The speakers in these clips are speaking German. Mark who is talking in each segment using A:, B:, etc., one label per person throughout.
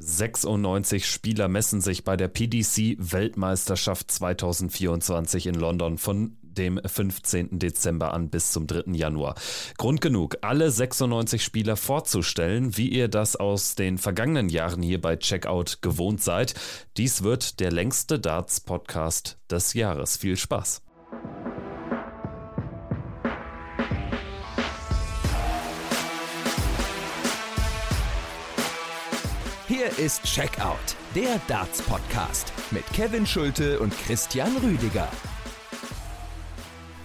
A: 96 Spieler messen sich bei der PDC Weltmeisterschaft 2024 in London von dem 15. Dezember an bis zum 3. Januar. Grund genug, alle 96 Spieler vorzustellen, wie ihr das aus den vergangenen Jahren hier bei Checkout gewohnt seid. Dies wird der längste Darts-Podcast des Jahres. Viel Spaß!
B: Ist Checkout, der Darts-Podcast mit Kevin Schulte und Christian Rüdiger.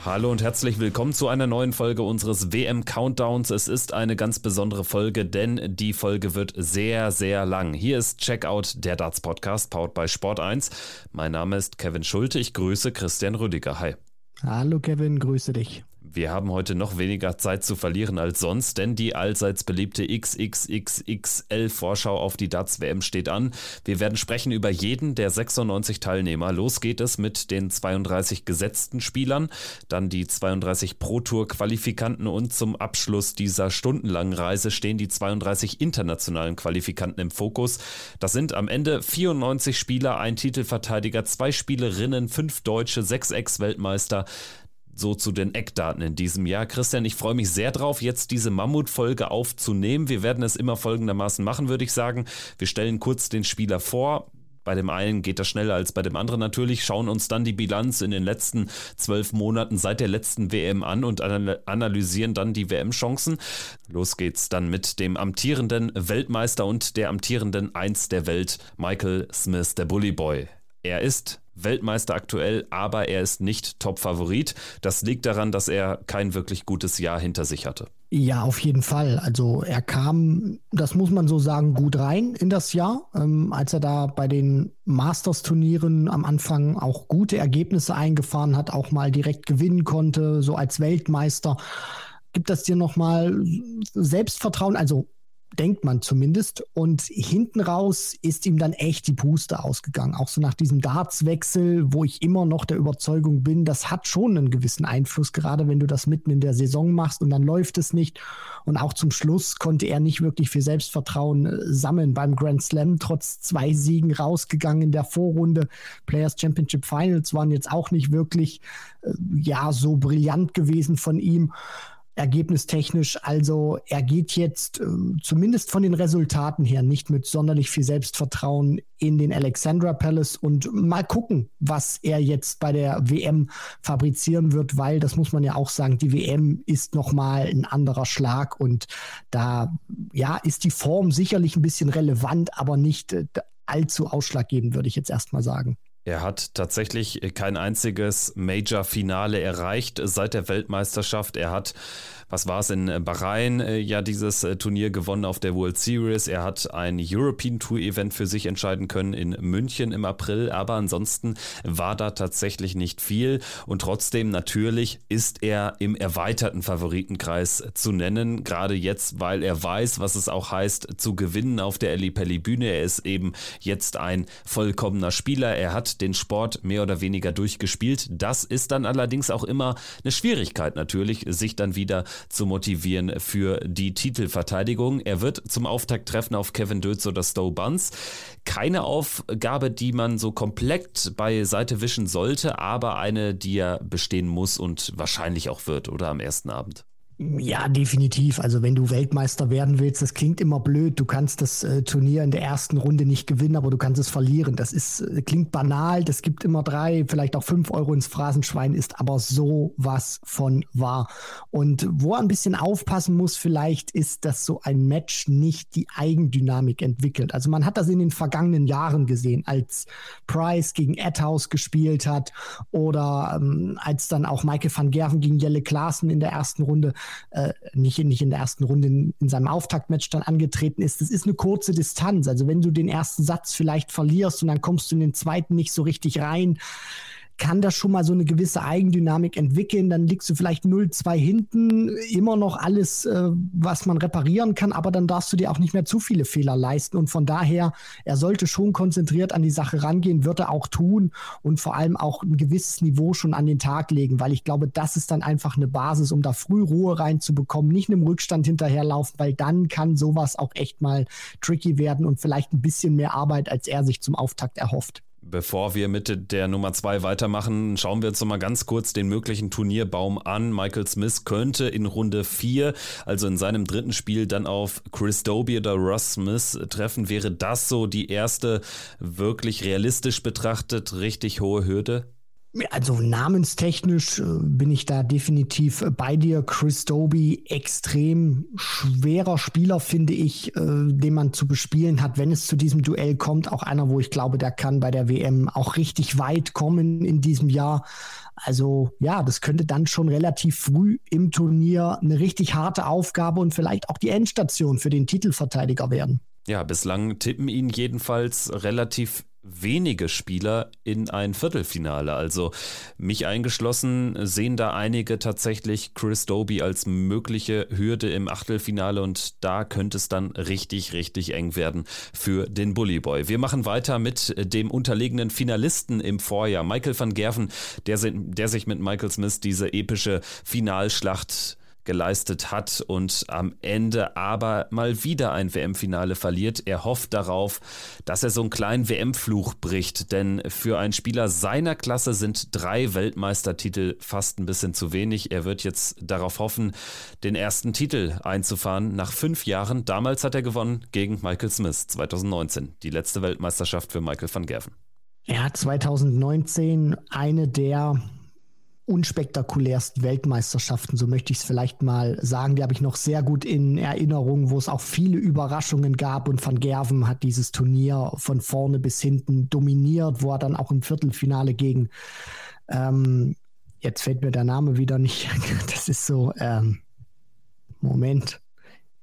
A: Hallo und herzlich willkommen zu einer neuen Folge unseres WM Countdowns. Es ist eine ganz besondere Folge, denn die Folge wird sehr, sehr lang. Hier ist Checkout, der Darts Podcast, powered by Sport 1. Mein Name ist Kevin Schulte. Ich grüße Christian Rüdiger. Hi.
C: Hallo Kevin, grüße dich.
A: Wir haben heute noch weniger Zeit zu verlieren als sonst, denn die allseits beliebte XXXXL-Vorschau auf die DATS-WM steht an. Wir werden sprechen über jeden der 96 Teilnehmer. Los geht es mit den 32 gesetzten Spielern, dann die 32 Pro-Tour-Qualifikanten und zum Abschluss dieser stundenlangen Reise stehen die 32 internationalen Qualifikanten im Fokus. Das sind am Ende 94 Spieler, ein Titelverteidiger, zwei Spielerinnen, fünf Deutsche, sechs Ex-Weltmeister so zu den Eckdaten in diesem Jahr. Christian, ich freue mich sehr drauf, jetzt diese Mammutfolge aufzunehmen. Wir werden es immer folgendermaßen machen, würde ich sagen. Wir stellen kurz den Spieler vor. Bei dem einen geht das schneller als bei dem anderen natürlich, schauen uns dann die Bilanz in den letzten zwölf Monaten seit der letzten WM an und analysieren dann die WM-Chancen. Los geht's dann mit dem amtierenden Weltmeister und der amtierenden Eins der Welt, Michael Smith, der Bully Boy. Er ist Weltmeister aktuell, aber er ist nicht Top-Favorit. Das liegt daran, dass er kein wirklich gutes Jahr hinter sich hatte.
C: Ja, auf jeden Fall. Also er kam, das muss man so sagen, gut rein in das Jahr, ähm, als er da bei den Masters-Turnieren am Anfang auch gute Ergebnisse eingefahren hat, auch mal direkt gewinnen konnte, so als Weltmeister. Gibt das dir nochmal Selbstvertrauen? Also denkt man zumindest. Und hinten raus ist ihm dann echt die Puste ausgegangen. Auch so nach diesem Dartswechsel, wo ich immer noch der Überzeugung bin, das hat schon einen gewissen Einfluss, gerade wenn du das mitten in der Saison machst und dann läuft es nicht. Und auch zum Schluss konnte er nicht wirklich viel Selbstvertrauen äh, sammeln beim Grand Slam, trotz zwei Siegen rausgegangen in der Vorrunde. Players Championship Finals waren jetzt auch nicht wirklich, äh, ja, so brillant gewesen von ihm ergebnistechnisch. Also er geht jetzt äh, zumindest von den Resultaten her nicht mit sonderlich viel Selbstvertrauen in den Alexandra Palace und mal gucken, was er jetzt bei der WM fabrizieren wird, weil das muss man ja auch sagen, die WM ist nochmal ein anderer Schlag und da ja ist die Form sicherlich ein bisschen relevant, aber nicht äh, allzu ausschlaggebend, würde ich jetzt erstmal sagen.
A: Er hat tatsächlich kein einziges Major-Finale erreicht seit der Weltmeisterschaft. Er hat was war es in Bahrain, äh, ja dieses äh, Turnier gewonnen auf der World Series. Er hat ein European Tour Event für sich entscheiden können in München im April, aber ansonsten war da tatsächlich nicht viel und trotzdem natürlich ist er im erweiterten Favoritenkreis zu nennen, gerade jetzt, weil er weiß, was es auch heißt zu gewinnen auf der Eli Pelli Bühne. Er ist eben jetzt ein vollkommener Spieler. Er hat den Sport mehr oder weniger durchgespielt. Das ist dann allerdings auch immer eine Schwierigkeit natürlich, sich dann wieder zu motivieren für die Titelverteidigung. Er wird zum Auftakt treffen auf Kevin Dötz oder Stowe Buns. Keine Aufgabe, die man so komplett beiseite wischen sollte, aber eine, die er bestehen muss und wahrscheinlich auch wird, oder am ersten Abend.
C: Ja, definitiv. Also wenn du Weltmeister werden willst, das klingt immer blöd. Du kannst das äh, Turnier in der ersten Runde nicht gewinnen, aber du kannst es verlieren. Das ist äh, klingt banal. Das gibt immer drei, vielleicht auch fünf Euro ins Phrasenschwein, ist aber so was von wahr. Und wo er ein bisschen aufpassen muss, vielleicht ist, dass so ein Match nicht die Eigendynamik entwickelt. Also man hat das in den vergangenen Jahren gesehen, als Price gegen Edhouse gespielt hat oder ähm, als dann auch Michael van Gerven gegen Jelle Klaassen in der ersten Runde äh, nicht, nicht in der ersten Runde in, in seinem Auftaktmatch dann angetreten ist. Das ist eine kurze Distanz. Also wenn du den ersten Satz vielleicht verlierst und dann kommst du in den zweiten nicht so richtig rein, kann das schon mal so eine gewisse Eigendynamik entwickeln. Dann liegst du vielleicht 0-2 hinten, immer noch alles, äh, was man reparieren kann, aber dann darfst du dir auch nicht mehr zu viele Fehler leisten. Und von daher, er sollte schon konzentriert an die Sache rangehen, wird er auch tun und vor allem auch ein gewisses Niveau schon an den Tag legen, weil ich glaube, das ist dann einfach eine Basis, um da früh Ruhe reinzubekommen, nicht einem Rückstand hinterherlaufen, weil dann kann sowas auch echt mal tricky werden und vielleicht ein bisschen mehr Arbeit, als er sich zum Auftakt erhofft.
A: Bevor wir mit der Nummer zwei weitermachen, schauen wir uns noch mal ganz kurz den möglichen Turnierbaum an. Michael Smith könnte in Runde vier, also in seinem dritten Spiel, dann auf Chris Doby oder Russ Smith treffen. Wäre das so die erste wirklich realistisch betrachtet richtig hohe Hürde?
C: Also namenstechnisch äh, bin ich da definitiv bei dir. Chris Doby, extrem schwerer Spieler, finde ich, äh, den man zu bespielen hat, wenn es zu diesem Duell kommt. Auch einer, wo ich glaube, der kann bei der WM auch richtig weit kommen in diesem Jahr. Also ja, das könnte dann schon relativ früh im Turnier eine richtig harte Aufgabe und vielleicht auch die Endstation für den Titelverteidiger werden.
A: Ja, bislang tippen ihn jedenfalls relativ wenige Spieler in ein Viertelfinale. Also mich eingeschlossen sehen da einige tatsächlich Chris Doby als mögliche Hürde im Achtelfinale und da könnte es dann richtig, richtig eng werden für den Bully Boy. Wir machen weiter mit dem unterlegenen Finalisten im Vorjahr, Michael van Gerven, der, der sich mit Michael Smith diese epische Finalschlacht geleistet hat und am Ende aber mal wieder ein WM-Finale verliert. Er hofft darauf, dass er so einen kleinen WM-Fluch bricht, denn für einen Spieler seiner Klasse sind drei Weltmeistertitel fast ein bisschen zu wenig. Er wird jetzt darauf hoffen, den ersten Titel einzufahren nach fünf Jahren. Damals hat er gewonnen gegen Michael Smith 2019, die letzte Weltmeisterschaft für Michael van Gerven.
C: Er hat 2019 eine der unspektakulärsten Weltmeisterschaften, so möchte ich es vielleicht mal sagen. Die habe ich noch sehr gut in Erinnerung, wo es auch viele Überraschungen gab. Und Van Gerven hat dieses Turnier von vorne bis hinten dominiert, wo er dann auch im Viertelfinale gegen, ähm, jetzt fällt mir der Name wieder nicht, das ist so, ähm, Moment,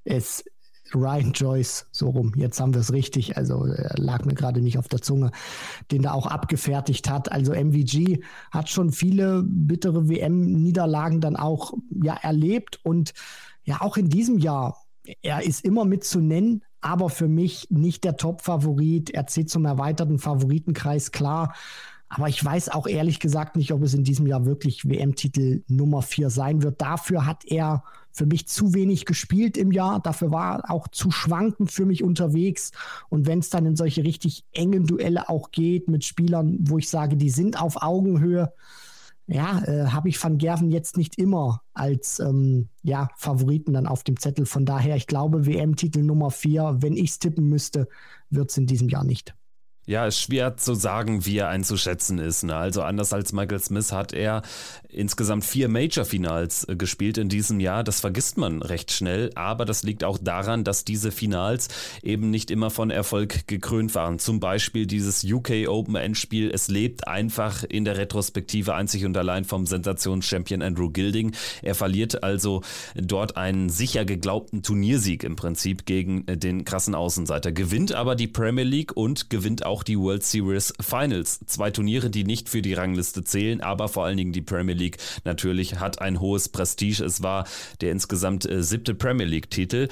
C: es Ryan Joyce, so rum, jetzt haben wir es richtig, also lag mir gerade nicht auf der Zunge, den da auch abgefertigt hat. Also MVG hat schon viele bittere WM-Niederlagen dann auch ja erlebt und ja auch in diesem Jahr, er ist immer mit zu nennen, aber für mich nicht der Top-Favorit. Er zählt zum erweiterten Favoritenkreis, klar. Aber ich weiß auch ehrlich gesagt nicht, ob es in diesem Jahr wirklich WM-Titel Nummer 4 sein wird. Dafür hat er für mich zu wenig gespielt im Jahr. Dafür war auch zu schwankend für mich unterwegs. Und wenn es dann in solche richtig engen Duelle auch geht mit Spielern, wo ich sage, die sind auf Augenhöhe, ja, äh, habe ich Van Gerven jetzt nicht immer als ähm, ja, Favoriten dann auf dem Zettel. Von daher, ich glaube, WM-Titel Nummer 4, wenn ich es tippen müsste, wird es in diesem Jahr nicht.
A: Ja, ist schwer zu sagen, wie er einzuschätzen ist. Ne? Also anders als Michael Smith hat er insgesamt vier Major-Finals äh, gespielt in diesem Jahr. Das vergisst man recht schnell, aber das liegt auch daran, dass diese Finals eben nicht immer von Erfolg gekrönt waren. Zum Beispiel dieses UK Open Endspiel. Es lebt einfach in der Retrospektive einzig und allein vom Sensationschampion Andrew Gilding. Er verliert also dort einen sicher geglaubten Turniersieg im Prinzip gegen äh, den krassen Außenseiter, gewinnt aber die Premier League und gewinnt auch auch die World Series Finals. Zwei Turniere, die nicht für die Rangliste zählen, aber vor allen Dingen die Premier League natürlich hat ein hohes Prestige. Es war der insgesamt äh, siebte Premier League-Titel.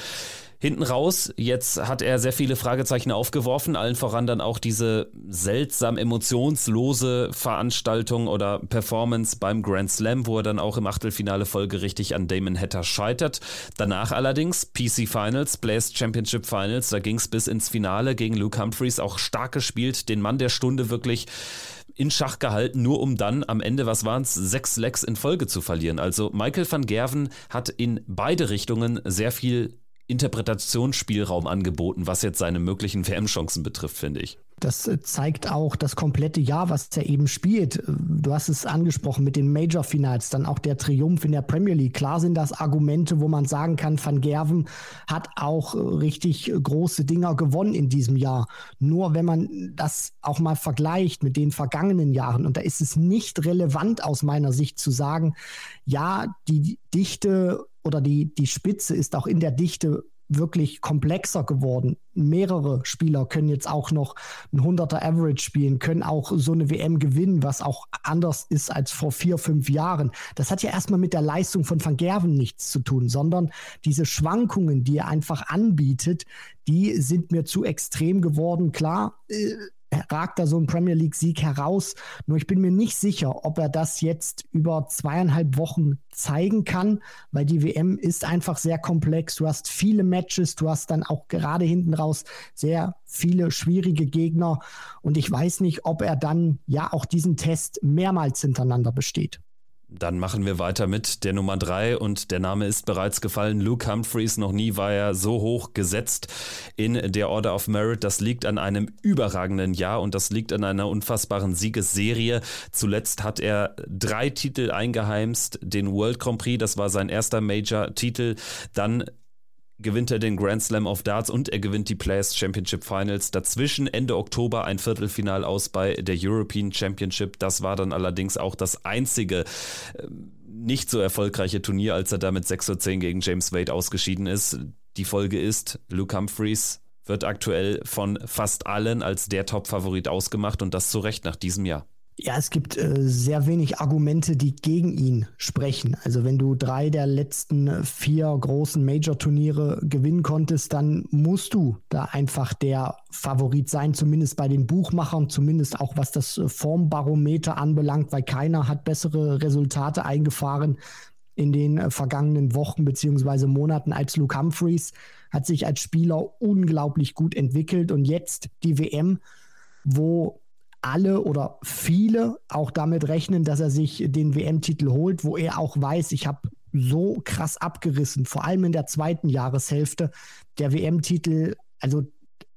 A: Hinten raus, jetzt hat er sehr viele Fragezeichen aufgeworfen, allen voran dann auch diese seltsam emotionslose Veranstaltung oder Performance beim Grand Slam, wo er dann auch im Achtelfinale folgerichtig an Damon Hatter scheitert. Danach allerdings PC Finals, Blaze Championship Finals, da ging es bis ins Finale gegen Luke Humphreys, auch stark gespielt, den Mann der Stunde wirklich in Schach gehalten, nur um dann am Ende, was waren es, sechs Lecks in Folge zu verlieren. Also Michael van Gerven hat in beide Richtungen sehr viel Interpretationsspielraum angeboten, was jetzt seine möglichen WM-Chancen betrifft, finde ich.
C: Das äh, zeigt auch das komplette Jahr, was er eben spielt. Du hast es angesprochen mit den Major-Finals, dann auch der Triumph in der Premier League. Klar sind das Argumente, wo man sagen kann, Van Gerven hat auch äh, richtig große Dinger gewonnen in diesem Jahr. Nur wenn man das auch mal vergleicht mit den vergangenen Jahren, und da ist es nicht relevant aus meiner Sicht zu sagen, ja, die Dichte oder die, die Spitze ist auch in der Dichte wirklich komplexer geworden. Mehrere Spieler können jetzt auch noch ein 100er Average spielen, können auch so eine WM gewinnen, was auch anders ist als vor vier, fünf Jahren. Das hat ja erstmal mit der Leistung von Van Gerven nichts zu tun, sondern diese Schwankungen, die er einfach anbietet, die sind mir zu extrem geworden. Klar, äh, ragt da so ein Premier League-Sieg heraus. Nur ich bin mir nicht sicher, ob er das jetzt über zweieinhalb Wochen zeigen kann, weil die WM ist einfach sehr komplex. Du hast viele Matches, du hast dann auch gerade hinten raus sehr viele schwierige Gegner und ich weiß nicht, ob er dann ja auch diesen Test mehrmals hintereinander besteht.
A: Dann machen wir weiter mit der Nummer drei und der Name ist bereits gefallen. Luke Humphreys, noch nie war er so hoch gesetzt in der Order of Merit. Das liegt an einem überragenden Jahr und das liegt an einer unfassbaren Siegesserie. Zuletzt hat er drei Titel eingeheimst. Den World Grand Prix, das war sein erster Major-Titel. Dann gewinnt er den Grand Slam of Darts und er gewinnt die Players Championship Finals. Dazwischen Ende Oktober ein Viertelfinal aus bei der European Championship. Das war dann allerdings auch das einzige äh, nicht so erfolgreiche Turnier, als er da mit 6 zu 10 gegen James Wade ausgeschieden ist. Die Folge ist, Luke Humphreys wird aktuell von fast allen als der Top-Favorit ausgemacht und das zu Recht nach diesem Jahr.
C: Ja, es gibt äh, sehr wenig Argumente, die gegen ihn sprechen. Also wenn du drei der letzten vier großen Major-Turniere gewinnen konntest, dann musst du da einfach der Favorit sein, zumindest bei den Buchmachern, zumindest auch was das Formbarometer anbelangt, weil keiner hat bessere Resultate eingefahren in den äh, vergangenen Wochen beziehungsweise Monaten als Luke Humphreys, hat sich als Spieler unglaublich gut entwickelt und jetzt die WM, wo alle oder viele auch damit rechnen, dass er sich den WM-Titel holt, wo er auch weiß, ich habe so krass abgerissen, vor allem in der zweiten Jahreshälfte. Der WM-Titel, also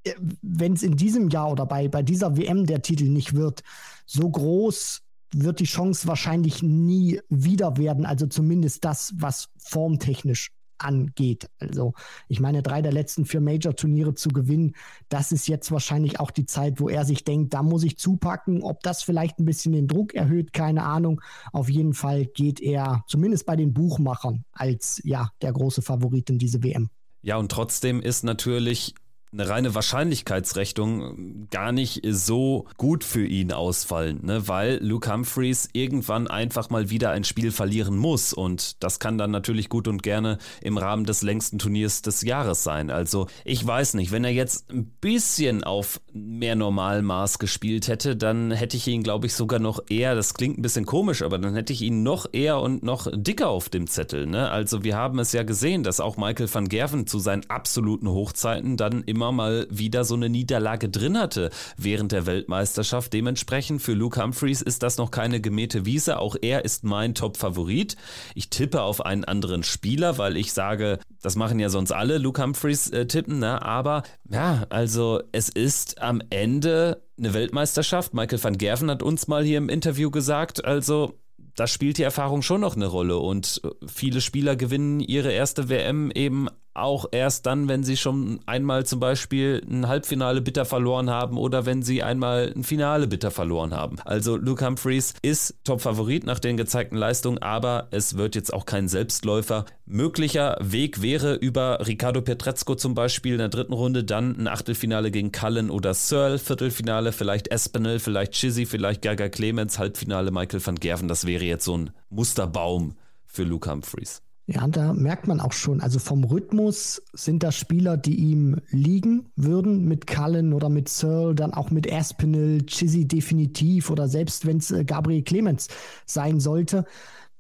C: äh, wenn es in diesem Jahr oder bei, bei dieser WM der Titel nicht wird, so groß wird die Chance wahrscheinlich nie wieder werden. Also zumindest das, was formtechnisch angeht. Also ich meine, drei der letzten vier Major-Turniere zu gewinnen, das ist jetzt wahrscheinlich auch die Zeit, wo er sich denkt, da muss ich zupacken. Ob das vielleicht ein bisschen den Druck erhöht, keine Ahnung. Auf jeden Fall geht er zumindest bei den Buchmachern als ja der große Favorit in diese WM.
A: Ja, und trotzdem ist natürlich eine reine Wahrscheinlichkeitsrechnung gar nicht so gut für ihn ausfallen, ne? weil Luke Humphreys irgendwann einfach mal wieder ein Spiel verlieren muss und das kann dann natürlich gut und gerne im Rahmen des längsten Turniers des Jahres sein. Also ich weiß nicht, wenn er jetzt ein bisschen auf mehr Normalmaß gespielt hätte, dann hätte ich ihn, glaube ich, sogar noch eher, das klingt ein bisschen komisch, aber dann hätte ich ihn noch eher und noch dicker auf dem Zettel. Ne? Also wir haben es ja gesehen, dass auch Michael van Gerven zu seinen absoluten Hochzeiten dann immer immer mal wieder so eine Niederlage drin hatte während der Weltmeisterschaft. Dementsprechend für Luke Humphreys ist das noch keine gemähte Wiese. Auch er ist mein Top-Favorit. Ich tippe auf einen anderen Spieler, weil ich sage, das machen ja sonst alle, Luke Humphreys äh, tippen, ne? aber ja, also es ist am Ende eine Weltmeisterschaft. Michael van Gerven hat uns mal hier im Interview gesagt, also da spielt die Erfahrung schon noch eine Rolle und viele Spieler gewinnen ihre erste WM eben auch erst dann, wenn sie schon einmal zum Beispiel ein Halbfinale bitter verloren haben oder wenn sie einmal ein Finale bitter verloren haben. Also Luke Humphreys ist Top-Favorit nach den gezeigten Leistungen, aber es wird jetzt auch kein Selbstläufer. Möglicher Weg wäre über Ricardo Petrezco zum Beispiel in der dritten Runde, dann ein Achtelfinale gegen Cullen oder Searle, Viertelfinale vielleicht Espinel, vielleicht Chizzy, vielleicht Gaga Clemens, Halbfinale Michael van Gerven. Das wäre jetzt so ein Musterbaum für Luke Humphreys.
C: Ja, da merkt man auch schon, also vom Rhythmus sind das Spieler, die ihm liegen würden, mit Cullen oder mit Searle, dann auch mit Aspinall, Chizzy definitiv oder selbst wenn es äh, Gabriel Clemens sein sollte.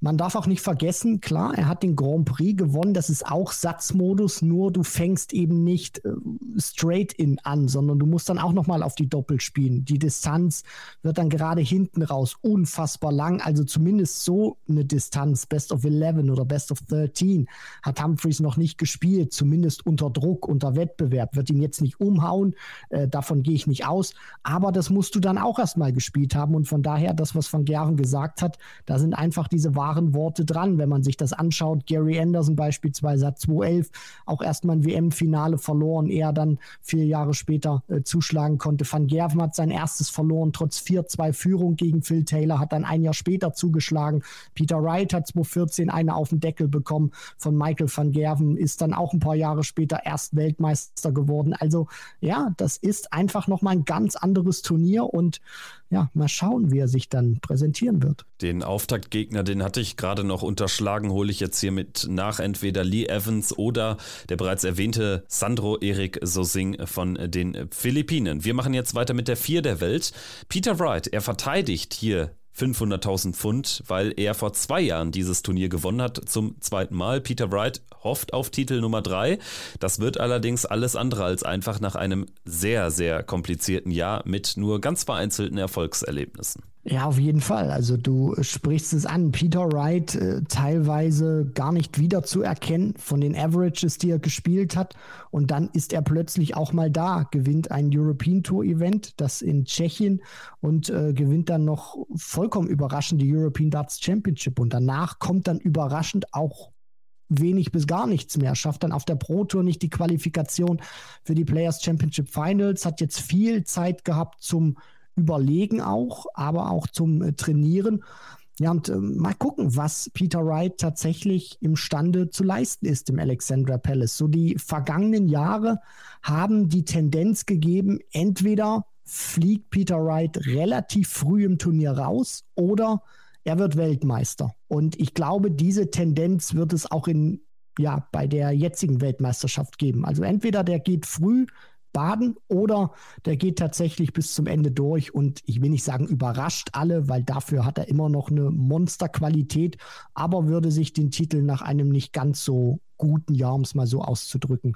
C: Man darf auch nicht vergessen, klar, er hat den Grand Prix gewonnen, das ist auch Satzmodus, nur du fängst eben nicht äh, straight in an, sondern du musst dann auch nochmal auf die Doppel spielen. Die Distanz wird dann gerade hinten raus unfassbar lang, also zumindest so eine Distanz, Best of 11 oder Best of 13, hat Humphreys noch nicht gespielt, zumindest unter Druck, unter Wettbewerb, wird ihn jetzt nicht umhauen, äh, davon gehe ich nicht aus, aber das musst du dann auch erstmal gespielt haben. Und von daher, das, was Van Geren gesagt hat, da sind einfach diese Wahrheiten waren Worte dran, wenn man sich das anschaut. Gary Anderson beispielsweise hat 2011 auch erstmal ein WM-Finale verloren, er dann vier Jahre später äh, zuschlagen konnte. Van Gerven hat sein erstes verloren, trotz 4-2 Führung gegen Phil Taylor, hat dann ein Jahr später zugeschlagen. Peter Wright hat 2014 eine auf den Deckel bekommen von Michael van Gerven, ist dann auch ein paar Jahre später erst Weltmeister geworden. Also ja, das ist einfach nochmal ein ganz anderes Turnier und ja, mal schauen, wie er sich dann präsentieren wird.
A: Den Auftaktgegner, den hatte ich gerade noch unterschlagen, hole ich jetzt hier mit nach entweder Lee Evans oder der bereits erwähnte Sandro Erik Sosing von den Philippinen. Wir machen jetzt weiter mit der Vier der Welt. Peter Wright, er verteidigt hier 500.000 Pfund, weil er vor zwei Jahren dieses Turnier gewonnen hat, zum zweiten Mal. Peter Wright hofft auf Titel Nummer drei. Das wird allerdings alles andere als einfach nach einem sehr, sehr komplizierten Jahr mit nur ganz vereinzelten Erfolgserlebnissen.
C: Ja, auf jeden Fall. Also du sprichst es an. Peter Wright äh, teilweise gar nicht wiederzuerkennen von den Averages, die er gespielt hat. Und dann ist er plötzlich auch mal da, gewinnt ein European Tour Event, das in Tschechien und äh, gewinnt dann noch vollkommen überraschend die European Darts Championship. Und danach kommt dann überraschend auch wenig bis gar nichts mehr, schafft dann auf der Pro Tour nicht die Qualifikation für die Players Championship Finals, hat jetzt viel Zeit gehabt zum Überlegen auch, aber auch zum äh, Trainieren. Ja, und äh, mal gucken, was Peter Wright tatsächlich imstande zu leisten ist im Alexandra Palace. So die vergangenen Jahre haben die Tendenz gegeben, entweder fliegt Peter Wright relativ früh im Turnier raus oder er wird Weltmeister. Und ich glaube, diese Tendenz wird es auch in, ja, bei der jetzigen Weltmeisterschaft geben. Also entweder der geht früh baden oder der geht tatsächlich bis zum Ende durch und ich will nicht sagen überrascht alle, weil dafür hat er immer noch eine Monsterqualität, aber würde sich den Titel nach einem nicht ganz so guten Jahr, um es mal so auszudrücken,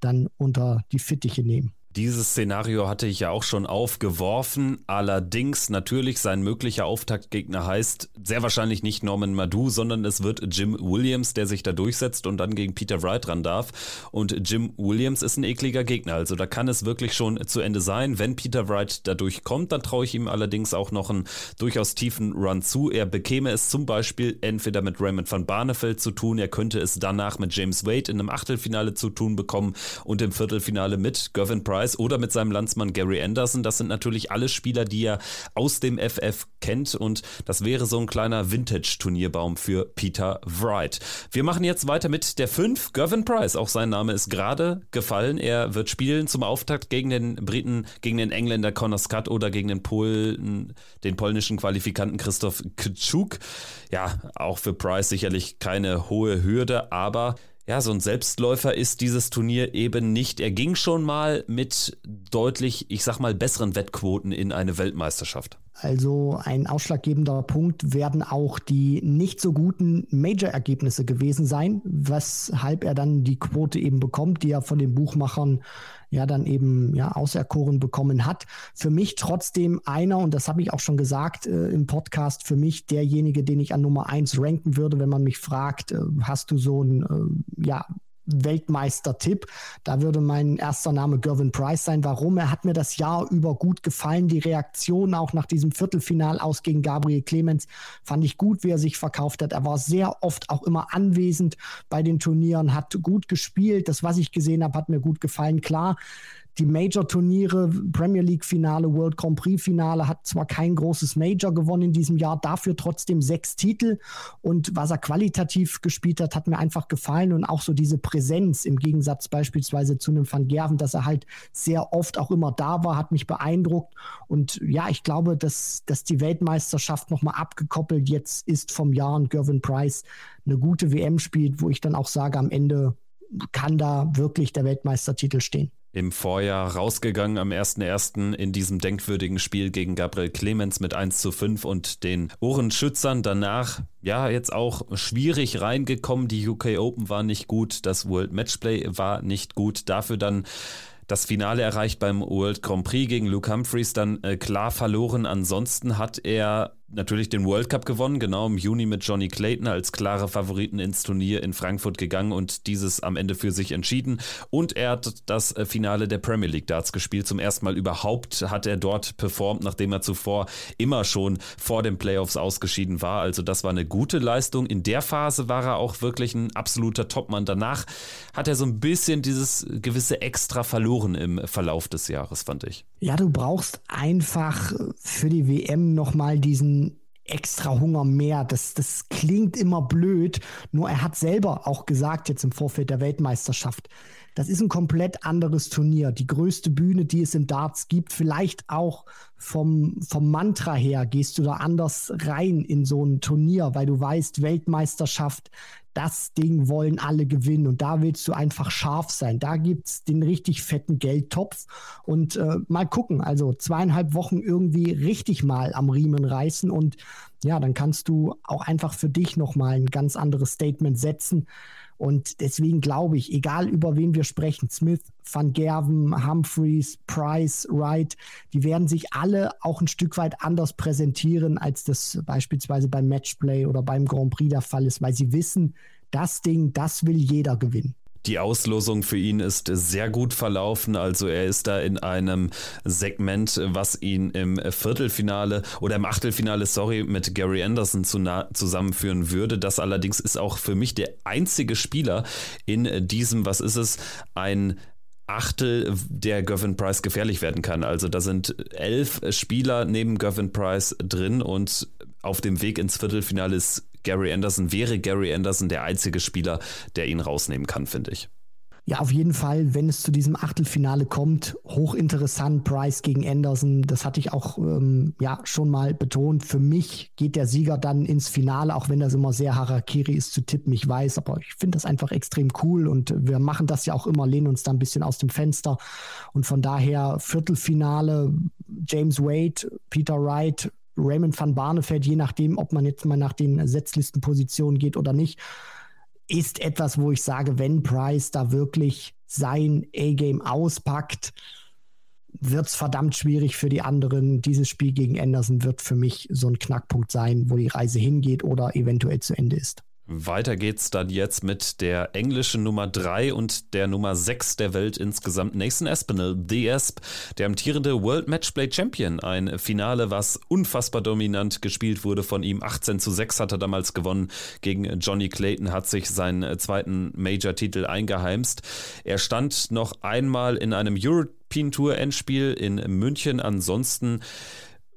C: dann unter die Fittiche nehmen.
A: Dieses Szenario hatte ich ja auch schon aufgeworfen. Allerdings natürlich sein möglicher Auftaktgegner heißt sehr wahrscheinlich nicht Norman Madu, sondern es wird Jim Williams, der sich da durchsetzt und dann gegen Peter Wright ran darf. Und Jim Williams ist ein ekliger Gegner. Also da kann es wirklich schon zu Ende sein. Wenn Peter Wright da durchkommt, dann traue ich ihm allerdings auch noch einen durchaus tiefen Run zu. Er bekäme es zum Beispiel entweder mit Raymond van Barneveld zu tun, er könnte es danach mit James Wade in einem Achtelfinale zu tun bekommen und im Viertelfinale mit Gervin Price Price oder mit seinem Landsmann Gary Anderson. Das sind natürlich alle Spieler, die er aus dem FF kennt und das wäre so ein kleiner Vintage-Turnierbaum für Peter Wright. Wir machen jetzt weiter mit der 5, Gervin Price. Auch sein Name ist gerade gefallen. Er wird spielen zum Auftakt gegen den Briten, gegen den Engländer Conor Scott oder gegen den Polen, den polnischen Qualifikanten Christoph Kczuk. Ja, auch für Price sicherlich keine hohe Hürde, aber ja, so ein Selbstläufer ist dieses Turnier eben nicht. Er ging schon mal mit deutlich, ich sag mal, besseren Wettquoten in eine Weltmeisterschaft.
C: Also ein ausschlaggebender Punkt werden auch die nicht so guten Major-Ergebnisse gewesen sein, weshalb er dann die Quote eben bekommt, die er von den Buchmachern ja dann eben ja auserkoren bekommen hat. Für mich trotzdem einer, und das habe ich auch schon gesagt äh, im Podcast, für mich derjenige, den ich an Nummer eins ranken würde, wenn man mich fragt, äh, hast du so ein äh, ja Weltmeister-Tipp. Da würde mein erster Name Gervin Price sein. Warum? Er hat mir das Jahr über gut gefallen. Die Reaktion auch nach diesem Viertelfinal aus gegen Gabriel Clemens fand ich gut, wie er sich verkauft hat. Er war sehr oft auch immer anwesend bei den Turnieren, hat gut gespielt. Das, was ich gesehen habe, hat mir gut gefallen. Klar, die Major-Turniere, Premier League-Finale, World Grand Prix-Finale, hat zwar kein großes Major gewonnen in diesem Jahr, dafür trotzdem sechs Titel. Und was er qualitativ gespielt hat, hat mir einfach gefallen. Und auch so diese Präsenz im Gegensatz beispielsweise zu einem Van Gerven, dass er halt sehr oft auch immer da war, hat mich beeindruckt. Und ja, ich glaube, dass, dass die Weltmeisterschaft nochmal abgekoppelt jetzt ist vom Jahr und Gervin Price eine gute WM spielt, wo ich dann auch sage, am Ende kann da wirklich der Weltmeistertitel stehen
A: im Vorjahr rausgegangen am 1.1. in diesem denkwürdigen Spiel gegen Gabriel Clemens mit 1 zu 5 und den Ohrenschützern. Danach, ja, jetzt auch schwierig reingekommen. Die UK Open war nicht gut, das World Matchplay war nicht gut. Dafür dann das Finale erreicht beim World Grand Prix gegen Luke Humphreys, dann äh, klar verloren. Ansonsten hat er natürlich den World Cup gewonnen, genau im Juni mit Johnny Clayton als klare Favoriten ins Turnier in Frankfurt gegangen und dieses am Ende für sich entschieden. Und er hat das äh, Finale der Premier League Darts gespielt. Zum ersten Mal überhaupt hat er dort performt, nachdem er zuvor immer schon vor den Playoffs ausgeschieden war. Also das war eine gute Leistung. In der Phase war er auch wirklich ein absoluter Topmann. Danach hat er so ein bisschen dieses gewisse Extra verloren im Verlauf des Jahres, fand ich.
C: Ja, du brauchst einfach für die WM nochmal diesen extra Hunger mehr. Das, das klingt immer blöd, nur er hat selber auch gesagt jetzt im Vorfeld der Weltmeisterschaft, das ist ein komplett anderes Turnier. Die größte Bühne, die es im Darts gibt. Vielleicht auch vom, vom Mantra her gehst du da anders rein in so ein Turnier, weil du weißt, Weltmeisterschaft, das Ding wollen alle gewinnen und da willst du einfach scharf sein. Da gibt es den richtig fetten Geldtopf und äh, mal gucken, also zweieinhalb Wochen irgendwie richtig mal am Riemen reißen und ja, dann kannst du auch einfach für dich nochmal ein ganz anderes Statement setzen. Und deswegen glaube ich, egal über wen wir sprechen, Smith, Van Gerven, Humphreys, Price, Wright, die werden sich alle auch ein Stück weit anders präsentieren, als das beispielsweise beim Matchplay oder beim Grand Prix der Fall ist, weil sie wissen, das Ding, das will jeder gewinnen.
A: Die Auslosung für ihn ist sehr gut verlaufen. Also er ist da in einem Segment, was ihn im Viertelfinale oder im Achtelfinale, sorry, mit Gary Anderson zu zusammenführen würde. Das allerdings ist auch für mich der einzige Spieler in diesem, was ist es, ein Achtel, der Gavin Price gefährlich werden kann. Also da sind elf Spieler neben Gavin Price drin und auf dem Weg ins Viertelfinale ist Gary Anderson, wäre Gary Anderson der einzige Spieler, der ihn rausnehmen kann, finde ich.
C: Ja, auf jeden Fall, wenn es zu diesem Achtelfinale kommt, hochinteressant, Price gegen Anderson, das hatte ich auch ähm, ja schon mal betont. Für mich geht der Sieger dann ins Finale, auch wenn das immer sehr Harakiri ist zu tippen, ich weiß, aber ich finde das einfach extrem cool und wir machen das ja auch immer, lehnen uns da ein bisschen aus dem Fenster und von daher Viertelfinale, James Wade, Peter Wright, Raymond van Barneveld, je nachdem, ob man jetzt mal nach den Setzlistenpositionen geht oder nicht, ist etwas, wo ich sage, wenn Price da wirklich sein A-Game auspackt, wird es verdammt schwierig für die anderen. Dieses Spiel gegen Anderson wird für mich so ein Knackpunkt sein, wo die Reise hingeht oder eventuell zu Ende ist.
A: Weiter geht's dann jetzt mit der englischen Nummer 3 und der Nummer 6 der Welt insgesamt. Nathan Espinel, The Esp, der amtierende World Matchplay Champion. Ein Finale, was unfassbar dominant gespielt wurde von ihm. 18 zu 6 hat er damals gewonnen gegen Johnny Clayton, hat sich seinen zweiten Major-Titel eingeheimst. Er stand noch einmal in einem European Tour Endspiel in München. Ansonsten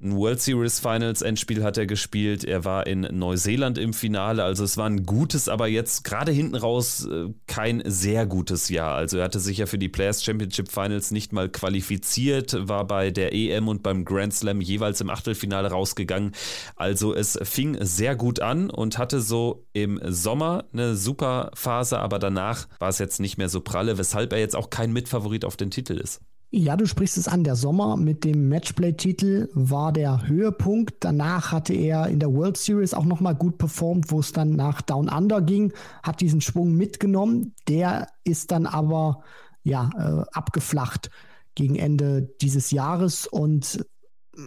A: ein World Series Finals Endspiel hat er gespielt. Er war in Neuseeland im Finale. Also es war ein gutes, aber jetzt gerade hinten raus äh, kein sehr gutes Jahr. Also er hatte sich ja für die Players Championship Finals nicht mal qualifiziert, war bei der EM und beim Grand Slam jeweils im Achtelfinale rausgegangen. Also es fing sehr gut an und hatte so im Sommer eine super Phase, aber danach war es jetzt nicht mehr so pralle, weshalb er jetzt auch kein Mitfavorit auf den Titel ist.
C: Ja, du sprichst es an. Der Sommer mit dem Matchplay-Titel war der Höhepunkt. Danach hatte er in der World Series auch nochmal gut performt, wo es dann nach Down Under ging, hat diesen Schwung mitgenommen. Der ist dann aber ja äh, abgeflacht gegen Ende dieses Jahres und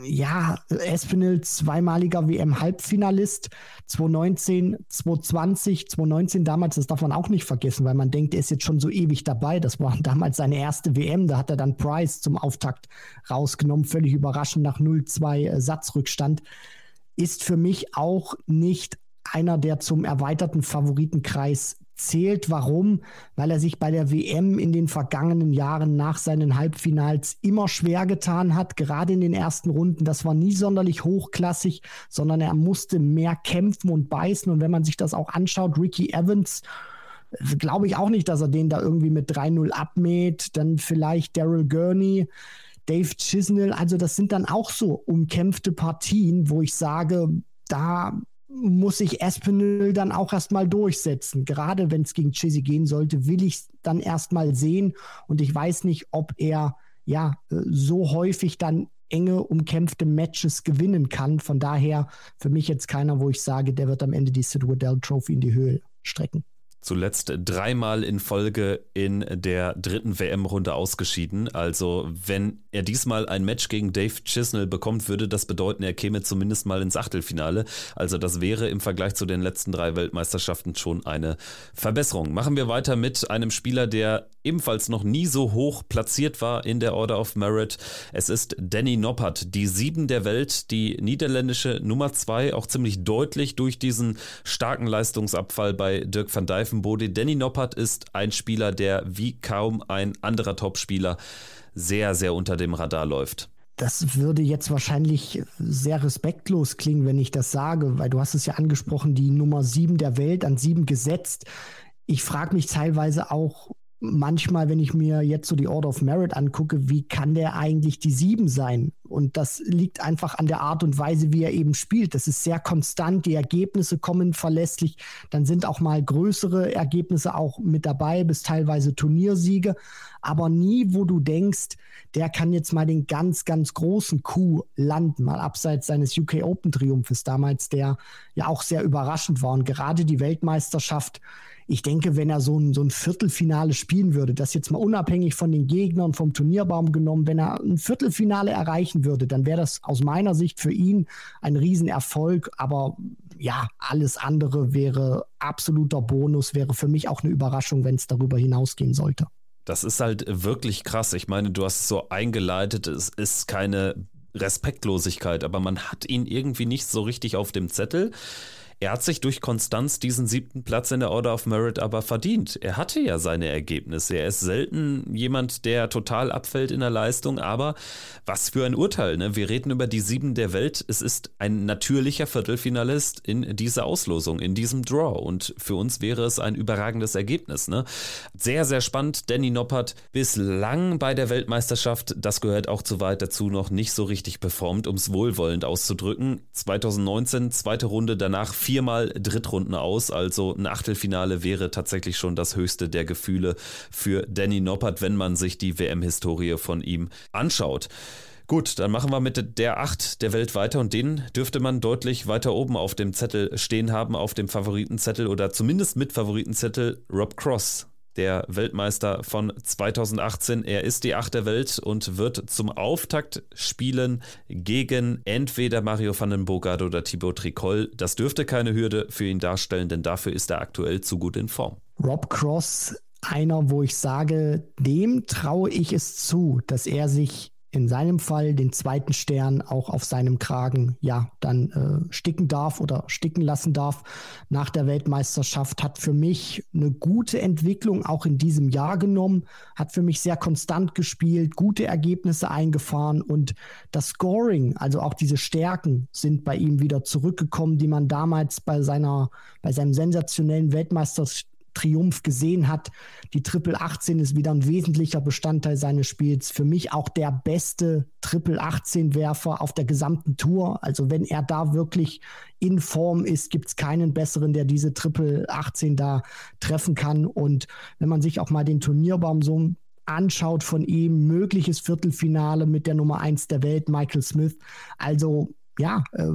C: ja, Espinel zweimaliger WM-Halbfinalist, 2019, 2020, 2019 damals, das darf man auch nicht vergessen, weil man denkt, er ist jetzt schon so ewig dabei. Das war damals seine erste WM, da hat er dann Price zum Auftakt rausgenommen, völlig überraschend nach 0-2 äh, Satzrückstand. Ist für mich auch nicht einer, der zum erweiterten Favoritenkreis zählt. Warum? Weil er sich bei der WM in den vergangenen Jahren nach seinen Halbfinals immer schwer getan hat, gerade in den ersten Runden. Das war nie sonderlich hochklassig, sondern er musste mehr kämpfen und beißen. Und wenn man sich das auch anschaut, Ricky Evans, glaube ich auch nicht, dass er den da irgendwie mit 3-0 abmäht. Dann vielleicht Daryl Gurney. Dave Chisnell, also das sind dann auch so umkämpfte Partien, wo ich sage, da muss sich Espinel dann auch erstmal durchsetzen. Gerade wenn es gegen Chizzy gehen sollte, will ich es dann erstmal sehen. Und ich weiß nicht, ob er ja so häufig dann enge, umkämpfte Matches gewinnen kann. Von daher für mich jetzt keiner, wo ich sage, der wird am Ende die Sid Waddell Trophy in die Höhe strecken.
A: Zuletzt dreimal in Folge in der dritten WM-Runde ausgeschieden. Also wenn er diesmal ein Match gegen Dave Chisnell bekommt, würde das bedeuten, er käme zumindest mal ins Achtelfinale. Also das wäre im Vergleich zu den letzten drei Weltmeisterschaften schon eine Verbesserung. Machen wir weiter mit einem Spieler, der ebenfalls noch nie so hoch platziert war in der Order of Merit. Es ist Danny Noppert, die Sieben der Welt, die niederländische Nummer zwei, auch ziemlich deutlich durch diesen starken Leistungsabfall bei Dirk van Dijvenbode. Danny Noppert ist ein Spieler, der wie kaum ein anderer Topspieler sehr, sehr unter dem Radar läuft.
C: Das würde jetzt wahrscheinlich sehr respektlos klingen, wenn ich das sage, weil du hast es ja angesprochen, die Nummer sieben der Welt an sieben gesetzt. Ich frage mich teilweise auch, manchmal, wenn ich mir jetzt so die Order of Merit angucke, wie kann der eigentlich die sieben sein? Und das liegt einfach an der Art und Weise, wie er eben spielt. Das ist sehr konstant, die Ergebnisse kommen verlässlich. Dann sind auch mal größere Ergebnisse auch mit dabei, bis teilweise Turniersiege. Aber nie, wo du denkst, der kann jetzt mal den ganz, ganz großen Coup landen, mal abseits seines UK Open Triumphes damals, der ja auch sehr überraschend war. Und gerade die Weltmeisterschaft, ich denke, wenn er so ein, so ein Viertelfinale spielen würde, das jetzt mal unabhängig von den Gegnern, vom Turnierbaum genommen, wenn er ein Viertelfinale erreichen würde, dann wäre das aus meiner Sicht für ihn ein Riesenerfolg. Aber ja, alles andere wäre absoluter Bonus, wäre für mich auch eine Überraschung, wenn es darüber hinausgehen sollte.
A: Das ist halt wirklich krass. Ich meine, du hast es so eingeleitet, es ist keine Respektlosigkeit, aber man hat ihn irgendwie nicht so richtig auf dem Zettel. Er hat sich durch Konstanz diesen siebten Platz in der Order of Merit aber verdient. Er hatte ja seine Ergebnisse. Er ist selten jemand, der total abfällt in der Leistung, aber was für ein Urteil. Ne? Wir reden über die sieben der Welt. Es ist ein natürlicher Viertelfinalist in dieser Auslosung, in diesem Draw. Und für uns wäre es ein überragendes Ergebnis. Ne? Sehr, sehr spannend. Danny Noppert bislang bei der Weltmeisterschaft, das gehört auch zu weit dazu, noch nicht so richtig performt, um es wohlwollend auszudrücken. 2019, zweite Runde, danach vier viermal Drittrunden aus, also ein Achtelfinale wäre tatsächlich schon das höchste der Gefühle für Danny Noppert, wenn man sich die WM-Historie von ihm anschaut. Gut, dann machen wir mit der 8 der Welt weiter und den dürfte man deutlich weiter oben auf dem Zettel stehen haben, auf dem Favoritenzettel oder zumindest mit Favoritenzettel Rob Cross der Weltmeister von 2018. Er ist die Acht der Welt und wird zum Auftakt spielen gegen entweder Mario van den Bogart oder Thibaut Tricol. Das dürfte keine Hürde für ihn darstellen, denn dafür ist er aktuell zu gut in Form.
C: Rob Cross, einer, wo ich sage, dem traue ich es zu, dass er sich in seinem Fall den zweiten Stern auch auf seinem Kragen ja dann äh, sticken darf oder sticken lassen darf nach der Weltmeisterschaft hat für mich eine gute Entwicklung auch in diesem Jahr genommen hat für mich sehr konstant gespielt gute Ergebnisse eingefahren und das Scoring also auch diese Stärken sind bei ihm wieder zurückgekommen die man damals bei seiner bei seinem sensationellen Weltmeisterschaft Triumph gesehen hat. Die Triple 18 ist wieder ein wesentlicher Bestandteil seines Spiels. Für mich auch der beste Triple 18 Werfer auf der gesamten Tour. Also wenn er da wirklich in Form ist, gibt es keinen besseren, der diese Triple 18 da treffen kann. Und wenn man sich auch mal den Turnierbaum so anschaut von ihm, mögliches Viertelfinale mit der Nummer 1 der Welt, Michael Smith. Also ja, äh,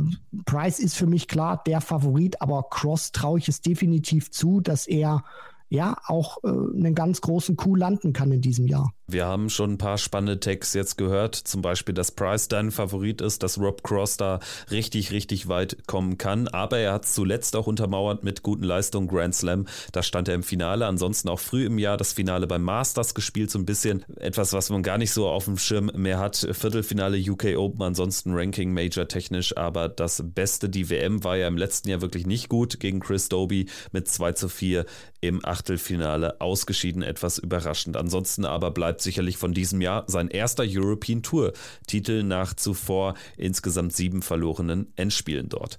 C: Price ist für mich klar der Favorit, aber Cross traue ich es definitiv zu, dass er ja auch äh, einen ganz großen Coup landen kann in diesem Jahr.
A: Wir haben schon ein paar spannende Tags jetzt gehört, zum Beispiel, dass Price dein Favorit ist, dass Rob Cross da richtig, richtig weit kommen kann. Aber er hat zuletzt auch untermauert mit guten Leistungen Grand Slam. Da stand er im Finale. Ansonsten auch früh im Jahr das Finale beim Masters gespielt, so ein bisschen etwas, was man gar nicht so auf dem Schirm mehr hat. Viertelfinale UK Open, ansonsten Ranking Major technisch. Aber das Beste, die WM war ja im letzten Jahr wirklich nicht gut gegen Chris Doby mit 2 zu 4 im Achtelfinale ausgeschieden. Etwas überraschend. Ansonsten aber bleibt bleibt sicherlich von diesem Jahr sein erster European Tour Titel nach zuvor insgesamt sieben verlorenen Endspielen dort.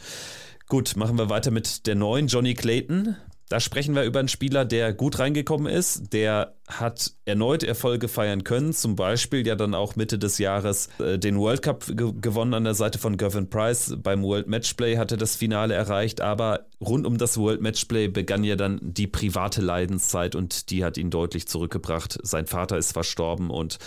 A: Gut, machen wir weiter mit der neuen Johnny Clayton. Da sprechen wir über einen Spieler, der gut reingekommen ist, der hat erneut Erfolge feiern können, zum Beispiel ja dann auch Mitte des Jahres äh, den World Cup ge gewonnen an der Seite von Gavin Price. Beim World Matchplay hatte das Finale erreicht, aber rund um das World Matchplay begann ja dann die private Leidenszeit und die hat ihn deutlich zurückgebracht. Sein Vater ist verstorben und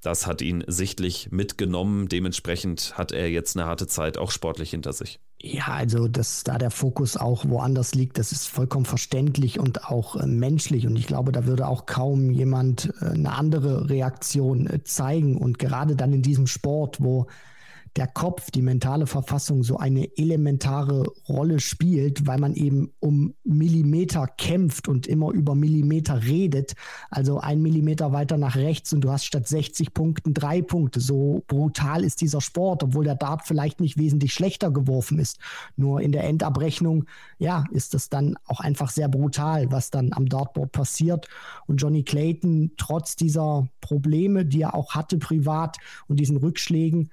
A: das hat ihn sichtlich mitgenommen. Dementsprechend hat er jetzt eine harte Zeit auch sportlich hinter sich.
C: Ja, also dass da der Fokus auch woanders liegt, das ist vollkommen verständlich und auch äh, menschlich. Und ich glaube, da würde auch kaum jemand äh, eine andere Reaktion äh, zeigen. Und gerade dann in diesem Sport, wo der Kopf, die mentale Verfassung so eine elementare Rolle spielt, weil man eben um Millimeter kämpft und immer über Millimeter redet. Also ein Millimeter weiter nach rechts und du hast statt 60 Punkten drei Punkte. So brutal ist dieser Sport, obwohl der Dart vielleicht nicht wesentlich schlechter geworfen ist. Nur in der Endabrechnung, ja, ist das dann auch einfach sehr brutal, was dann am Dartboard passiert. Und Johnny Clayton, trotz dieser Probleme, die er auch hatte privat und diesen Rückschlägen,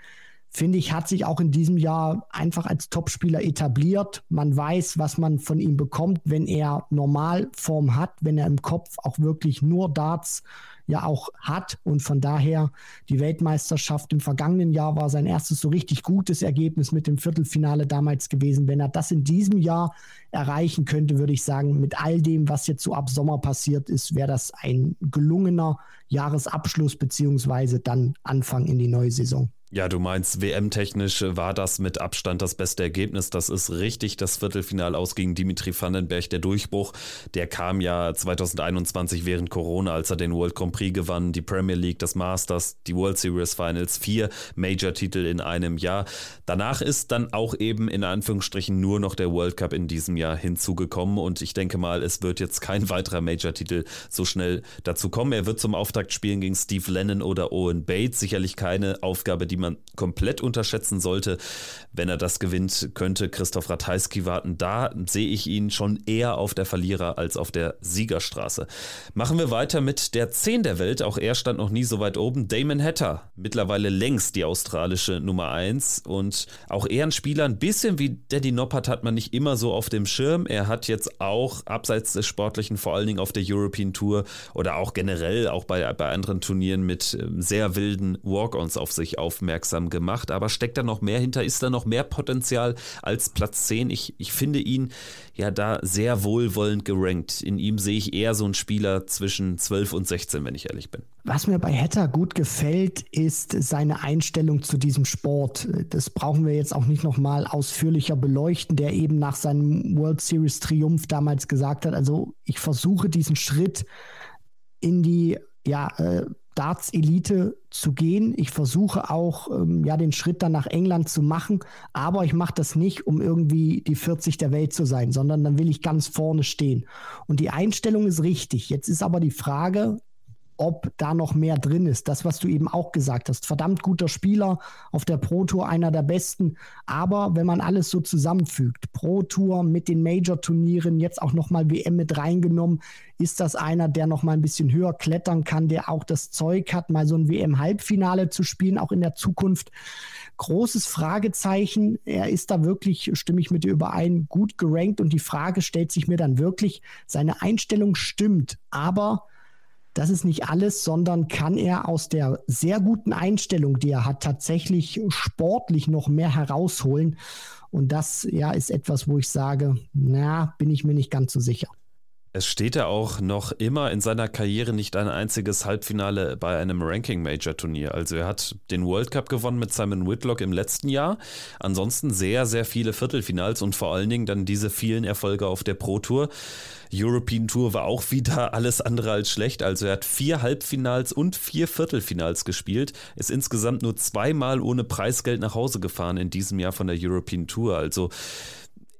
C: finde ich, hat sich auch in diesem Jahr einfach als Topspieler etabliert. Man weiß, was man von ihm bekommt, wenn er Normalform hat, wenn er im Kopf auch wirklich nur Darts ja auch hat. Und von daher die Weltmeisterschaft im vergangenen Jahr war sein erstes so richtig gutes Ergebnis mit dem Viertelfinale damals gewesen. Wenn er das in diesem Jahr erreichen könnte, würde ich sagen, mit all dem, was jetzt so ab Sommer passiert ist, wäre das ein gelungener Jahresabschluss beziehungsweise dann Anfang in die neue Saison.
A: Ja, du meinst, WM-technisch war das mit Abstand das beste Ergebnis. Das ist richtig. Das Viertelfinal aus gegen Dimitri Vandenberg, der Durchbruch, der kam ja 2021 während Corona, als er den World Grand Prix gewann, die Premier League, das Masters, die World Series Finals, vier Major-Titel in einem Jahr. Danach ist dann auch eben in Anführungsstrichen nur noch der World Cup in diesem Jahr hinzugekommen und ich denke mal, es wird jetzt kein weiterer Major-Titel so schnell dazu kommen. Er wird zum Auftakt spielen gegen Steve Lennon oder Owen Bates. Sicherlich keine Aufgabe, die die man komplett unterschätzen sollte. Wenn er das gewinnt, könnte Christoph Ratajski warten. Da sehe ich ihn schon eher auf der Verlierer- als auf der Siegerstraße. Machen wir weiter mit der 10 der Welt. Auch er stand noch nie so weit oben. Damon Hatter, mittlerweile längst die australische Nummer 1 und auch er ein Spieler, ein bisschen wie Daddy Noppert hat man nicht immer so auf dem Schirm. Er hat jetzt auch abseits des Sportlichen, vor allen Dingen auf der European Tour oder auch generell auch bei, bei anderen Turnieren mit ähm, sehr wilden Walk-ons auf sich aufmerksam aufmerksam gemacht. Aber steckt da noch mehr hinter? Ist da noch mehr Potenzial als Platz 10? Ich, ich finde ihn ja da sehr wohlwollend gerankt. In ihm sehe ich eher so einen Spieler zwischen 12 und 16, wenn ich ehrlich bin.
C: Was mir bei Hatter gut gefällt, ist seine Einstellung zu diesem Sport. Das brauchen wir jetzt auch nicht nochmal ausführlicher beleuchten, der eben nach seinem World Series Triumph damals gesagt hat, also ich versuche diesen Schritt in die ja, äh, Darts-Elite zu gehen. Ich versuche auch, ähm, ja, den Schritt dann nach England zu machen, aber ich mache das nicht, um irgendwie die 40 der Welt zu sein, sondern dann will ich ganz vorne stehen. Und die Einstellung ist richtig. Jetzt ist aber die Frage, ob da noch mehr drin ist. Das, was du eben auch gesagt hast. Verdammt guter Spieler auf der Pro Tour, einer der besten. Aber wenn man alles so zusammenfügt, Pro Tour mit den Major-Turnieren, jetzt auch nochmal WM mit reingenommen, ist das einer, der nochmal ein bisschen höher klettern kann, der auch das Zeug hat, mal so ein WM-Halbfinale zu spielen, auch in der Zukunft. Großes Fragezeichen. Er ist da wirklich, stimme ich mit dir überein, gut gerankt und die Frage stellt sich mir dann wirklich, seine Einstellung stimmt, aber das ist nicht alles, sondern kann er aus der sehr guten Einstellung, die er hat, tatsächlich sportlich noch mehr herausholen. Und das ja ist etwas, wo ich sage, na, bin ich mir nicht ganz so sicher.
A: Es steht ja auch noch immer in seiner Karriere nicht ein einziges Halbfinale bei einem Ranking-Major-Turnier. Also er hat den World Cup gewonnen mit Simon Whitlock im letzten Jahr. Ansonsten sehr, sehr viele Viertelfinals und vor allen Dingen dann diese vielen Erfolge auf der Pro Tour. European Tour war auch wieder alles andere als schlecht. Also er hat vier Halbfinals und vier Viertelfinals gespielt, ist insgesamt nur zweimal ohne Preisgeld nach Hause gefahren in diesem Jahr von der European Tour. Also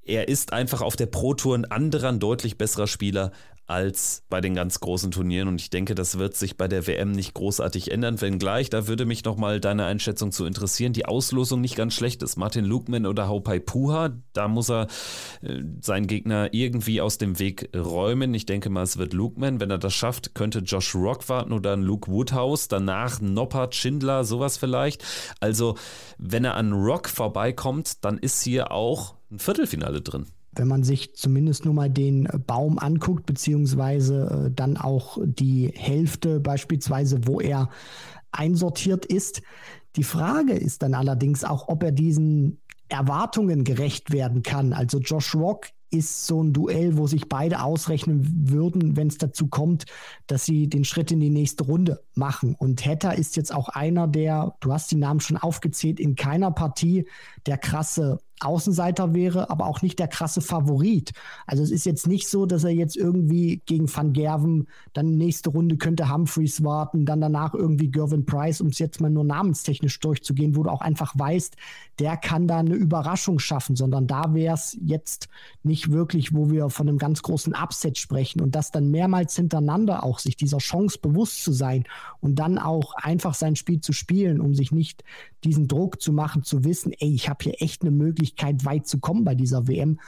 A: er ist einfach auf der Pro Tour ein anderer, ein deutlich besserer Spieler als bei den ganz großen Turnieren. Und ich denke, das wird sich bei der WM nicht großartig ändern. Wenngleich, da würde mich nochmal deine Einschätzung zu interessieren, die Auslosung nicht ganz schlecht ist. Martin Lukman oder Haupai Puha, da muss er äh, seinen Gegner irgendwie aus dem Weg räumen. Ich denke mal, es wird Lukman. Wenn er das schafft, könnte Josh Rock warten oder ein Luke Woodhouse. Danach Noppert, Schindler, sowas vielleicht. Also, wenn er an Rock vorbeikommt, dann ist hier auch ein Viertelfinale drin.
C: wenn man sich zumindest nur mal den Baum anguckt, beziehungsweise äh, dann auch die Hälfte beispielsweise, wo er einsortiert ist. Die Frage ist dann allerdings auch, ob er diesen Erwartungen gerecht werden kann. Also Josh Rock ist so ein Duell, wo sich beide ausrechnen würden, wenn es dazu kommt, dass sie den Schritt in die nächste Runde machen. Und Hatter ist jetzt auch einer, der, du hast die Namen schon aufgezählt, in keiner Partie der krasse Außenseiter wäre, aber auch nicht der krasse Favorit. Also es ist jetzt nicht so, dass er jetzt irgendwie gegen Van Gerven, dann nächste Runde könnte Humphreys warten, dann danach irgendwie Gervin Price, um es jetzt mal nur namenstechnisch durchzugehen, wo du auch einfach weißt, der kann da eine Überraschung schaffen, sondern da wäre es jetzt nicht wirklich, wo wir von einem ganz großen Upset sprechen und das dann mehrmals hintereinander auch sich dieser Chance bewusst zu sein und dann auch einfach sein Spiel zu spielen, um sich nicht diesen Druck zu machen, zu wissen, ey, ich habe hier echt eine Möglichkeit, weit zu kommen bei dieser WM.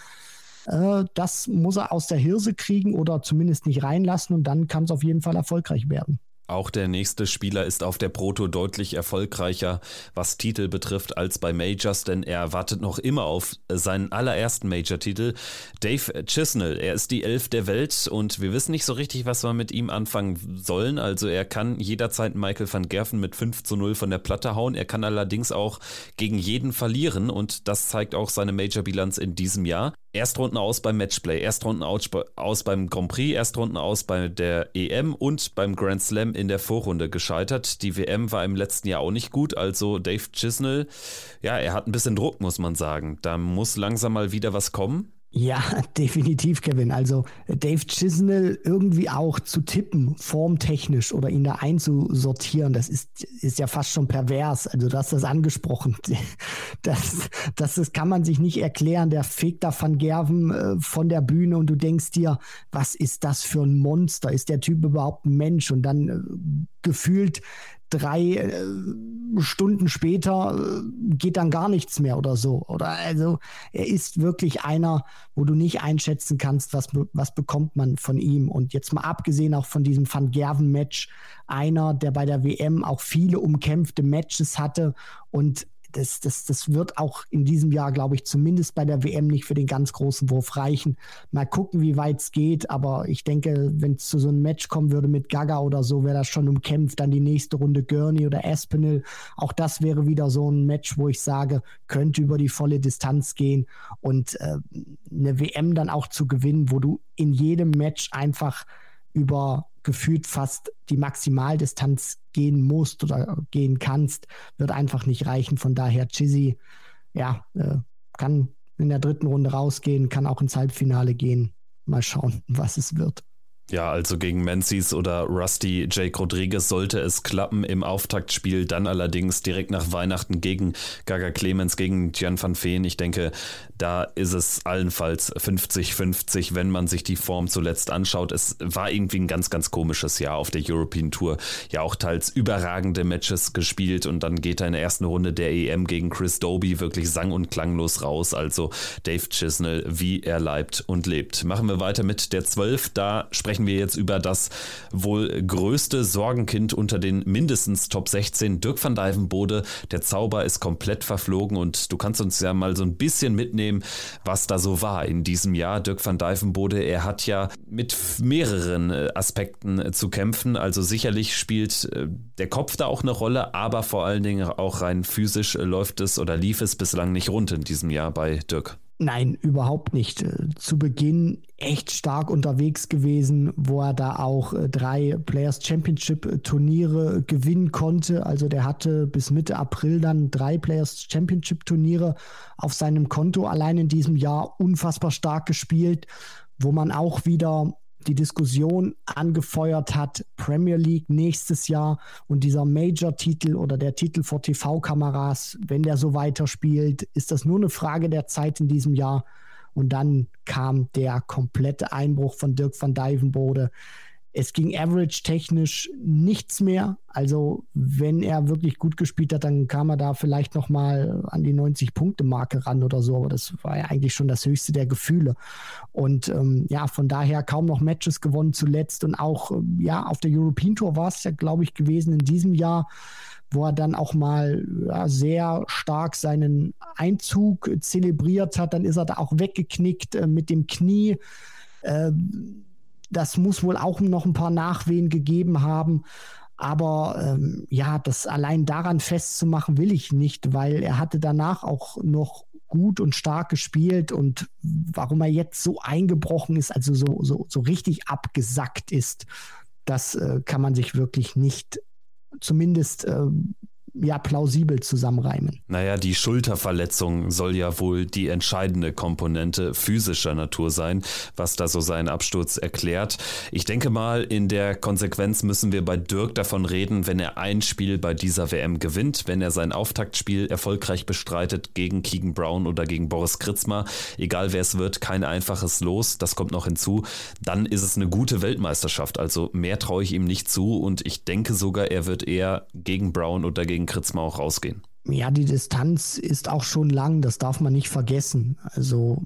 C: Äh, das muss er aus der Hirse kriegen oder zumindest nicht reinlassen und dann kann es auf jeden Fall erfolgreich werden.
A: Auch der nächste Spieler ist auf der Proto deutlich erfolgreicher, was Titel betrifft, als bei Majors, denn er wartet noch immer auf seinen allerersten Major-Titel. Dave Chisnell, er ist die Elf der Welt und wir wissen nicht so richtig, was wir mit ihm anfangen sollen. Also er kann jederzeit Michael van Gerven mit 5 zu 0 von der Platte hauen. Er kann allerdings auch gegen jeden verlieren und das zeigt auch seine Major-Bilanz in diesem Jahr. Erstrunden aus beim Matchplay, Erstrunden aus, beim Grand Prix, Erstrunden aus bei der EM und beim Grand Slam in der Vorrunde gescheitert. Die WM war im letzten Jahr auch nicht gut, also Dave Chisnell, ja, er hat ein bisschen Druck, muss man sagen. Da muss langsam mal wieder was kommen.
C: Ja, definitiv, Kevin. Also Dave Chisnell irgendwie auch zu tippen, formtechnisch oder ihn da einzusortieren, das ist, ist ja fast schon pervers. Also du hast das angesprochen. Das, das, das kann man sich nicht erklären. Der fegt da Van Gerven äh, von der Bühne und du denkst dir, was ist das für ein Monster? Ist der Typ überhaupt ein Mensch? Und dann äh, gefühlt drei äh, Stunden später äh, geht dann gar nichts mehr oder so. Oder also er ist wirklich einer, wo du nicht einschätzen kannst, was, was bekommt man von ihm. Und jetzt mal abgesehen auch von diesem Van Gerven-Match, einer, der bei der WM auch viele umkämpfte Matches hatte und das, das, das wird auch in diesem Jahr, glaube ich, zumindest bei der WM nicht für den ganz großen Wurf reichen. Mal gucken, wie weit es geht, aber ich denke, wenn es zu so einem Match kommen würde mit Gaga oder so, wäre das schon umkämpft. Dann die nächste Runde Gurney oder Aspinall. Auch das wäre wieder so ein Match, wo ich sage, könnte über die volle Distanz gehen und äh, eine WM dann auch zu gewinnen, wo du in jedem Match einfach über gefühlt fast die Maximaldistanz gehen musst oder gehen kannst, wird einfach nicht reichen. Von daher, Chizzy, ja, äh, kann in der dritten Runde rausgehen, kann auch ins Halbfinale gehen. Mal schauen, was es wird.
A: Ja, also gegen Menzies oder Rusty Jake Rodriguez sollte es klappen im Auftaktspiel, dann allerdings direkt nach Weihnachten gegen Gaga Clemens, gegen Gian van Veen. Ich denke, da ist es allenfalls 50-50, wenn man sich die Form zuletzt anschaut. Es war irgendwie ein ganz, ganz komisches Jahr auf der European Tour. Ja, auch teils überragende Matches gespielt und dann geht er in der ersten Runde der EM gegen Chris Doby wirklich sang- und klanglos raus. Also Dave Chisnell, wie er leibt und lebt. Machen wir weiter mit der 12. Da sprechen sprechen wir jetzt über das wohl größte Sorgenkind unter den mindestens Top 16, Dirk van Dijvenbode. Der Zauber ist komplett verflogen und du kannst uns ja mal so ein bisschen mitnehmen, was da so war in diesem Jahr. Dirk van Dijvenbode, er hat ja mit mehreren äh, Aspekten äh, zu kämpfen. Also sicherlich spielt äh, der Kopf da auch eine Rolle, aber vor allen Dingen auch rein physisch läuft es oder lief es bislang nicht rund in diesem Jahr bei Dirk.
C: Nein, überhaupt nicht. Äh, zu Beginn echt stark unterwegs gewesen, wo er da auch äh, drei Players Championship äh, Turniere gewinnen konnte. Also der hatte bis Mitte April dann drei Players Championship Turniere auf seinem Konto allein in diesem Jahr unfassbar stark gespielt, wo man auch wieder die Diskussion angefeuert hat, Premier League nächstes Jahr und dieser Major-Titel oder der Titel vor TV-Kameras, wenn der so weiterspielt, ist das nur eine Frage der Zeit in diesem Jahr. Und dann kam der komplette Einbruch von Dirk van Dijvenbode. Es ging average-technisch nichts mehr. Also, wenn er wirklich gut gespielt hat, dann kam er da vielleicht nochmal an die 90-Punkte-Marke ran oder so. Aber das war ja eigentlich schon das höchste der Gefühle. Und ähm, ja, von daher kaum noch Matches gewonnen zuletzt. Und auch, ähm, ja, auf der European Tour war es ja, glaube ich, gewesen in diesem Jahr wo er dann auch mal ja, sehr stark seinen Einzug zelebriert hat. Dann ist er da auch weggeknickt äh, mit dem Knie. Äh, das muss wohl auch noch ein paar Nachwehen gegeben haben. Aber ähm, ja, das allein daran festzumachen will ich nicht, weil er hatte danach auch noch gut und stark gespielt und warum er jetzt so eingebrochen ist, also so, so, so richtig abgesackt ist, das äh, kann man sich wirklich nicht zumindest äh, ja, plausibel zusammenreimen.
A: Naja, die Schulterverletzung soll ja wohl die entscheidende Komponente physischer Natur sein, was da so seinen Absturz erklärt. Ich denke mal, in der Konsequenz müssen wir bei Dirk davon reden, wenn er ein Spiel bei dieser WM gewinnt, wenn er sein Auftaktspiel erfolgreich bestreitet gegen Keegan Brown oder gegen Boris Kritzmer, egal wer es wird, kein einfaches Los, das kommt noch hinzu, dann ist es eine gute Weltmeisterschaft. Also mehr traue ich ihm nicht zu und ich denke sogar, er wird eher gegen Brown oder gegen Kritzmer auch rausgehen.
C: Ja, die Distanz ist auch schon lang, das darf man nicht vergessen. Also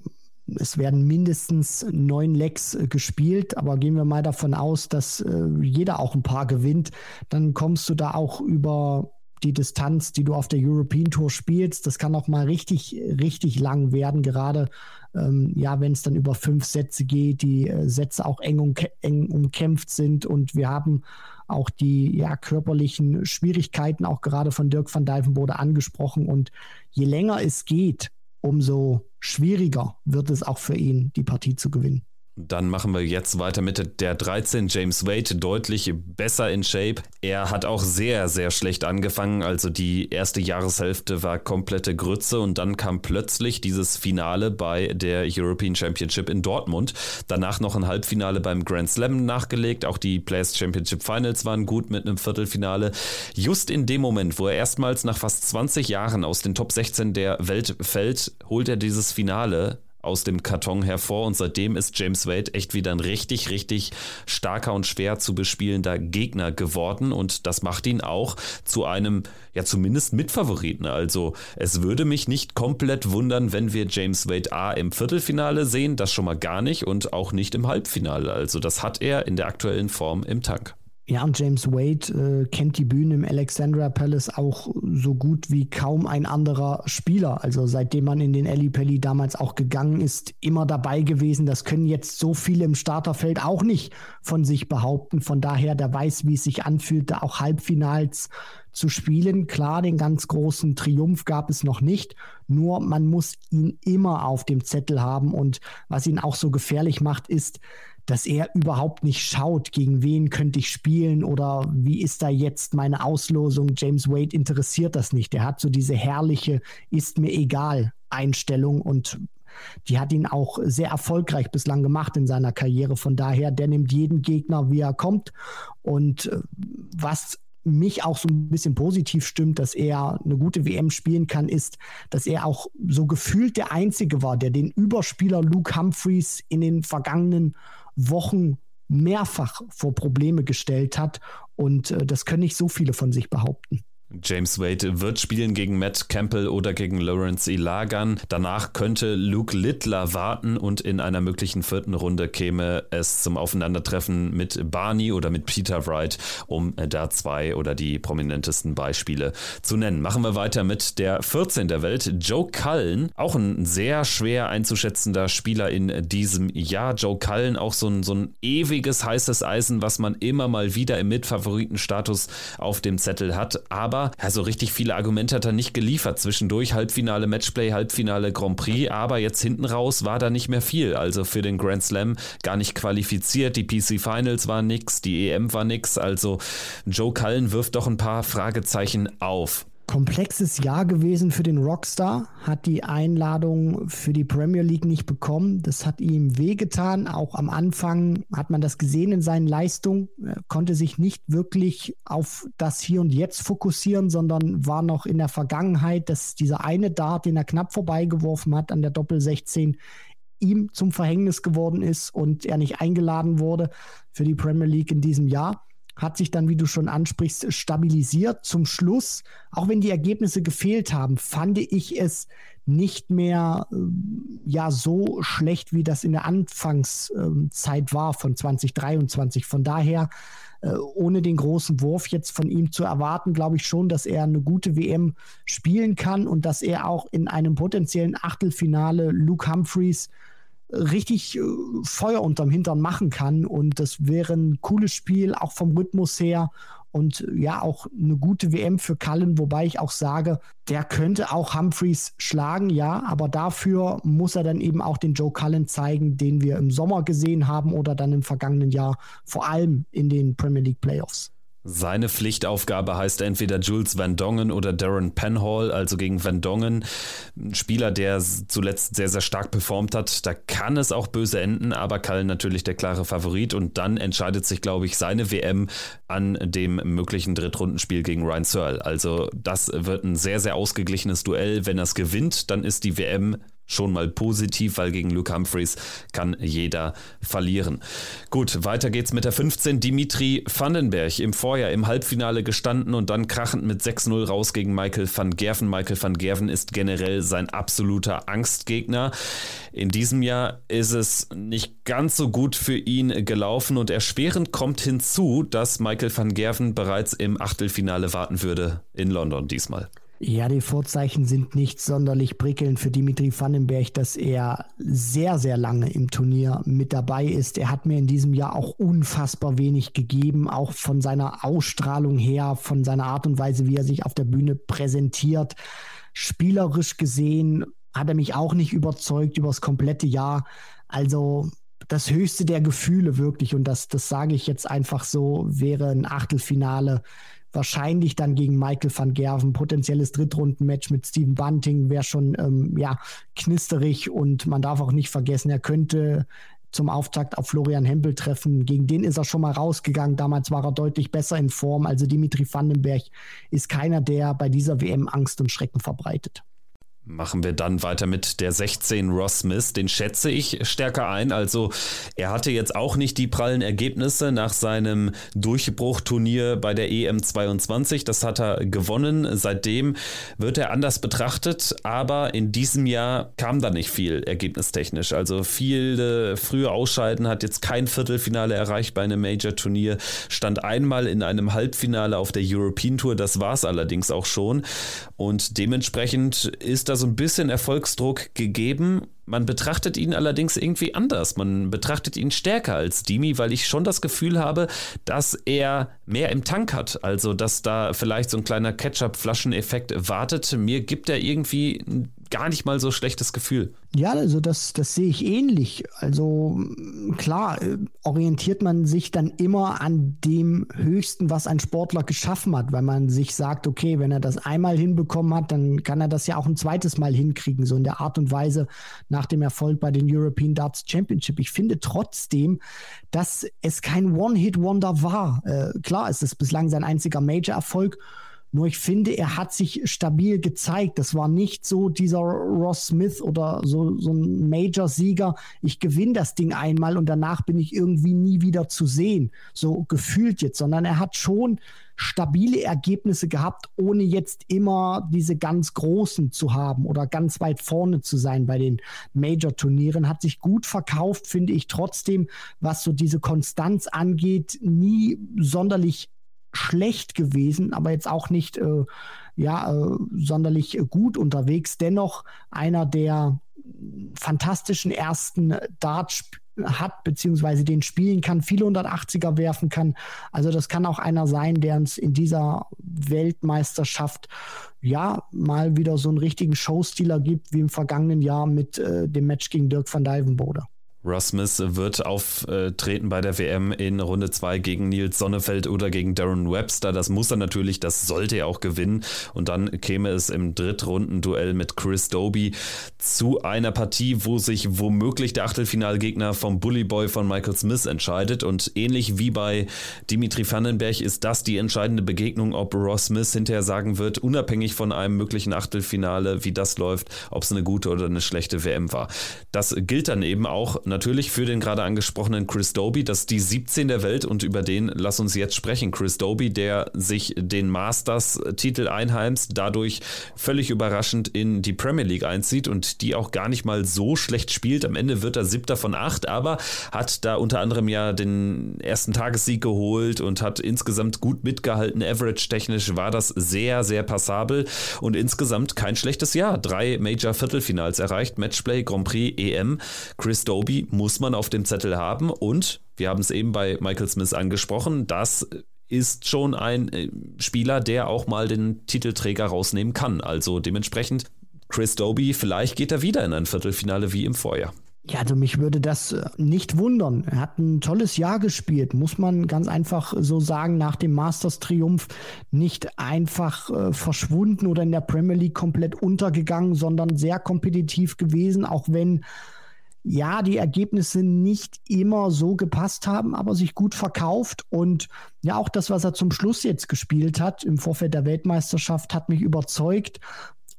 C: es werden mindestens neun Lecks äh, gespielt, aber gehen wir mal davon aus, dass äh, jeder auch ein paar gewinnt, dann kommst du da auch über die Distanz, die du auf der European Tour spielst. Das kann auch mal richtig, richtig lang werden, gerade ähm, ja, wenn es dann über fünf Sätze geht, die äh, Sätze auch eng, um, eng umkämpft sind und wir haben auch die ja, körperlichen Schwierigkeiten, auch gerade von Dirk van Dijvenbode angesprochen. Und je länger es geht, umso schwieriger wird es auch für ihn, die Partie zu gewinnen.
A: Dann machen wir jetzt weiter mit der 13. James Wade, deutlich besser in Shape. Er hat auch sehr, sehr schlecht angefangen. Also die erste Jahreshälfte war komplette Grütze und dann kam plötzlich dieses Finale bei der European Championship in Dortmund. Danach noch ein Halbfinale beim Grand Slam nachgelegt. Auch die Players Championship Finals waren gut mit einem Viertelfinale. Just in dem Moment, wo er erstmals nach fast 20 Jahren aus den Top 16 der Welt fällt, holt er dieses Finale aus dem Karton hervor und seitdem ist James Wade echt wieder ein richtig, richtig starker und schwer zu bespielender Gegner geworden und das macht ihn auch zu einem, ja zumindest Mitfavoriten. Also es würde mich nicht komplett wundern, wenn wir James Wade A im Viertelfinale sehen, das schon mal gar nicht und auch nicht im Halbfinale. Also das hat er in der aktuellen Form im Tank.
C: Ja, und James Wade äh, kennt die Bühne im Alexandra Palace auch so gut wie kaum ein anderer Spieler. Also seitdem man in den Ali Pelli damals auch gegangen ist, immer dabei gewesen. Das können jetzt so viele im Starterfeld auch nicht von sich behaupten. Von daher, der weiß, wie es sich anfühlt, da auch Halbfinals zu spielen. Klar, den ganz großen Triumph gab es noch nicht. Nur man muss ihn immer auf dem Zettel haben. Und was ihn auch so gefährlich macht, ist, dass er überhaupt nicht schaut, gegen wen könnte ich spielen oder wie ist da jetzt meine Auslosung. James Wade interessiert das nicht. Er hat so diese herrliche, ist mir egal Einstellung und die hat ihn auch sehr erfolgreich bislang gemacht in seiner Karriere. Von daher, der nimmt jeden Gegner, wie er kommt. Und äh, was mich auch so ein bisschen positiv stimmt, dass er eine gute WM spielen kann, ist, dass er auch so gefühlt der Einzige war, der den Überspieler Luke Humphreys in den vergangenen Wochen mehrfach vor Probleme gestellt hat. Und äh, das können nicht so viele von sich behaupten.
A: James Wade wird spielen gegen Matt Campbell oder gegen Lawrence Ilagan. Danach könnte Luke Littler warten und in einer möglichen vierten Runde käme es zum Aufeinandertreffen mit Barney oder mit Peter Wright, um da zwei oder die prominentesten Beispiele zu nennen. Machen wir weiter mit der 14 der Welt, Joe Cullen, auch ein sehr schwer einzuschätzender Spieler in diesem Jahr. Joe Cullen, auch so ein, so ein ewiges heißes Eisen, was man immer mal wieder im Mitfavoritenstatus auf dem Zettel hat, aber ja, so richtig viele Argumente hat er nicht geliefert. Zwischendurch Halbfinale Matchplay, Halbfinale Grand Prix, aber jetzt hinten raus war da nicht mehr viel. Also für den Grand Slam gar nicht qualifiziert. Die PC Finals war nix, die EM war nix. Also Joe Cullen wirft doch ein paar Fragezeichen auf
C: komplexes Jahr gewesen für den Rockstar, hat die Einladung für die Premier League nicht bekommen. Das hat ihm wehgetan. Auch am Anfang hat man das gesehen in seinen Leistungen, er konnte sich nicht wirklich auf das Hier und Jetzt fokussieren, sondern war noch in der Vergangenheit, dass dieser eine Dart, den er knapp vorbeigeworfen hat an der Doppel 16, ihm zum Verhängnis geworden ist und er nicht eingeladen wurde für die Premier League in diesem Jahr. Hat sich dann, wie du schon ansprichst, stabilisiert. Zum Schluss, auch wenn die Ergebnisse gefehlt haben, fand ich es nicht mehr äh, ja so schlecht, wie das in der Anfangszeit war von 2023. Von daher, äh, ohne den großen Wurf jetzt von ihm zu erwarten, glaube ich schon, dass er eine gute WM spielen kann und dass er auch in einem potenziellen Achtelfinale Luke Humphreys richtig äh, Feuer unterm Hintern machen kann. Und das wäre ein cooles Spiel, auch vom Rhythmus her. Und ja, auch eine gute WM für Cullen, wobei ich auch sage, der könnte auch Humphreys schlagen, ja, aber dafür muss er dann eben auch den Joe Cullen zeigen, den wir im Sommer gesehen haben oder dann im vergangenen Jahr, vor allem in den Premier League Playoffs.
A: Seine Pflichtaufgabe heißt entweder Jules Van Dongen oder Darren Penhall, also gegen Van Dongen, ein Spieler, der zuletzt sehr, sehr stark performt hat. Da kann es auch böse enden, aber Kall natürlich der klare Favorit und dann entscheidet sich, glaube ich, seine WM an dem möglichen Drittrundenspiel gegen Ryan Searle. Also das wird ein sehr, sehr ausgeglichenes Duell. Wenn er es gewinnt, dann ist die WM schon mal positiv, weil gegen Luke Humphreys kann jeder verlieren. Gut, weiter geht's mit der 15. Dimitri Vandenberg im Vorjahr im Halbfinale gestanden und dann krachend mit 6-0 raus gegen Michael van Gerven. Michael van Gerven ist generell sein absoluter Angstgegner. In diesem Jahr ist es nicht ganz so gut für ihn gelaufen und erschwerend kommt hinzu, dass Michael van Gerven bereits im Achtelfinale warten würde in London diesmal.
C: Ja, die Vorzeichen sind nicht sonderlich prickelnd für Dimitri Vandenberg, dass er sehr, sehr lange im Turnier mit dabei ist. Er hat mir in diesem Jahr auch unfassbar wenig gegeben, auch von seiner Ausstrahlung her, von seiner Art und Weise, wie er sich auf der Bühne präsentiert. Spielerisch gesehen hat er mich auch nicht überzeugt über das komplette Jahr. Also das höchste der Gefühle wirklich, und das, das sage ich jetzt einfach so, wäre ein Achtelfinale wahrscheinlich dann gegen Michael van Gerven. Potenzielles Drittrundenmatch mit Steven Bunting wäre schon ähm, ja, knisterig und man darf auch nicht vergessen, er könnte zum Auftakt auf Florian Hempel treffen. Gegen den ist er schon mal rausgegangen. Damals war er deutlich besser in Form. Also Dimitri Vandenberg ist keiner, der bei dieser WM Angst und Schrecken verbreitet.
A: Machen wir dann weiter mit der 16 Ross Smith. Den schätze ich stärker ein. Also er hatte jetzt auch nicht die prallen Ergebnisse nach seinem Durchbruchturnier bei der EM22. Das hat er gewonnen. Seitdem wird er anders betrachtet. Aber in diesem Jahr kam da nicht viel ergebnistechnisch. Also viele frühe Ausscheiden hat jetzt kein Viertelfinale erreicht bei einem Major-Turnier. Stand einmal in einem Halbfinale auf der European Tour. Das war es allerdings auch schon. Und dementsprechend ist das da so ein bisschen Erfolgsdruck gegeben. Man betrachtet ihn allerdings irgendwie anders. Man betrachtet ihn stärker als Dimi, weil ich schon das Gefühl habe, dass er mehr im Tank hat. Also, dass da vielleicht so ein kleiner Ketchup-Flaschen-Effekt wartet. Mir gibt er irgendwie gar nicht mal so schlechtes Gefühl.
C: Ja, also das, das sehe ich ähnlich. Also klar, äh, orientiert man sich dann immer an dem Höchsten, was ein Sportler geschaffen hat, weil man sich sagt, okay, wenn er das einmal hinbekommen hat, dann kann er das ja auch ein zweites Mal hinkriegen, so in der Art und Weise nach dem Erfolg bei den European Darts Championship. Ich finde trotzdem, dass es kein One-Hit-Wonder war. Äh, klar, es ist bislang sein einziger Major-Erfolg nur ich finde, er hat sich stabil gezeigt. Das war nicht so dieser Ross Smith oder so, so ein Major-Sieger. Ich gewinne das Ding einmal und danach bin ich irgendwie nie wieder zu sehen. So gefühlt jetzt, sondern er hat schon stabile Ergebnisse gehabt, ohne jetzt immer diese ganz großen zu haben oder ganz weit vorne zu sein bei den Major-Turnieren. Hat sich gut verkauft, finde ich trotzdem, was so diese Konstanz angeht, nie sonderlich schlecht gewesen, aber jetzt auch nicht äh, ja, äh, sonderlich gut unterwegs. Dennoch einer der fantastischen ersten Darts hat, beziehungsweise den spielen kann, viele 180er werfen kann. Also das kann auch einer sein, der uns in dieser Weltmeisterschaft ja mal wieder so einen richtigen Showstealer gibt, wie im vergangenen Jahr mit äh, dem Match gegen Dirk van Dijvenbode.
A: Smith wird auftreten bei der WM in Runde 2 gegen Nils Sonnefeld oder gegen Darren Webster. Das muss er natürlich, das sollte er auch gewinnen. Und dann käme es im Drittrundenduell mit Chris Doby zu einer Partie, wo sich womöglich der Achtelfinalgegner vom Bully Boy von Michael Smith entscheidet. Und ähnlich wie bei Dimitri Vandenberg ist das die entscheidende Begegnung, ob Ross Smith hinterher sagen wird, unabhängig von einem möglichen Achtelfinale, wie das läuft, ob es eine gute oder eine schlechte WM war. Das gilt dann eben auch natürlich für den gerade angesprochenen Chris Doby, das ist die 17 der Welt und über den lass uns jetzt sprechen. Chris Doby, der sich den Masters-Titel einheimst, dadurch völlig überraschend in die Premier League einzieht und die auch gar nicht mal so schlecht spielt. Am Ende wird er siebter von acht, aber hat da unter anderem ja den ersten Tagessieg geholt und hat insgesamt gut mitgehalten. Average-technisch war das sehr, sehr passabel und insgesamt kein schlechtes Jahr. Drei Major-Viertelfinals erreicht, Matchplay, Grand Prix, EM. Chris Doby muss man auf dem Zettel haben und wir haben es eben bei Michael Smith angesprochen, das ist schon ein äh, Spieler, der auch mal den Titelträger rausnehmen kann. Also dementsprechend Chris Doby, vielleicht geht er wieder in ein Viertelfinale wie im Vorjahr.
C: Ja, also mich würde das äh, nicht wundern. Er hat ein tolles Jahr gespielt, muss man ganz einfach so sagen, nach dem Masters-Triumph nicht einfach äh, verschwunden oder in der Premier League komplett untergegangen, sondern sehr kompetitiv gewesen, auch wenn ja, die Ergebnisse nicht immer so gepasst haben, aber sich gut verkauft. Und ja, auch das, was er zum Schluss jetzt gespielt hat, im Vorfeld der Weltmeisterschaft, hat mich überzeugt.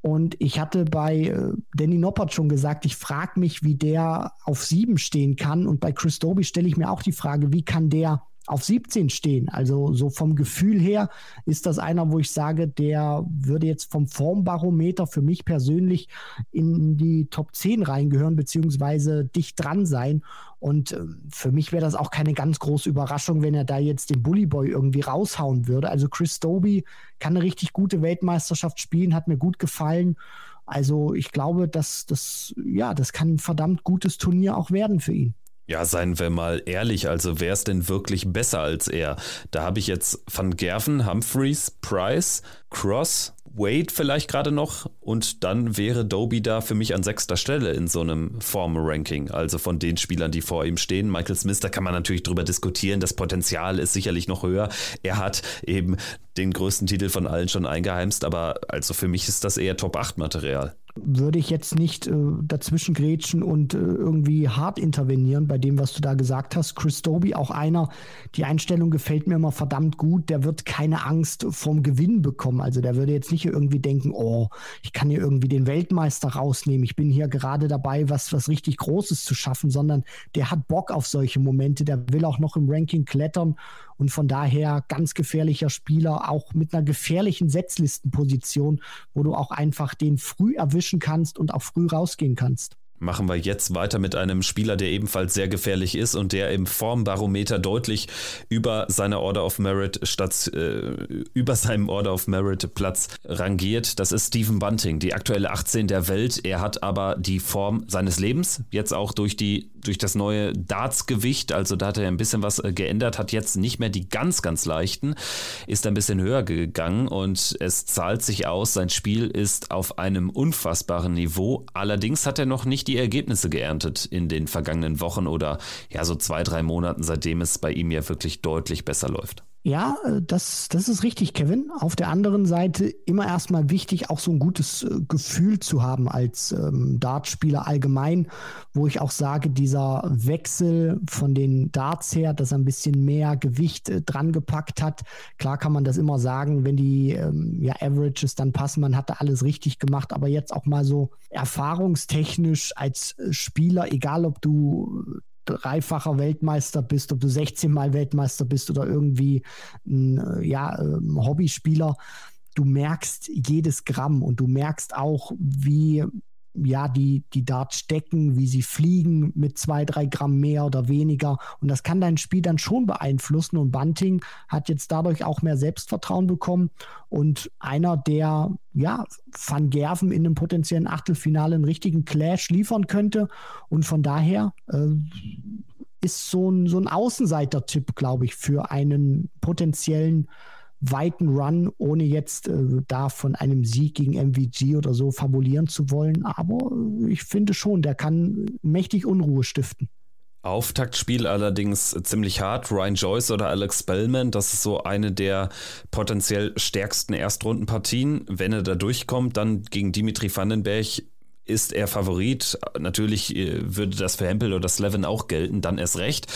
C: Und ich hatte bei äh, Danny Noppert schon gesagt, ich frage mich, wie der auf sieben stehen kann. Und bei Chris Doby stelle ich mir auch die Frage, wie kann der auf 17 stehen. Also so vom Gefühl her ist das einer, wo ich sage, der würde jetzt vom Formbarometer für mich persönlich in die Top 10 reingehören, beziehungsweise dicht dran sein. Und ähm, für mich wäre das auch keine ganz große Überraschung, wenn er da jetzt den Bully Boy irgendwie raushauen würde. Also Chris Doby kann eine richtig gute Weltmeisterschaft spielen, hat mir gut gefallen. Also ich glaube, dass das, ja, das kann ein verdammt gutes Turnier auch werden für ihn.
A: Ja, seien wir mal ehrlich, also wer ist denn wirklich besser als er? Da habe ich jetzt Van Gerven, Humphreys, Price, Cross, Wade vielleicht gerade noch und dann wäre Doby da für mich an sechster Stelle in so einem Form-Ranking, also von den Spielern, die vor ihm stehen. Michael Smith, da kann man natürlich drüber diskutieren, das Potenzial ist sicherlich noch höher. Er hat eben den größten Titel von allen schon eingeheimst, aber also für mich ist das eher Top-8-Material
C: würde ich jetzt nicht äh, dazwischen grätschen und äh, irgendwie hart intervenieren bei dem, was du da gesagt hast. Chris Doby, auch einer, die Einstellung gefällt mir immer verdammt gut. Der wird keine Angst vorm Gewinn bekommen. Also der würde jetzt nicht irgendwie denken, oh, ich kann hier irgendwie den Weltmeister rausnehmen. Ich bin hier gerade dabei, was, was richtig Großes zu schaffen, sondern der hat Bock auf solche Momente. Der will auch noch im Ranking klettern und von daher ganz gefährlicher Spieler, auch mit einer gefährlichen Setzlistenposition, wo du auch einfach den früh erwischen kannst und auch früh rausgehen kannst.
A: Machen wir jetzt weiter mit einem Spieler, der ebenfalls sehr gefährlich ist und der im Formbarometer deutlich über seiner Order of Merit statt äh, über seinem Order of Merit Platz rangiert. Das ist Stephen Bunting, die aktuelle 18 der Welt. Er hat aber die Form seines Lebens, jetzt auch durch die durch das neue Dartsgewicht, also da hat er ein bisschen was äh, geändert, hat jetzt nicht mehr die ganz ganz leichten, ist ein bisschen höher gegangen und es zahlt sich aus. Sein Spiel ist auf einem unfassbaren Niveau. Allerdings hat er noch nicht die die Ergebnisse geerntet in den vergangenen Wochen oder ja so zwei, drei Monaten, seitdem es bei ihm ja wirklich deutlich besser läuft.
C: Ja, äh, das, das ist richtig, Kevin. Auf der anderen Seite immer erstmal wichtig, auch so ein gutes äh, Gefühl zu haben als ähm, Dartspieler allgemein, wo ich auch sage, dieser Wechsel von den Darts her, dass er ein bisschen mehr Gewicht äh, dran gepackt hat. Klar kann man das immer sagen, wenn die ähm, ja, Averages dann passen, man hatte alles richtig gemacht, aber jetzt auch mal so erfahrungstechnisch als Spieler, egal ob du dreifacher Weltmeister bist, ob du 16 Mal Weltmeister bist oder irgendwie ein äh, ja, ähm, Hobbyspieler, du merkst jedes Gramm und du merkst auch, wie ja, die, die Darts stecken, wie sie fliegen mit zwei, drei Gramm mehr oder weniger. Und das kann dein Spiel dann schon beeinflussen. Und Bunting hat jetzt dadurch auch mehr Selbstvertrauen bekommen. Und einer, der, ja, Van Gerven in einem potenziellen Achtelfinale einen richtigen Clash liefern könnte. Und von daher äh, ist so ein, so ein Außenseiter-Tipp, glaube ich, für einen potenziellen weiten Run, ohne jetzt äh, da von einem Sieg gegen MVG oder so fabulieren zu wollen. Aber ich finde schon, der kann mächtig Unruhe stiften.
A: Auftaktspiel allerdings ziemlich hart. Ryan Joyce oder Alex Spellman, das ist so eine der potenziell stärksten Erstrundenpartien. Wenn er da durchkommt, dann gegen Dimitri Vandenberg ist er Favorit. Natürlich äh, würde das für Hempel oder Slevin auch gelten, dann erst recht.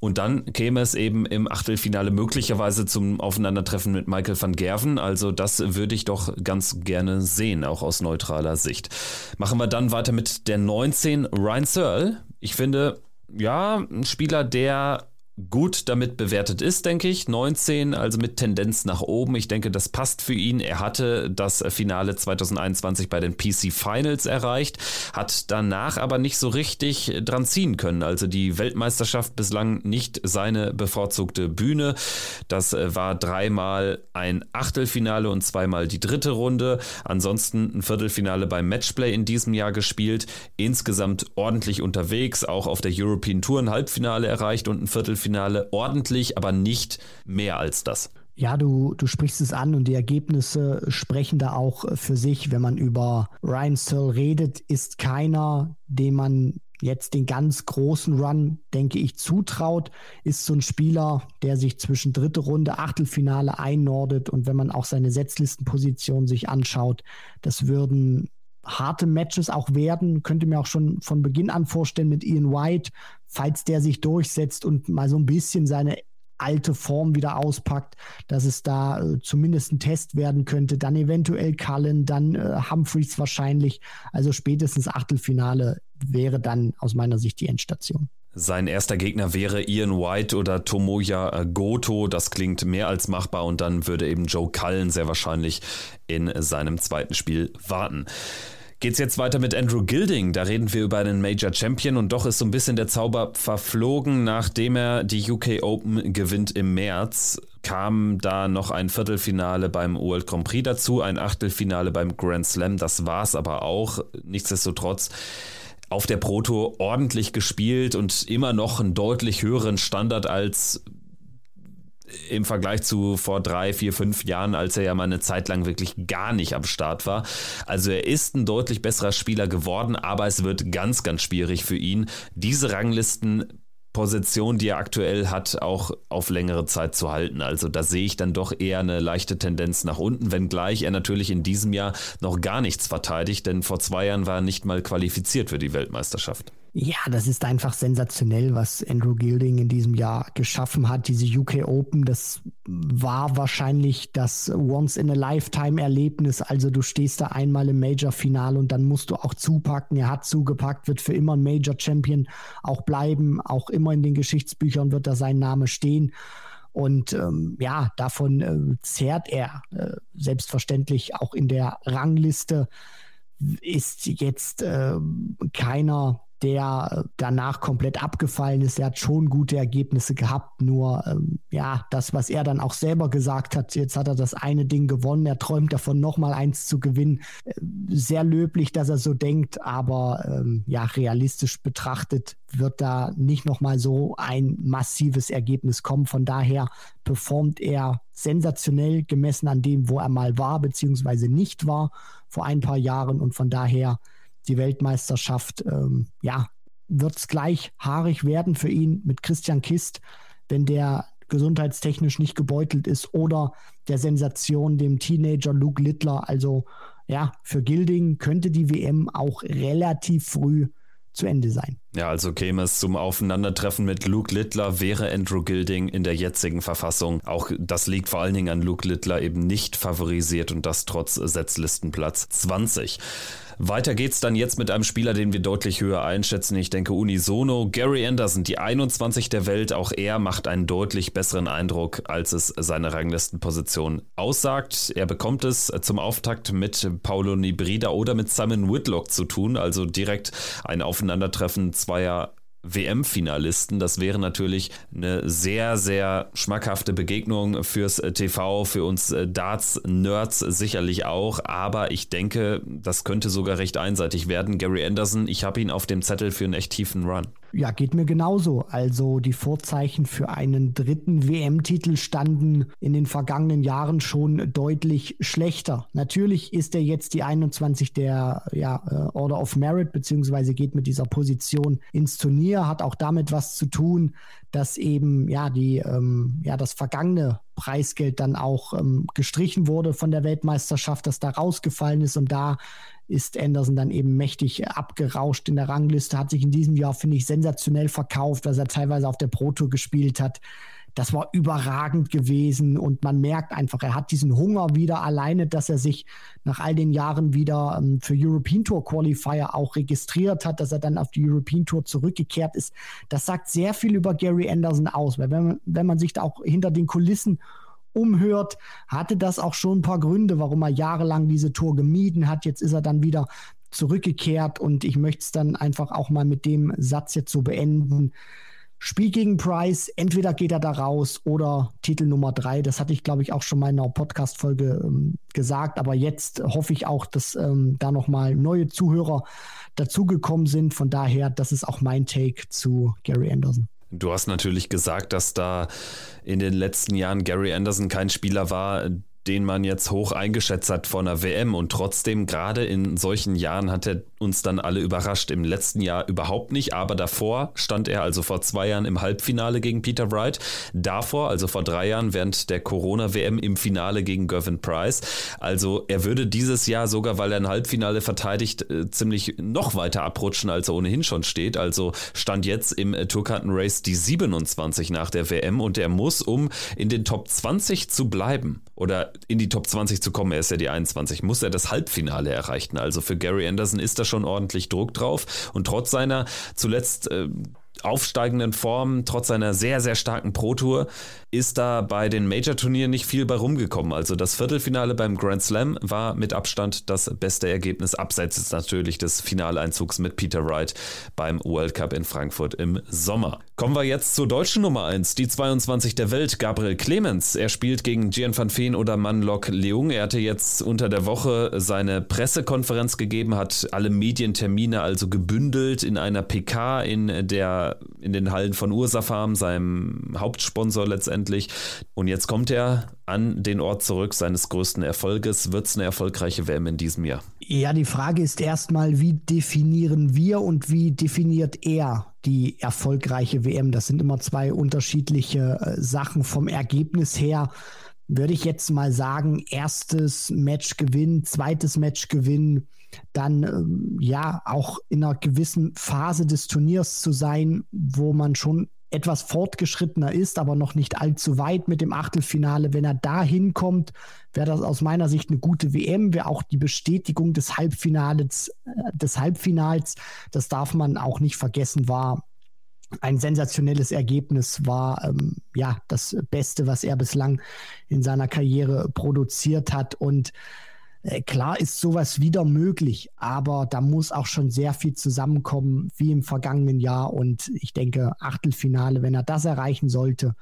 A: Und dann käme es eben im Achtelfinale möglicherweise zum Aufeinandertreffen mit Michael van Gerven. Also das würde ich doch ganz gerne sehen, auch aus neutraler Sicht. Machen wir dann weiter mit der 19 Ryan Searle Ich finde, ja, ein Spieler, der gut damit bewertet ist, denke ich. 19, also mit Tendenz nach oben. Ich denke, das passt für ihn. Er hatte das Finale 2021 bei den PC Finals erreicht, hat danach aber nicht so richtig dran ziehen können. Also die Weltmeisterschaft bislang nicht seine bevorzugte Bühne. Das war dreimal ein Achtelfinale und zweimal die dritte Runde. Ansonsten ein Viertelfinale beim Matchplay in diesem Jahr gespielt. Insgesamt ordentlich unterwegs, auch auf der European Tour ein Halbfinale erreicht und ein Viertelfinale Viertelfinale ordentlich, aber nicht mehr als das.
C: Ja, du, du sprichst es an und die Ergebnisse sprechen da auch für sich. Wenn man über Ryan Searle redet, ist keiner, dem man jetzt den ganz großen Run, denke ich, zutraut, ist so ein Spieler, der sich zwischen dritte Runde, Achtelfinale einnordet und wenn man auch seine Setzlistenposition sich anschaut, das würden harte Matches auch werden. Könnte mir auch schon von Beginn an vorstellen mit Ian White, falls der sich durchsetzt und mal so ein bisschen seine alte Form wieder auspackt, dass es da äh, zumindest ein Test werden könnte. Dann eventuell Cullen, dann äh, Humphreys wahrscheinlich. Also spätestens Achtelfinale wäre dann aus meiner Sicht die Endstation.
A: Sein erster Gegner wäre Ian White oder Tomoya Goto. Das klingt mehr als machbar und dann würde eben Joe Cullen sehr wahrscheinlich in seinem zweiten Spiel warten. Geht's jetzt weiter mit Andrew Gilding. Da reden wir über einen Major Champion und doch ist so ein bisschen der Zauber verflogen, nachdem er die UK Open gewinnt im März. Kam da noch ein Viertelfinale beim World Grand Prix dazu, ein Achtelfinale beim Grand Slam. Das war's aber auch. Nichtsdestotrotz auf der Pro Tour ordentlich gespielt und immer noch einen deutlich höheren Standard als im Vergleich zu vor drei, vier, fünf Jahren, als er ja mal eine Zeit lang wirklich gar nicht am Start war. Also er ist ein deutlich besserer Spieler geworden, aber es wird ganz, ganz schwierig für ihn, diese Ranglisten Position, die er aktuell hat, auch auf längere Zeit zu halten. Also da sehe ich dann doch eher eine leichte Tendenz nach unten, wenngleich er natürlich in diesem Jahr noch gar nichts verteidigt, denn vor zwei Jahren war er nicht mal qualifiziert für die Weltmeisterschaft.
C: Ja, das ist einfach sensationell, was Andrew Gilding in diesem Jahr geschaffen hat. Diese UK Open, das war wahrscheinlich das Once-in-a-Lifetime-Erlebnis. Also du stehst da einmal im Major-Finale und dann musst du auch zupacken. Er hat zugepackt, wird für immer ein Major-Champion auch bleiben. Auch immer in den Geschichtsbüchern wird da sein Name stehen. Und ähm, ja, davon äh, zehrt er äh, selbstverständlich auch in der Rangliste. Ist jetzt äh, keiner, der danach komplett abgefallen ist. Er hat schon gute Ergebnisse gehabt, nur ähm, ja, das, was er dann auch selber gesagt hat, jetzt hat er das eine Ding gewonnen, er träumt davon, nochmal eins zu gewinnen. Äh, sehr löblich, dass er so denkt, aber ähm, ja, realistisch betrachtet wird da nicht nochmal so ein massives Ergebnis kommen. Von daher performt er sensationell gemessen an dem, wo er mal war, beziehungsweise nicht war vor ein paar Jahren und von daher die Weltmeisterschaft, ähm, ja, wird es gleich haarig werden für ihn mit Christian Kist, wenn der gesundheitstechnisch nicht gebeutelt ist oder der Sensation dem Teenager Luke Littler. Also ja, für Gilding könnte die WM auch relativ früh zu Ende sein.
A: Ja, also käme es zum Aufeinandertreffen mit Luke Littler, wäre Andrew Gilding in der jetzigen Verfassung. Auch das liegt vor allen Dingen an Luke Littler eben nicht favorisiert und das trotz Setzlistenplatz 20. Weiter geht's dann jetzt mit einem Spieler, den wir deutlich höher einschätzen. Ich denke unisono. Gary Anderson, die 21 der Welt, auch er macht einen deutlich besseren Eindruck, als es seine Ranglistenposition aussagt. Er bekommt es zum Auftakt mit Paulo Nibrida oder mit Simon Whitlock zu tun, also direkt ein Aufeinandertreffen zweier WM-Finalisten. Das wäre natürlich eine sehr, sehr schmackhafte Begegnung fürs äh, TV, für uns äh, Darts-Nerds sicherlich auch. Aber ich denke, das könnte sogar recht einseitig werden. Gary Anderson, ich habe ihn auf dem Zettel für einen echt tiefen Run.
C: Ja, geht mir genauso. Also die Vorzeichen für einen dritten WM-Titel standen in den vergangenen Jahren schon deutlich schlechter. Natürlich ist er jetzt die 21 der ja, äh, Order of Merit, beziehungsweise geht mit dieser Position ins Turnier, hat auch damit was zu tun, dass eben ja die ähm, ja das vergangene Preisgeld dann auch ähm, gestrichen wurde von der Weltmeisterschaft, das da rausgefallen ist und da ist Anderson dann eben mächtig abgerauscht in der Rangliste, hat sich in diesem Jahr, finde ich, sensationell verkauft, was er teilweise auf der Pro Tour gespielt hat. das war überragend gewesen und man merkt einfach, er hat diesen Hunger wieder alleine, dass er sich nach all den Jahren wieder ähm, für European Tour Qualifier auch registriert hat, dass er dann auf die European Tour zurückgekehrt ist. Das sagt sehr viel über Gary Anderson aus, weil wenn man, wenn man sich da auch hinter den Kulissen umhört, hatte das auch schon ein paar Gründe, warum er jahrelang diese Tour gemieden hat. Jetzt ist er dann wieder zurückgekehrt und ich möchte es dann einfach auch mal mit dem Satz jetzt so beenden. Spiel gegen Price, entweder geht er da raus oder Titel Nummer drei. Das hatte ich, glaube ich, auch schon mal in einer Podcast-Folge ähm, gesagt. Aber jetzt hoffe ich auch, dass ähm, da nochmal neue Zuhörer dazugekommen sind. Von daher, das ist auch mein Take zu Gary Anderson.
A: Du hast natürlich gesagt, dass da in den letzten Jahren Gary Anderson kein Spieler war, den man jetzt hoch eingeschätzt hat vor einer WM und trotzdem gerade in solchen Jahren hat er uns dann alle überrascht. Im letzten Jahr überhaupt nicht, aber davor stand er also vor zwei Jahren im Halbfinale gegen Peter Wright, davor, also vor drei Jahren während der Corona-WM im Finale gegen Gervin Price. Also er würde dieses Jahr sogar, weil er ein Halbfinale verteidigt, äh, ziemlich noch weiter abrutschen, als er ohnehin schon steht. Also stand jetzt im äh, Tourkarten-Race die 27 nach der WM und er muss, um in den Top 20 zu bleiben oder in die Top 20 zu kommen, er ist ja die 21, muss er das Halbfinale erreichen. Also für Gary Anderson ist da schon ordentlich Druck drauf. Und trotz seiner zuletzt äh, aufsteigenden Form, trotz seiner sehr, sehr starken Pro-Tour, ist da bei den Major-Turnieren nicht viel bei rumgekommen. Also das Viertelfinale beim Grand Slam war mit Abstand das beste Ergebnis, abseits jetzt natürlich des Finaleinzugs mit Peter Wright beim World Cup in Frankfurt im Sommer. Kommen wir jetzt zur deutschen Nummer 1, die 22 der Welt, Gabriel Clemens. Er spielt gegen Gian van Veen oder Manlok Leung. Er hatte jetzt unter der Woche seine Pressekonferenz gegeben, hat alle Medientermine also gebündelt in einer PK in der in den Hallen von Ursa Farm, seinem Hauptsponsor letztendlich. Und jetzt kommt er an den Ort zurück seines größten Erfolges. Wird es eine erfolgreiche WM in diesem Jahr?
C: Ja, die Frage ist erstmal, wie definieren wir und wie definiert er die erfolgreiche WM? Das sind immer zwei unterschiedliche äh, Sachen vom Ergebnis her würde ich jetzt mal sagen, erstes Match gewinnen, zweites Match gewinnen, dann ähm, ja auch in einer gewissen Phase des Turniers zu sein, wo man schon etwas fortgeschrittener ist, aber noch nicht allzu weit mit dem Achtelfinale. Wenn er da hinkommt, wäre das aus meiner Sicht eine gute WM, wäre auch die Bestätigung des Halbfinals, äh, des Halbfinals. Das darf man auch nicht vergessen, war ein sensationelles Ergebnis, war ähm, ja das Beste, was er bislang in seiner Karriere produziert hat und klar ist sowas wieder möglich, aber da muss auch schon sehr viel zusammenkommen, wie im vergangenen Jahr. Und ich denke, Achtelfinale, wenn er das erreichen sollte,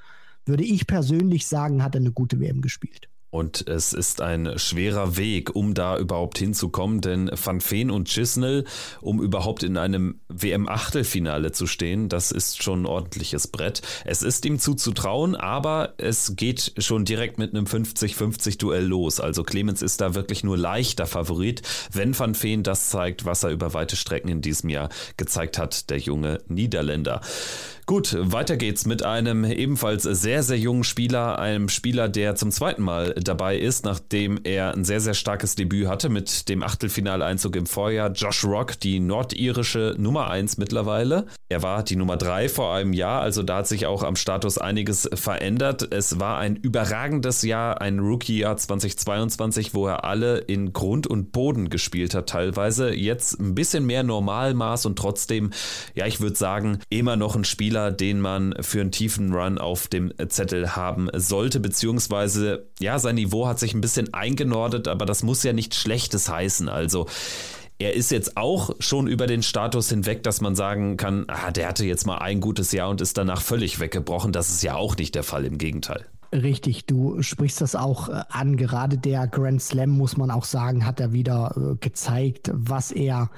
C: würde ich persönlich sagen, hat er eine gute WM gespielt.
A: Und es ist ein schwerer Weg, um da überhaupt hinzukommen, denn Van Veen und Chisnell, um überhaupt in einem WM-Achtelfinale zu stehen, das ist schon ein ordentliches Brett. Es ist ihm zuzutrauen, aber es geht schon direkt mit einem 50-50-Duell los. Also Clemens ist da wirklich nur leichter Favorit, wenn Van Veen das zeigt, was er über weite Strecken in diesem Jahr gezeigt hat, der junge Niederländer. Gut, weiter geht's mit einem ebenfalls sehr, sehr jungen Spieler, einem Spieler, der zum zweiten Mal dabei ist, nachdem er ein sehr, sehr starkes Debüt hatte mit dem Achtelfinaleinzug im Vorjahr. Josh Rock, die nordirische Nummer 1 mittlerweile. Er war die Nummer 3 vor einem Jahr, also da hat sich auch am Status einiges verändert. Es war ein überragendes Jahr, ein Rookie-Jahr 2022, wo er alle in Grund und Boden gespielt hat teilweise. Jetzt ein bisschen mehr Normalmaß und trotzdem, ja, ich würde sagen, immer noch ein Spieler, Spieler, den man für einen tiefen Run auf dem Zettel haben sollte, beziehungsweise ja, sein Niveau hat sich ein bisschen eingenordet, aber das muss ja nichts Schlechtes heißen. Also er ist jetzt auch schon über den Status hinweg, dass man sagen kann, ah, der hatte jetzt mal ein gutes Jahr und ist danach völlig weggebrochen. Das ist ja auch nicht der Fall, im Gegenteil.
C: Richtig, du sprichst das auch äh, an. Gerade der Grand Slam, muss man auch sagen, hat er wieder äh, gezeigt, was er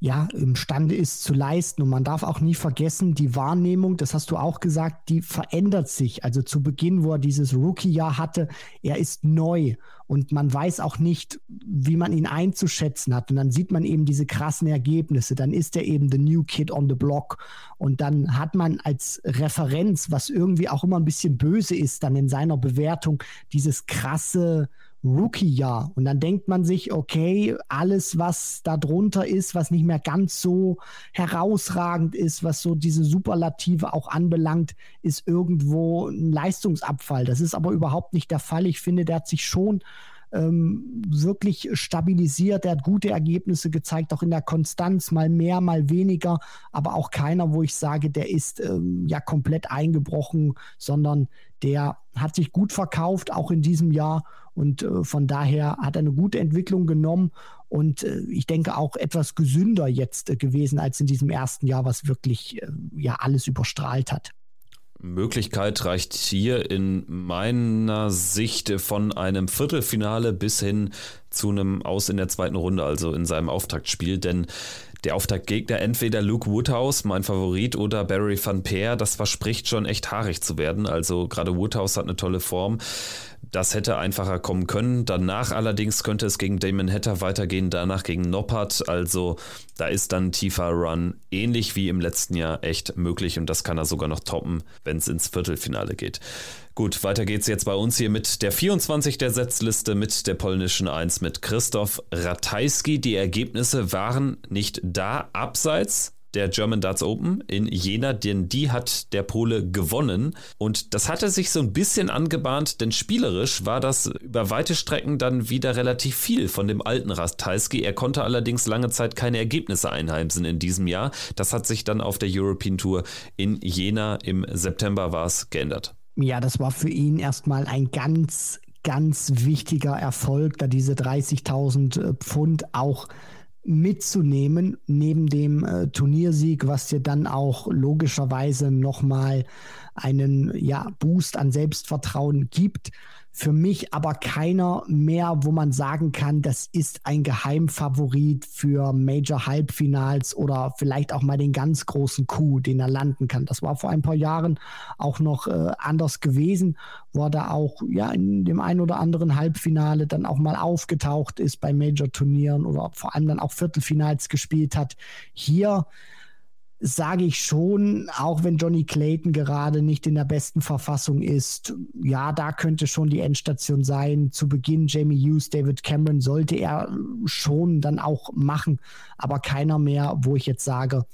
C: ja, imstande ist zu leisten. Und man darf auch nie vergessen, die Wahrnehmung, das hast du auch gesagt, die verändert sich. Also zu Beginn, wo er dieses Rookie-Jahr hatte, er ist neu und man weiß auch nicht, wie man ihn einzuschätzen hat. Und dann sieht man eben diese krassen Ergebnisse. Dann ist er eben the new kid on the block. Und dann hat man als Referenz, was irgendwie auch immer ein bisschen böse ist, dann in seiner Bewertung dieses krasse Rookie-Jahr. Und dann denkt man sich, okay, alles, was da drunter ist, was nicht mehr ganz so herausragend ist, was so diese Superlative auch anbelangt, ist irgendwo ein Leistungsabfall. Das ist aber überhaupt nicht der Fall. Ich finde, der hat sich schon ähm, wirklich stabilisiert. Er hat gute Ergebnisse gezeigt, auch in der Konstanz, mal mehr, mal weniger, aber auch keiner, wo ich sage, der ist ähm, ja komplett eingebrochen, sondern der hat sich gut verkauft, auch in diesem Jahr. Und äh, von daher hat er eine gute Entwicklung genommen und äh, ich denke auch etwas gesünder jetzt äh, gewesen als in diesem ersten Jahr, was wirklich äh, ja alles überstrahlt hat.
A: Möglichkeit reicht hier in meiner Sicht von einem Viertelfinale bis hin zu einem Aus in der zweiten Runde, also in seinem Auftaktspiel, denn der Auftaktgegner entweder Luke Woodhouse, mein Favorit, oder Barry van Peer, das verspricht schon echt haarig zu werden. Also gerade Woodhouse hat eine tolle Form. Das hätte einfacher kommen können. Danach allerdings könnte es gegen Damon Hatter weitergehen, danach gegen Noppert. Also da ist dann ein tiefer Run, ähnlich wie im letzten Jahr, echt möglich und das kann er sogar noch toppen, wenn es ins Viertelfinale geht. Gut, weiter geht's jetzt bei uns hier mit der 24 der Setzliste mit der polnischen 1 mit Christoph Ratajski. Die Ergebnisse waren nicht da, abseits der German Darts Open in Jena, denn die hat der Pole gewonnen. Und das hatte sich so ein bisschen angebahnt, denn spielerisch war das über weite Strecken dann wieder relativ viel von dem alten Ratajski. Er konnte allerdings lange Zeit keine Ergebnisse einheimsen in diesem Jahr. Das hat sich dann auf der European Tour in Jena im September war es geändert.
C: Ja, das war für ihn erstmal ein ganz, ganz wichtiger Erfolg, da diese 30.000 äh, Pfund auch mitzunehmen, neben dem äh, Turniersieg, was dir dann auch logischerweise nochmal einen ja, Boost an Selbstvertrauen gibt für mich aber keiner mehr, wo man sagen kann, das ist ein Geheimfavorit für Major Halbfinals oder vielleicht auch mal den ganz großen Coup, den er landen kann. Das war vor ein paar Jahren auch noch äh, anders gewesen, wo er da auch ja in dem einen oder anderen Halbfinale dann auch mal aufgetaucht ist bei Major Turnieren oder vor allem dann auch Viertelfinals gespielt hat. Hier sage ich schon, auch wenn Johnny Clayton gerade nicht in der besten Verfassung ist, ja, da könnte schon die Endstation sein. Zu Beginn Jamie Hughes, David Cameron sollte er schon dann auch machen, aber keiner mehr, wo ich jetzt sage,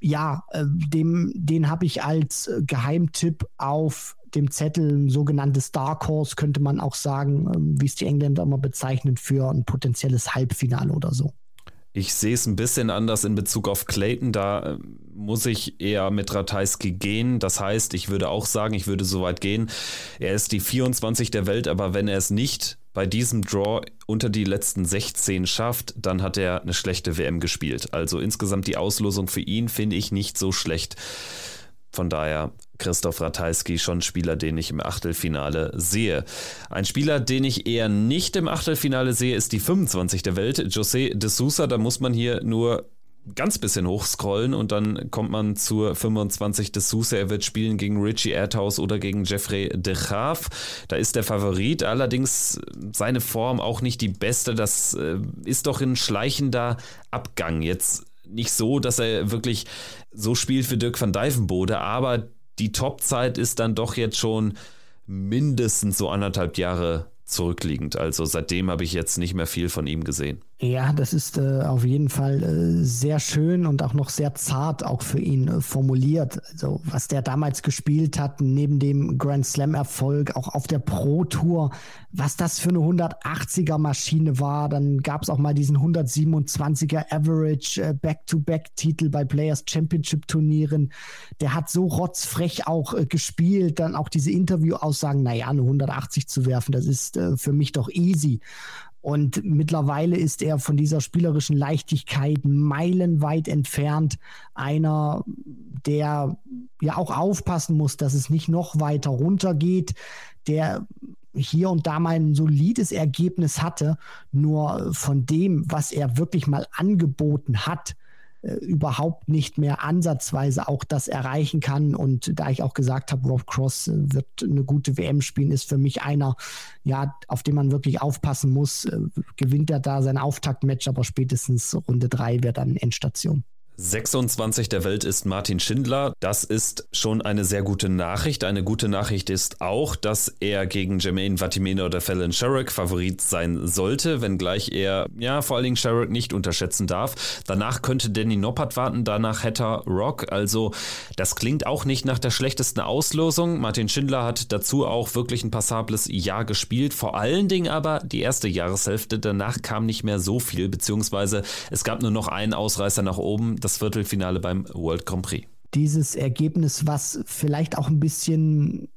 C: ja, äh, dem, den habe ich als Geheimtipp auf dem Zettel, ein sogenanntes Dark Horse, könnte man auch sagen, ähm, wie es die Engländer immer bezeichnen, für ein potenzielles Halbfinale oder so.
A: Ich sehe es ein bisschen anders in Bezug auf Clayton. Da äh, muss ich eher mit Ratajski gehen. Das heißt, ich würde auch sagen, ich würde so weit gehen. Er ist die 24 der Welt, aber wenn er es nicht bei diesem Draw unter die letzten 16 schafft, dann hat er eine schlechte WM gespielt. Also insgesamt die Auslosung für ihn finde ich nicht so schlecht. Von daher Christoph Ratajski schon Spieler, den ich im Achtelfinale sehe. Ein Spieler, den ich eher nicht im Achtelfinale sehe, ist die 25 der Welt, José de Sousa. Da muss man hier nur ganz bisschen hochscrollen und dann kommt man zur 25 de Sousa. Er wird spielen gegen Richie Erdhaus oder gegen Jeffrey de Graaf. Da ist der Favorit, allerdings seine Form auch nicht die beste. Das äh, ist doch ein schleichender Abgang. Jetzt nicht so, dass er wirklich so spielt wie Dirk van Dijvenbode, aber die Topzeit ist dann doch jetzt schon mindestens so anderthalb Jahre zurückliegend. Also seitdem habe ich jetzt nicht mehr viel von ihm gesehen.
C: Ja, das ist äh, auf jeden Fall äh, sehr schön und auch noch sehr zart auch für ihn äh, formuliert. Also was der damals gespielt hat, neben dem Grand Slam Erfolg, auch auf der Pro Tour, was das für eine 180er Maschine war. Dann gab es auch mal diesen 127er Average äh, Back-to-Back-Titel bei Players Championship Turnieren. Der hat so rotzfrech auch äh, gespielt. Dann auch diese Interview-Aussagen, naja, eine 180 zu werfen, das ist äh, für mich doch easy. Und mittlerweile ist er von dieser spielerischen Leichtigkeit meilenweit entfernt. Einer, der ja auch aufpassen muss, dass es nicht noch weiter runtergeht, der hier und da mal ein solides Ergebnis hatte, nur von dem, was er wirklich mal angeboten hat, überhaupt nicht mehr ansatzweise auch das erreichen kann. Und da ich auch gesagt habe, Rob Cross äh, wird eine gute WM spielen, ist für mich einer, ja, auf den man wirklich aufpassen muss. Äh, gewinnt er da sein Auftaktmatch, aber spätestens Runde drei wäre dann Endstation.
A: 26 der Welt ist Martin Schindler. Das ist schon eine sehr gute Nachricht. Eine gute Nachricht ist auch, dass er gegen Jermaine Vatimena oder Fallon Sherrick Favorit sein sollte, wenngleich er ja vor allen Dingen Sherrick nicht unterschätzen darf. Danach könnte Danny Noppert warten, danach Hatter Rock. Also das klingt auch nicht nach der schlechtesten Auslosung. Martin Schindler hat dazu auch wirklich ein passables Jahr gespielt. Vor allen Dingen aber die erste Jahreshälfte. Danach kam nicht mehr so viel, beziehungsweise es gab nur noch einen Ausreißer nach oben das Viertelfinale beim World Grand Prix.
C: Dieses Ergebnis, was vielleicht auch ein bisschen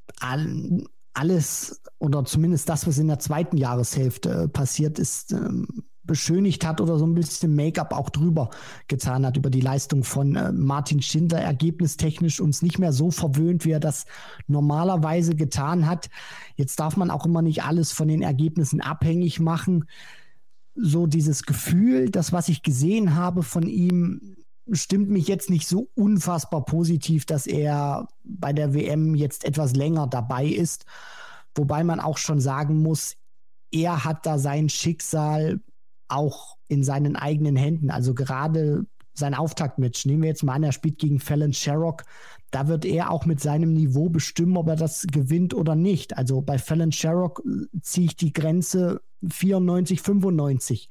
C: alles oder zumindest das, was in der zweiten Jahreshälfte äh, passiert ist, ähm, beschönigt hat oder so ein bisschen Make-up auch drüber getan hat über die Leistung von äh, Martin Schindler, ergebnistechnisch uns nicht mehr so verwöhnt, wie er das normalerweise getan hat. Jetzt darf man auch immer nicht alles von den Ergebnissen abhängig machen. So dieses Gefühl, das, was ich gesehen habe von ihm, stimmt mich jetzt nicht so unfassbar positiv, dass er bei der WM jetzt etwas länger dabei ist. Wobei man auch schon sagen muss, er hat da sein Schicksal auch in seinen eigenen Händen. Also gerade sein Auftaktmatch, nehmen wir jetzt mal an, er spielt gegen Fallon Sherrock, da wird er auch mit seinem Niveau bestimmen, ob er das gewinnt oder nicht. Also bei Fallon Sherrock äh, ziehe ich die Grenze 94, 95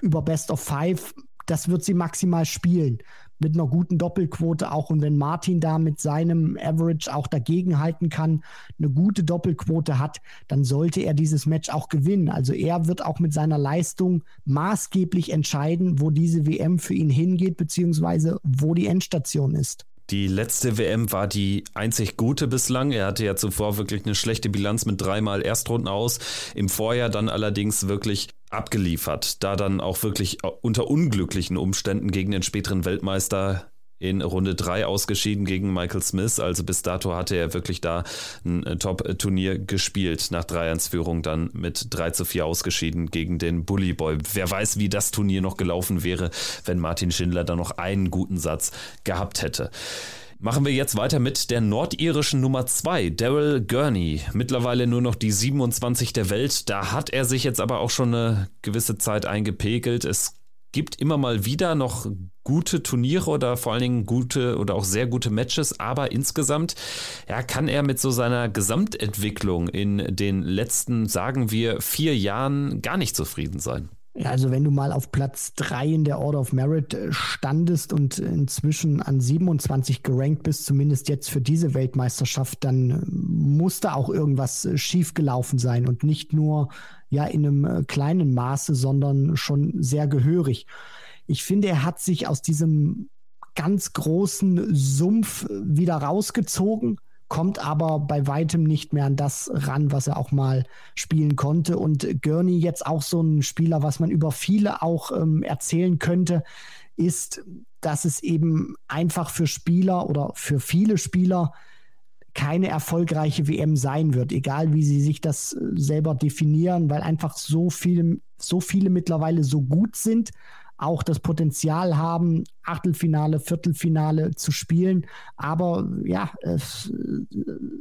C: über Best of Five das wird sie maximal spielen. Mit einer guten Doppelquote auch. Und wenn Martin da mit seinem Average auch dagegenhalten kann, eine gute Doppelquote hat, dann sollte er dieses Match auch gewinnen. Also er wird auch mit seiner Leistung maßgeblich entscheiden, wo diese WM für ihn hingeht, beziehungsweise wo die Endstation ist.
A: Die letzte WM war die einzig gute bislang. Er hatte ja zuvor wirklich eine schlechte Bilanz mit dreimal Erstrunden aus. Im Vorjahr dann allerdings wirklich abgeliefert, da dann auch wirklich unter unglücklichen Umständen gegen den späteren Weltmeister in Runde 3 ausgeschieden gegen Michael Smith. Also bis dato hatte er wirklich da ein äh, Top-Turnier gespielt. Nach 3-1-Führung dann mit 3 zu 4 ausgeschieden gegen den Bully Boy. Wer weiß, wie das Turnier noch gelaufen wäre, wenn Martin Schindler da noch einen guten Satz gehabt hätte. Machen wir jetzt weiter mit der nordirischen Nummer 2, Daryl Gurney. Mittlerweile nur noch die 27 der Welt. Da hat er sich jetzt aber auch schon eine gewisse Zeit eingepegelt. Es gibt immer mal wieder noch gute Turniere oder vor allen Dingen gute oder auch sehr gute Matches, aber insgesamt ja, kann er mit so seiner Gesamtentwicklung in den letzten, sagen wir, vier Jahren gar nicht zufrieden sein.
C: Ja, also wenn du mal auf Platz 3 in der Order of Merit äh, standest und inzwischen an 27 gerankt bist, zumindest jetzt für diese Weltmeisterschaft, dann äh, muss da auch irgendwas äh, schiefgelaufen sein und nicht nur ja in einem kleinen Maße, sondern schon sehr gehörig. Ich finde, er hat sich aus diesem ganz großen Sumpf wieder rausgezogen kommt aber bei weitem nicht mehr an das ran, was er auch mal spielen konnte. Und Gurney jetzt auch so ein Spieler, was man über viele auch ähm, erzählen könnte, ist, dass es eben einfach für Spieler oder für viele Spieler keine erfolgreiche WM sein wird, egal wie sie sich das äh, selber definieren, weil einfach so viele, so viele mittlerweile so gut sind auch das Potenzial haben, Achtelfinale, Viertelfinale zu spielen. Aber ja, äh,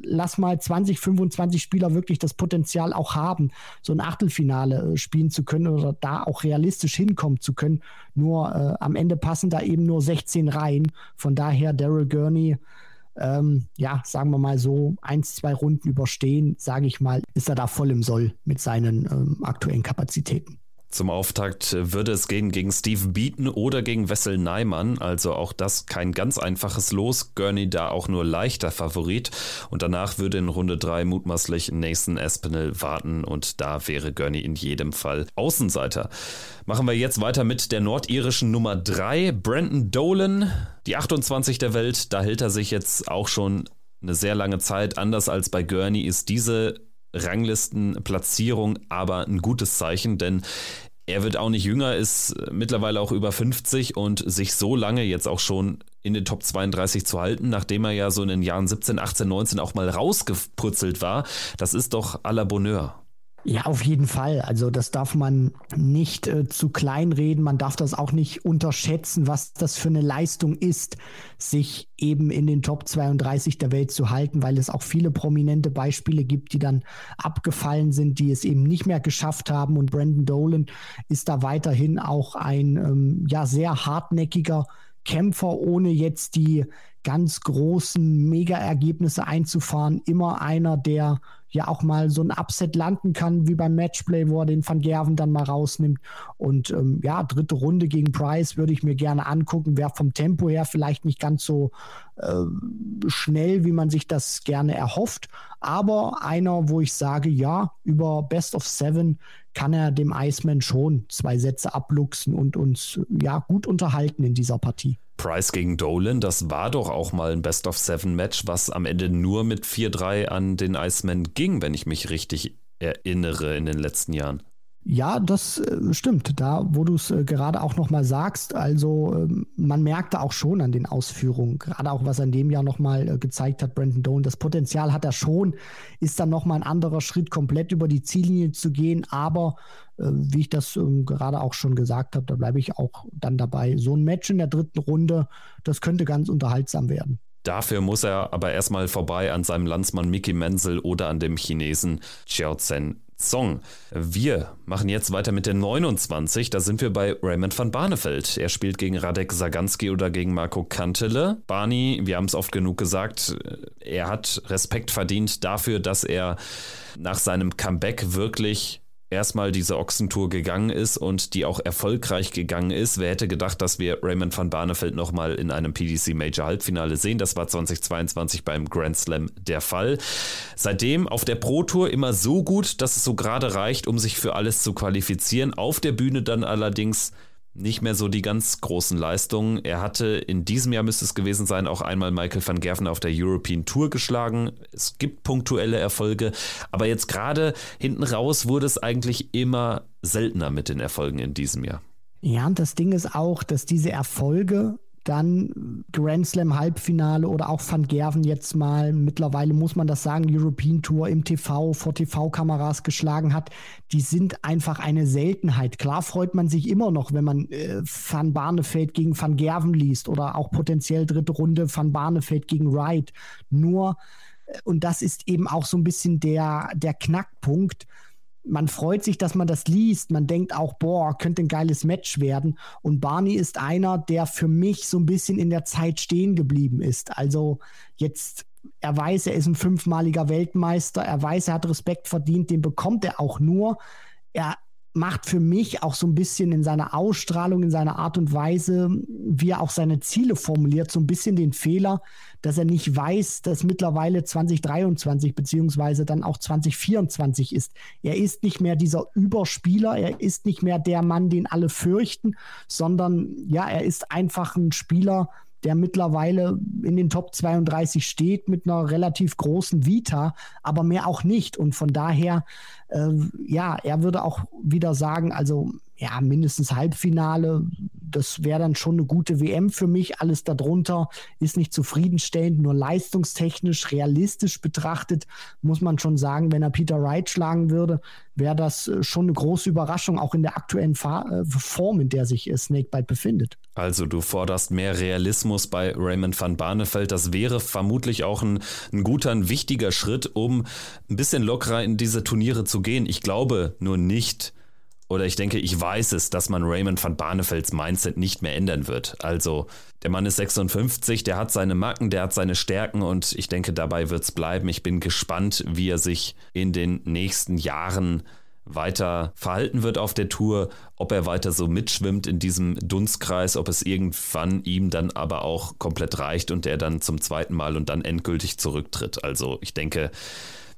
C: lass mal 20, 25 Spieler wirklich das Potenzial auch haben, so ein Achtelfinale äh, spielen zu können oder da auch realistisch hinkommen zu können. Nur äh, am Ende passen da eben nur 16 rein. Von daher Daryl Gurney. Ähm, ja, sagen wir mal so, eins, zwei Runden überstehen, sage ich mal, ist er da voll im Soll mit seinen ähm, aktuellen Kapazitäten.
A: Zum Auftakt würde es gehen gegen Steve Beaton oder gegen Wessel Neimann. Also auch das kein ganz einfaches Los. Gurney da auch nur leichter Favorit. Und danach würde in Runde 3 mutmaßlich Nathan Espinel warten. Und da wäre Gurney in jedem Fall Außenseiter. Machen wir jetzt weiter mit der nordirischen Nummer 3, Brandon Dolan. Die 28 der Welt. Da hält er sich jetzt auch schon eine sehr lange Zeit. Anders als bei Gurney ist diese Ranglistenplatzierung aber ein gutes Zeichen, denn er wird auch nicht jünger, ist mittlerweile auch über 50 und sich so lange jetzt auch schon in den Top 32 zu halten, nachdem er ja so in den Jahren 17, 18, 19 auch mal rausgeputzelt war, das ist doch à la Bonheur.
C: Ja, auf jeden Fall. Also das darf man nicht äh, zu klein reden. Man darf das auch nicht unterschätzen, was das für eine Leistung ist, sich eben in den Top 32 der Welt zu halten, weil es auch viele prominente Beispiele gibt, die dann abgefallen sind, die es eben nicht mehr geschafft haben. Und Brandon Dolan ist da weiterhin auch ein ähm, ja sehr hartnäckiger Kämpfer, ohne jetzt die ganz großen Mega-Ergebnisse einzufahren. Immer einer, der ja auch mal so ein Upset landen kann, wie beim Matchplay, wo er den Van Gerven dann mal rausnimmt. Und ähm, ja, dritte Runde gegen Price würde ich mir gerne angucken. Wäre vom Tempo her vielleicht nicht ganz so äh, schnell, wie man sich das gerne erhofft. Aber einer, wo ich sage, ja, über Best of Seven kann er dem Iceman schon zwei Sätze abluchsen und uns ja gut unterhalten in dieser Partie.
A: Price gegen Dolan, das war doch auch mal ein Best of Seven Match, was am Ende nur mit 4-3 an den Iceman ging, wenn ich mich richtig erinnere in den letzten Jahren.
C: Ja, das äh, stimmt. Da, wo du es äh, gerade auch nochmal sagst, also ähm, man merkte auch schon an den Ausführungen, gerade auch was er in dem Jahr nochmal äh, gezeigt hat, Brandon Doan, das Potenzial hat er schon, ist dann nochmal ein anderer Schritt, komplett über die Ziellinie zu gehen, aber wie ich das ähm, gerade auch schon gesagt habe, da bleibe ich auch dann dabei. So ein Match in der dritten Runde, das könnte ganz unterhaltsam werden.
A: Dafür muss er aber erstmal vorbei an seinem Landsmann Mickey Menzel oder an dem Chinesen Xiao Zhen Song. Wir machen jetzt weiter mit der 29. Da sind wir bei Raymond van Barneveld. Er spielt gegen Radek Saganski oder gegen Marco Kantele. Barney, wir haben es oft genug gesagt, er hat Respekt verdient dafür, dass er nach seinem Comeback wirklich erstmal diese Ochsentour gegangen ist und die auch erfolgreich gegangen ist. Wer hätte gedacht, dass wir Raymond van Barneveld nochmal in einem PDC Major Halbfinale sehen? Das war 2022 beim Grand Slam der Fall. Seitdem auf der Pro Tour immer so gut, dass es so gerade reicht, um sich für alles zu qualifizieren. Auf der Bühne dann allerdings nicht mehr so die ganz großen Leistungen. Er hatte in diesem Jahr müsste es gewesen sein, auch einmal Michael van Gerven auf der European Tour geschlagen. Es gibt punktuelle Erfolge, aber jetzt gerade hinten raus wurde es eigentlich immer seltener mit den Erfolgen in diesem Jahr.
C: Ja, und das Ding ist auch, dass diese Erfolge dann Grand Slam Halbfinale oder auch Van Gerven jetzt mal, mittlerweile muss man das sagen, European Tour im TV vor TV-Kameras geschlagen hat, die sind einfach eine Seltenheit. Klar freut man sich immer noch, wenn man äh, Van Barneveld gegen Van Gerven liest oder auch potenziell dritte Runde Van Barneveld gegen Wright. Nur, äh, und das ist eben auch so ein bisschen der, der Knackpunkt, man freut sich, dass man das liest. Man denkt auch, boah, könnte ein geiles Match werden. Und Barney ist einer, der für mich so ein bisschen in der Zeit stehen geblieben ist. Also jetzt, er weiß, er ist ein fünfmaliger Weltmeister. Er weiß, er hat Respekt verdient. Den bekommt er auch nur. Er macht für mich auch so ein bisschen in seiner Ausstrahlung, in seiner Art und Weise, wie er auch seine Ziele formuliert, so ein bisschen den Fehler, dass er nicht weiß, dass mittlerweile 2023 beziehungsweise dann auch 2024 ist. Er ist nicht mehr dieser Überspieler, er ist nicht mehr der Mann, den alle fürchten, sondern ja, er ist einfach ein Spieler, der mittlerweile in den Top 32 steht mit einer relativ großen Vita, aber mehr auch nicht. Und von daher, ja, er würde auch wieder sagen, also ja, mindestens Halbfinale. Das wäre dann schon eine gute WM für mich. Alles darunter ist nicht zufriedenstellend, nur leistungstechnisch, realistisch betrachtet, muss man schon sagen, wenn er Peter Wright schlagen würde, wäre das äh, schon eine große Überraschung, auch in der aktuellen äh, Form, in der sich Snakebite befindet.
A: Also du forderst mehr Realismus bei Raymond van Barneveld. Das wäre vermutlich auch ein, ein guter, ein wichtiger Schritt, um ein bisschen lockerer in diese Turniere zu gehen. Ich glaube nur nicht, oder ich denke, ich weiß es, dass man Raymond van Barnevelds Mindset nicht mehr ändern wird. Also, der Mann ist 56, der hat seine Macken, der hat seine Stärken und ich denke, dabei wird es bleiben. Ich bin gespannt, wie er sich in den nächsten Jahren weiter verhalten wird auf der Tour, ob er weiter so mitschwimmt in diesem Dunstkreis, ob es irgendwann ihm dann aber auch komplett reicht und er dann zum zweiten Mal und dann endgültig zurücktritt. Also ich denke,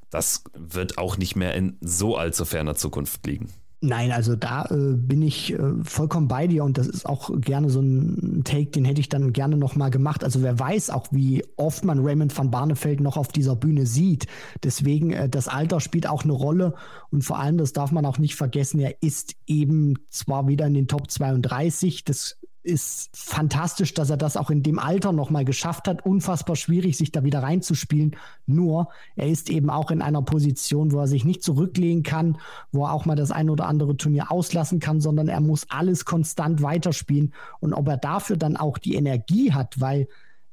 A: das wird auch nicht mehr in so allzu ferner Zukunft liegen.
C: Nein, also da äh, bin ich äh, vollkommen bei dir und das ist auch gerne so ein Take, den hätte ich dann gerne nochmal gemacht. Also wer weiß auch, wie oft man Raymond van Barneveld noch auf dieser Bühne sieht. Deswegen, äh, das Alter spielt auch eine Rolle und vor allem, das darf man auch nicht vergessen, er ist eben zwar wieder in den Top 32, das ist fantastisch, dass er das auch in dem Alter nochmal geschafft hat. Unfassbar schwierig, sich da wieder reinzuspielen. Nur, er ist eben auch in einer Position, wo er sich nicht zurücklehnen kann, wo er auch mal das ein oder andere Turnier auslassen kann, sondern er muss alles konstant weiterspielen. Und ob er dafür dann auch die Energie hat, weil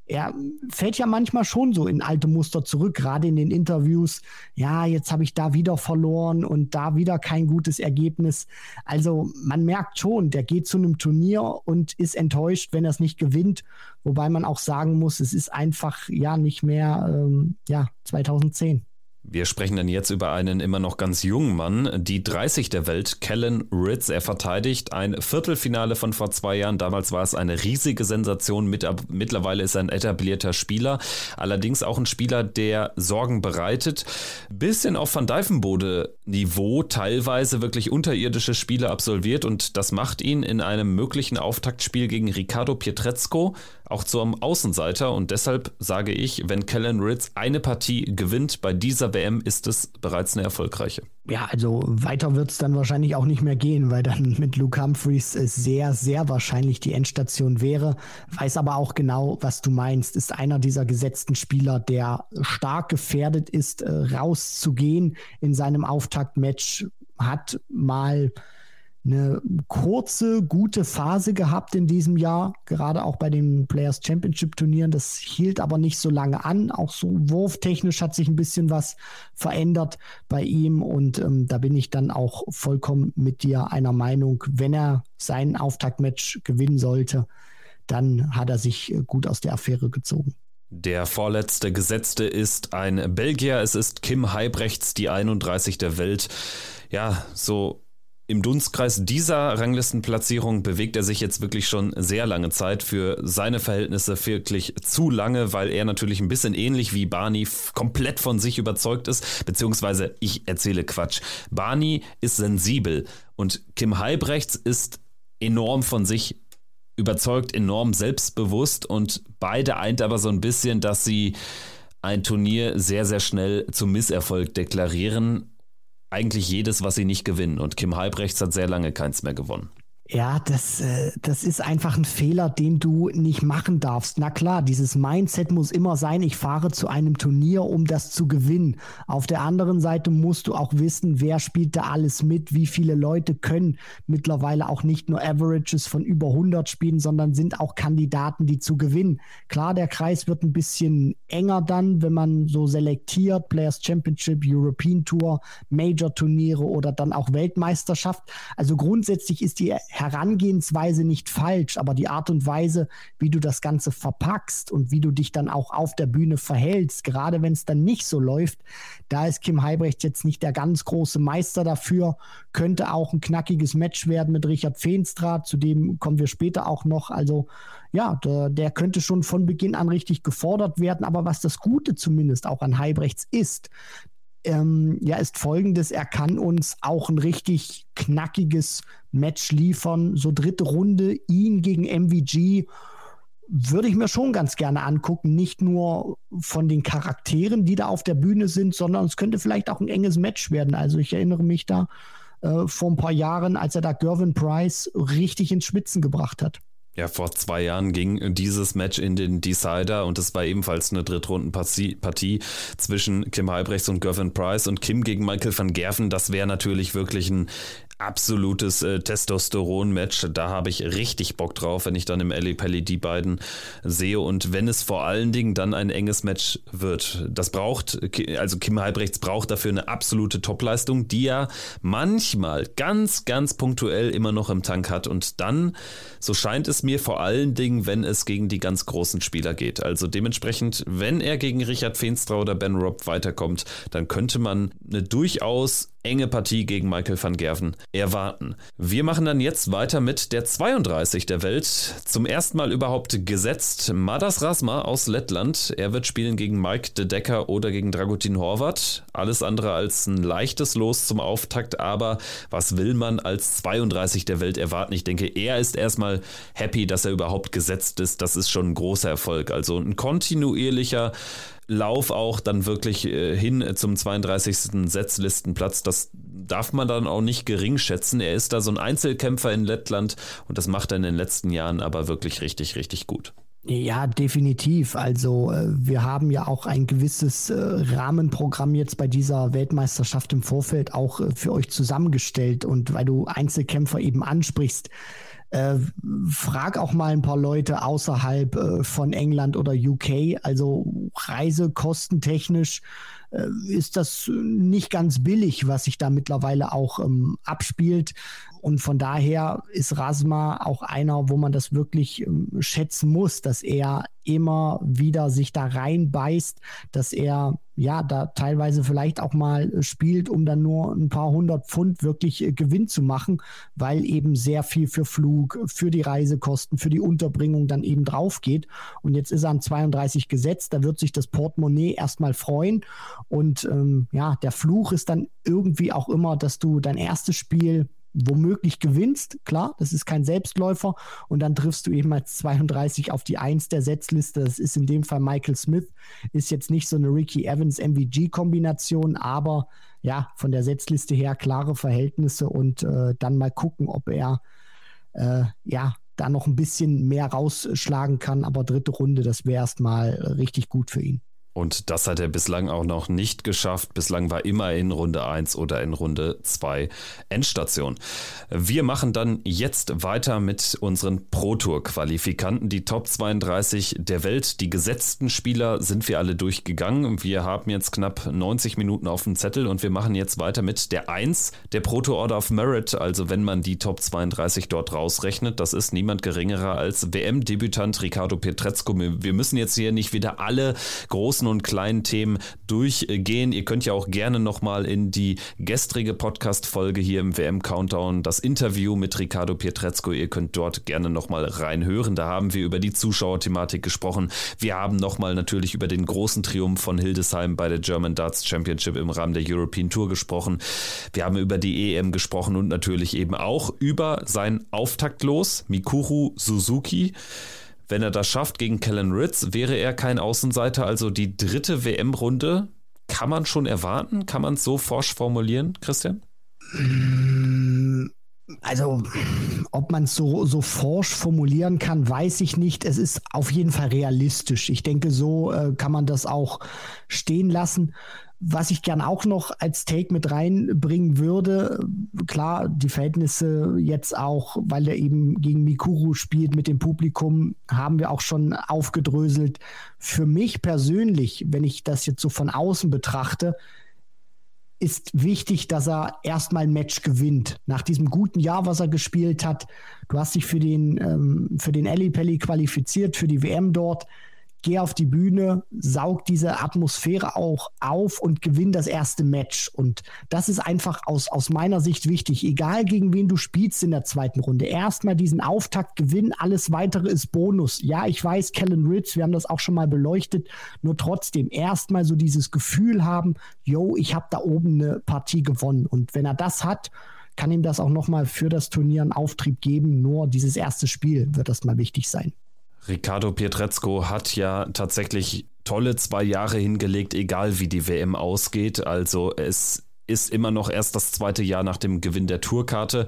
C: er fällt ja manchmal schon so in alte Muster zurück, gerade in den Interviews. Ja, jetzt habe ich da wieder verloren und da wieder kein gutes Ergebnis. Also man merkt schon, der geht zu einem Turnier und ist enttäuscht, wenn er es nicht gewinnt. Wobei man auch sagen muss, es ist einfach ja nicht mehr ähm, ja 2010.
A: Wir sprechen dann jetzt über einen immer noch ganz jungen Mann, die 30 der Welt, Kellen Ritz. Er verteidigt ein Viertelfinale von vor zwei Jahren. Damals war es eine riesige Sensation. mittlerweile ist er ein etablierter Spieler. Allerdings auch ein Spieler, der Sorgen bereitet. Bisschen auf Van Dijvenbode Niveau, teilweise wirklich unterirdische Spiele absolviert und das macht ihn in einem möglichen Auftaktspiel gegen Ricardo Pietrezco auch zum Außenseiter und deshalb sage ich, wenn Kellen Ritz eine Partie gewinnt bei dieser WM, ist es bereits eine erfolgreiche.
C: Ja, also weiter wird es dann wahrscheinlich auch nicht mehr gehen, weil dann mit Luke Humphreys sehr, sehr wahrscheinlich die Endstation wäre. Weiß aber auch genau, was du meinst. Ist einer dieser gesetzten Spieler, der stark gefährdet ist, äh, rauszugehen in seinem Auftaktmatch, hat mal eine kurze, gute Phase gehabt in diesem Jahr, gerade auch bei den Players Championship Turnieren. Das hielt aber nicht so lange an. Auch so wurftechnisch hat sich ein bisschen was verändert bei ihm und ähm, da bin ich dann auch vollkommen mit dir einer Meinung. Wenn er sein Auftaktmatch gewinnen sollte, dann hat er sich äh, gut aus der Affäre gezogen.
A: Der vorletzte Gesetzte ist ein Belgier. Es ist Kim Heibrechts, die 31 der Welt. Ja, so im Dunstkreis dieser Ranglistenplatzierung bewegt er sich jetzt wirklich schon sehr lange Zeit. Für seine Verhältnisse wirklich zu lange, weil er natürlich ein bisschen ähnlich wie Barney komplett von sich überzeugt ist, beziehungsweise ich erzähle Quatsch. Barney ist sensibel und Kim Heibrechts ist enorm von sich überzeugt, enorm selbstbewusst und beide eint aber so ein bisschen, dass sie ein Turnier sehr, sehr schnell zum Misserfolg deklarieren eigentlich jedes, was sie nicht gewinnen. Und Kim Halbrechts hat sehr lange keins mehr gewonnen.
C: Ja, das, äh, das ist einfach ein Fehler, den du nicht machen darfst. Na klar, dieses Mindset muss immer sein, ich fahre zu einem Turnier, um das zu gewinnen. Auf der anderen Seite musst du auch wissen, wer spielt da alles mit, wie viele Leute können mittlerweile auch nicht nur Averages von über 100 spielen, sondern sind auch Kandidaten, die zu gewinnen. Klar, der Kreis wird ein bisschen enger dann, wenn man so selektiert, Players Championship, European Tour, Major Turniere oder dann auch Weltmeisterschaft. Also grundsätzlich ist die Herangehensweise nicht falsch, aber die Art und Weise, wie du das Ganze verpackst und wie du dich dann auch auf der Bühne verhältst, gerade wenn es dann nicht so läuft, da ist Kim Heibrecht jetzt nicht der ganz große Meister dafür. Könnte auch ein knackiges Match werden mit Richard Feenstra, zu dem kommen wir später auch noch. Also ja, der, der könnte schon von Beginn an richtig gefordert werden. Aber was das Gute zumindest auch an Heibrechts ist, ähm, ja, ist folgendes: Er kann uns auch ein richtig knackiges Match liefern. So dritte Runde, ihn gegen MVG würde ich mir schon ganz gerne angucken. Nicht nur von den Charakteren, die da auf der Bühne sind, sondern es könnte vielleicht auch ein enges Match werden. Also ich erinnere mich da äh, vor ein paar Jahren, als er da Gervin Price richtig ins Schwitzen gebracht hat.
A: Ja, vor zwei Jahren ging dieses Match in den Decider und es war ebenfalls eine Drittrundenpartie zwischen Kim Halbrechts und Gervin Price und Kim gegen Michael van Gerven. Das wäre natürlich wirklich ein absolutes äh, Testosteron-Match. Da habe ich richtig Bock drauf, wenn ich dann im Ali Pelli die beiden sehe und wenn es vor allen Dingen dann ein enges Match wird. Das braucht, also Kim Halbrechts braucht dafür eine absolute Topleistung, die er manchmal ganz, ganz punktuell immer noch im Tank hat und dann, so scheint es mir vor allen Dingen, wenn es gegen die ganz großen Spieler geht. Also dementsprechend, wenn er gegen Richard Feenstra oder Ben Robb weiterkommt, dann könnte man eine durchaus enge Partie gegen Michael van Gerven erwarten. Wir machen dann jetzt weiter mit der 32 der Welt. Zum ersten Mal überhaupt gesetzt. Madas Rasma aus Lettland. Er wird spielen gegen Mike de Decker oder gegen Dragutin Horvat. Alles andere als ein leichtes Los zum Auftakt, aber was will man als 32 der Welt erwarten? Ich denke, er ist erstmal happy, dass er überhaupt gesetzt ist. Das ist schon ein großer Erfolg. Also ein kontinuierlicher Lauf auch dann wirklich äh, hin zum 32. Setzlistenplatz. Das darf man dann auch nicht gering schätzen. Er ist da so ein Einzelkämpfer in Lettland und das macht er in den letzten Jahren aber wirklich richtig, richtig gut.
C: Ja, definitiv. Also äh, wir haben ja auch ein gewisses äh, Rahmenprogramm jetzt bei dieser Weltmeisterschaft im Vorfeld auch für euch zusammengestellt. Und weil du Einzelkämpfer eben ansprichst, Äh, frag auch mal ein paar Leute außerhalb äh, von England oder UK. Also reisekostentechnisch äh, ist das nicht ganz billig, was sich da mittlerweile auch ähm, abspielt. Und von daher ist Rasma auch einer, wo man das wirklich ähm, schätzen muss, dass er immer wieder sich da reinbeißt, dass er ja da teilweise vielleicht auch mal spielt, um dann nur ein paar hundert Pfund wirklich äh, Gewinn zu machen, weil eben sehr viel für Flug, für die Reisekosten, für die Unterbringung dann eben drauf geht. Und jetzt ist er an 32 gesetzt, da wird sich das Portemonnaie erstmal freuen. Und ähm, ja, der Fluch ist dann irgendwie auch immer, dass du dein erstes Spiel womöglich gewinnst, klar, das ist kein Selbstläufer. Und dann triffst du eben als 32 auf die 1 der Setzliste, das ist in dem Fall Michael Smith, ist jetzt nicht so eine Ricky Evans MVG Kombination, aber ja, von der Setzliste her klare Verhältnisse und äh, dann mal gucken, ob er äh, ja da noch ein bisschen mehr rausschlagen kann, aber dritte Runde, das wäre erstmal richtig gut für ihn.
A: Und das hat er bislang auch noch nicht geschafft. Bislang war immer in Runde 1 oder in Runde 2 Endstation. Wir machen dann jetzt weiter mit unseren Pro Tour Qualifikanten. Die Top 32 der Welt. Die gesetzten Spieler sind wir alle durchgegangen. Wir haben jetzt knapp 90 Minuten auf dem Zettel und wir machen jetzt weiter mit der 1 der Pro Tour Order of Merit. Also wenn man die Top 32 dort rausrechnet, das ist niemand geringerer als WM-Debütant Ricardo Pietrezco. Wir müssen jetzt hier nicht wieder alle großen großen und kleinen Themen durchgehen. Ihr könnt ja auch gerne nochmal in die gestrige Podcast-Folge hier im WM-Countdown, das Interview mit Ricardo Pietrezco, ihr könnt dort gerne nochmal reinhören. Da haben wir über die Zuschauerthematik gesprochen. Wir haben nochmal natürlich über den großen Triumph von Hildesheim bei der German Darts Championship im Rahmen der European Tour gesprochen. Wir haben über die EM gesprochen und natürlich eben auch über sein Auftaktlos, Mikuru Suzuki. Wenn er das schafft gegen Kellen Ritz, wäre er kein Außenseiter. Also die dritte WM-Runde kann man schon erwarten? Kann man es so forsch formulieren, Christian?
C: Also, ob man es so, so forsch formulieren kann, weiß ich nicht. Es ist auf jeden Fall realistisch. Ich denke, so äh, kann man das auch stehen lassen. Was ich gern auch noch als Take mit reinbringen würde, klar, die Verhältnisse jetzt auch, weil er eben gegen Mikuru spielt mit dem Publikum, haben wir auch schon aufgedröselt. Für mich persönlich, wenn ich das jetzt so von außen betrachte, ist wichtig, dass er erstmal ein Match gewinnt. Nach diesem guten Jahr, was er gespielt hat. Du hast dich für den, ähm, für den Eli Pelli qualifiziert, für die WM dort geh auf die Bühne, saug diese Atmosphäre auch auf und gewinn das erste Match. Und das ist einfach aus, aus meiner Sicht wichtig. Egal gegen wen du spielst in der zweiten Runde. Erstmal diesen Auftakt gewinnen, alles weitere ist Bonus. Ja, ich weiß, Kellen Ritz, wir haben das auch schon mal beleuchtet, nur trotzdem erstmal so dieses Gefühl haben, yo, ich habe da oben eine Partie gewonnen. Und wenn er das hat, kann ihm das auch nochmal für das Turnier einen Auftrieb geben. Nur dieses erste Spiel wird das mal wichtig sein.
A: Ricardo Pietrezco hat ja tatsächlich tolle zwei Jahre hingelegt, egal wie die WM ausgeht. Also es ist immer noch erst das zweite Jahr nach dem Gewinn der Tourkarte.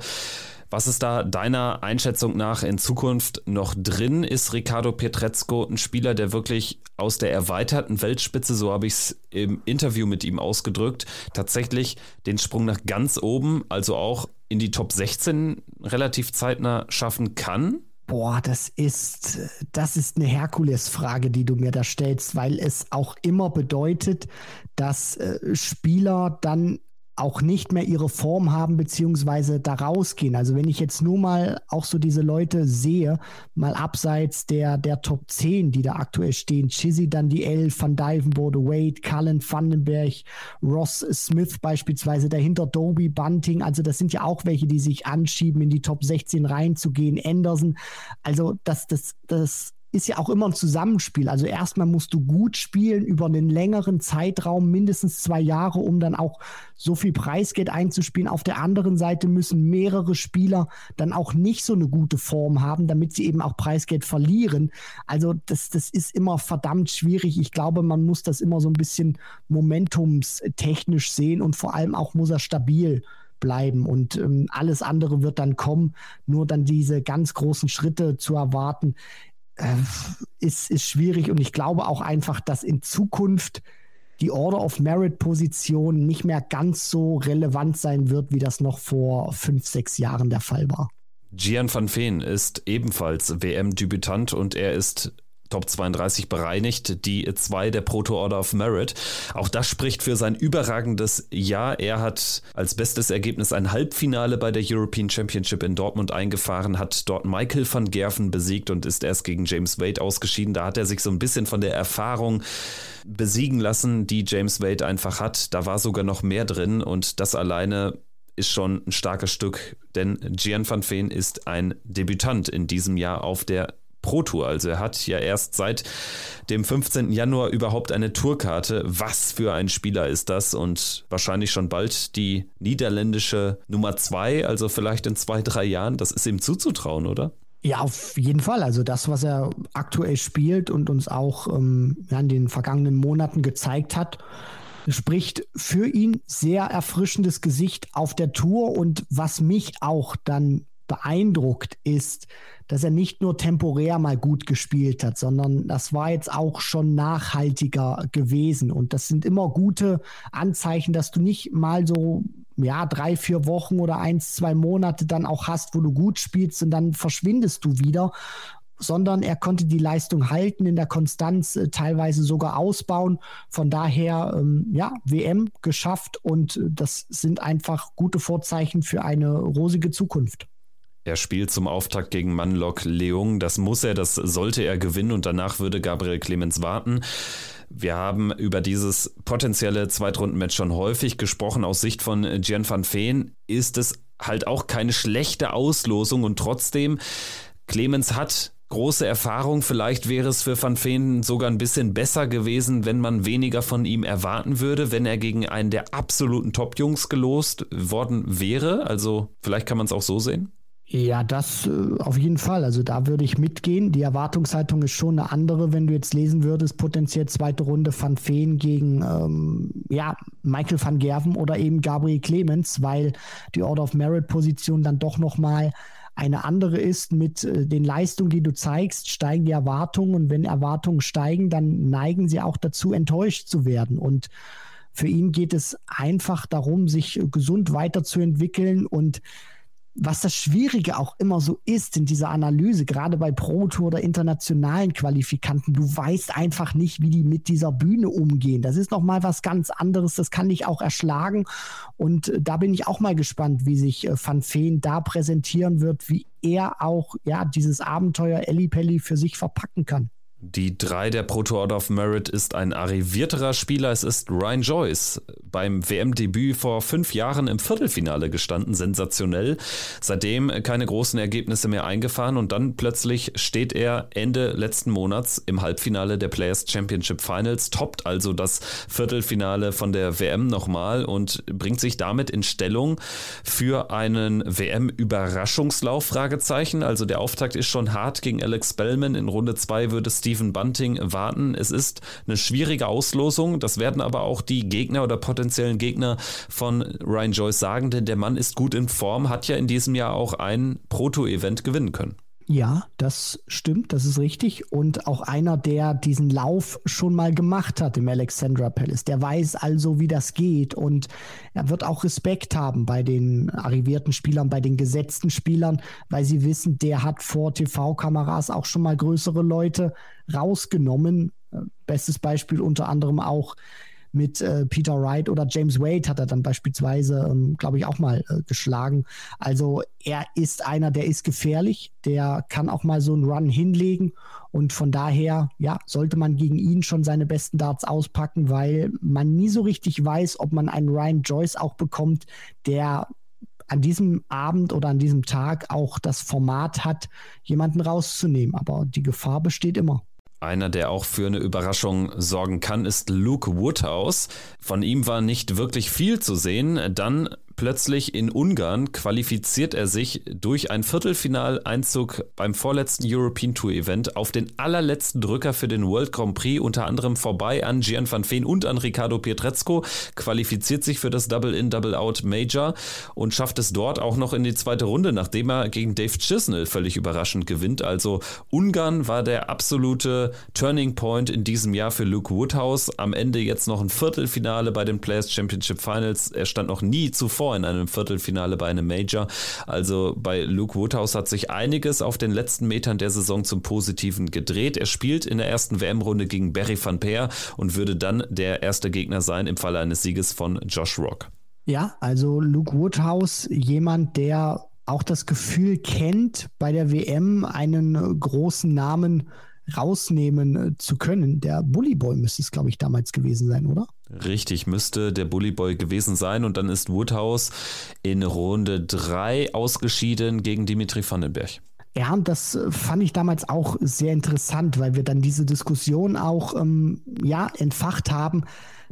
A: Was ist da deiner Einschätzung nach in Zukunft noch drin? Ist Ricardo Pietrezco ein Spieler, der wirklich aus der erweiterten Weltspitze, so habe ich es im Interview mit ihm ausgedrückt, tatsächlich den Sprung nach ganz oben, also auch in die Top 16 relativ zeitnah schaffen kann?
C: Boah, das ist, das ist eine Herkulesfrage, die du mir da stellst, weil es auch immer bedeutet, dass äh, Spieler dann auch nicht mehr ihre Form haben, beziehungsweise da rausgehen. Also wenn ich jetzt nur mal auch so diese Leute sehe, mal abseits der, der Top 10, die da aktuell stehen, Chizzy, dann die L, Van Dyvenbode, Wade, Cullen, Vandenberg, Ross Smith beispielsweise, dahinter Doby, Bunting, also das sind ja auch welche, die sich anschieben, in die Top 16 reinzugehen, Anderson. Also das, das, das ist ja auch immer ein Zusammenspiel. Also erstmal musst du gut spielen über einen längeren Zeitraum, mindestens zwei Jahre, um dann auch so viel Preisgeld einzuspielen. Auf der anderen Seite müssen mehrere Spieler dann auch nicht so eine gute Form haben, damit sie eben auch Preisgeld verlieren. Also das, das ist immer verdammt schwierig. Ich glaube, man muss das immer so ein bisschen momentumstechnisch sehen und vor allem auch muss er stabil bleiben und ähm, alles andere wird dann kommen. Nur dann diese ganz großen Schritte zu erwarten, ist, ist schwierig und ich glaube auch einfach, dass in Zukunft die Order of Merit Position nicht mehr ganz so relevant sein wird, wie das noch vor fünf, sechs Jahren der Fall war.
A: Gian van Veen ist ebenfalls WM-Debütant und er ist Top 32 bereinigt, die zwei der Proto Order of Merit. Auch das spricht für sein überragendes Jahr. Er hat als bestes Ergebnis ein Halbfinale bei der European Championship in Dortmund eingefahren, hat dort Michael van Gerven besiegt und ist erst gegen James Wade ausgeschieden. Da hat er sich so ein bisschen von der Erfahrung besiegen lassen, die James Wade einfach hat. Da war sogar noch mehr drin und das alleine ist schon ein starkes Stück, denn Gian van Veen ist ein Debütant in diesem Jahr auf der Pro Tour. Also er hat ja erst seit dem 15. Januar überhaupt eine Tourkarte. Was für ein Spieler ist das? Und wahrscheinlich schon bald die niederländische Nummer zwei, also vielleicht in zwei, drei Jahren. Das ist ihm zuzutrauen, oder?
C: Ja, auf jeden Fall. Also das, was er aktuell spielt und uns auch ähm, ja, in den vergangenen Monaten gezeigt hat, spricht für ihn sehr erfrischendes Gesicht auf der Tour. Und was mich auch dann beeindruckt, ist, dass er nicht nur temporär mal gut gespielt hat, sondern das war jetzt auch schon nachhaltiger gewesen. Und das sind immer gute Anzeichen, dass du nicht mal so ja, drei, vier Wochen oder eins, zwei Monate dann auch hast, wo du gut spielst und dann verschwindest du wieder, sondern er konnte die Leistung halten, in der Konstanz äh, teilweise sogar ausbauen. Von daher, ähm, ja, WM geschafft und äh, das sind einfach gute Vorzeichen für eine rosige Zukunft.
A: Er spielt zum Auftakt gegen Manlok Leung. Das muss er, das sollte er gewinnen und danach würde Gabriel Clemens warten. Wir haben über dieses potenzielle Zweitrundenmatch schon häufig gesprochen. Aus Sicht von Gian van Veen ist es halt auch keine schlechte Auslosung und trotzdem, Clemens hat große Erfahrung. Vielleicht wäre es für Van Veen sogar ein bisschen besser gewesen, wenn man weniger von ihm erwarten würde, wenn er gegen einen der absoluten Top-Jungs gelost worden wäre. Also vielleicht kann man es auch so sehen.
C: Ja, das äh, auf jeden Fall. Also da würde ich mitgehen. Die Erwartungshaltung ist schon eine andere, wenn du jetzt lesen würdest, potenziell zweite Runde Van Veen gegen ähm, ja, Michael van Gerven oder eben Gabriel Clemens, weil die Order of Merit Position dann doch nochmal eine andere ist mit äh, den Leistungen, die du zeigst, steigen die Erwartungen und wenn Erwartungen steigen, dann neigen sie auch dazu, enttäuscht zu werden. Und für ihn geht es einfach darum, sich gesund weiterzuentwickeln und was das Schwierige auch immer so ist in dieser Analyse, gerade bei Pro Tour oder internationalen Qualifikanten, du weißt einfach nicht, wie die mit dieser Bühne umgehen. Das ist nochmal was ganz anderes, das kann dich auch erschlagen. Und äh, da bin ich auch mal gespannt, wie sich äh, Van Feen da präsentieren wird, wie er auch ja dieses Abenteuer Elli Pelli für sich verpacken kann.
A: Die drei der Proto Order of Merit ist ein arrivierterer Spieler. Es ist Ryan Joyce, beim WM-Debüt vor fünf Jahren im Viertelfinale gestanden. Sensationell. Seitdem keine großen Ergebnisse mehr eingefahren und dann plötzlich steht er Ende letzten Monats im Halbfinale der Players Championship Finals, toppt also das Viertelfinale von der WM nochmal und bringt sich damit in Stellung für einen WM-Überraschungslauf? Also der Auftakt ist schon hart gegen Alex Bellman. In Runde zwei würde es Stephen Bunting warten. Es ist eine schwierige Auslosung. Das werden aber auch die Gegner oder potenziellen Gegner von Ryan Joyce sagen, denn der Mann ist gut in Form, hat ja in diesem Jahr auch ein Proto-Event gewinnen können.
C: Ja, das stimmt, das ist richtig. Und auch einer, der diesen Lauf schon mal gemacht hat im Alexandra Palace. Der weiß also, wie das geht. Und er wird auch Respekt haben bei den arrivierten Spielern, bei den gesetzten Spielern, weil sie wissen, der hat vor TV-Kameras auch schon mal größere Leute rausgenommen. Äh, bestes Beispiel unter anderem auch mit äh, Peter Wright oder James Wade hat er dann beispielsweise, ähm, glaube ich, auch mal äh, geschlagen. Also er ist einer, der ist gefährlich, der kann auch mal so einen Run hinlegen und von daher, ja, sollte man gegen ihn schon seine besten Darts auspacken, weil man nie so richtig weiß, ob man einen Ryan Joyce auch bekommt, der an diesem Abend oder an diesem Tag auch das Format hat, jemanden rauszunehmen. Aber die Gefahr besteht immer.
A: Einer, der auch für eine Überraschung sorgen kann, ist Luke Woodhouse. Von ihm war nicht wirklich viel zu sehen. Dann Plötzlich in Ungarn qualifiziert er sich durch einen Viertelfinaleinzug beim vorletzten European Tour Event auf den allerletzten Drücker für den World Grand Prix, unter anderem vorbei an Gian van Veen und an Ricardo Pietrezco, qualifiziert sich für das Double-In, Double-Out Major und schafft es dort auch noch in die zweite Runde, nachdem er gegen Dave Chisnell völlig überraschend gewinnt. Also Ungarn war der absolute Turning Point in diesem Jahr für Luke Woodhouse. Am Ende jetzt noch ein Viertelfinale bei den Players Championship Finals. Er stand noch nie zuvor zuvor in einem Viertelfinale bei einem Major. Also bei Luke Woodhouse hat sich einiges auf den letzten Metern der Saison zum Positiven gedreht. Er spielt in der ersten WM-Runde gegen Barry van Peer und würde dann der erste Gegner sein im Falle eines Sieges von Josh Rock.
C: Ja, also Luke Woodhouse, jemand, der auch das Gefühl kennt, bei der WM einen großen Namen rausnehmen äh, zu können. Der Bullyboy müsste es, glaube ich, damals gewesen sein, oder?
A: Richtig, müsste der Bullyboy gewesen sein. Und dann ist Woodhouse in Runde 3 ausgeschieden gegen Dimitri Vandenberg.
C: Ja, und das äh, fand ich damals auch sehr interessant, weil wir dann diese Diskussion auch ähm, ja, entfacht haben.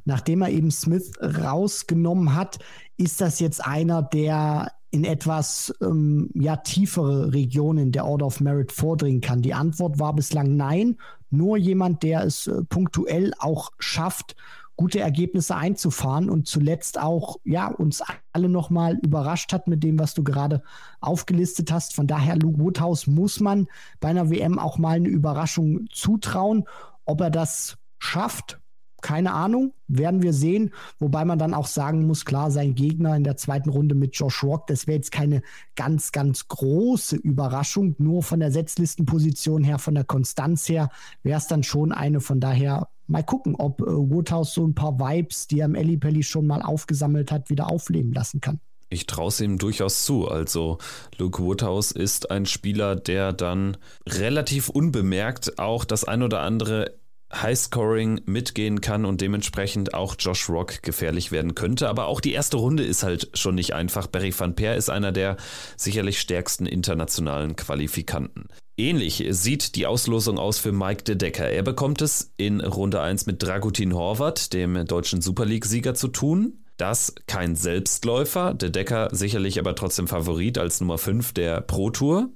C: Nachdem er eben Smith rausgenommen hat, ist das jetzt einer, der in etwas ähm, ja, tiefere Regionen der Order of Merit vordringen kann? Die Antwort war bislang nein. Nur jemand, der es äh, punktuell auch schafft, gute Ergebnisse einzufahren und zuletzt auch ja uns alle nochmal überrascht hat mit dem, was du gerade aufgelistet hast. Von daher, Luke Woodhouse muss man bei einer WM auch mal eine Überraschung zutrauen. Ob er das schafft, keine Ahnung, werden wir sehen. Wobei man dann auch sagen muss, klar, sein Gegner in der zweiten Runde mit Josh Rock, das wäre jetzt keine ganz, ganz große Überraschung. Nur von der Setzlistenposition her, von der Konstanz her, wäre es dann schon eine. Von daher mal gucken, ob äh, Woodhouse so ein paar Vibes, die er am Pelli schon mal aufgesammelt hat, wieder aufleben lassen kann.
A: Ich traue es ihm durchaus zu. Also Luke Woodhouse ist ein Spieler, der dann relativ unbemerkt auch das ein oder andere Highscoring mitgehen kann und dementsprechend auch Josh Rock gefährlich werden könnte. Aber auch die erste Runde ist halt schon nicht einfach. Barry van Peer ist einer der sicherlich stärksten internationalen Qualifikanten. Ähnlich sieht die Auslosung aus für Mike de Decker. Er bekommt es in Runde 1 mit Dragutin Horvath, dem deutschen Super League-Sieger, zu tun. Das kein Selbstläufer, de Decker sicherlich aber trotzdem Favorit als Nummer 5 der Pro Tour.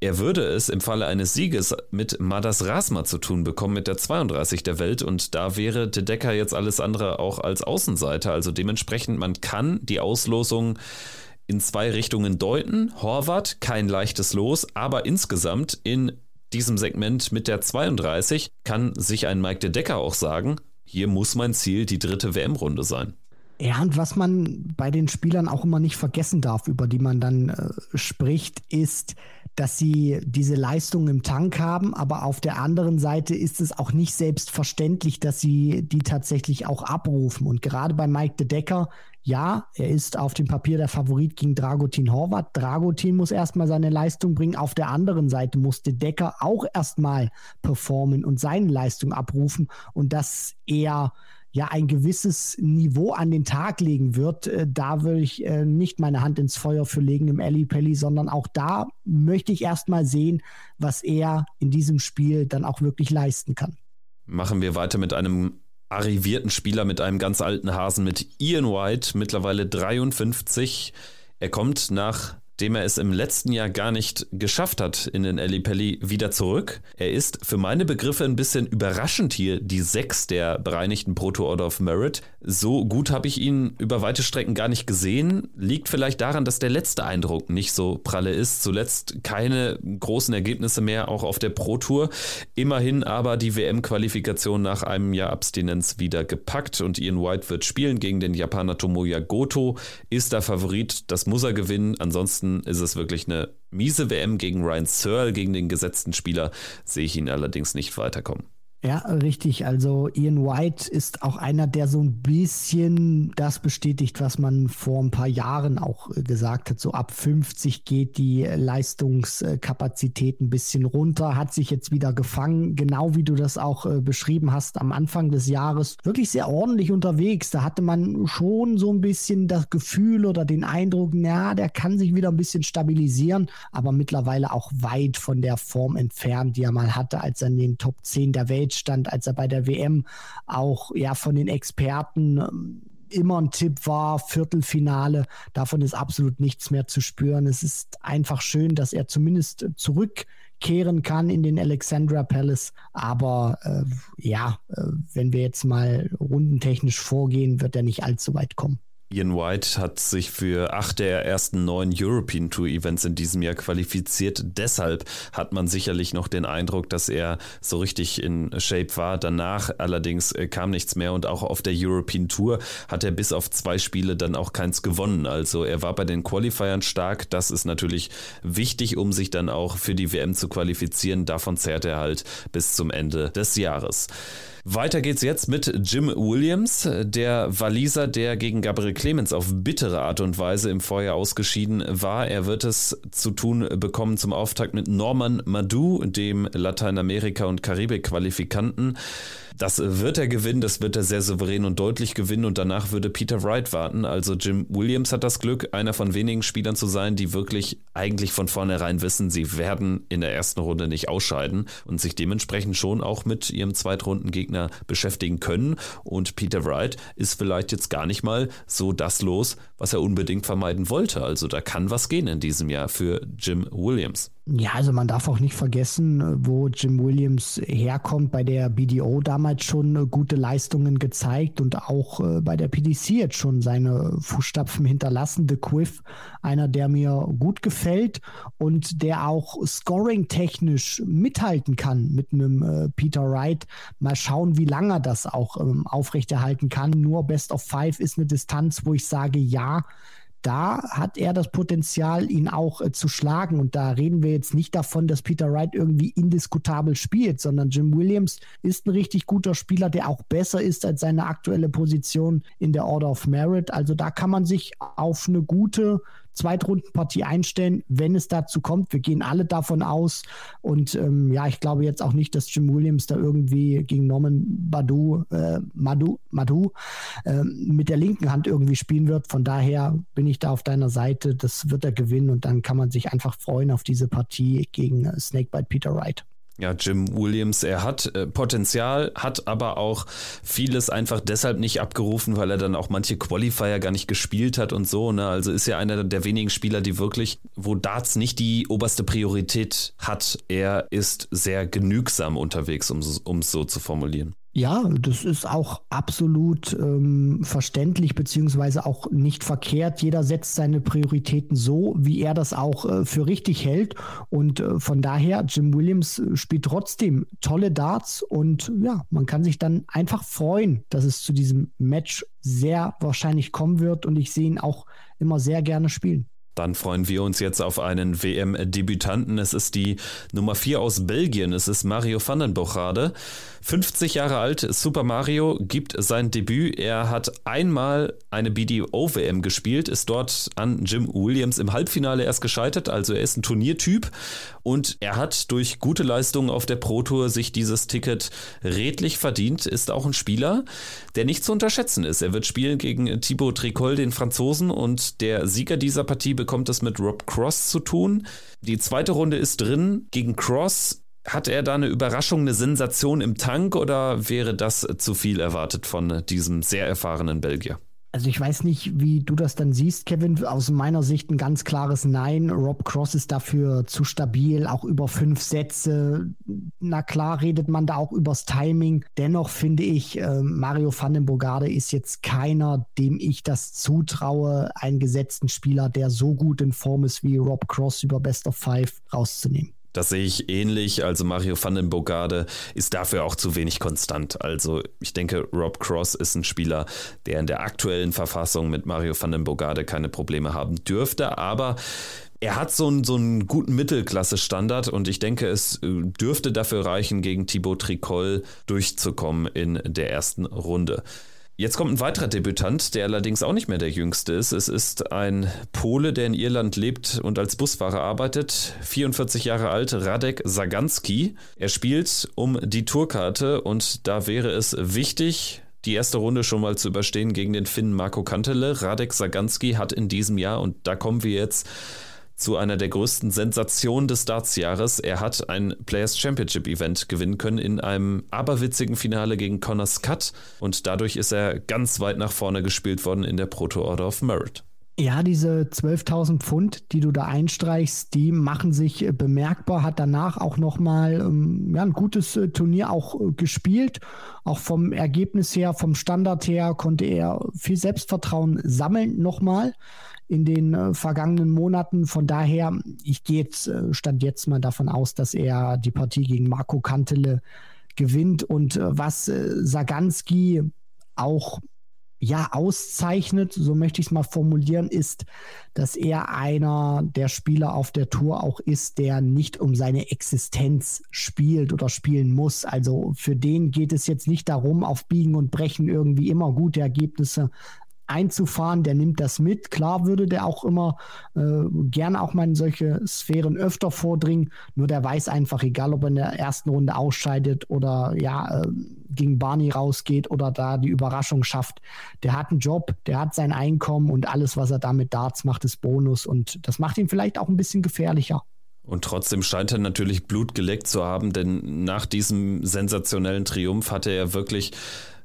A: Er würde es im Falle eines Sieges mit Madas Rasma zu tun bekommen, mit der 32 der Welt. Und da wäre De Decker jetzt alles andere auch als Außenseiter. Also dementsprechend, man kann die Auslosung in zwei Richtungen deuten. Horvath, kein leichtes Los, aber insgesamt in diesem Segment mit der 32 kann sich ein Mike De Decker auch sagen, hier muss mein Ziel die dritte WM-Runde sein.
C: Ja, und was man bei den Spielern auch immer nicht vergessen darf, über die man dann äh, spricht, ist, dass sie diese Leistung im Tank haben, aber auf der anderen Seite ist es auch nicht selbstverständlich, dass sie die tatsächlich auch abrufen. Und gerade bei Mike de Decker, ja, er ist auf dem Papier der Favorit gegen Dragutin Horvath. Dragutin muss erstmal seine Leistung bringen. Auf der anderen Seite muss de Decker auch erstmal performen und seine Leistung abrufen. Und das eher ja ein gewisses Niveau an den Tag legen wird, äh, da würde ich äh, nicht meine Hand ins Feuer für legen im Ellie Pelli, sondern auch da möchte ich erstmal sehen, was er in diesem Spiel dann auch wirklich leisten kann.
A: Machen wir weiter mit einem arrivierten Spieler, mit einem ganz alten Hasen, mit Ian White, mittlerweile 53. Er kommt nach dem er es im letzten Jahr gar nicht geschafft hat in den Ali wieder zurück. Er ist für meine Begriffe ein bisschen überraschend hier die Sechs der bereinigten Proto Order of Merit. So gut habe ich ihn über weite Strecken gar nicht gesehen. Liegt vielleicht daran, dass der letzte Eindruck nicht so pralle ist. Zuletzt keine großen Ergebnisse mehr, auch auf der Pro Tour. Immerhin aber die WM-Qualifikation nach einem Jahr Abstinenz wieder gepackt und Ian White wird spielen gegen den Japaner Tomoya Goto. Ist der Favorit, das muss er gewinnen. Ansonsten Ansonsten ist es wirklich eine miese WM gegen Ryan Searle, gegen den gesetzten Spieler, sehe ich ihn allerdings nicht weiterkommen.
C: Ja, richtig. Also Ian White ist auch einer, der so ein bisschen das bestätigt, was man vor ein paar Jahren auch äh, gesagt hat. So ab 50 geht die Leistungskapazität ein bisschen runter, hat sich jetzt wieder gefangen, genau wie du das auch äh, beschrieben hast am Anfang des Jahres. Wirklich sehr ordentlich unterwegs. Da hatte man schon so ein bisschen das Gefühl oder den Eindruck, na, der kann sich wieder ein bisschen stabilisieren, aber mittlerweile auch weit von der Form entfernt, die er mal hatte, als er in den Top 10 der Welt stand, als er bei der WM auch ja von den Experten ähm, immer ein Tipp war, Viertelfinale. Davon ist absolut nichts mehr zu spüren. Es ist einfach schön, dass er zumindest zurückkehren kann in den Alexandra Palace. Aber äh, ja, äh, wenn wir jetzt mal rundentechnisch vorgehen, wird er nicht allzu weit kommen.
A: Ian White hat sich für acht der ersten neun European Tour Events in diesem Jahr qualifiziert. Deshalb hat man sicherlich noch den Eindruck, dass er so richtig in Shape war. Danach allerdings äh, kam nichts mehr und auch auf der European Tour hat er bis auf zwei Spiele dann auch keins gewonnen. Also er war bei den Qualifiern stark. Das ist natürlich wichtig, um sich dann auch für die WM zu qualifizieren. Davon zehrt er halt bis zum Ende des Jahres. Weiter geht's jetzt mit Jim Williams, der Waliser, der gegen Gabriel Clemens auf bittere Art und Weise im Vorjahr ausgeschieden war. Er wird es zu tun bekommen zum Auftakt mit Norman Madu, dem Lateinamerika- und Karibik-Qualifikanten. Das wird er gewinnen, das wird er sehr souverän und deutlich gewinnen und danach würde Peter Wright warten. Also Jim Williams hat das Glück, einer von wenigen Spielern zu sein, die wirklich eigentlich von vornherein wissen, sie werden in der ersten Runde nicht ausscheiden und sich dementsprechend schon auch mit ihrem Zweitrundengegner beschäftigen können. Und Peter Wright ist vielleicht jetzt gar nicht mal so das los, was er unbedingt vermeiden wollte. Also da kann was gehen in diesem Jahr für Jim Williams.
C: Ja, also man darf auch nicht vergessen, wo Jim Williams herkommt. Bei der BDO damals schon äh, gute Leistungen gezeigt und auch äh, bei der PDC jetzt schon seine Fußstapfen hinterlassen. The Quiff, einer, der mir gut gefällt und der auch scoring-technisch mithalten kann mit einem äh, Peter Wright. Mal schauen, wie lange er das auch ähm, aufrechterhalten kann. Nur Best of Five ist eine Distanz, wo ich sage, ja, da hat er das Potenzial, ihn auch äh, zu schlagen. Und da reden wir jetzt nicht davon, dass Peter Wright irgendwie indiskutabel spielt, sondern Jim Williams ist ein richtig guter Spieler, der auch besser ist als seine aktuelle Position in der Order of Merit. Also da kann man sich auf eine gute Zweitrundenpartie einstellen, wenn es dazu kommt. Wir gehen alle davon aus. Und ähm, ja, ich glaube jetzt auch nicht, dass Jim Williams da irgendwie gegen Norman Badu, äh, Madu, Madu äh, mit der linken Hand irgendwie spielen wird. Von daher bin ich da auf deiner Seite. Das wird er gewinnen und dann kann man sich einfach freuen auf diese Partie gegen äh, Snakebite Peter Wright.
A: Ja, Jim Williams, er hat äh, Potenzial, hat aber auch vieles einfach deshalb nicht abgerufen, weil er dann auch manche Qualifier gar nicht gespielt hat und so. Ne? Also ist ja einer der wenigen Spieler, die wirklich, wo Darts nicht die oberste Priorität hat. Er ist sehr genügsam unterwegs, um es so zu formulieren.
C: Ja, das ist auch absolut ähm, verständlich beziehungsweise auch nicht verkehrt. Jeder setzt seine Prioritäten so, wie er das auch äh, für richtig hält. Und äh, von daher, Jim Williams äh, spielt trotzdem tolle Darts und ja, man kann sich dann einfach freuen, dass es zu diesem Match sehr wahrscheinlich kommen wird. Und ich sehe ihn auch immer sehr gerne spielen.
A: Dann freuen wir uns jetzt auf einen WM-Debütanten. Es ist die Nummer 4 aus Belgien. Es ist Mario van den Bochade. 50 Jahre alt, Super Mario gibt sein Debüt. Er hat einmal eine BDO-WM gespielt, ist dort an Jim Williams im Halbfinale erst gescheitert. Also er ist ein Turniertyp und er hat durch gute Leistungen auf der Pro Tour sich dieses Ticket redlich verdient. Ist auch ein Spieler, der nicht zu unterschätzen ist. Er wird spielen gegen Thibaut Tricol, den Franzosen, und der Sieger dieser Partie bekommt es mit Rob Cross zu tun. Die zweite Runde ist drin. Gegen Cross hat er da eine Überraschung, eine Sensation im Tank oder wäre das zu viel erwartet von diesem sehr erfahrenen Belgier?
C: Also ich weiß nicht, wie du das dann siehst, Kevin. Aus meiner Sicht ein ganz klares Nein. Rob Cross ist dafür zu stabil, auch über fünf Sätze. Na klar redet man da auch übers Timing. Dennoch finde ich, äh, Mario van den Bogarde ist jetzt keiner, dem ich das zutraue, einen gesetzten Spieler, der so gut in Form ist wie Rob Cross über Best of Five rauszunehmen.
A: Das sehe ich ähnlich. Also Mario van den Bogarde ist dafür auch zu wenig konstant. Also ich denke, Rob Cross ist ein Spieler, der in der aktuellen Verfassung mit Mario van den Bogarde keine Probleme haben dürfte. Aber er hat so einen, so einen guten Mittelklasse-Standard und ich denke, es äh, dürfte dafür reichen, gegen Thibaut Tricol durchzukommen in der ersten Runde. Jetzt kommt ein weiterer Debütant, der allerdings auch nicht mehr der jüngste ist. Es ist ein Pole, der in Irland lebt und als Busfahrer arbeitet. 44 Jahre alt, Radek Saganski. Er spielt um die Tourkarte und da wäre es wichtig, die erste Runde schon mal zu überstehen gegen den Finnen Marco Kantele. Radek Saganski hat in diesem Jahr, und da kommen wir jetzt zu einer der größten Sensationen des Dartsjahres. Er hat ein Players Championship Event gewinnen können in einem aberwitzigen Finale gegen Connor Scott und dadurch ist er ganz weit nach vorne gespielt worden in der Proto Order of Merit.
C: Ja, diese 12.000 Pfund, die du da einstreichst, die machen sich bemerkbar. Hat danach auch nochmal ähm, ja, ein gutes äh, Turnier auch äh, gespielt. Auch vom Ergebnis her, vom Standard her konnte er viel Selbstvertrauen sammeln nochmal in den äh, vergangenen Monaten. Von daher, ich gehe jetzt, äh, stand jetzt mal davon aus, dass er die Partie gegen Marco Kantele gewinnt. Und äh, was Saganski auch ja auszeichnet, so möchte ich es mal formulieren, ist, dass er einer der Spieler auf der Tour auch ist, der nicht um seine Existenz spielt oder spielen muss. Also für den geht es jetzt nicht darum, auf Biegen und Brechen irgendwie immer gute Ergebnisse einzufahren, der nimmt das mit. Klar würde der auch immer äh, gerne auch mal in solche Sphären öfter vordringen, nur der weiß einfach, egal ob er in der ersten Runde ausscheidet oder ja, äh, gegen Barney rausgeht oder da die Überraschung schafft. Der hat einen Job, der hat sein Einkommen und alles, was er damit Darts macht, ist Bonus und das macht ihn vielleicht auch ein bisschen gefährlicher.
A: Und trotzdem scheint er natürlich Blut geleckt zu haben, denn nach diesem sensationellen Triumph hatte er wirklich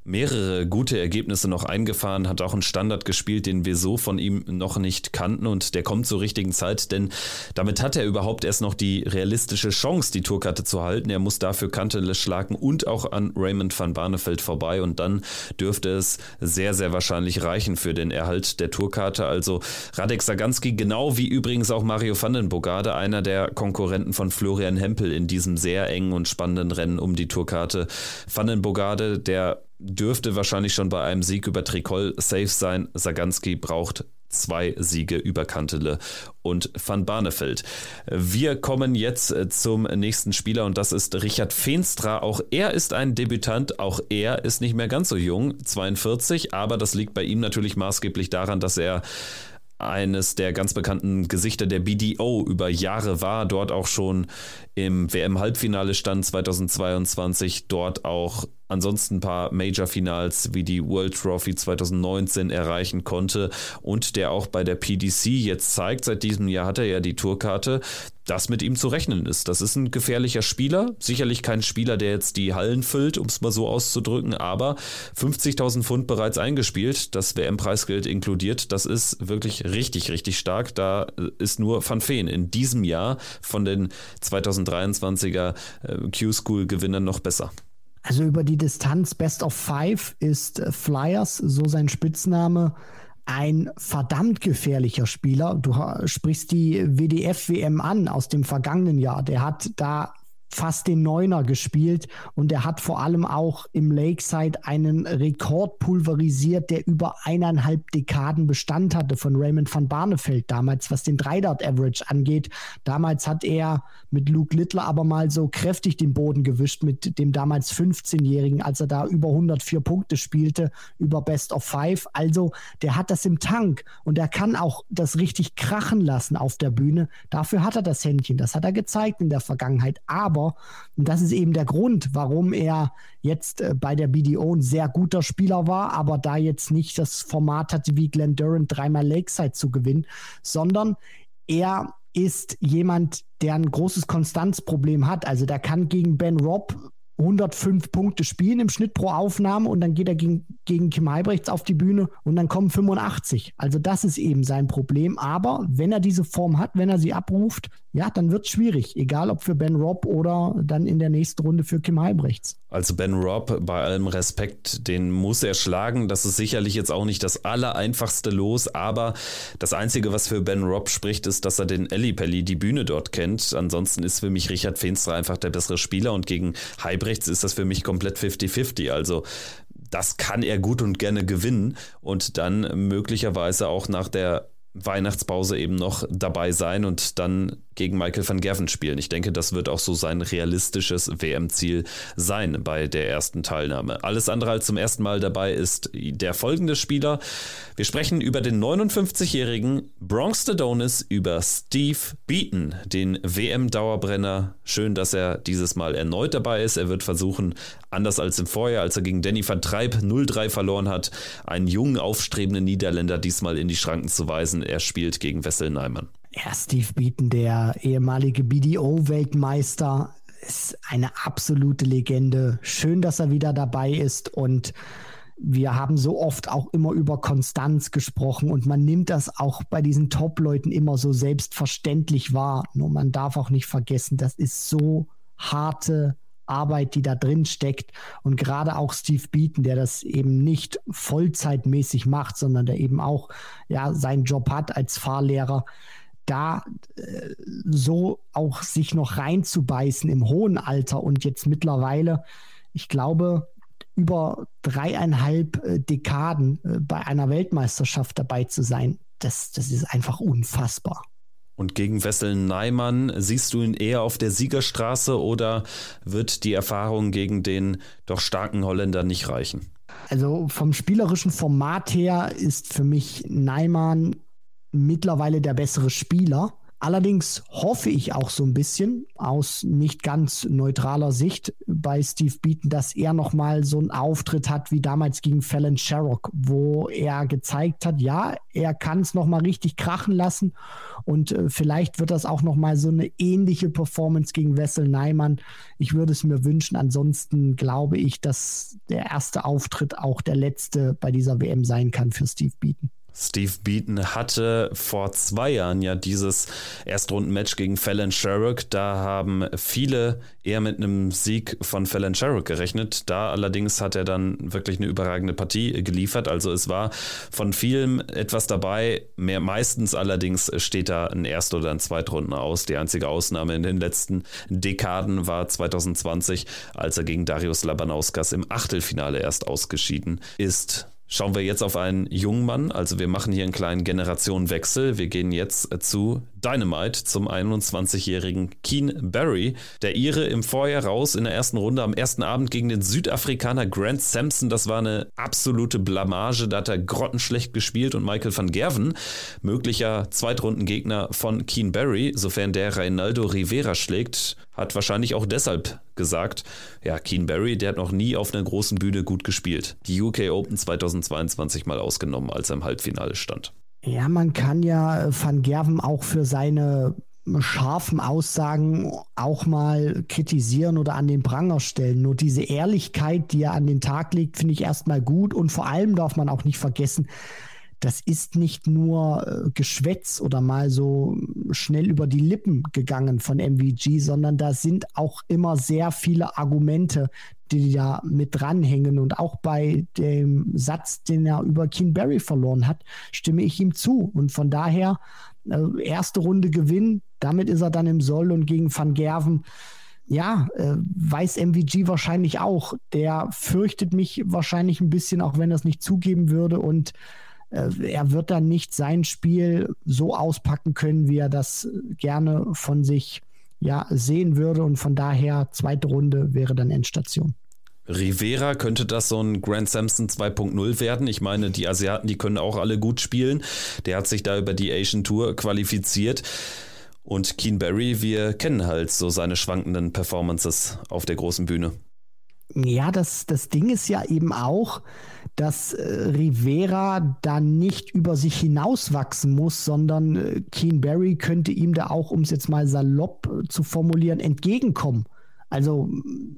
A: mehrere gute Ergebnisse noch eingefahren, hat auch einen Standard gespielt, den wir so von ihm noch nicht kannten und der kommt zur richtigen Zeit, denn damit hat er überhaupt erst noch die realistische Chance, die Tourkarte zu halten. Er muss dafür Kantele schlagen und auch an Raymond van Barneveld vorbei und dann dürfte es sehr, sehr wahrscheinlich reichen für den Erhalt der Tourkarte. Also Radek Saganski, genau wie übrigens auch Mario van den Bogade, einer der Konkurrenten von Florian Hempel in diesem sehr engen und spannenden Rennen um die Tourkarte. Van den Bogade, der dürfte wahrscheinlich schon bei einem Sieg über Tricol safe sein. Saganski braucht zwei Siege über Kantele und Van Barneveld. Wir kommen jetzt äh, zum nächsten Spieler und das ist Richard Feenstra. Auch er ist ein Debütant, auch er ist nicht mehr ganz so jung, 42, aber das liegt bei ihm natürlich maßgeblich daran, dass er eines der ganz bekannten Gesichter der BDO über Jahre war, dort auch schon im WM-Halbfinale stand 2022, dort auch ansonsten ein paar Major-Finals wie die World Trophy 2019 erreichen konnte und der auch bei der PDC jetzt zeigt, seit diesem Jahr hat er ja die Tourkarte, dass mit ihm zu rechnen ist. Das ist ein gefährlicher Spieler, sicherlich kein Spieler, der jetzt die Hallen füllt, um es mal so auszudrücken, aber 50.000 Pfund bereits eingespielt, das WM-Preisgeld inkludiert, das ist wirklich richtig, richtig stark. Da ist nur Van Feen in diesem Jahr von den 2023er äh, Q-School-Gewinnern noch besser.
C: Also über die Distanz Best of Five ist äh, Flyers, so sein Spitzname, ein verdammt gefährlicher Spieler. Du sprichst die WDF-WM an aus dem vergangenen Jahr. Der hat da fast den Neuner gespielt und er hat vor allem auch im Lakeside einen Rekord pulverisiert, der über eineinhalb Dekaden Bestand hatte von Raymond van Barneveld damals, was den Dreidart Average angeht. Damals hat er mit Luke Littler aber mal so kräftig den Boden gewischt mit dem damals 15-Jährigen, als er da über 104 Punkte spielte, über Best of Five. Also der hat das im Tank und er kann auch das richtig krachen lassen auf der Bühne. Dafür hat er das Händchen, das hat er gezeigt in der Vergangenheit. Aber Tor. Und das ist eben der Grund, warum er jetzt äh, bei der BDO ein sehr guter Spieler war, aber da jetzt nicht das Format hatte, wie Glenn Durant dreimal Lakeside zu gewinnen, sondern er ist jemand, der ein großes Konstanzproblem hat. Also der kann gegen Ben Robb 105 Punkte spielen im Schnitt pro Aufnahme und dann geht er gegen, gegen Kim Heibrechts auf die Bühne und dann kommen 85. Also das ist eben sein Problem. Aber wenn er diese Form hat, wenn er sie abruft, ja, dann wird es schwierig. Egal ob für Ben Robb oder dann in der nächsten Runde für Kim Heibrechts.
A: Also Ben Robb, bei allem Respekt, den muss er schlagen. Das ist sicherlich jetzt auch nicht das allereinfachste Los, aber das Einzige, was für Ben Robb spricht, ist, dass er den Pelli die Bühne dort kennt. Ansonsten ist für mich Richard Feenstra einfach der bessere Spieler und gegen Heibrechts ist das für mich komplett 50-50. Also das kann er gut und gerne gewinnen und dann möglicherweise auch nach der Weihnachtspause eben noch dabei sein und dann gegen Michael van Gerven spielen. Ich denke, das wird auch so sein realistisches WM-Ziel sein bei der ersten Teilnahme. Alles andere als zum ersten Mal dabei ist der folgende Spieler. Wir sprechen über den 59-jährigen Bronx Adonis, über Steve Beaton, den WM-Dauerbrenner. Schön, dass er dieses Mal erneut dabei ist. Er wird versuchen, anders als im Vorjahr, als er gegen Danny van Treib 0-3 verloren hat, einen jungen, aufstrebenden Niederländer diesmal in die Schranken zu weisen. Er spielt gegen Wessel Neimann.
C: Ja, Steve Beaton, der ehemalige BDO-Weltmeister, ist eine absolute Legende. Schön, dass er wieder dabei ist und wir haben so oft auch immer über Konstanz gesprochen und man nimmt das auch bei diesen Top-Leuten immer so selbstverständlich wahr. Nur man darf auch nicht vergessen, das ist so harte Arbeit, die da drin steckt. Und gerade auch Steve Beaton, der das eben nicht vollzeitmäßig macht, sondern der eben auch ja, seinen Job hat als Fahrlehrer, da äh, so auch sich noch reinzubeißen im hohen Alter und jetzt mittlerweile, ich glaube, über dreieinhalb äh, Dekaden äh, bei einer Weltmeisterschaft dabei zu sein, das, das ist einfach unfassbar.
A: Und gegen Wessel Neimann siehst du ihn eher auf der Siegerstraße oder wird die Erfahrung gegen den doch starken Holländer nicht reichen?
C: Also vom spielerischen Format her ist für mich Neimann mittlerweile der bessere Spieler. Allerdings hoffe ich auch so ein bisschen aus nicht ganz neutraler Sicht bei Steve Beaton, dass er nochmal so einen Auftritt hat wie damals gegen Fallon Sherrock, wo er gezeigt hat, ja, er kann es nochmal richtig krachen lassen und äh, vielleicht wird das auch nochmal so eine ähnliche Performance gegen Wessel Neimann. Ich würde es mir wünschen. Ansonsten glaube ich, dass der erste Auftritt auch der letzte bei dieser WM sein kann für Steve Beaton.
A: Steve Beaton hatte vor zwei Jahren ja dieses Erstrundenmatch gegen Fallon Sherrock. Da haben viele eher mit einem Sieg von Fallon Sherrock gerechnet. Da allerdings hat er dann wirklich eine überragende Partie geliefert. Also es war von vielem etwas dabei. Mehr meistens allerdings steht da ein Erst- oder ein Zweitrunden aus. Die einzige Ausnahme in den letzten Dekaden war 2020, als er gegen Darius Labanauskas im Achtelfinale erst ausgeschieden ist. Schauen wir jetzt auf einen jungen Mann. Also wir machen hier einen kleinen Generationenwechsel. Wir gehen jetzt zu Dynamite, zum 21-jährigen Keen Barry. Der Ire im Vorjahr raus in der ersten Runde am ersten Abend gegen den Südafrikaner Grant Sampson. Das war eine absolute Blamage. Da hat er grottenschlecht gespielt und Michael van Gerven, möglicher Zweitrundengegner von Keen Barry, sofern der Reinaldo Rivera schlägt, hat wahrscheinlich auch deshalb gesagt, ja, Keen Barry, der hat noch nie auf einer großen Bühne gut gespielt. Die UK Open 2022 mal ausgenommen, als er im Halbfinale stand.
C: Ja, man kann ja äh, Van Gerven auch für seine scharfen Aussagen auch mal kritisieren oder an den Pranger stellen. Nur diese Ehrlichkeit, die er an den Tag legt, finde ich erstmal gut. Und vor allem darf man auch nicht vergessen, das ist nicht nur äh, Geschwätz oder mal so schnell über die Lippen gegangen von MVG, sondern da sind auch immer sehr viele Argumente, die da mit dranhängen. Und auch bei dem Satz, den er über Keen Barry verloren hat, stimme ich ihm zu. Und von daher, äh, erste Runde Gewinn, damit ist er dann im Soll und gegen Van Gerven ja, äh, weiß MVG wahrscheinlich auch. Der fürchtet mich wahrscheinlich ein bisschen, auch wenn er es nicht zugeben würde. Und äh, er wird dann nicht sein Spiel so auspacken können, wie er das gerne von sich ja, sehen würde. Und von daher, zweite Runde wäre dann Endstation.
A: Rivera könnte das so ein Grand Samson 2.0 werden. Ich meine, die Asiaten, die können auch alle gut spielen. Der hat sich da über die Asian Tour qualifiziert. Und Keen Barry, wir kennen halt so seine schwankenden Performances auf der großen Bühne.
C: Ja, das, das Ding ist ja eben auch, dass äh, Rivera da nicht über sich hinauswachsen muss, sondern äh, Keen Barry könnte ihm da auch, um es jetzt mal salopp äh, zu formulieren, entgegenkommen. Also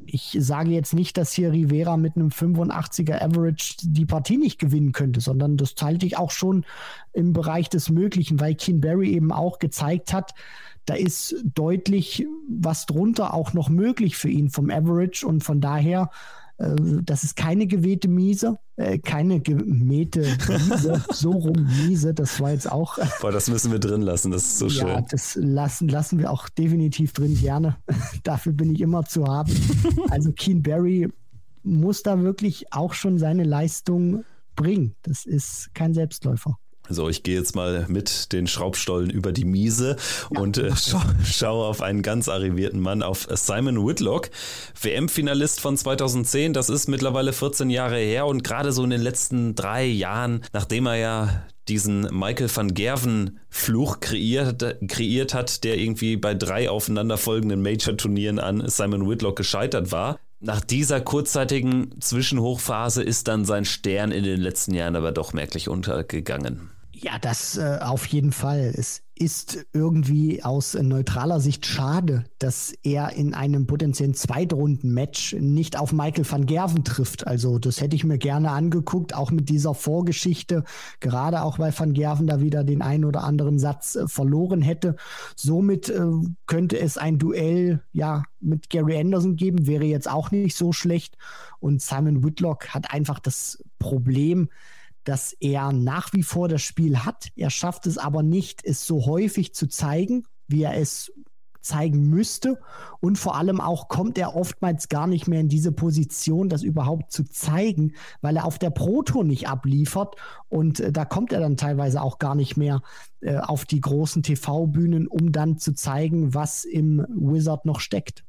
C: ich sage jetzt nicht, dass hier Rivera mit einem 85er Average die Partie nicht gewinnen könnte, sondern das teilte ich auch schon im Bereich des Möglichen, weil Keen Barry eben auch gezeigt hat, da ist deutlich was drunter auch noch möglich für ihn vom Average. Und von daher das ist keine gewehte Miese, äh, keine gemähte Miese, so rum Miese, das war jetzt auch.
A: Boah, das müssen wir drin lassen, das ist so schön. Ja,
C: das lassen, lassen wir auch definitiv drin, gerne. Dafür bin ich immer zu haben. Also Keen Barry muss da wirklich auch schon seine Leistung bringen. Das ist kein Selbstläufer.
A: So, ich gehe jetzt mal mit den Schraubstollen über die Miese ja. und äh, scha schaue auf einen ganz arrivierten Mann, auf Simon Whitlock, WM-Finalist von 2010. Das ist mittlerweile 14 Jahre her und gerade so in den letzten drei Jahren, nachdem er ja diesen Michael van Gerven Fluch kreiert, kreiert hat, der irgendwie bei drei aufeinanderfolgenden Major-Turnieren an Simon Whitlock gescheitert war, nach dieser kurzzeitigen Zwischenhochphase ist dann sein Stern in den letzten Jahren aber doch merklich untergegangen.
C: Ja, das äh, auf jeden Fall. Es ist irgendwie aus neutraler Sicht schade, dass er in einem potenziellen Zweitrunden-Match nicht auf Michael van Gerven trifft. Also das hätte ich mir gerne angeguckt, auch mit dieser Vorgeschichte, gerade auch weil van Gerven da wieder den einen oder anderen Satz äh, verloren hätte. Somit äh, könnte es ein Duell ja mit Gary Anderson geben, wäre jetzt auch nicht so schlecht. Und Simon Whitlock hat einfach das Problem, dass er nach wie vor das Spiel hat. Er schafft es aber nicht, es so häufig zu zeigen, wie er es zeigen müsste. Und vor allem auch kommt er oftmals gar nicht mehr in diese Position, das überhaupt zu zeigen, weil er auf der Proto nicht abliefert. Und äh, da kommt er dann teilweise auch gar nicht mehr äh, auf die großen TV-Bühnen, um dann zu zeigen, was im Wizard noch steckt.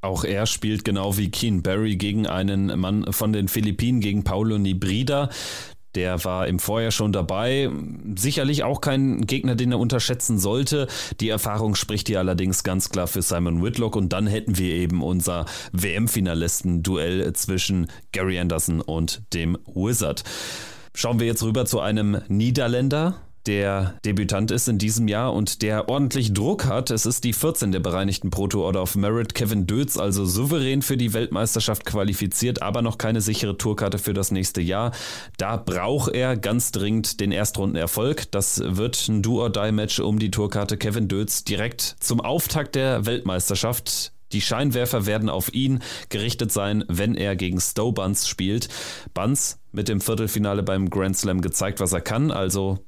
A: Auch er spielt genau wie Keen Barry gegen einen Mann von den Philippinen, gegen Paulo Nibrida. Der war im Vorjahr schon dabei. Sicherlich auch kein Gegner, den er unterschätzen sollte. Die Erfahrung spricht hier allerdings ganz klar für Simon Whitlock. Und dann hätten wir eben unser WM-Finalisten-Duell zwischen Gary Anderson und dem Wizard. Schauen wir jetzt rüber zu einem Niederländer, der Debütant ist in diesem Jahr und der ordentlich Druck hat. Es ist die 14. der bereinigten Proto Order of Merit. Kevin Dötz also souverän für die Weltmeisterschaft qualifiziert, aber noch keine sichere Tourkarte für das nächste Jahr. Da braucht er ganz dringend den Erstrundenerfolg. Das wird ein Do-or-Die-Match um die Tourkarte. Kevin Dötz direkt zum Auftakt der Weltmeisterschaft die Scheinwerfer werden auf ihn gerichtet sein, wenn er gegen Stowe Buns spielt. Buns mit dem Viertelfinale beim Grand Slam gezeigt, was er kann. Also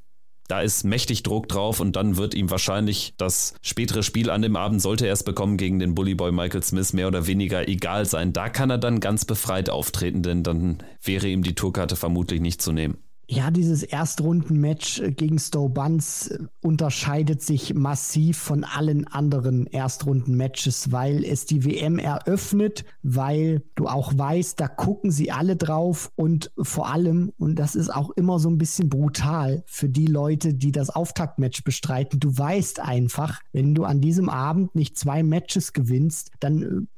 A: da ist mächtig Druck drauf und dann wird ihm wahrscheinlich das spätere Spiel an dem Abend, sollte er es bekommen, gegen den Bullyboy Michael Smith mehr oder weniger egal sein. Da kann er dann ganz befreit auftreten, denn dann wäre ihm die Tourkarte vermutlich nicht zu nehmen.
C: Ja, dieses Erstrundenmatch gegen Stowe Buns unterscheidet sich massiv von allen anderen Erstrundenmatches, weil es die WM eröffnet, weil du auch weißt, da gucken sie alle drauf und vor allem, und das ist auch immer so ein bisschen brutal für die Leute, die das Auftaktmatch bestreiten, du weißt einfach, wenn du an diesem Abend nicht zwei Matches gewinnst, dann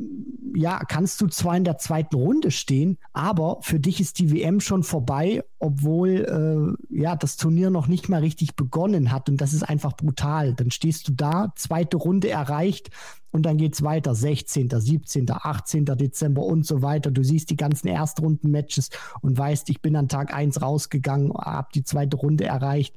C: ja, kannst du zwar in der zweiten Runde stehen, aber für dich ist die WM schon vorbei, obwohl äh, ja, das Turnier noch nicht mal richtig begonnen hat und das ist einfach brutal. Dann stehst du da, zweite Runde erreicht und dann geht es weiter, 16., 17., 18. Dezember und so weiter. Du siehst die ganzen Erstrunden-Matches und weißt, ich bin an Tag 1 rausgegangen, habe die zweite Runde erreicht.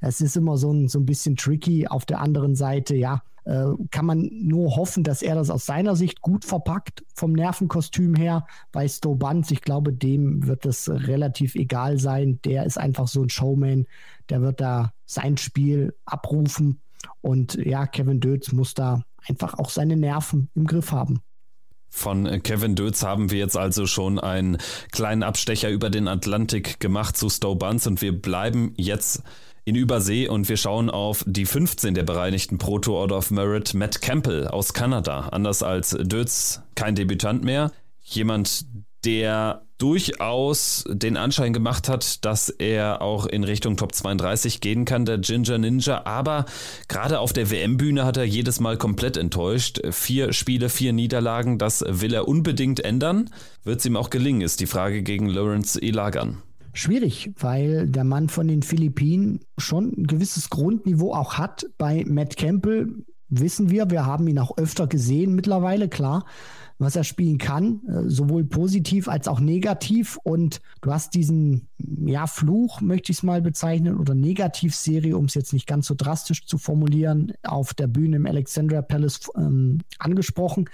C: Es ist immer so ein, so ein bisschen tricky. Auf der anderen Seite, ja, äh, kann man nur hoffen, dass er das aus seiner Sicht gut verpackt, vom Nervenkostüm her. Bei Stobanz, ich glaube, dem wird es relativ egal sein. Der ist einfach so ein Showman, der wird da sein Spiel abrufen. Und ja, Kevin Dötz muss da einfach auch seine Nerven im Griff haben.
A: Von Kevin Dötz haben wir jetzt also schon einen kleinen Abstecher über den Atlantik gemacht zu Stowe Buns und wir bleiben jetzt in Übersee und wir schauen auf die 15 der bereinigten Proto Order of Merit, Matt Campbell aus Kanada. Anders als Dötz kein Debütant mehr. Jemand, der durchaus den Anschein gemacht hat, dass er auch in Richtung Top 32 gehen kann, der Ginger Ninja. Aber gerade auf der WM-Bühne hat er jedes Mal komplett enttäuscht. Vier Spiele, vier Niederlagen, das will er unbedingt ändern. Wird es ihm auch gelingen, ist die Frage gegen Lawrence Ilagan
C: schwierig, weil der Mann von den Philippinen schon ein gewisses Grundniveau auch hat. Bei Matt Campbell wissen wir, wir haben ihn auch öfter gesehen mittlerweile, klar was er spielen kann, äh, sowohl positiv als auch negativ. Und du hast diesen, ja, Fluch, möchte ich es mal bezeichnen, oder Negativserie, um es jetzt nicht ganz so drastisch zu formulieren, auf der Bühne im Alexandria Palace ähm, angesprochen.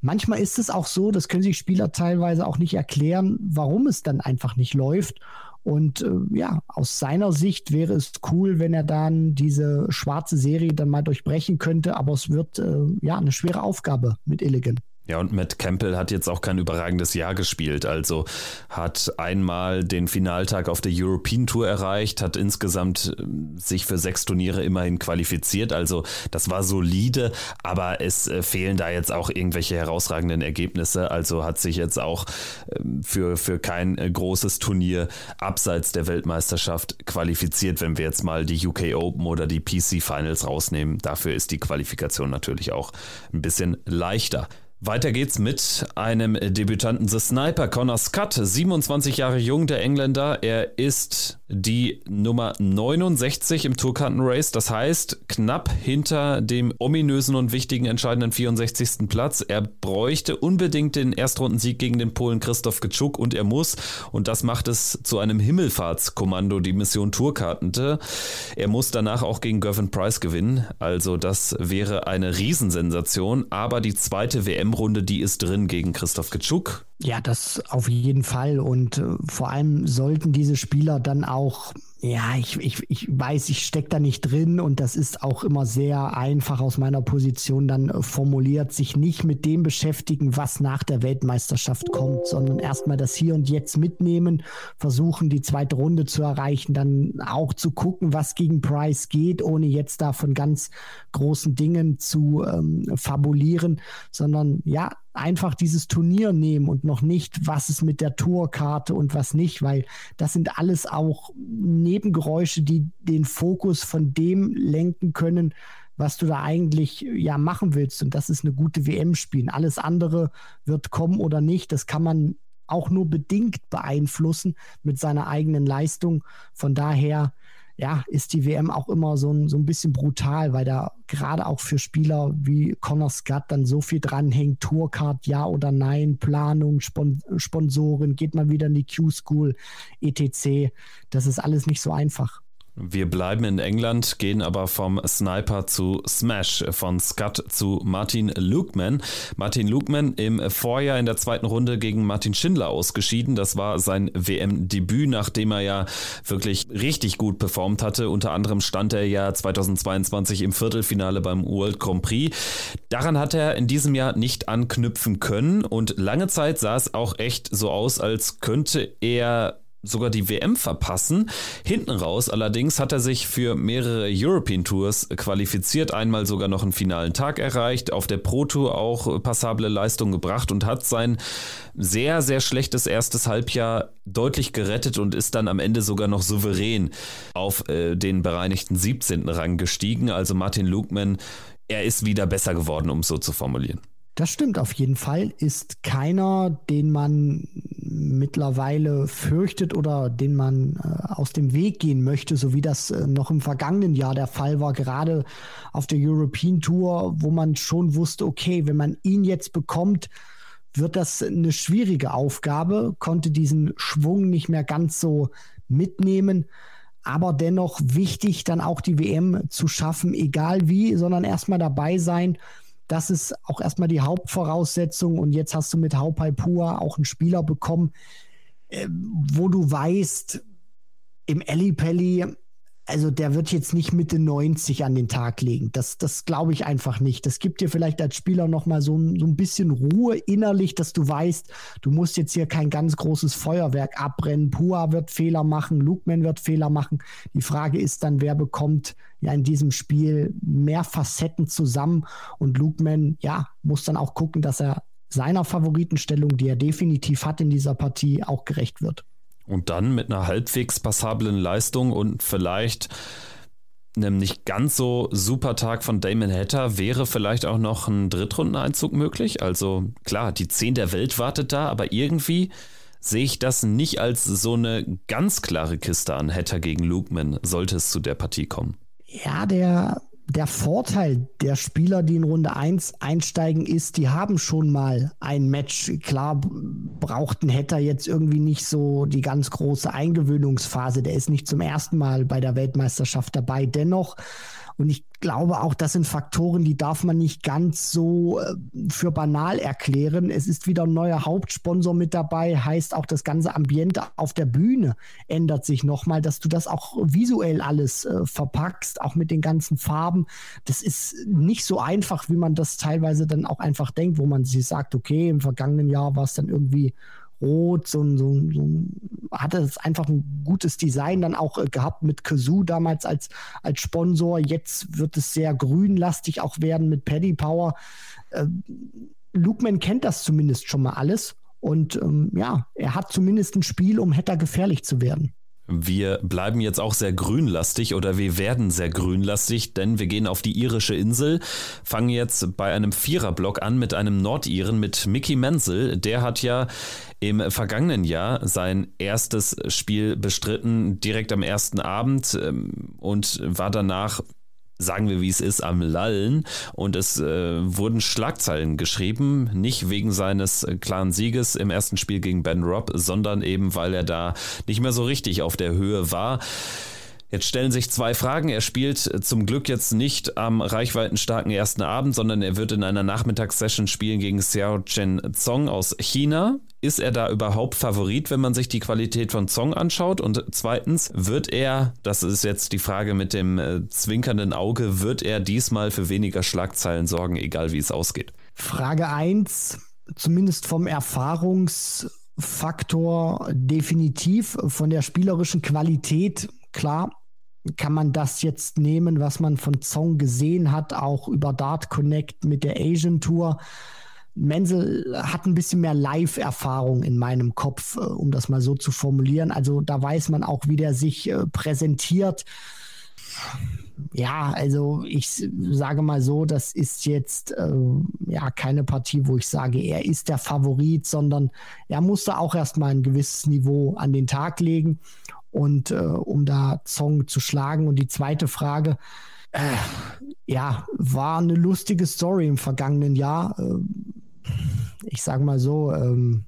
C: Manchmal ist es auch so, das können sich Spieler teilweise auch nicht erklären, warum es dann einfach nicht läuft. Und äh, ja, aus seiner Sicht wäre es cool, wenn er dann diese schwarze Serie dann mal durchbrechen könnte, aber es wird äh, ja eine schwere Aufgabe mit Illigan.
A: Ja, und Matt Campbell hat jetzt auch kein überragendes Jahr gespielt. Also hat einmal den Finaltag auf der European Tour erreicht, hat insgesamt äh, sich für sechs Turniere immerhin qualifiziert. Also das war solide, aber es äh, fehlen da jetzt auch irgendwelche herausragenden Ergebnisse. Also hat sich jetzt auch ähm, für, für kein äh, großes Turnier abseits der Weltmeisterschaft qualifiziert, wenn wir jetzt mal die UK Open oder die PC Finals rausnehmen. Dafür ist die Qualifikation natürlich auch ein bisschen leichter. Weiter geht's mit einem Debütanten The Sniper, Connor Scott, 27 Jahre jung, der Engländer. Er ist die Nummer 69 im Tourkartenrace. Das heißt, knapp hinter dem ominösen und wichtigen entscheidenden 64. Platz. Er bräuchte unbedingt den Erstrundensieg gegen den Polen Christoph Getschuk und er muss, und das macht es zu einem Himmelfahrtskommando, die Mission Tourkartente. Er muss danach auch gegen Gervin Price gewinnen. Also das wäre eine Riesensensation. Aber die zweite WM-Runde, die ist drin gegen Christoph Getschuk.
C: Ja, das auf jeden Fall. Und äh, vor allem sollten diese Spieler dann auch ja, ich, ich, ich weiß, ich stecke da nicht drin und das ist auch immer sehr einfach aus meiner Position dann äh, formuliert, sich nicht mit dem beschäftigen, was nach der Weltmeisterschaft kommt, sondern erstmal das Hier und Jetzt mitnehmen, versuchen die zweite Runde zu erreichen, dann auch zu gucken, was gegen Price geht, ohne jetzt da von ganz großen Dingen zu ähm, fabulieren, sondern ja, einfach dieses Turnier nehmen und noch nicht, was ist mit der Tourkarte und was nicht, weil das sind alles auch Nebengeräusche, die den Fokus von dem lenken können, was du da eigentlich ja machen willst. Und das ist eine gute WM spielen. Alles andere wird kommen oder nicht. Das kann man auch nur bedingt beeinflussen mit seiner eigenen Leistung. Von daher ja, ist die WM auch immer so ein, so ein bisschen brutal, weil da gerade auch für Spieler wie Connor Scott dann so viel dranhängt. Tourcard, ja oder nein, Planung, Spon Sponsoren, geht man wieder in die Q-School, etc. Das ist alles nicht so einfach.
A: Wir bleiben in England, gehen aber vom Sniper zu Smash, von Scott zu Martin Lukeman. Martin Lukeman im Vorjahr in der zweiten Runde gegen Martin Schindler ausgeschieden. Das war sein WM-Debüt, nachdem er ja wirklich richtig gut performt hatte. Unter anderem stand er ja 2022 im Viertelfinale beim World Grand Prix. Daran hat er in diesem Jahr nicht anknüpfen können und lange Zeit sah es auch echt so aus, als könnte er sogar die WM verpassen. Hinten raus allerdings hat er sich für mehrere European Tours qualifiziert, einmal sogar noch einen finalen Tag erreicht, auf der Pro Tour auch passable Leistung gebracht und hat sein sehr, sehr schlechtes erstes Halbjahr deutlich gerettet und ist dann am Ende sogar noch souverän auf äh, den bereinigten 17. Rang gestiegen. Also Martin Lugman, er ist wieder besser geworden, um es so zu formulieren.
C: Das stimmt auf jeden Fall. Ist keiner, den man mittlerweile fürchtet oder den man äh, aus dem Weg gehen möchte, so wie das äh, noch im vergangenen Jahr der Fall war, gerade auf der European Tour, wo man schon wusste, okay, wenn man ihn jetzt bekommt, wird das eine schwierige Aufgabe, konnte diesen Schwung nicht mehr ganz so mitnehmen aber dennoch wichtig, dann auch die WM zu schaffen, egal wie, sondern erstmal dabei sein das ist auch erstmal die Hauptvoraussetzung. Und jetzt hast du mit Haupai Pua auch einen Spieler bekommen, äh, wo du weißt, im Ellipelli, also der wird jetzt nicht Mitte 90 an den Tag legen. Das, das glaube ich einfach nicht. Das gibt dir vielleicht als Spieler nochmal so, so ein bisschen Ruhe innerlich, dass du weißt, du musst jetzt hier kein ganz großes Feuerwerk abbrennen. Pua wird Fehler machen, Lukeman wird Fehler machen. Die Frage ist dann, wer bekommt ja in diesem Spiel mehr Facetten zusammen und Lukeman, ja, muss dann auch gucken, dass er seiner Favoritenstellung, die er definitiv hat in dieser Partie, auch gerecht wird.
A: Und dann mit einer halbwegs passablen Leistung und vielleicht einem nicht ganz so super Tag von Damon Hatter wäre vielleicht auch noch ein Drittrundeneinzug möglich. Also klar, die 10 der Welt wartet da, aber irgendwie sehe ich das nicht als so eine ganz klare Kiste an Hatter gegen Lukeman, sollte es zu der Partie kommen.
C: Ja, der, der Vorteil der Spieler, die in Runde 1 einsteigen, ist, die haben schon mal ein Match. Klar, brauchten Hetter jetzt irgendwie nicht so die ganz große Eingewöhnungsphase. Der ist nicht zum ersten Mal bei der Weltmeisterschaft dabei. Dennoch und ich glaube auch, das sind Faktoren, die darf man nicht ganz so äh, für banal erklären. Es ist wieder ein neuer Hauptsponsor mit dabei, heißt auch das ganze Ambiente auf der Bühne ändert sich nochmal, dass du das auch visuell alles äh, verpackst, auch mit den ganzen Farben. Das ist nicht so einfach, wie man das teilweise dann auch einfach denkt, wo man sich sagt, okay, im vergangenen Jahr war es dann irgendwie rot, so ein, so ein, so ein, hatte es einfach ein gutes Design dann auch äh, gehabt mit Kazoo damals als, als Sponsor. Jetzt wird es sehr grünlastig auch werden mit Paddy Power. Äh, Lukeman kennt das zumindest schon mal alles. Und ähm, ja, er hat zumindest ein Spiel, um Hatter gefährlich zu werden.
A: Wir bleiben jetzt auch sehr grünlastig oder wir werden sehr grünlastig, denn wir gehen auf die irische Insel, fangen jetzt bei einem Viererblock an mit einem Nordiren, mit Mickey Menzel. Der hat ja im vergangenen Jahr sein erstes Spiel bestritten, direkt am ersten Abend ähm, und war danach sagen wir wie es ist, am Lallen und es äh, wurden Schlagzeilen geschrieben, nicht wegen seines äh, klaren Sieges im ersten Spiel gegen Ben Robb, sondern eben weil er da nicht mehr so richtig auf der Höhe war. Jetzt stellen sich zwei Fragen. Er spielt zum Glück jetzt nicht am reichweitenstarken ersten Abend, sondern er wird in einer Nachmittagssession spielen gegen Xiao Chen Zong aus China. Ist er da überhaupt Favorit, wenn man sich die Qualität von Zong anschaut? Und zweitens, wird er, das ist jetzt die Frage mit dem äh, zwinkernden Auge, wird er diesmal für weniger Schlagzeilen sorgen, egal wie es ausgeht?
C: Frage 1, zumindest vom Erfahrungsfaktor definitiv, von der spielerischen Qualität, klar, kann man das jetzt nehmen, was man von Zong gesehen hat, auch über Dart Connect mit der Asian Tour. Menzel hat ein bisschen mehr Live-Erfahrung in meinem Kopf, äh, um das mal so zu formulieren. Also da weiß man auch, wie der sich äh, präsentiert. Ja, also ich sage mal so, das ist jetzt äh, ja keine Partie, wo ich sage, er ist der Favorit, sondern er musste auch erstmal ein gewisses Niveau an den Tag legen und äh, um da Zong zu schlagen. Und die zweite Frage, äh, ja, war eine lustige Story im vergangenen Jahr. Äh, ich sage mal so, ähm,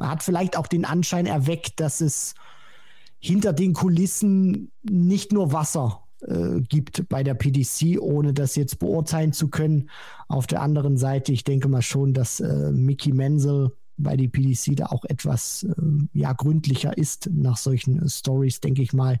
C: hat vielleicht auch den Anschein erweckt, dass es hinter den Kulissen nicht nur Wasser äh, gibt bei der PDC, ohne das jetzt beurteilen zu können. Auf der anderen Seite, ich denke mal schon, dass äh, Mickey Menzel weil die PDC da auch etwas äh, ja, gründlicher ist nach solchen Stories, denke ich mal,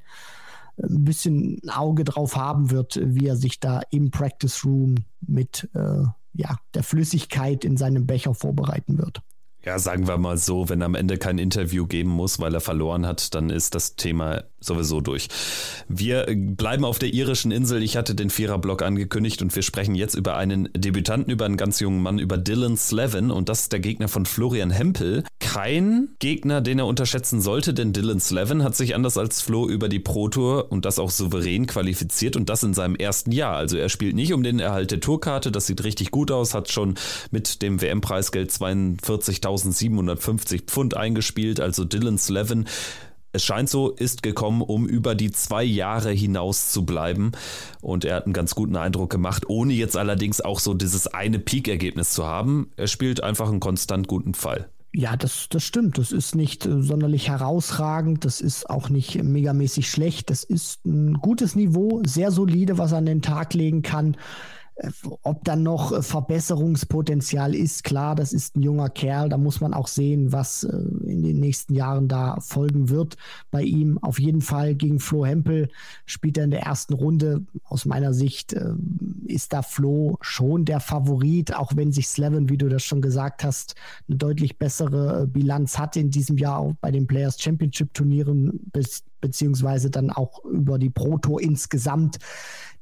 C: ein bisschen ein Auge drauf haben wird, wie er sich da im Practice Room mit äh, ja, der Flüssigkeit in seinem Becher vorbereiten wird.
A: Ja, sagen wir mal so, wenn er am Ende kein Interview geben muss, weil er verloren hat, dann ist das Thema sowieso durch. Wir bleiben auf der irischen Insel. Ich hatte den Viererblock angekündigt und wir sprechen jetzt über einen Debütanten, über einen ganz jungen Mann, über Dylan Slevin und das ist der Gegner von Florian Hempel. Kein Gegner, den er unterschätzen sollte, denn Dylan Slevin hat sich anders als Flo über die Pro Tour und das auch souverän qualifiziert und das in seinem ersten Jahr. Also er spielt nicht um den Erhalt der Tourkarte, das sieht richtig gut aus, hat schon mit dem WM-Preisgeld 42.750 Pfund eingespielt, also Dylan Slevin es scheint so, ist gekommen, um über die zwei Jahre hinaus zu bleiben. Und er hat einen ganz guten Eindruck gemacht, ohne jetzt allerdings auch so dieses eine Peak-Ergebnis zu haben. Er spielt einfach einen konstant guten Fall.
C: Ja, das, das stimmt. Das ist nicht äh, sonderlich herausragend. Das ist auch nicht megamäßig schlecht. Das ist ein gutes Niveau, sehr solide, was er an den Tag legen kann. Ob dann noch äh, Verbesserungspotenzial ist, klar, das ist ein junger Kerl, da muss man auch sehen, was äh, in den nächsten Jahren da folgen wird bei ihm. Auf jeden Fall gegen Flo Hempel spielt er in der ersten Runde. Aus meiner Sicht äh, ist da Flo schon der Favorit, auch wenn sich Slevin, wie du das schon gesagt hast, eine deutlich bessere Bilanz hat in diesem Jahr auch bei den Players Championship Turnieren beziehungsweise dann auch über die Pro Tour insgesamt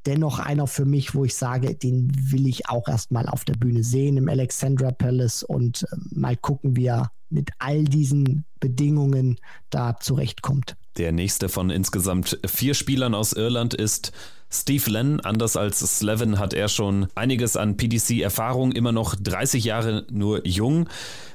C: dennoch einer für mich, wo ich sage, den will ich auch erstmal auf der Bühne sehen im Alexandra Palace und äh, mal gucken, wie er mit all diesen Bedingungen da zurechtkommt.
A: Der nächste von insgesamt vier Spielern aus Irland ist Steve Lenn. Anders als Slevin hat er schon einiges an PDC-Erfahrung, immer noch 30 Jahre nur jung,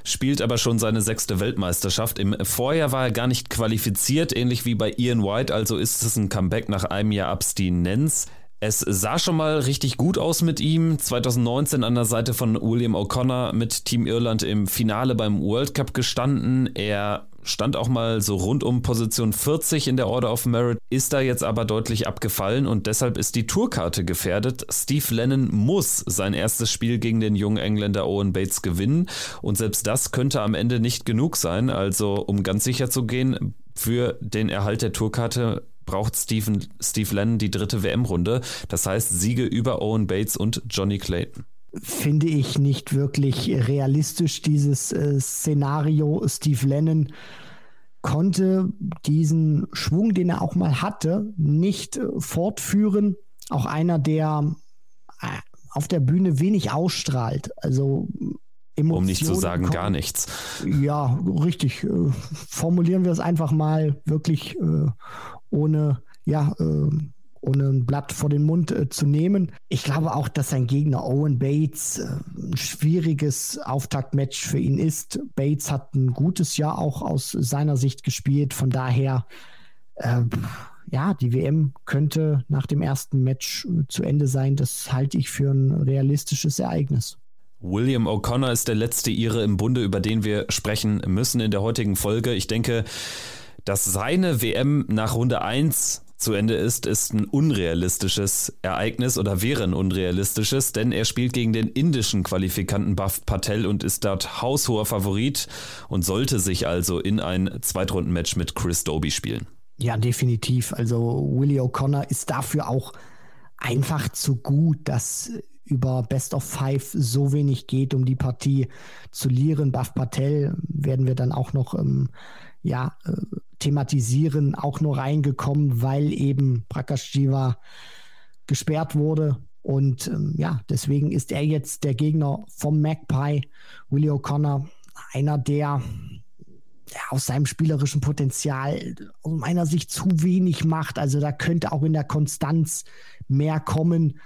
A: spielt aber schon seine sechste Weltmeisterschaft. Im Vorjahr war er gar nicht qualifiziert, ähnlich wie bei Ian White, also ist es ein Comeback nach einem Jahr Abstinenz. Es sah schon mal richtig gut aus mit ihm. 2019 an der Seite von William O'Connor mit Team Irland im Finale beim World Cup gestanden. Er stand auch mal so rund um Position 40 in der Order of Merit, ist da jetzt aber deutlich abgefallen und deshalb ist die Tourkarte gefährdet. Steve Lennon muss sein erstes Spiel gegen den jungen Engländer Owen Bates gewinnen und selbst das könnte am Ende nicht genug sein. Also um ganz sicher zu gehen, für den Erhalt der Tourkarte braucht Stephen, Steve Lennon die dritte WM-Runde. Das heißt Siege über Owen Bates und Johnny Clayton.
C: Finde ich nicht wirklich realistisch, dieses äh, Szenario. Steve Lennon konnte diesen Schwung, den er auch mal hatte, nicht äh, fortführen. Auch einer, der äh, auf der Bühne wenig ausstrahlt. Also Emotionen.
A: Um nicht zu sagen kommen. gar nichts.
C: Ja, richtig. Äh, formulieren wir es einfach mal wirklich äh, ohne, ja, äh, ohne ein Blatt vor den Mund äh, zu nehmen. Ich glaube auch, dass sein Gegner Owen Bates äh, ein schwieriges Auftaktmatch für ihn ist. Bates hat ein gutes Jahr auch aus seiner Sicht gespielt. Von daher, äh, ja, die WM könnte nach dem ersten Match äh, zu Ende sein. Das halte ich für ein realistisches Ereignis.
A: William O'Connor ist der letzte Ire im Bunde, über den wir sprechen müssen in der heutigen Folge. Ich denke, dass seine WM nach Runde 1 zu Ende ist, ist ein unrealistisches Ereignis oder wäre ein unrealistisches, denn er spielt gegen den indischen Qualifikanten Buff Patel und ist dort haushoher Favorit und sollte sich also in ein Zweitrundenmatch mit Chris Doby spielen.
C: Ja, definitiv. Also Willie O'Connor ist dafür auch einfach zu gut, dass über Best of Five so wenig geht, um die Partie zu lieren. Buff Patel werden wir dann auch noch ähm, ja, äh, thematisieren, auch nur reingekommen, weil eben Prakash Jiva gesperrt wurde. Und ähm, ja, deswegen ist er jetzt der Gegner vom Magpie, Willie O'Connor, einer, der ja, aus seinem spielerischen Potenzial aus meiner Sicht zu wenig macht. Also da könnte auch in der Konstanz mehr kommen.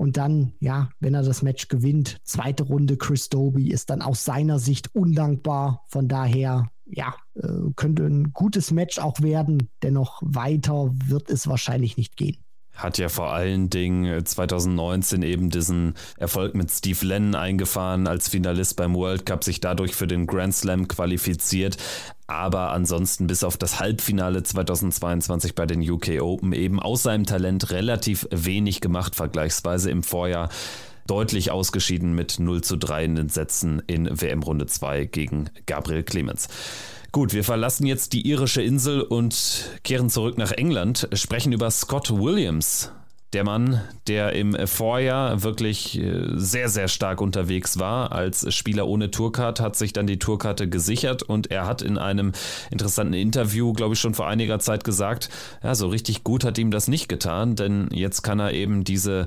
C: Und dann, ja, wenn er das Match gewinnt, zweite Runde Chris Doby ist dann aus seiner Sicht undankbar. Von daher, ja, äh, könnte ein gutes Match auch werden. Dennoch weiter wird es wahrscheinlich nicht gehen
A: hat ja vor allen Dingen 2019 eben diesen Erfolg mit Steve Lennon eingefahren als Finalist beim World Cup, sich dadurch für den Grand Slam qualifiziert. Aber ansonsten bis auf das Halbfinale 2022 bei den UK Open eben aus seinem Talent relativ wenig gemacht, vergleichsweise im Vorjahr deutlich ausgeschieden mit 0 zu 3 in den Sätzen in WM-Runde 2 gegen Gabriel Clemens. Gut, wir verlassen jetzt die irische Insel und kehren zurück nach England, sprechen über Scott Williams. Der Mann, der im Vorjahr wirklich äh, sehr, sehr stark unterwegs war als Spieler ohne Tourcard, hat sich dann die Tourkarte gesichert und er hat in einem interessanten Interview, glaube ich, schon vor einiger Zeit gesagt, ja, so richtig gut hat ihm das nicht getan, denn jetzt kann er eben diese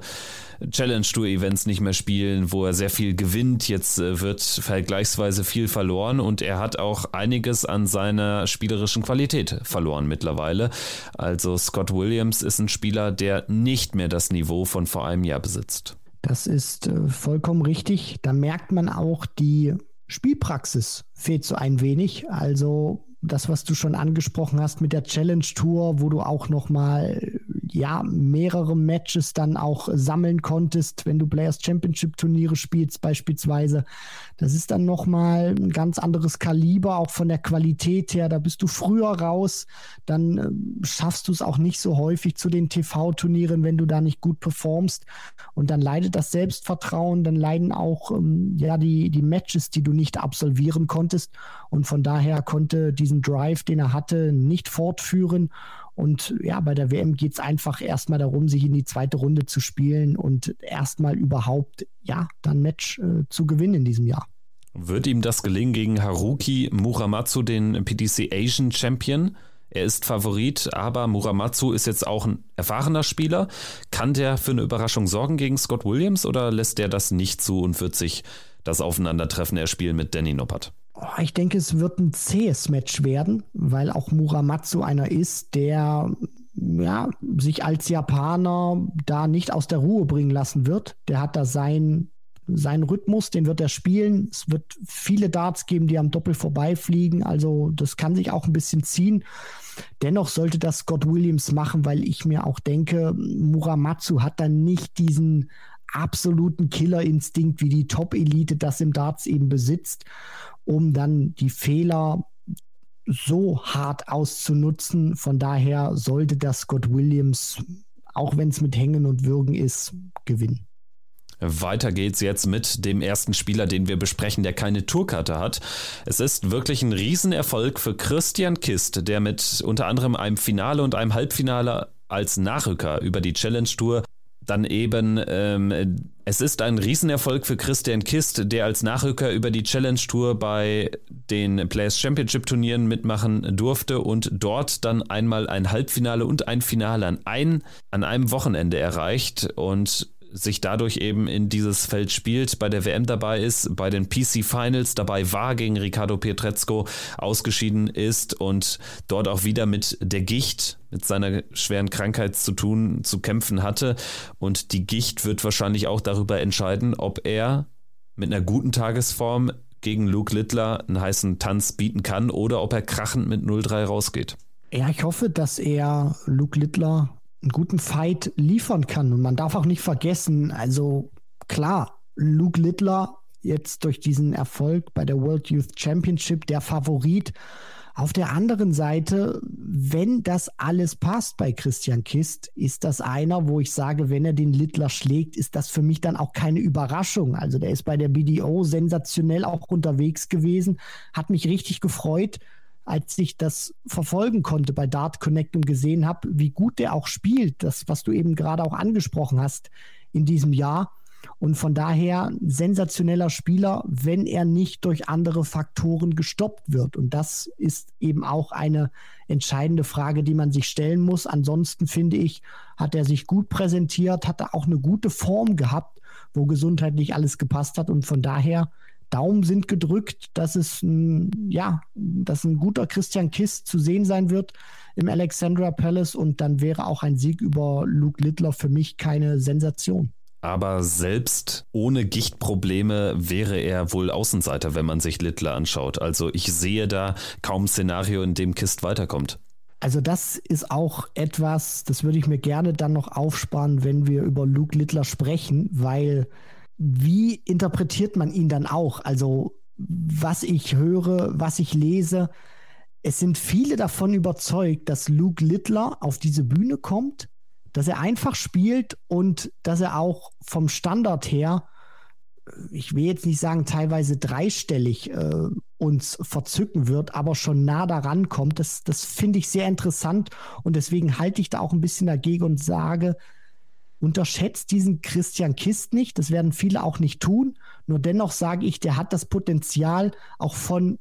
A: Challenge Tour Events nicht mehr spielen, wo er sehr viel gewinnt. Jetzt äh, wird vergleichsweise viel verloren und er hat auch einiges an seiner spielerischen Qualität verloren mittlerweile. Also Scott Williams ist ein Spieler, der nicht mehr das Niveau von vor einem Jahr besitzt.
C: Das ist äh, vollkommen richtig. Da merkt man auch, die Spielpraxis fehlt so ein wenig. Also das, was du schon angesprochen hast mit der Challenge Tour, wo du auch noch mal ja, mehrere Matches dann auch sammeln konntest, wenn du Players Championship Turniere spielst beispielsweise. Das ist dann nochmal ein ganz anderes Kaliber, auch von der Qualität her. Da bist du früher raus, dann äh, schaffst du es auch nicht so häufig zu den TV-Turnieren, wenn du da nicht gut performst. Und dann leidet das Selbstvertrauen, dann leiden auch ähm, ja, die, die Matches, die du nicht absolvieren konntest. Und von daher konnte diesen Drive, den er hatte, nicht fortführen. Und ja, bei der WM geht es einfach erstmal darum, sich in die zweite Runde zu spielen und erstmal überhaupt, ja, dann Match äh, zu gewinnen in diesem Jahr.
A: Wird ihm das gelingen gegen Haruki Muramatsu, den PDC Asian Champion? Er ist Favorit, aber Muramatsu ist jetzt auch ein erfahrener Spieler. Kann der für eine Überraschung sorgen gegen Scott Williams oder lässt der das nicht zu und wird sich das Aufeinandertreffen erspielen mit Danny Noppert?
C: Oh, ich denke, es wird ein zähes Match werden, weil auch Muramatsu einer ist, der ja, sich als Japaner da nicht aus der Ruhe bringen lassen wird. Der hat da sein, seinen Rhythmus, den wird er spielen. Es wird viele Darts geben, die am Doppel vorbeifliegen. Also das kann sich auch ein bisschen ziehen. Dennoch sollte das Scott Williams machen, weil ich mir auch denke, Muramatsu hat dann nicht diesen absoluten Killerinstinkt, wie die Top-Elite das im Darts eben besitzt um dann die Fehler so hart auszunutzen. Von daher sollte das Scott Williams, auch wenn es mit Hängen und Würgen ist, gewinnen.
A: Weiter geht's jetzt mit dem ersten Spieler, den wir besprechen, der keine Tourkarte hat. Es ist wirklich ein Riesenerfolg für Christian Kist, der mit unter anderem einem Finale und einem Halbfinale als Nachrücker über die Challenge Tour dann eben, ähm, es ist ein Riesenerfolg für Christian Kist, der als Nachrücker über die Challenge Tour bei den Players Championship Turnieren mitmachen durfte und dort dann einmal ein Halbfinale und ein Finale an, ein, an einem Wochenende erreicht. Und sich dadurch eben in dieses Feld spielt, bei der WM dabei ist, bei den PC Finals dabei war gegen Ricardo Pietrezco, ausgeschieden ist und dort auch wieder mit der Gicht, mit seiner schweren Krankheit zu tun, zu kämpfen hatte. Und die Gicht wird wahrscheinlich auch darüber entscheiden, ob er mit einer guten Tagesform gegen Luke Littler einen heißen Tanz bieten kann oder ob er krachend mit 0-3 rausgeht.
C: Ja, ich hoffe, dass er Luke Littler einen guten Fight liefern kann. Und man darf auch nicht vergessen, also klar, Luke Littler jetzt durch diesen Erfolg bei der World Youth Championship der Favorit. Auf der anderen Seite, wenn das alles passt bei Christian Kist, ist das einer, wo ich sage, wenn er den Littler schlägt, ist das für mich dann auch keine Überraschung. Also der ist bei der BDO sensationell auch unterwegs gewesen, hat mich richtig gefreut als ich das verfolgen konnte bei Dart Connect und gesehen habe, wie gut der auch spielt, das, was du eben gerade auch angesprochen hast in diesem Jahr. Und von daher sensationeller Spieler, wenn er nicht durch andere Faktoren gestoppt wird. Und das ist eben auch eine entscheidende Frage, die man sich stellen muss. Ansonsten finde ich, hat er sich gut präsentiert, hat er auch eine gute Form gehabt, wo gesundheitlich alles gepasst hat. Und von daher Daumen sind gedrückt, dass es ein, ja, dass ein guter Christian Kiss zu sehen sein wird im Alexandra Palace und dann wäre auch ein Sieg über Luke Littler für mich keine Sensation.
A: Aber selbst ohne Gichtprobleme wäre er wohl Außenseiter, wenn man sich Littler anschaut. Also ich sehe da kaum Szenario, in dem Kist weiterkommt.
C: Also das ist auch etwas, das würde ich mir gerne dann noch aufsparen, wenn wir über Luke Littler sprechen, weil wie interpretiert man ihn dann auch? Also was ich höre, was ich lese, es sind viele davon überzeugt, dass Luke Littler auf diese Bühne kommt, dass er einfach spielt und dass er auch vom Standard her, ich will jetzt nicht sagen teilweise dreistellig äh, uns verzücken wird, aber schon nah daran kommt. Das, das finde ich sehr interessant und deswegen halte ich da auch ein bisschen dagegen und sage, Unterschätzt diesen Christian Kist nicht, das werden viele auch nicht tun. Nur dennoch sage ich, der hat das Potenzial, auch von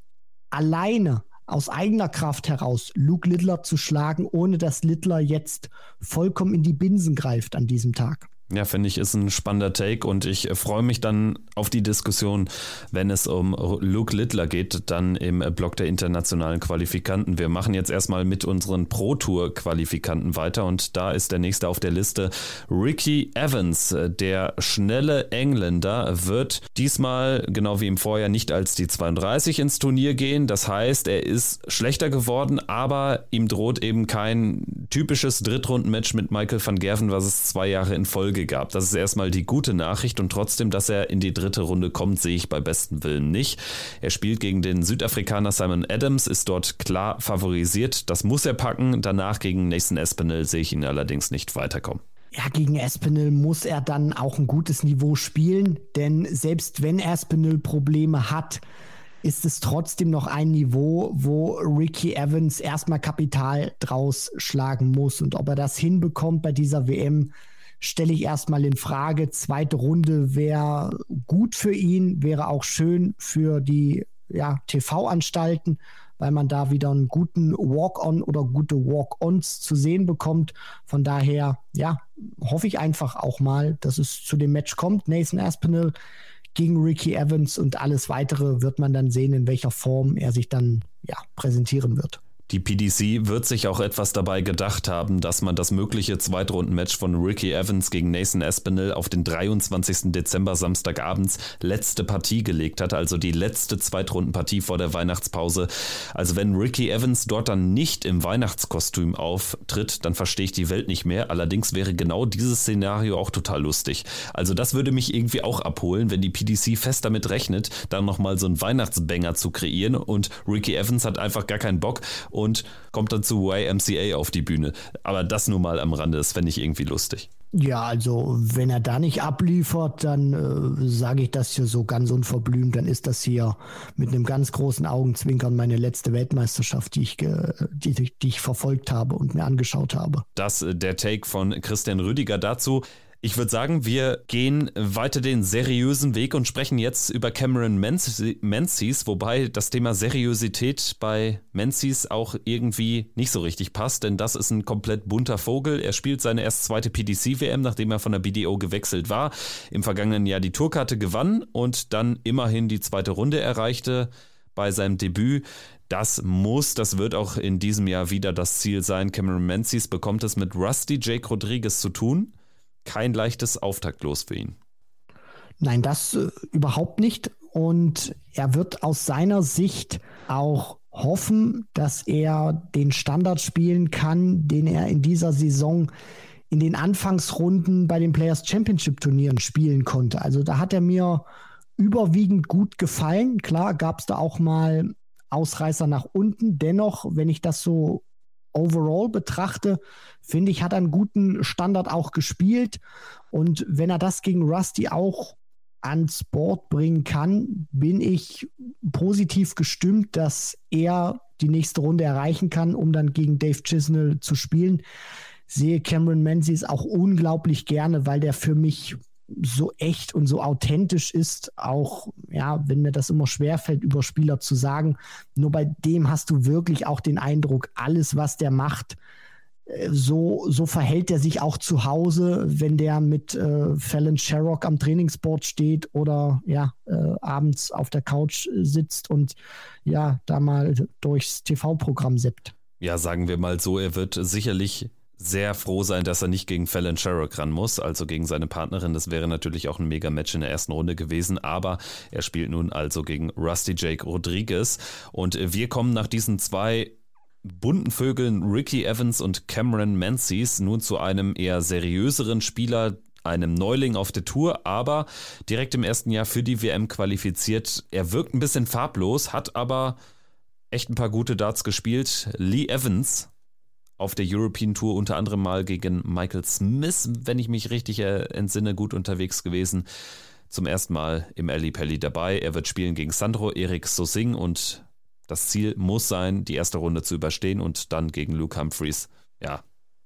C: alleine aus eigener Kraft heraus Luke Littler zu schlagen, ohne dass Littler jetzt vollkommen in die Binsen greift an diesem Tag.
A: Ja, finde ich, ist ein spannender Take und ich freue mich dann auf die Diskussion, wenn es um Luke Littler geht, dann im Block der internationalen Qualifikanten. Wir machen jetzt erstmal mit unseren Pro Tour Qualifikanten weiter und da ist der nächste auf der Liste Ricky Evans. Der schnelle Engländer wird diesmal, genau wie im Vorjahr, nicht als die 32 ins Turnier gehen. Das heißt, er ist schlechter geworden, aber ihm droht eben kein typisches Drittrundenmatch mit Michael van Gerven, was es zwei Jahre in Folge Folge gab. Das ist erstmal die gute Nachricht und trotzdem, dass er in die dritte Runde kommt, sehe ich bei bestem Willen nicht. Er spielt gegen den Südafrikaner Simon Adams, ist dort klar favorisiert. Das muss er packen. Danach gegen Nathan Espinel sehe ich ihn allerdings nicht weiterkommen.
C: Ja, gegen Espinel muss er dann auch ein gutes Niveau spielen, denn selbst wenn Espinel Probleme hat, ist es trotzdem noch ein Niveau, wo Ricky Evans erstmal Kapital draus schlagen muss. Und ob er das hinbekommt bei dieser WM, stelle ich erstmal in Frage. Zweite Runde wäre gut für ihn, wäre auch schön für die ja, TV-Anstalten, weil man da wieder einen guten Walk-on oder gute Walk-ons zu sehen bekommt. Von daher, ja, hoffe ich einfach auch mal, dass es zu dem Match kommt. Nathan Aspinall gegen Ricky Evans und alles weitere wird man dann sehen, in welcher Form er sich dann ja, präsentieren wird.
A: Die PDC wird sich auch etwas dabei gedacht haben, dass man das mögliche Zweitrundenmatch von Ricky Evans gegen Nathan Aspinall auf den 23. Dezember Samstagabends letzte Partie gelegt hat, also die letzte Zweitrundenpartie vor der Weihnachtspause. Also wenn Ricky Evans dort dann nicht im Weihnachtskostüm auftritt, dann verstehe ich die Welt nicht mehr. Allerdings wäre genau dieses Szenario auch total lustig. Also das würde mich irgendwie auch abholen, wenn die PDC fest damit rechnet, dann nochmal so einen Weihnachtsbanger zu kreieren und Ricky Evans hat einfach gar keinen Bock und kommt dann zu YMCA auf die Bühne. Aber das nur mal am Rande, das fände ich irgendwie lustig.
C: Ja, also wenn er da nicht abliefert, dann äh, sage ich das hier so ganz unverblümt, dann ist das hier mit einem ganz großen Augenzwinkern meine letzte Weltmeisterschaft, die ich, die, die ich verfolgt habe und mir angeschaut habe.
A: Das äh, der Take von Christian Rüdiger dazu. Ich würde sagen, wir gehen weiter den seriösen Weg und sprechen jetzt über Cameron Menzies, wobei das Thema Seriosität bei Menzies auch irgendwie nicht so richtig passt, denn das ist ein komplett bunter Vogel. Er spielt seine erst zweite PDC-WM, nachdem er von der BDO gewechselt war, im vergangenen Jahr die Tourkarte gewann und dann immerhin die zweite Runde erreichte bei seinem Debüt. Das muss, das wird auch in diesem Jahr wieder das Ziel sein. Cameron Menzies bekommt es mit Rusty Jake Rodriguez zu tun kein leichtes Auftaktlos für ihn.
C: Nein, das äh, überhaupt nicht. Und er wird aus seiner Sicht auch hoffen, dass er den Standard spielen kann, den er in dieser Saison in den Anfangsrunden bei den Players Championship Turnieren spielen konnte. Also da hat er mir überwiegend gut gefallen. Klar gab es da auch mal Ausreißer nach unten. Dennoch, wenn ich das so overall betrachte, finde ich, hat er einen guten Standard auch gespielt. Und wenn er das gegen Rusty auch ans Board bringen kann, bin ich positiv gestimmt, dass er die nächste Runde erreichen kann, um dann gegen Dave Chisnell zu spielen. Sehe Cameron Menzies auch unglaublich gerne, weil der für mich so echt und so authentisch ist, auch ja, wenn mir das immer schwerfällt, über Spieler zu sagen. Nur bei dem hast du wirklich auch den Eindruck, alles, was der macht, äh, so, so verhält er sich auch zu Hause, wenn der mit äh, Fallon Sherrock am Trainingsboard steht oder ja, äh, abends auf der Couch sitzt und ja, da mal durchs TV-Programm sippt.
A: Ja, sagen wir mal so, er wird sicherlich sehr froh sein, dass er nicht gegen Fallon Sherrock ran muss, also gegen seine Partnerin. Das wäre natürlich auch ein Mega-Match in der ersten Runde gewesen, aber er spielt nun also gegen Rusty Jake Rodriguez. Und wir kommen nach diesen zwei bunten Vögeln Ricky Evans und Cameron Menzies nun zu einem eher seriöseren Spieler, einem Neuling auf der Tour, aber direkt im ersten Jahr für die WM qualifiziert. Er wirkt ein bisschen farblos, hat aber echt ein paar gute Darts gespielt. Lee Evans auf der European Tour unter anderem mal gegen Michael Smith, wenn ich mich richtig entsinne, gut unterwegs gewesen. Zum ersten Mal im Ali Pelli dabei. Er wird spielen gegen Sandro Erik Sosing und das Ziel muss sein, die erste Runde zu überstehen und dann gegen Luke Humphreys. Ja,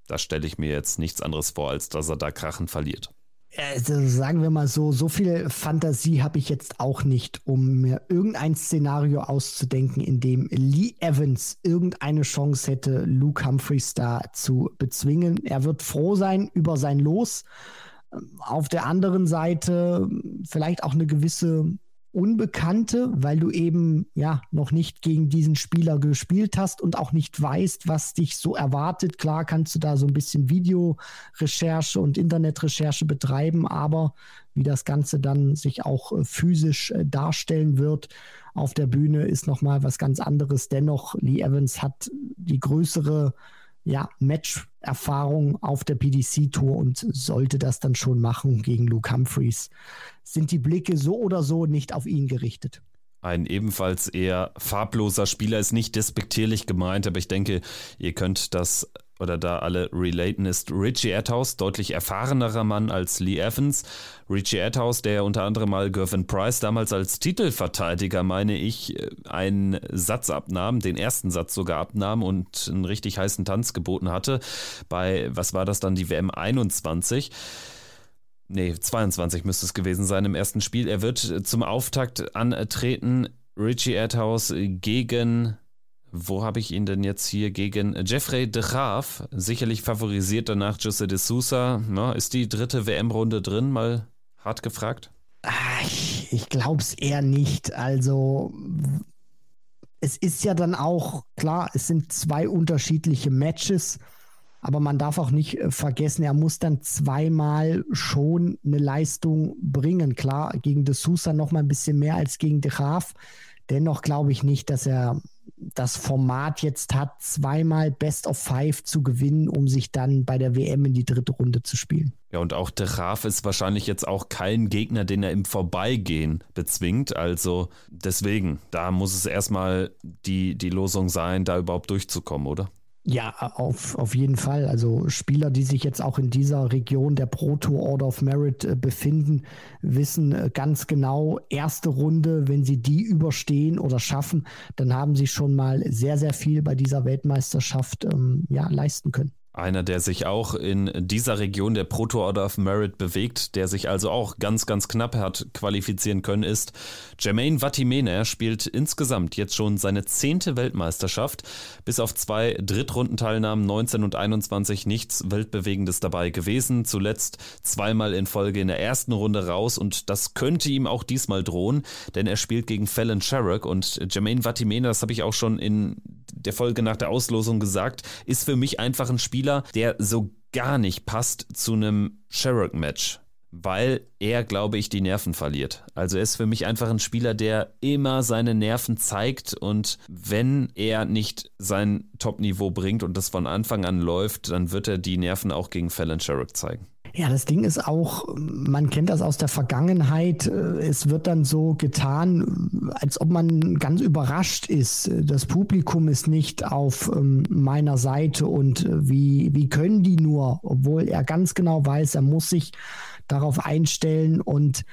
A: da stelle ich mir jetzt nichts anderes vor, als dass er da Krachen verliert.
C: Also sagen wir mal so, so viel Fantasie habe ich jetzt auch nicht, um mir irgendein Szenario auszudenken, in dem Lee Evans irgendeine Chance hätte, Luke Humphreys da zu bezwingen. Er wird froh sein über sein Los. Auf der anderen Seite vielleicht auch eine gewisse Unbekannte, weil du eben ja noch nicht gegen diesen Spieler gespielt hast und auch nicht weißt, was dich so erwartet. Klar kannst du da so ein bisschen Videorecherche und Internetrecherche betreiben, aber wie das Ganze dann sich auch äh, physisch äh, darstellen wird auf der Bühne ist noch mal was ganz anderes. Dennoch Lee Evans hat die größere ja, Match-Erfahrung auf der PDC-Tour und sollte das dann schon machen gegen Luke Humphreys, sind die Blicke so oder so nicht auf ihn gerichtet.
A: Ein ebenfalls eher farbloser Spieler ist nicht despektierlich gemeint, aber ich denke, ihr könnt das oder da alle relaten, ist Richie Atthaus, deutlich erfahrenerer Mann als Lee Evans. Richie Atthaus, der unter anderem mal Gervin Price damals als Titelverteidiger, meine ich, äh, einen Satz abnahm, den ersten Satz sogar abnahm und einen richtig heißen Tanz geboten hatte. Bei, was war das dann, die WM 21? Nee, 22 müsste es gewesen sein im ersten Spiel. Er wird zum Auftakt antreten. Richie Atthaus gegen wo habe ich ihn denn jetzt hier gegen Jeffrey de Graaf? Sicherlich favorisiert danach Jose de Sousa. Na, ist die dritte WM-Runde drin? Mal hart gefragt.
C: Ich, ich glaube es eher nicht. Also es ist ja dann auch klar, es sind zwei unterschiedliche Matches. Aber man darf auch nicht äh, vergessen, er muss dann zweimal schon eine Leistung bringen. Klar, gegen de Sousa noch mal ein bisschen mehr als gegen de Graaf. Dennoch glaube ich nicht, dass er das Format jetzt hat, zweimal Best of Five zu gewinnen, um sich dann bei der WM in die dritte Runde zu spielen.
A: Ja, und auch De Graaf ist wahrscheinlich jetzt auch kein Gegner, den er im Vorbeigehen bezwingt. Also deswegen, da muss es erstmal die, die Losung sein, da überhaupt durchzukommen, oder?
C: Ja, auf, auf jeden Fall. Also Spieler, die sich jetzt auch in dieser Region der Pro Tour Order of Merit äh, befinden, wissen äh, ganz genau, erste Runde, wenn sie die überstehen oder schaffen, dann haben sie schon mal sehr, sehr viel bei dieser Weltmeisterschaft ähm, ja, leisten können.
A: Einer, der sich auch in dieser Region der Proto Order of Merit bewegt, der sich also auch ganz, ganz knapp hat qualifizieren können, ist Jermaine Vatimena. Er spielt insgesamt jetzt schon seine zehnte Weltmeisterschaft. Bis auf zwei Drittrundenteilnahmen 19 und 21 nichts Weltbewegendes dabei gewesen. Zuletzt zweimal in Folge in der ersten Runde raus und das könnte ihm auch diesmal drohen, denn er spielt gegen Fallon Sherrock und Jermaine Vatimena, das habe ich auch schon in der Folge nach der Auslosung gesagt, ist für mich einfach ein Spieler, der so gar nicht passt zu einem Sherrock-Match weil er, glaube ich, die Nerven verliert. Also er ist für mich einfach ein Spieler, der immer seine Nerven zeigt und wenn er nicht sein Top-Niveau bringt und das von Anfang an läuft, dann wird er die Nerven auch gegen Fallon Sherrock zeigen.
C: Ja, das Ding ist auch, man kennt das aus der Vergangenheit. Es wird dann so getan, als ob man ganz überrascht ist. Das Publikum ist nicht auf ähm, meiner Seite und äh, wie, wie können die nur, obwohl er ganz genau weiß, er muss sich darauf einstellen und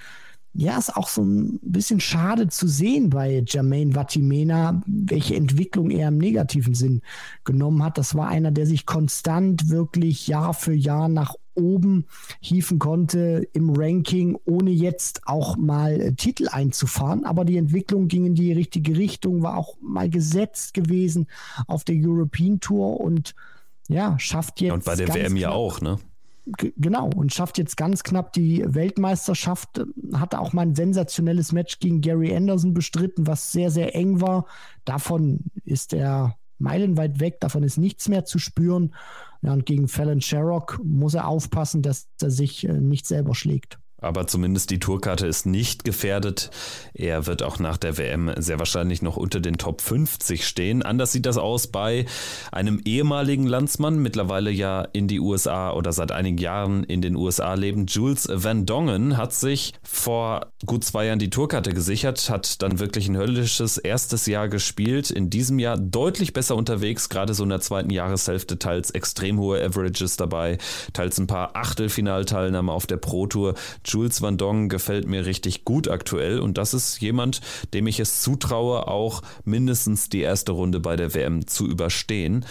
C: ja, ist auch so ein bisschen schade zu sehen bei Jermaine Vatimena, welche Entwicklung er im negativen Sinn genommen hat. Das war einer, der sich konstant wirklich Jahr für Jahr nach oben hieven konnte im Ranking, ohne jetzt auch mal äh, Titel einzufahren. Aber die Entwicklung ging in die richtige Richtung, war auch mal gesetzt gewesen auf der European Tour und ja, schafft jetzt.
A: Und bei der WM ja auch, ne?
C: Genau, und schafft jetzt ganz knapp die Weltmeisterschaft. Hatte auch mal ein sensationelles Match gegen Gary Anderson bestritten, was sehr, sehr eng war. Davon ist er meilenweit weg, davon ist nichts mehr zu spüren. Ja, und gegen Fallon Sherrock muss er aufpassen, dass er sich äh, nicht selber schlägt.
A: Aber zumindest die Tourkarte ist nicht gefährdet. Er wird auch nach der WM sehr wahrscheinlich noch unter den Top 50 stehen. Anders sieht das aus bei einem ehemaligen Landsmann, mittlerweile ja in die USA oder seit einigen Jahren in den USA leben. Jules Van Dongen hat sich vor gut zwei Jahren die Tourkarte gesichert, hat dann wirklich ein höllisches erstes Jahr gespielt. In diesem Jahr deutlich besser unterwegs, gerade so in der zweiten Jahreshälfte, teils extrem hohe Averages dabei, teils ein paar Achtelfinalteilnahmen auf der Pro Tour. Jules Van Dong gefällt mir richtig gut aktuell und das ist jemand, dem ich es zutraue, auch mindestens die erste Runde bei der WM zu überstehen.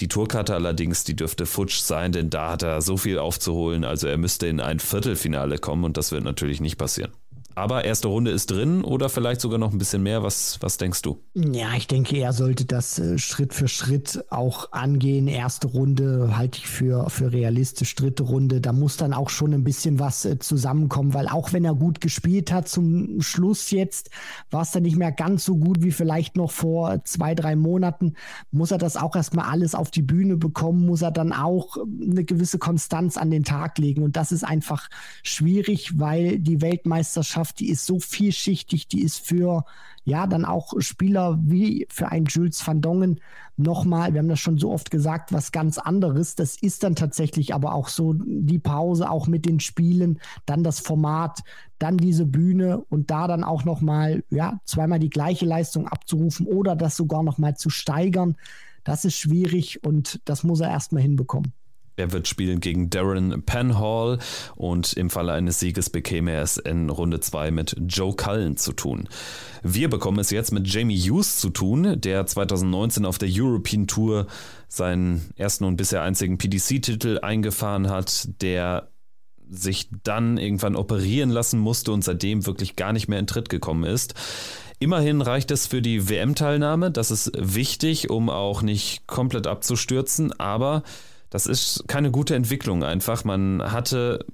A: Die Tourkarte allerdings, die dürfte futsch sein, denn da hat er so viel aufzuholen, also er müsste in ein Viertelfinale kommen und das wird natürlich nicht passieren. Aber erste Runde ist drin oder vielleicht sogar noch ein bisschen mehr. Was, was denkst du?
C: Ja, ich denke, er sollte das äh, Schritt für Schritt auch angehen. Erste Runde halte ich für, für realistisch. Dritte Runde, da muss dann auch schon ein bisschen was äh, zusammenkommen, weil auch wenn er gut gespielt hat, zum Schluss jetzt war es dann nicht mehr ganz so gut wie vielleicht noch vor zwei, drei Monaten. Muss er das auch erstmal alles auf die Bühne bekommen, muss er dann auch äh, eine gewisse Konstanz an den Tag legen. Und das ist einfach schwierig, weil die Weltmeisterschaft Mannschaft, die ist so vielschichtig, die ist für ja dann auch Spieler wie für einen Jules van Dongen nochmal, wir haben das schon so oft gesagt, was ganz anderes. Das ist dann tatsächlich aber auch so die Pause auch mit den Spielen, dann das Format, dann diese Bühne und da dann auch nochmal, ja, zweimal die gleiche Leistung abzurufen oder das sogar nochmal zu steigern. Das ist schwierig und das muss er erstmal hinbekommen.
A: Er wird spielen gegen Darren Penhall und im Falle eines Sieges bekäme er es in Runde 2 mit Joe Cullen zu tun. Wir bekommen es jetzt mit Jamie Hughes zu tun, der 2019 auf der European Tour seinen ersten und bisher einzigen PDC-Titel eingefahren hat, der sich dann irgendwann operieren lassen musste und seitdem wirklich gar nicht mehr in Tritt gekommen ist. Immerhin reicht es für die WM-Teilnahme, das ist wichtig, um auch nicht komplett abzustürzen, aber das ist keine gute Entwicklung einfach. Man hatte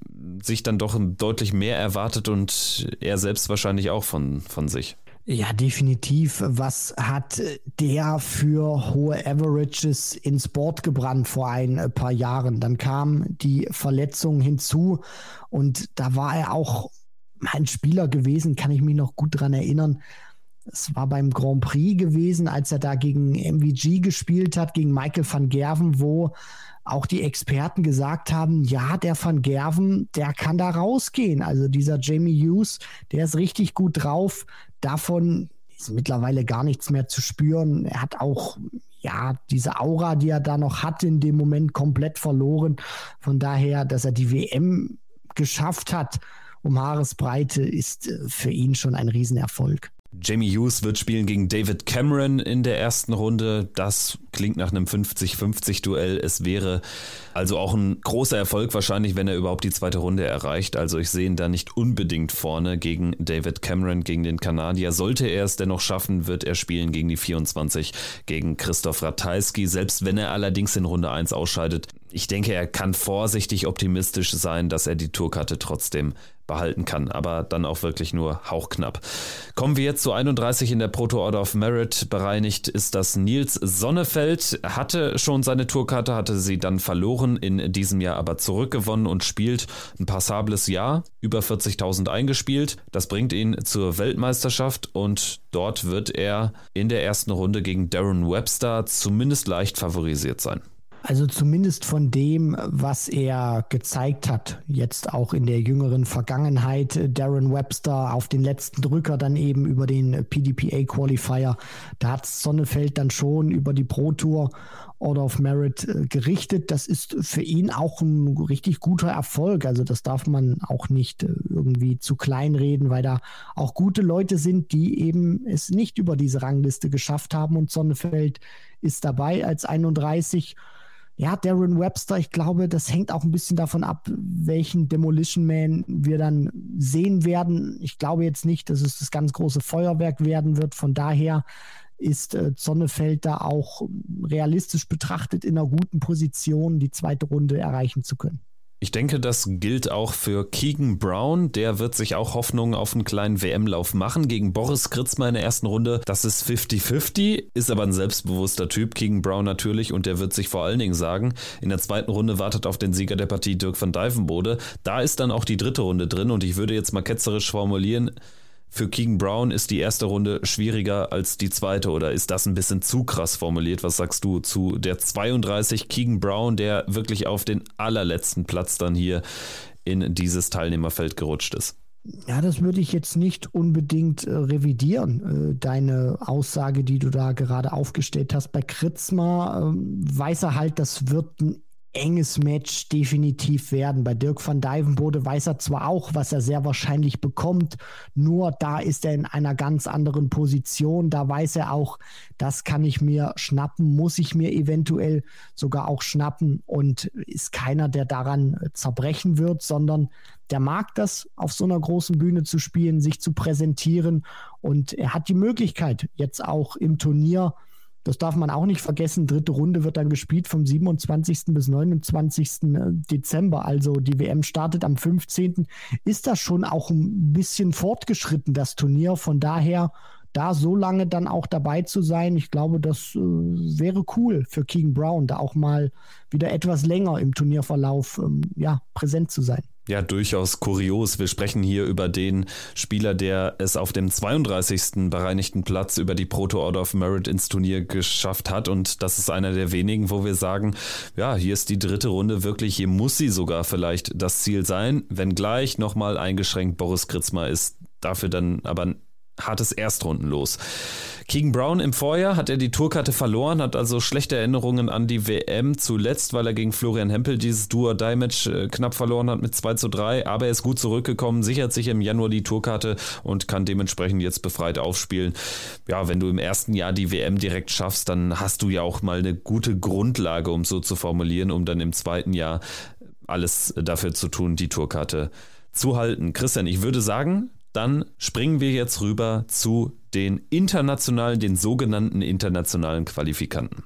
A: sich dann doch deutlich mehr erwartet und er selbst wahrscheinlich auch von, von sich.
C: Ja, definitiv. Was hat der für hohe Averages ins Board gebrannt vor ein paar Jahren? Dann kam die Verletzung hinzu und da war er auch ein Spieler gewesen, kann ich mich noch gut dran erinnern. Es war beim Grand Prix gewesen, als er da gegen MVG gespielt hat, gegen Michael van Gerven, wo auch die Experten gesagt haben, ja, der Van Gerven, der kann da rausgehen. Also dieser Jamie Hughes, der ist richtig gut drauf. Davon ist mittlerweile gar nichts mehr zu spüren. Er hat auch ja, diese Aura, die er da noch hat, in dem Moment komplett verloren. Von daher, dass er die WM geschafft hat um Haaresbreite, ist äh, für ihn schon ein Riesenerfolg.
A: Jamie Hughes wird spielen gegen David Cameron in der ersten Runde. Das klingt nach einem 50-50-Duell. Es wäre also auch ein großer Erfolg wahrscheinlich, wenn er überhaupt die zweite Runde erreicht. Also ich sehe ihn da nicht unbedingt vorne gegen David Cameron, gegen den Kanadier. Sollte er es dennoch schaffen, wird er spielen gegen die 24, gegen Christoph Ratajski. Selbst wenn er allerdings in Runde 1 ausscheidet. Ich denke, er kann vorsichtig optimistisch sein, dass er die Tourkarte trotzdem behalten kann, aber dann auch wirklich nur hauchknapp. Kommen wir jetzt zu 31 in der Proto Order of Merit. Bereinigt ist das Nils Sonnefeld, hatte schon seine Tourkarte, hatte sie dann verloren, in diesem Jahr aber zurückgewonnen und spielt ein passables Jahr, über 40.000 eingespielt. Das bringt ihn zur Weltmeisterschaft und dort wird er in der ersten Runde gegen Darren Webster zumindest leicht favorisiert sein.
C: Also zumindest von dem, was er gezeigt hat, jetzt auch in der jüngeren Vergangenheit, Darren Webster auf den letzten Drücker dann eben über den PDPA Qualifier, da hat Sonnefeld dann schon über die Pro Tour Order of Merit äh, gerichtet. Das ist für ihn auch ein richtig guter Erfolg. Also das darf man auch nicht äh, irgendwie zu klein reden, weil da auch gute Leute sind, die eben es nicht über diese Rangliste geschafft haben und Sonnefeld ist dabei als 31 ja, Darren Webster, ich glaube, das hängt auch ein bisschen davon ab, welchen Demolition Man wir dann sehen werden. Ich glaube jetzt nicht, dass es das ganz große Feuerwerk werden wird. Von daher ist äh, Sonnefeld da auch realistisch betrachtet in einer guten Position, die zweite Runde erreichen zu können.
A: Ich denke, das gilt auch für Keegan Brown. Der wird sich auch Hoffnungen auf einen kleinen WM-Lauf machen gegen Boris Kritzmer in der ersten Runde. Das ist 50-50, ist aber ein selbstbewusster Typ, Keegan Brown natürlich, und der wird sich vor allen Dingen sagen, in der zweiten Runde wartet auf den Sieger der Partie Dirk van Dijvenbode. Da ist dann auch die dritte Runde drin und ich würde jetzt mal ketzerisch formulieren, für Keegan Brown ist die erste Runde schwieriger als die zweite oder ist das ein bisschen zu krass formuliert? Was sagst du zu der 32 Keegan Brown, der wirklich auf den allerletzten Platz dann hier in dieses Teilnehmerfeld gerutscht ist?
C: Ja, das würde ich jetzt nicht unbedingt äh, revidieren. Äh, deine Aussage, die du da gerade aufgestellt hast bei Kritzmer, äh, weiß er halt, das wird ein enges Match definitiv werden. Bei Dirk van Dijvenbode weiß er zwar auch, was er sehr wahrscheinlich bekommt, nur da ist er in einer ganz anderen Position. Da weiß er auch, das kann ich mir schnappen, muss ich mir eventuell sogar auch schnappen und ist keiner, der daran zerbrechen wird, sondern der mag das, auf so einer großen Bühne zu spielen, sich zu präsentieren und er hat die Möglichkeit, jetzt auch im Turnier das darf man auch nicht vergessen. Dritte Runde wird dann gespielt vom 27. bis 29. Äh, Dezember. Also die WM startet am 15. Ist das schon auch ein bisschen fortgeschritten, das Turnier. Von daher, da so lange dann auch dabei zu sein, ich glaube, das äh, wäre cool für King Brown, da auch mal wieder etwas länger im Turnierverlauf ähm, ja, präsent zu sein
A: ja durchaus kurios. Wir sprechen hier über den Spieler, der es auf dem 32. bereinigten Platz über die Proto Order of Merit ins Turnier geschafft hat. Und das ist einer der wenigen, wo wir sagen, ja, hier ist die dritte Runde wirklich, hier muss sie sogar vielleicht das Ziel sein, wenngleich nochmal eingeschränkt Boris Kritzmer ist dafür dann aber hartes Erstrundenlos. Keegan Brown im Vorjahr hat er die Tourkarte verloren, hat also schlechte Erinnerungen an die WM zuletzt, weil er gegen Florian Hempel dieses Duo-Die-Match äh, knapp verloren hat mit 2 zu 3, aber er ist gut zurückgekommen, sichert sich im Januar die Tourkarte und kann dementsprechend jetzt befreit aufspielen. Ja, wenn du im ersten Jahr die WM direkt schaffst, dann hast du ja auch mal eine gute Grundlage, um so zu formulieren, um dann im zweiten Jahr alles dafür zu tun, die Tourkarte zu halten. Christian, ich würde sagen, dann springen wir jetzt rüber zu den internationalen, den sogenannten internationalen Qualifikanten.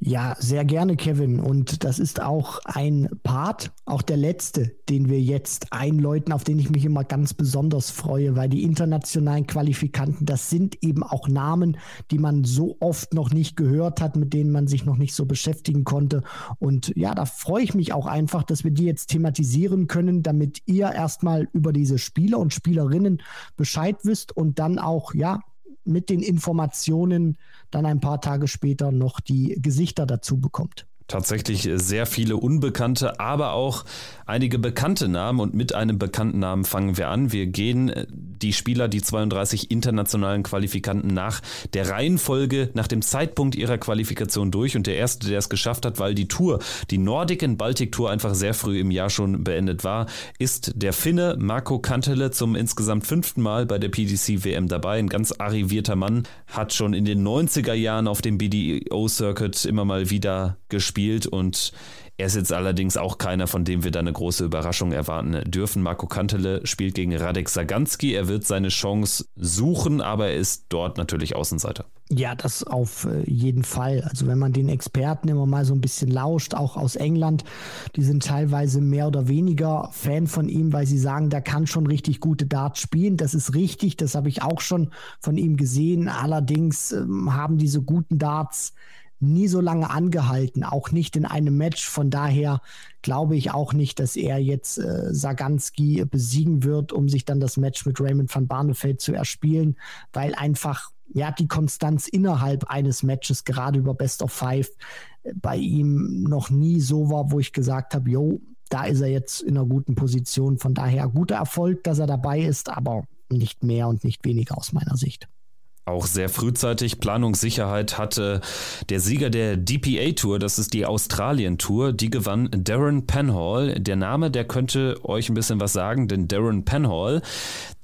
C: Ja, sehr gerne, Kevin. Und das ist auch ein Part, auch der letzte, den wir jetzt einläuten, auf den ich mich immer ganz besonders freue, weil die internationalen Qualifikanten, das sind eben auch Namen, die man so oft noch nicht gehört hat, mit denen man sich noch nicht so beschäftigen konnte. Und ja, da freue ich mich auch einfach, dass wir die jetzt thematisieren können, damit ihr erstmal über diese Spieler und Spielerinnen Bescheid wisst und dann auch, ja, mit den Informationen dann ein paar Tage später noch die Gesichter dazu bekommt.
A: Tatsächlich sehr viele Unbekannte, aber auch einige bekannte Namen. Und mit einem bekannten Namen fangen wir an. Wir gehen äh, die Spieler, die 32 internationalen Qualifikanten nach der Reihenfolge, nach dem Zeitpunkt ihrer Qualifikation durch. Und der erste, der es geschafft hat, weil die Tour, die Nordic and Baltic Tour einfach sehr früh im Jahr schon beendet war, ist der Finne Marco Kantele zum insgesamt fünften Mal bei der PDC WM dabei. Ein ganz arrivierter Mann, hat schon in den 90er Jahren auf dem BDO-Circuit immer mal wieder gespielt und er ist jetzt allerdings auch keiner, von dem wir da eine große Überraschung erwarten dürfen. Marco Kantele spielt gegen Radek Saganski. Er wird seine Chance suchen, aber er ist dort natürlich Außenseiter.
C: Ja, das auf äh, jeden Fall. Also wenn man den Experten immer mal so ein bisschen lauscht, auch aus England, die sind teilweise mehr oder weniger Fan von ihm, weil sie sagen, der kann schon richtig gute Darts spielen. Das ist richtig, das habe ich auch schon von ihm gesehen. Allerdings ähm, haben diese guten Darts nie so lange angehalten, auch nicht in einem Match. Von daher glaube ich auch nicht, dass er jetzt äh, Saganski besiegen wird, um sich dann das Match mit Raymond van Barneveld zu erspielen, weil einfach ja die Konstanz innerhalb eines Matches gerade über Best of Five bei ihm noch nie so war, wo ich gesagt habe, jo, da ist er jetzt in einer guten Position. Von daher guter Erfolg, dass er dabei ist, aber nicht mehr und nicht weniger aus meiner Sicht.
A: Auch sehr frühzeitig Planungssicherheit hatte der Sieger der DPA Tour, das ist die Australien Tour, die gewann Darren Penhall. Der Name, der könnte euch ein bisschen was sagen, denn Darren Penhall,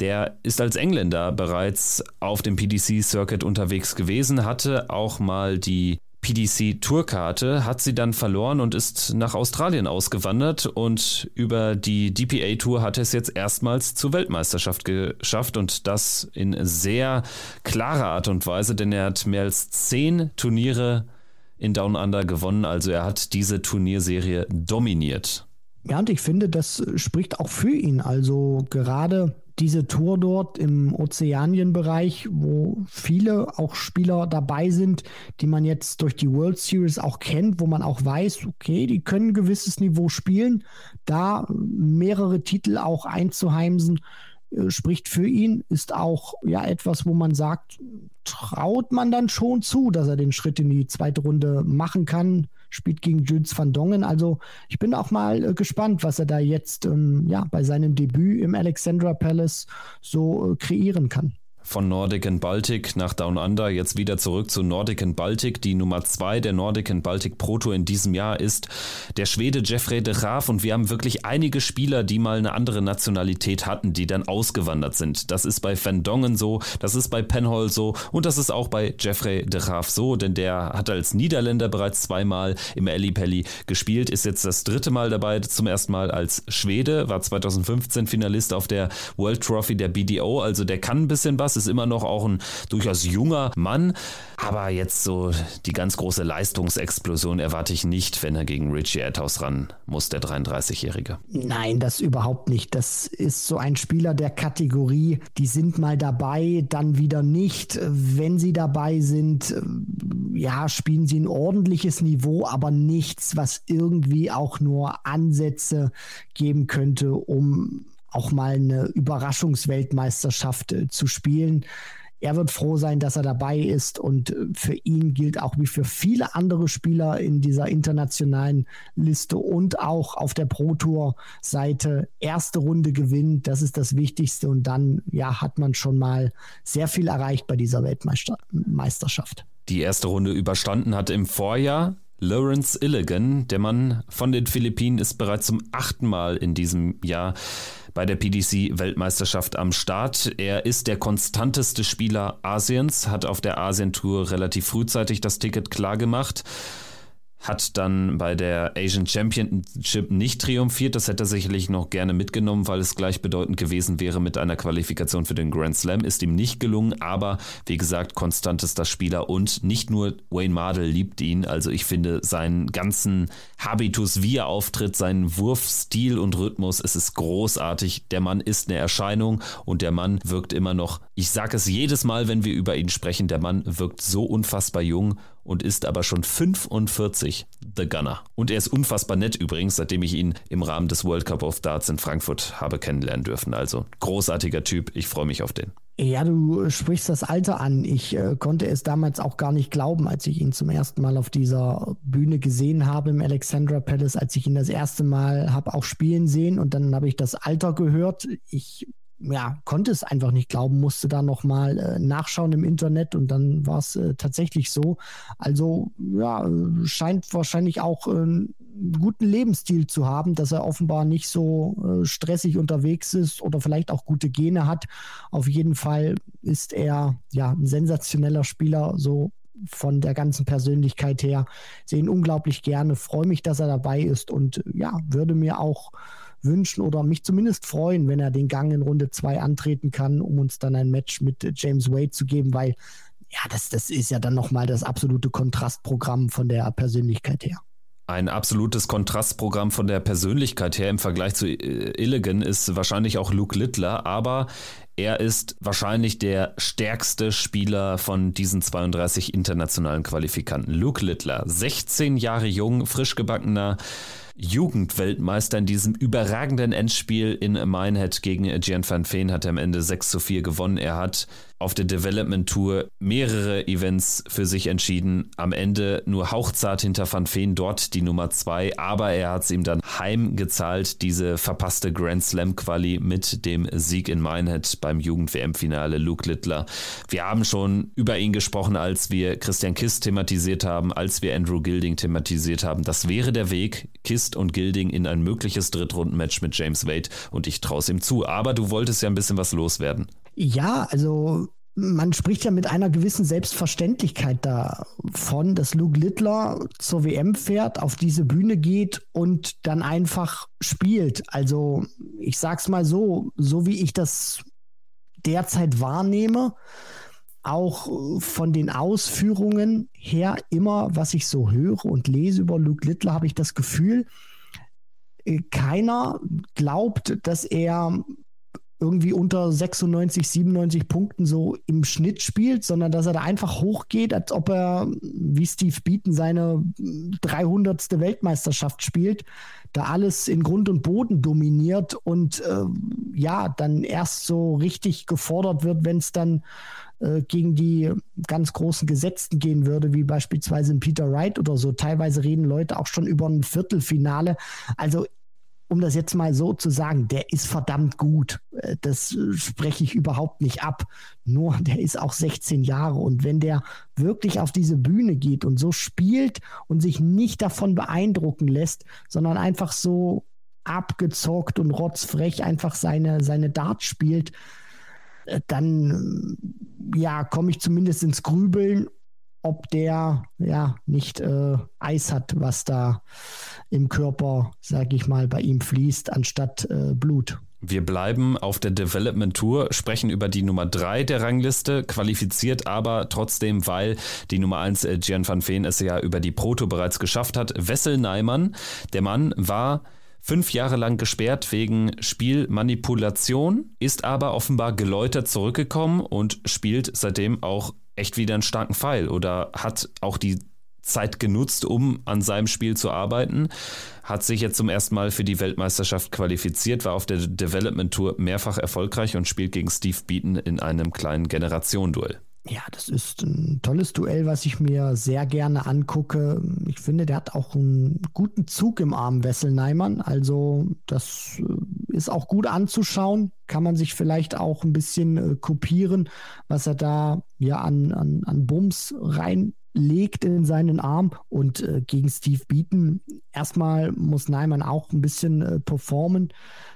A: der ist als Engländer bereits auf dem PDC Circuit unterwegs gewesen, hatte auch mal die PDC-Tourkarte, hat sie dann verloren und ist nach Australien ausgewandert und über die DPA-Tour hat er es jetzt erstmals zur Weltmeisterschaft geschafft und das in sehr klarer Art und Weise, denn er hat mehr als zehn Turniere in Down Under gewonnen, also er hat diese Turnierserie dominiert.
C: Ja, und ich finde, das spricht auch für ihn. Also gerade diese Tour dort im Ozeanienbereich, wo viele auch Spieler dabei sind, die man jetzt durch die World Series auch kennt, wo man auch weiß, okay, die können ein gewisses Niveau spielen, da mehrere Titel auch einzuheimsen, äh, spricht für ihn, ist auch ja etwas, wo man sagt, traut man dann schon zu, dass er den Schritt in die zweite Runde machen kann spielt gegen Jules van Dongen. Also ich bin auch mal äh, gespannt, was er da jetzt ähm, ja, bei seinem Debüt im Alexandra Palace so äh, kreieren kann
A: von Nordic and Baltic nach Down Under, jetzt wieder zurück zu Nordic and Baltic. Die Nummer zwei der Nordic and Baltic Pro Tour in diesem Jahr ist der Schwede Jeffrey de Graaf und wir haben wirklich einige Spieler, die mal eine andere Nationalität hatten, die dann ausgewandert sind. Das ist bei Van Dongen so, das ist bei Penhall so und das ist auch bei Jeffrey de Graaf so, denn der hat als Niederländer bereits zweimal im Ali Pelli gespielt, ist jetzt das dritte Mal dabei, zum ersten Mal als Schwede, war 2015 Finalist auf der World Trophy der BDO, also der kann ein bisschen was, ist immer noch auch ein durchaus junger Mann. Aber jetzt so die ganz große Leistungsexplosion erwarte ich nicht, wenn er gegen Richie Etthaus ran muss, der 33-Jährige.
C: Nein, das überhaupt nicht. Das ist so ein Spieler der Kategorie, die sind mal dabei, dann wieder nicht. Wenn sie dabei sind, ja, spielen sie ein ordentliches Niveau, aber nichts, was irgendwie auch nur Ansätze geben könnte, um auch mal eine Überraschungsweltmeisterschaft äh, zu spielen. Er wird froh sein, dass er dabei ist und äh, für ihn gilt auch wie für viele andere Spieler in dieser internationalen Liste und auch auf der Pro Tour Seite erste Runde gewinnt. Das ist das Wichtigste und dann ja hat man schon mal sehr viel erreicht bei dieser Weltmeisterschaft.
A: Die erste Runde überstanden hat im Vorjahr Lawrence Illigan, der Mann von den Philippinen, ist bereits zum achten Mal in diesem Jahr bei der PDC-Weltmeisterschaft am Start. Er ist der konstanteste Spieler Asiens, hat auf der Asientour relativ frühzeitig das Ticket klargemacht hat dann bei der Asian Championship nicht triumphiert. Das hätte er sicherlich noch gerne mitgenommen, weil es gleichbedeutend gewesen wäre mit einer Qualifikation für den Grand Slam. Ist ihm nicht gelungen, aber wie gesagt, konstantester Spieler und nicht nur Wayne Mardell liebt ihn. Also ich finde seinen ganzen Habitus, wie er auftritt, seinen Wurfstil und Rhythmus, es ist großartig. Der Mann ist eine Erscheinung und der Mann wirkt immer noch, ich sage es jedes Mal, wenn wir über ihn sprechen, der Mann wirkt so unfassbar jung und ist aber schon 45. the Gunner. Und er ist unfassbar nett übrigens, seitdem ich ihn im Rahmen des World Cup of Darts in Frankfurt habe kennenlernen dürfen. Also großartiger Typ, ich freue mich auf den.
C: Ja, du sprichst das Alter an. Ich äh, konnte es damals auch gar nicht glauben, als ich ihn zum ersten Mal auf dieser Bühne gesehen habe im Alexandra Palace, als ich ihn das erste Mal habe auch spielen sehen und dann habe ich das Alter gehört. Ich ja, konnte es einfach nicht glauben, musste da nochmal äh, nachschauen im Internet und dann war es äh, tatsächlich so. Also ja, scheint wahrscheinlich auch äh, einen guten Lebensstil zu haben, dass er offenbar nicht so äh, stressig unterwegs ist oder vielleicht auch gute Gene hat. Auf jeden Fall ist er ja ein sensationeller Spieler, so von der ganzen Persönlichkeit her. Sehen unglaublich gerne, freue mich, dass er dabei ist und ja, würde mir auch wünschen oder mich zumindest freuen, wenn er den Gang in Runde 2 antreten kann, um uns dann ein Match mit James Wade zu geben, weil ja, das, das ist ja dann nochmal das absolute Kontrastprogramm von der Persönlichkeit her.
A: Ein absolutes Kontrastprogramm von der Persönlichkeit her im Vergleich zu Illigan ist wahrscheinlich auch Luke Littler, aber er ist wahrscheinlich der stärkste Spieler von diesen 32 internationalen Qualifikanten. Luke Littler, 16 Jahre jung, frisch gebackener Jugendweltmeister in diesem überragenden Endspiel in Minehead gegen Gian van Veen hat er am Ende 6 zu 4 gewonnen. Er hat auf der Development Tour mehrere Events für sich entschieden. Am Ende nur hauchzart hinter Van Veen dort die Nummer 2, aber er hat es ihm dann heimgezahlt, diese verpasste Grand Slam Quali mit dem Sieg in Minehead beim Jugend-WM-Finale Luke Littler. Wir haben schon über ihn gesprochen, als wir Christian Kist thematisiert haben, als wir Andrew Gilding thematisiert haben. Das wäre der Weg, Kist und Gilding in ein mögliches Drittrundenmatch mit James Wade und ich traue es ihm zu. Aber du wolltest ja ein bisschen was loswerden.
C: Ja, also man spricht ja mit einer gewissen Selbstverständlichkeit davon, dass Luke Littler zur WM fährt, auf diese Bühne geht und dann einfach spielt. Also ich sag's mal so, so wie ich das derzeit wahrnehme, auch von den Ausführungen her immer, was ich so höre und lese über Luke Littler, habe ich das Gefühl, äh, keiner glaubt, dass er irgendwie unter 96, 97 Punkten so im Schnitt spielt, sondern dass er da einfach hochgeht, als ob er wie Steve Beaton seine 300. Weltmeisterschaft spielt, da alles in Grund und Boden dominiert und äh, ja, dann erst so richtig gefordert wird, wenn es dann äh, gegen die ganz großen Gesetzten gehen würde, wie beispielsweise in Peter Wright oder so. Teilweise reden Leute auch schon über ein Viertelfinale. Also um das jetzt mal so zu sagen, der ist verdammt gut. Äh, das äh, spreche ich überhaupt nicht ab. Nur der ist auch 16 Jahre und wenn der wirklich auf diese Bühne geht und so spielt und sich nicht davon beeindrucken lässt, sondern einfach so abgezockt und rotzfrech einfach seine, seine Dart spielt, äh, dann ja, komme ich zumindest ins Grübeln ob der ja nicht äh, Eis hat, was da im Körper, sag ich mal, bei ihm fließt, anstatt äh, Blut.
A: Wir bleiben auf der Development Tour, sprechen über die Nummer 3 der Rangliste, qualifiziert aber trotzdem, weil die Nummer 1 äh, Gian van Veen es ja über die Proto bereits geschafft hat. Wessel Neimann, der Mann war fünf Jahre lang gesperrt wegen Spielmanipulation, ist aber offenbar geläutert zurückgekommen und spielt seitdem auch echt wieder einen starken Pfeil oder hat auch die Zeit genutzt, um an seinem Spiel zu arbeiten, hat sich jetzt zum ersten Mal für die Weltmeisterschaft qualifiziert, war auf der Development Tour mehrfach erfolgreich und spielt gegen Steve Beaton in einem kleinen Generationenduell.
C: Ja, das ist ein tolles Duell, was ich mir sehr gerne angucke. Ich finde, der hat auch einen guten Zug im Arm, Wessel Neimann. Also, das äh, ist auch gut anzuschauen. Kann man sich vielleicht auch ein bisschen äh, kopieren, was er da ja an, an, an Bums reinlegt in seinen Arm. Und äh, gegen Steve Beaton, erstmal muss Neimann auch ein bisschen äh, performen.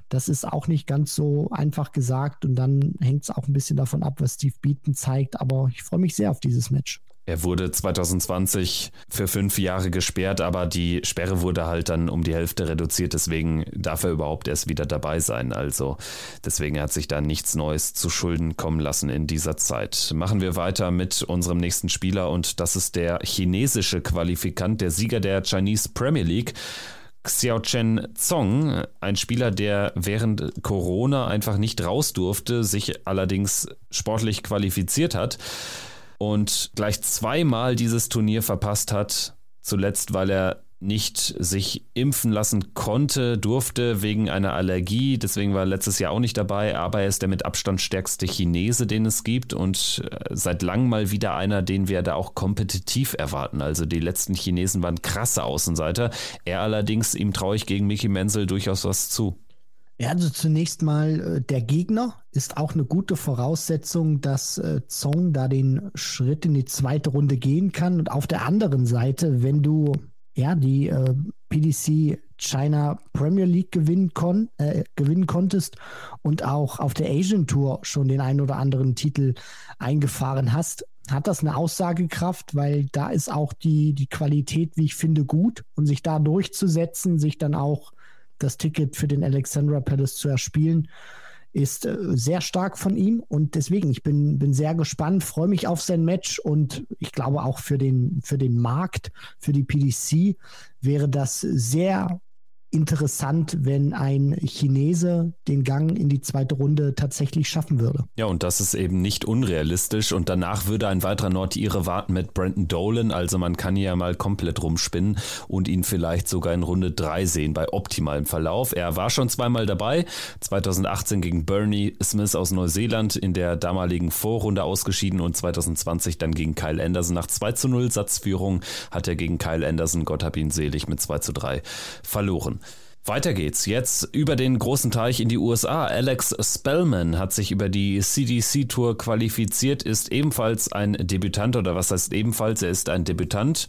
C: Das ist auch nicht ganz so einfach gesagt und dann hängt es auch ein bisschen davon ab, was Steve Beaton zeigt. Aber ich freue mich sehr auf dieses Match.
A: Er wurde 2020 für fünf Jahre gesperrt, aber die Sperre wurde halt dann um die Hälfte reduziert. Deswegen darf er überhaupt erst wieder dabei sein. Also deswegen hat sich da nichts Neues zu Schulden kommen lassen in dieser Zeit. Machen wir weiter mit unserem nächsten Spieler und das ist der chinesische Qualifikant, der Sieger der Chinese Premier League. Xiaochen Zong, ein Spieler, der während Corona einfach nicht raus durfte, sich allerdings sportlich qualifiziert hat und gleich zweimal dieses Turnier verpasst hat. Zuletzt, weil er nicht sich impfen lassen konnte, durfte wegen einer Allergie. Deswegen war er letztes Jahr auch nicht dabei. Aber er ist der mit Abstand stärkste Chinese, den es gibt. Und äh, seit langem mal wieder einer, den wir da auch kompetitiv erwarten. Also die letzten Chinesen waren krasse Außenseiter. Er allerdings, ihm traue ich gegen Mickey Menzel durchaus was zu.
C: Ja, also zunächst mal äh, der Gegner ist auch eine gute Voraussetzung, dass äh, Zong da den Schritt in die zweite Runde gehen kann. Und auf der anderen Seite, wenn du ja die äh, PDC China Premier League gewinnen, kon äh, gewinnen konntest und auch auf der Asian Tour schon den einen oder anderen Titel eingefahren hast, hat das eine Aussagekraft, weil da ist auch die, die Qualität, wie ich finde, gut und sich da durchzusetzen, sich dann auch das Ticket für den Alexandra Palace zu erspielen, ist äh, sehr stark von ihm. Und deswegen, ich bin, bin sehr gespannt, freue mich auf sein Match und ich glaube auch für den, für den Markt, für die PDC wäre das sehr interessant, wenn ein Chinese den Gang in die zweite Runde tatsächlich schaffen würde.
A: Ja, und das ist eben nicht unrealistisch. Und danach würde ein weiterer Nordire warten mit Brandon Dolan. Also man kann hier mal komplett rumspinnen und ihn vielleicht sogar in Runde 3 sehen bei optimalem Verlauf. Er war schon zweimal dabei. 2018 gegen Bernie Smith aus Neuseeland in der damaligen Vorrunde ausgeschieden und 2020 dann gegen Kyle Anderson. Nach 2 zu 0 Satzführung hat er gegen Kyle Anderson, Gott hab ihn selig, mit 2 zu 3 verloren. Weiter geht's jetzt über den großen Teich in die USA. Alex Spellman hat sich über die CDC Tour qualifiziert, ist ebenfalls ein Debütant oder was heißt ebenfalls, er ist ein Debütant.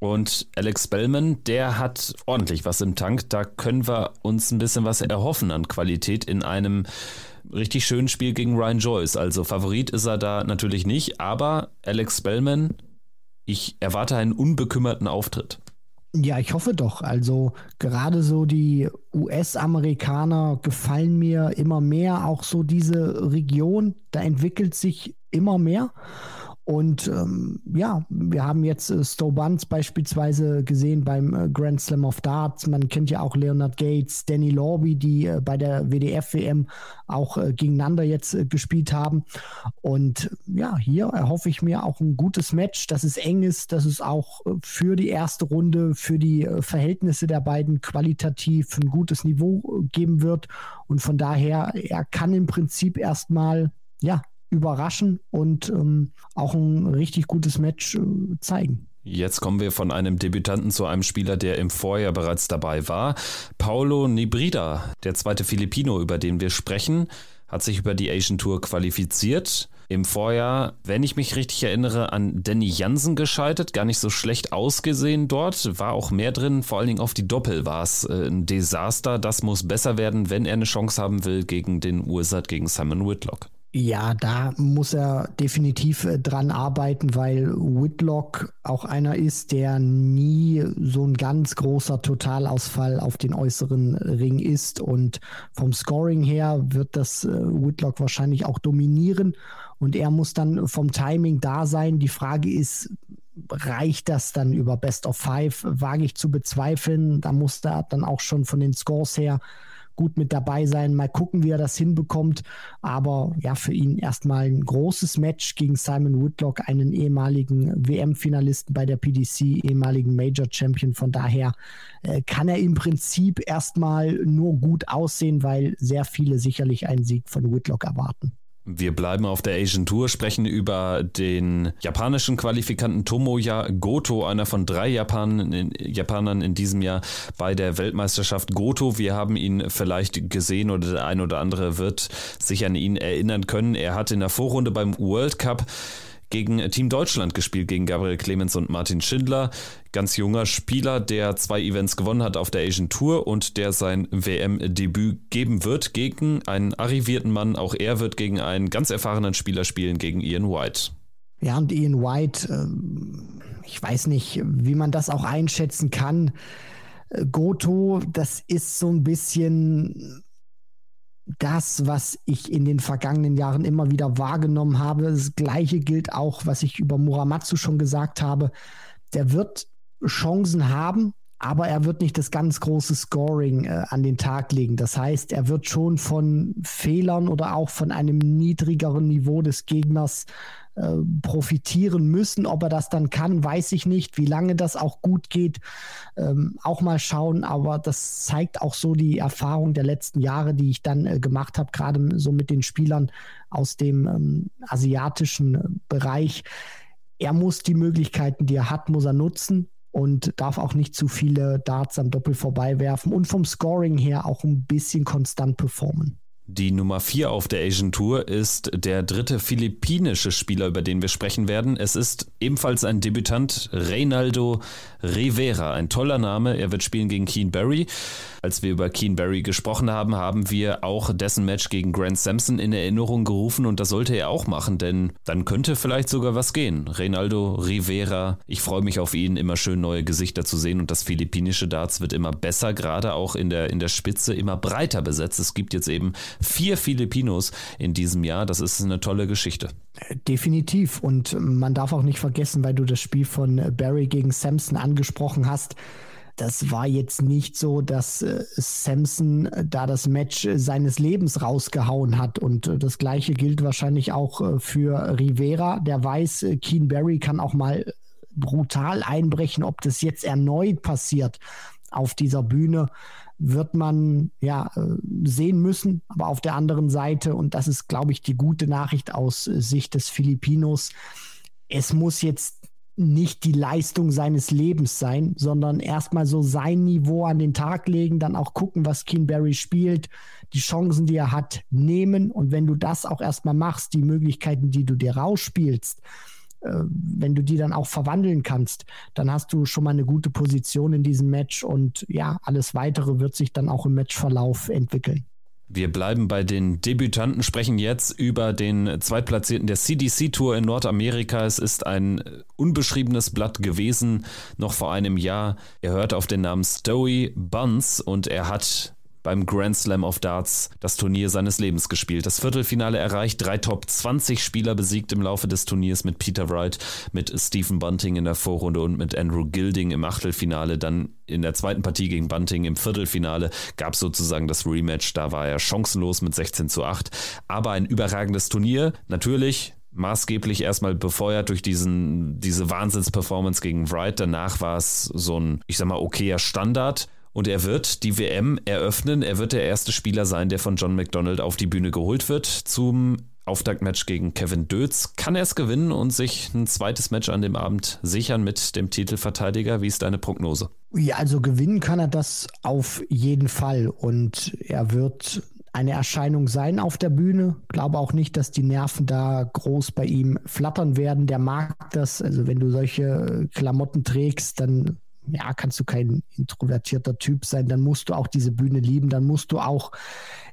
A: Und Alex Spellman, der hat ordentlich was im Tank. Da können wir uns ein bisschen was erhoffen an Qualität in einem richtig schönen Spiel gegen Ryan Joyce. Also Favorit ist er da natürlich nicht, aber Alex Spellman, ich erwarte einen unbekümmerten Auftritt.
C: Ja, ich hoffe doch. Also gerade so die US-Amerikaner gefallen mir immer mehr. Auch so diese Region, da entwickelt sich immer mehr. Und ähm, ja, wir haben jetzt äh, Stowe Bunce beispielsweise gesehen beim äh, Grand Slam of Darts. Man kennt ja auch Leonard Gates, Danny Lorby, die äh, bei der WDF-WM auch äh, gegeneinander jetzt äh, gespielt haben. Und ja, hier erhoffe ich mir auch ein gutes Match, dass es eng ist, dass es auch äh, für die erste Runde, für die Verhältnisse der beiden qualitativ ein gutes Niveau geben wird. Und von daher, er kann im Prinzip erstmal ja, überraschen und ähm, auch ein richtig gutes Match äh, zeigen.
A: Jetzt kommen wir von einem Debütanten zu einem Spieler, der im Vorjahr bereits dabei war. Paulo Nibrida, der zweite Filipino, über den wir sprechen, hat sich über die Asian Tour qualifiziert. Im Vorjahr, wenn ich mich richtig erinnere, an Danny Jansen gescheitert, gar nicht so schlecht ausgesehen dort, war auch mehr drin, vor allen Dingen auf die Doppel war es äh, ein Desaster. Das muss besser werden, wenn er eine Chance haben will gegen den Ursat, gegen Simon Whitlock.
C: Ja, da muss er definitiv äh, dran arbeiten, weil Whitlock auch einer ist, der nie so ein ganz großer Totalausfall auf den äußeren Ring ist. Und vom Scoring her wird das äh, Whitlock wahrscheinlich auch dominieren. Und er muss dann vom Timing da sein. Die Frage ist, reicht das dann über Best of Five? Wage ich zu bezweifeln. Da muss er dann auch schon von den Scores her gut mit dabei sein. Mal gucken, wie er das hinbekommt. Aber ja, für ihn erstmal ein großes Match gegen Simon Whitlock, einen ehemaligen WM-Finalisten bei der PDC, ehemaligen Major Champion. Von daher äh, kann er im Prinzip erstmal nur gut aussehen, weil sehr viele sicherlich einen Sieg von Whitlock erwarten.
A: Wir bleiben auf der Asian Tour, sprechen über den japanischen Qualifikanten Tomoya Goto, einer von drei Japan in, Japanern in diesem Jahr bei der Weltmeisterschaft Goto. Wir haben ihn vielleicht gesehen oder der ein oder andere wird sich an ihn erinnern können. Er hat in der Vorrunde beim World Cup gegen Team Deutschland gespielt, gegen Gabriel Clemens und Martin Schindler. Ganz junger Spieler, der zwei Events gewonnen hat auf der Asian Tour und der sein WM-Debüt geben wird gegen einen arrivierten Mann. Auch er wird gegen einen ganz erfahrenen Spieler spielen, gegen Ian White.
C: Ja, und Ian White, ähm, ich weiß nicht, wie man das auch einschätzen kann. Äh, Goto, das ist so ein bisschen das, was ich in den vergangenen Jahren immer wieder wahrgenommen habe. Das gleiche gilt auch, was ich über Muramatsu schon gesagt habe. Der wird Chancen haben, aber er wird nicht das ganz große Scoring äh, an den Tag legen. Das heißt, er wird schon von Fehlern oder auch von einem niedrigeren Niveau des Gegners äh, profitieren müssen. Ob er das dann kann, weiß ich nicht. Wie lange das auch gut geht, ähm, auch mal schauen. Aber das zeigt auch so die Erfahrung der letzten Jahre, die ich dann äh, gemacht habe, gerade so mit den Spielern aus dem ähm, asiatischen Bereich. Er muss die Möglichkeiten, die er hat, muss er nutzen und darf auch nicht zu viele Darts am Doppel vorbeiwerfen und vom Scoring her auch ein bisschen konstant performen.
A: Die Nummer 4 auf der Asian Tour ist der dritte philippinische Spieler, über den wir sprechen werden. Es ist ebenfalls ein Debütant, Reynaldo Rivera. Ein toller Name. Er wird spielen gegen Keen Barry. Als wir über Keen Barry gesprochen haben, haben wir auch dessen Match gegen Grant Sampson in Erinnerung gerufen und das sollte er auch machen, denn dann könnte vielleicht sogar was gehen. Reynaldo Rivera, ich freue mich auf ihn, immer schön neue Gesichter zu sehen und das philippinische Darts wird immer besser, gerade auch in der, in der Spitze immer breiter besetzt. Es gibt jetzt eben vier Filipinos in diesem Jahr. Das ist eine tolle Geschichte.
C: Definitiv. Und man darf auch nicht vergessen, weil du das Spiel von Barry gegen Sampson angesprochen hast. Das war jetzt nicht so, dass äh, Samson da das Match seines Lebens rausgehauen hat. Und äh, das gleiche gilt wahrscheinlich auch äh, für Rivera. Der weiß, äh, Keen Barry kann auch mal brutal einbrechen. Ob das jetzt erneut passiert auf dieser Bühne, wird man ja äh, sehen müssen. Aber auf der anderen Seite, und das ist, glaube ich, die gute Nachricht aus Sicht des Filipinos, es muss jetzt nicht die Leistung seines Lebens sein, sondern erstmal so sein Niveau an den Tag legen, dann auch gucken, was Keenberry spielt, die Chancen, die er hat, nehmen. Und wenn du das auch erstmal machst, die Möglichkeiten, die du dir rausspielst, äh, wenn du die dann auch verwandeln kannst, dann hast du schon mal eine gute Position in diesem Match und ja, alles weitere wird sich dann auch im Matchverlauf entwickeln.
A: Wir bleiben bei den Debütanten, sprechen jetzt über den Zweitplatzierten der CDC Tour in Nordamerika. Es ist ein unbeschriebenes Blatt gewesen, noch vor einem Jahr. Er hört auf den Namen Stowy Buns und er hat beim Grand Slam of Darts das Turnier seines Lebens gespielt. Das Viertelfinale erreicht, drei Top 20 Spieler besiegt im Laufe des Turniers mit Peter Wright, mit Stephen Bunting in der Vorrunde und mit Andrew Gilding im Achtelfinale. Dann in der zweiten Partie gegen Bunting im Viertelfinale gab es sozusagen das Rematch. Da war er chancenlos mit 16 zu 8. Aber ein überragendes Turnier. Natürlich maßgeblich erstmal befeuert durch diesen, diese Wahnsinnsperformance gegen Wright. Danach war es so ein, ich sag mal, okayer Standard. Und er wird die WM eröffnen. Er wird der erste Spieler sein, der von John McDonald auf die Bühne geholt wird zum Auftaktmatch gegen Kevin Dötz. Kann er es gewinnen und sich ein zweites Match an dem Abend sichern mit dem Titelverteidiger? Wie ist deine Prognose?
C: Ja, also gewinnen kann er das auf jeden Fall. Und er wird eine Erscheinung sein auf der Bühne. Glaube auch nicht, dass die Nerven da groß bei ihm flattern werden. Der mag das. Also wenn du solche Klamotten trägst, dann ja, kannst du kein introvertierter Typ sein, dann musst du auch diese Bühne lieben, dann musst du auch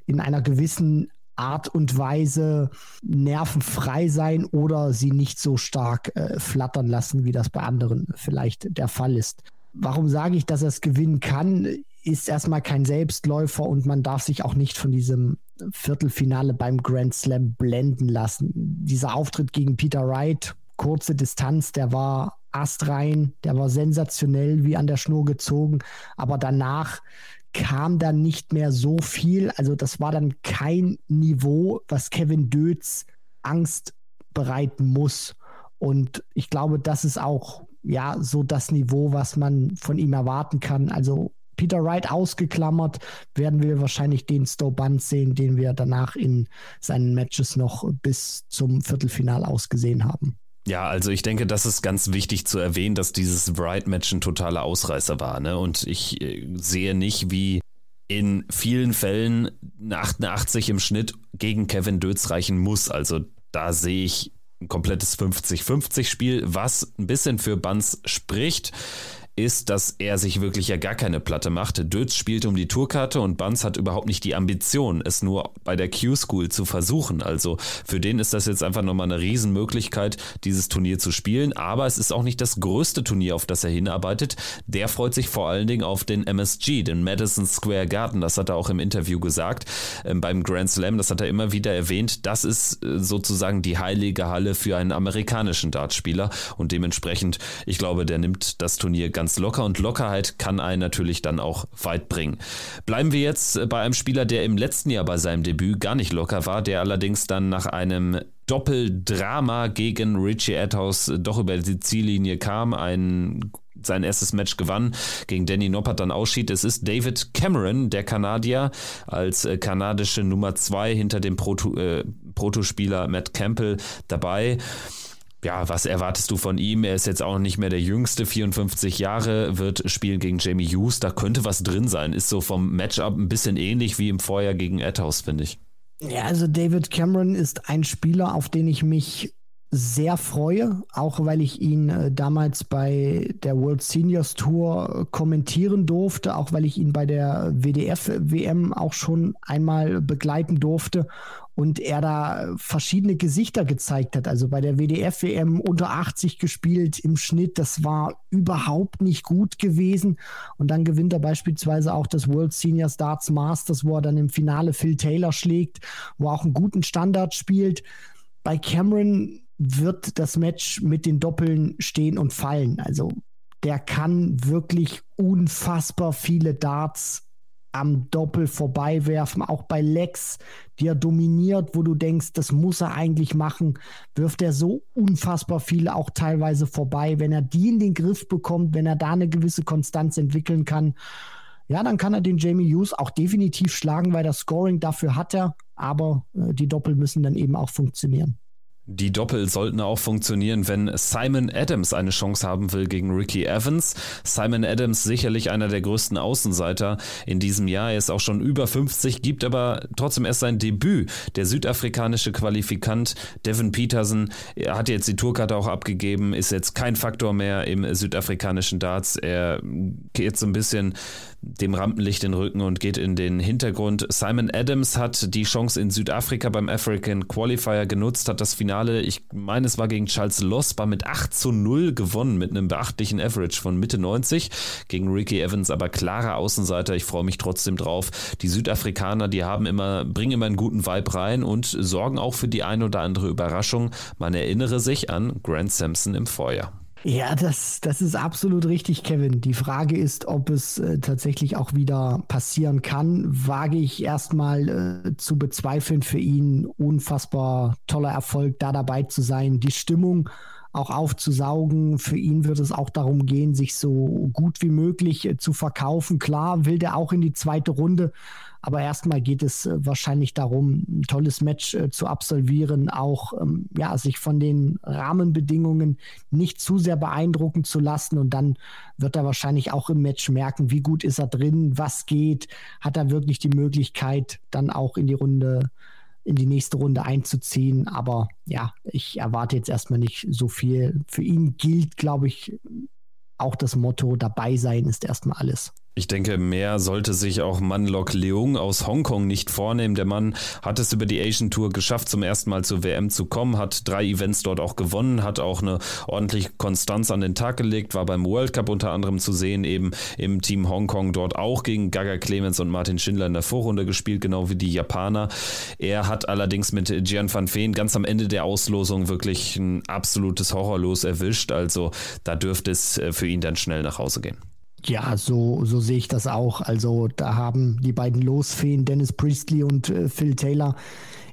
C: in einer gewissen Art und Weise nervenfrei sein oder sie nicht so stark äh, flattern lassen, wie das bei anderen vielleicht der Fall ist. Warum sage ich, dass er es gewinnen kann? Ist erstmal kein Selbstläufer und man darf sich auch nicht von diesem Viertelfinale beim Grand Slam blenden lassen. Dieser Auftritt gegen Peter Wright, kurze Distanz, der war astrein, der war sensationell wie an der Schnur gezogen, aber danach kam dann nicht mehr so viel. Also das war dann kein Niveau, was Kevin Dötz Angst bereiten muss. Und ich glaube, das ist auch ja so das Niveau, was man von ihm erwarten kann. Also Peter Wright ausgeklammert, werden wir wahrscheinlich den Stowe Band sehen, den wir danach in seinen Matches noch bis zum Viertelfinal ausgesehen haben.
A: Ja, also ich denke, das ist ganz wichtig zu erwähnen, dass dieses Wright-Match ein totaler Ausreißer war. Ne? Und ich äh, sehe nicht, wie in vielen Fällen eine 88 im Schnitt gegen Kevin Dötz reichen muss. Also da sehe ich ein komplettes 50-50-Spiel, was ein bisschen für Buns spricht ist, dass er sich wirklich ja gar keine Platte macht. Dötz spielt um die Tourkarte und Buns hat überhaupt nicht die Ambition, es nur bei der Q-School zu versuchen. Also für den ist das jetzt einfach nochmal eine Riesenmöglichkeit, dieses Turnier zu spielen. Aber es ist auch nicht das größte Turnier, auf das er hinarbeitet. Der freut sich vor allen Dingen auf den MSG, den Madison Square Garden. Das hat er auch im Interview gesagt ähm, beim Grand Slam. Das hat er immer wieder erwähnt. Das ist äh, sozusagen die heilige Halle für einen amerikanischen Dartspieler. Und dementsprechend, ich glaube, der nimmt das Turnier ganz ganz locker und Lockerheit kann einen natürlich dann auch weit bringen. Bleiben wir jetzt bei einem Spieler, der im letzten Jahr bei seinem Debüt gar nicht locker war, der allerdings dann nach einem Doppeldrama gegen Richie Adhouse doch über die Ziellinie kam. Ein sein erstes Match gewann, gegen Danny Noppert dann ausschied. Es ist David Cameron, der Kanadier, als äh, kanadische Nummer zwei hinter dem Proto, äh, Protospieler Matt Campbell dabei ja, was erwartest du von ihm? Er ist jetzt auch nicht mehr der jüngste, 54 Jahre, wird spielen gegen Jamie Hughes. Da könnte was drin sein. Ist so vom Matchup ein bisschen ähnlich wie im Vorjahr gegen Edhouse, finde ich.
C: Ja, also David Cameron ist ein Spieler, auf den ich mich sehr freue, auch weil ich ihn äh, damals bei der World Seniors Tour äh, kommentieren durfte, auch weil ich ihn bei der WDF WM auch schon einmal begleiten durfte und er da verschiedene Gesichter gezeigt hat. Also bei der WDF WM unter 80 gespielt im Schnitt, das war überhaupt nicht gut gewesen und dann gewinnt er beispielsweise auch das World Senior Darts Masters, wo er dann im Finale Phil Taylor schlägt, wo er auch einen guten Standard spielt. Bei Cameron wird das Match mit den Doppeln stehen und fallen. Also der kann wirklich unfassbar viele Darts am Doppel vorbeiwerfen, auch bei Lex, die er dominiert, wo du denkst, das muss er eigentlich machen, wirft er so unfassbar viele auch teilweise vorbei. Wenn er die in den Griff bekommt, wenn er da eine gewisse Konstanz entwickeln kann, ja, dann kann er den Jamie Hughes auch definitiv schlagen, weil das Scoring dafür hat er, aber äh, die Doppel müssen dann eben auch funktionieren.
A: Die Doppel sollten auch funktionieren, wenn Simon Adams eine Chance haben will gegen Ricky Evans. Simon Adams sicherlich einer der größten Außenseiter in diesem Jahr. Er ist auch schon über 50, gibt aber trotzdem erst sein Debüt. Der südafrikanische Qualifikant Devin Peterson er hat jetzt die Tourkarte auch abgegeben, ist jetzt kein Faktor mehr im südafrikanischen Darts. Er geht so ein bisschen dem Rampenlicht den Rücken und geht in den Hintergrund. Simon Adams hat die Chance in Südafrika beim African Qualifier genutzt, hat das Finale, ich meine, es war gegen Charles Losbar mit 8 zu 0 gewonnen, mit einem beachtlichen Average von Mitte 90. Gegen Ricky Evans aber klarer Außenseiter. Ich freue mich trotzdem drauf. Die Südafrikaner, die haben immer, bringen immer einen guten Vibe rein und sorgen auch für die ein oder andere Überraschung. Man erinnere sich an Grant Sampson im Vorjahr.
C: Ja, das, das ist absolut richtig, Kevin. Die Frage ist, ob es äh, tatsächlich auch wieder passieren kann. Wage ich erstmal äh, zu bezweifeln für ihn. Unfassbar toller Erfolg, da dabei zu sein. Die Stimmung auch aufzusaugen. Für ihn wird es auch darum gehen, sich so gut wie möglich äh, zu verkaufen. Klar will der auch in die zweite Runde, aber erstmal geht es äh, wahrscheinlich darum, ein tolles Match äh, zu absolvieren, auch ähm, ja, sich von den Rahmenbedingungen nicht zu sehr beeindrucken zu lassen. Und dann wird er wahrscheinlich auch im Match merken, wie gut ist er drin, was geht, hat er wirklich die Möglichkeit, dann auch in die Runde in die nächste Runde einzuziehen. Aber ja, ich erwarte jetzt erstmal nicht so viel. Für ihn gilt, glaube ich, auch das Motto, dabei sein ist erstmal alles.
A: Ich denke, mehr sollte sich auch Manlok Leung aus Hongkong nicht vornehmen. Der Mann hat es über die Asian Tour geschafft, zum ersten Mal zur WM zu kommen, hat drei Events dort auch gewonnen, hat auch eine ordentliche Konstanz an den Tag gelegt, war beim World Cup unter anderem zu sehen, eben im Team Hongkong dort auch gegen Gaga Clemens und Martin Schindler in der Vorrunde gespielt, genau wie die Japaner. Er hat allerdings mit Gian van Veen ganz am Ende der Auslosung wirklich ein absolutes Horrorlos erwischt. Also da dürfte es äh, für ihn dann schnell nach Hause gehen.
C: Ja, so, so sehe ich das auch. Also da haben die beiden Losfeen, Dennis Priestley und äh, Phil Taylor,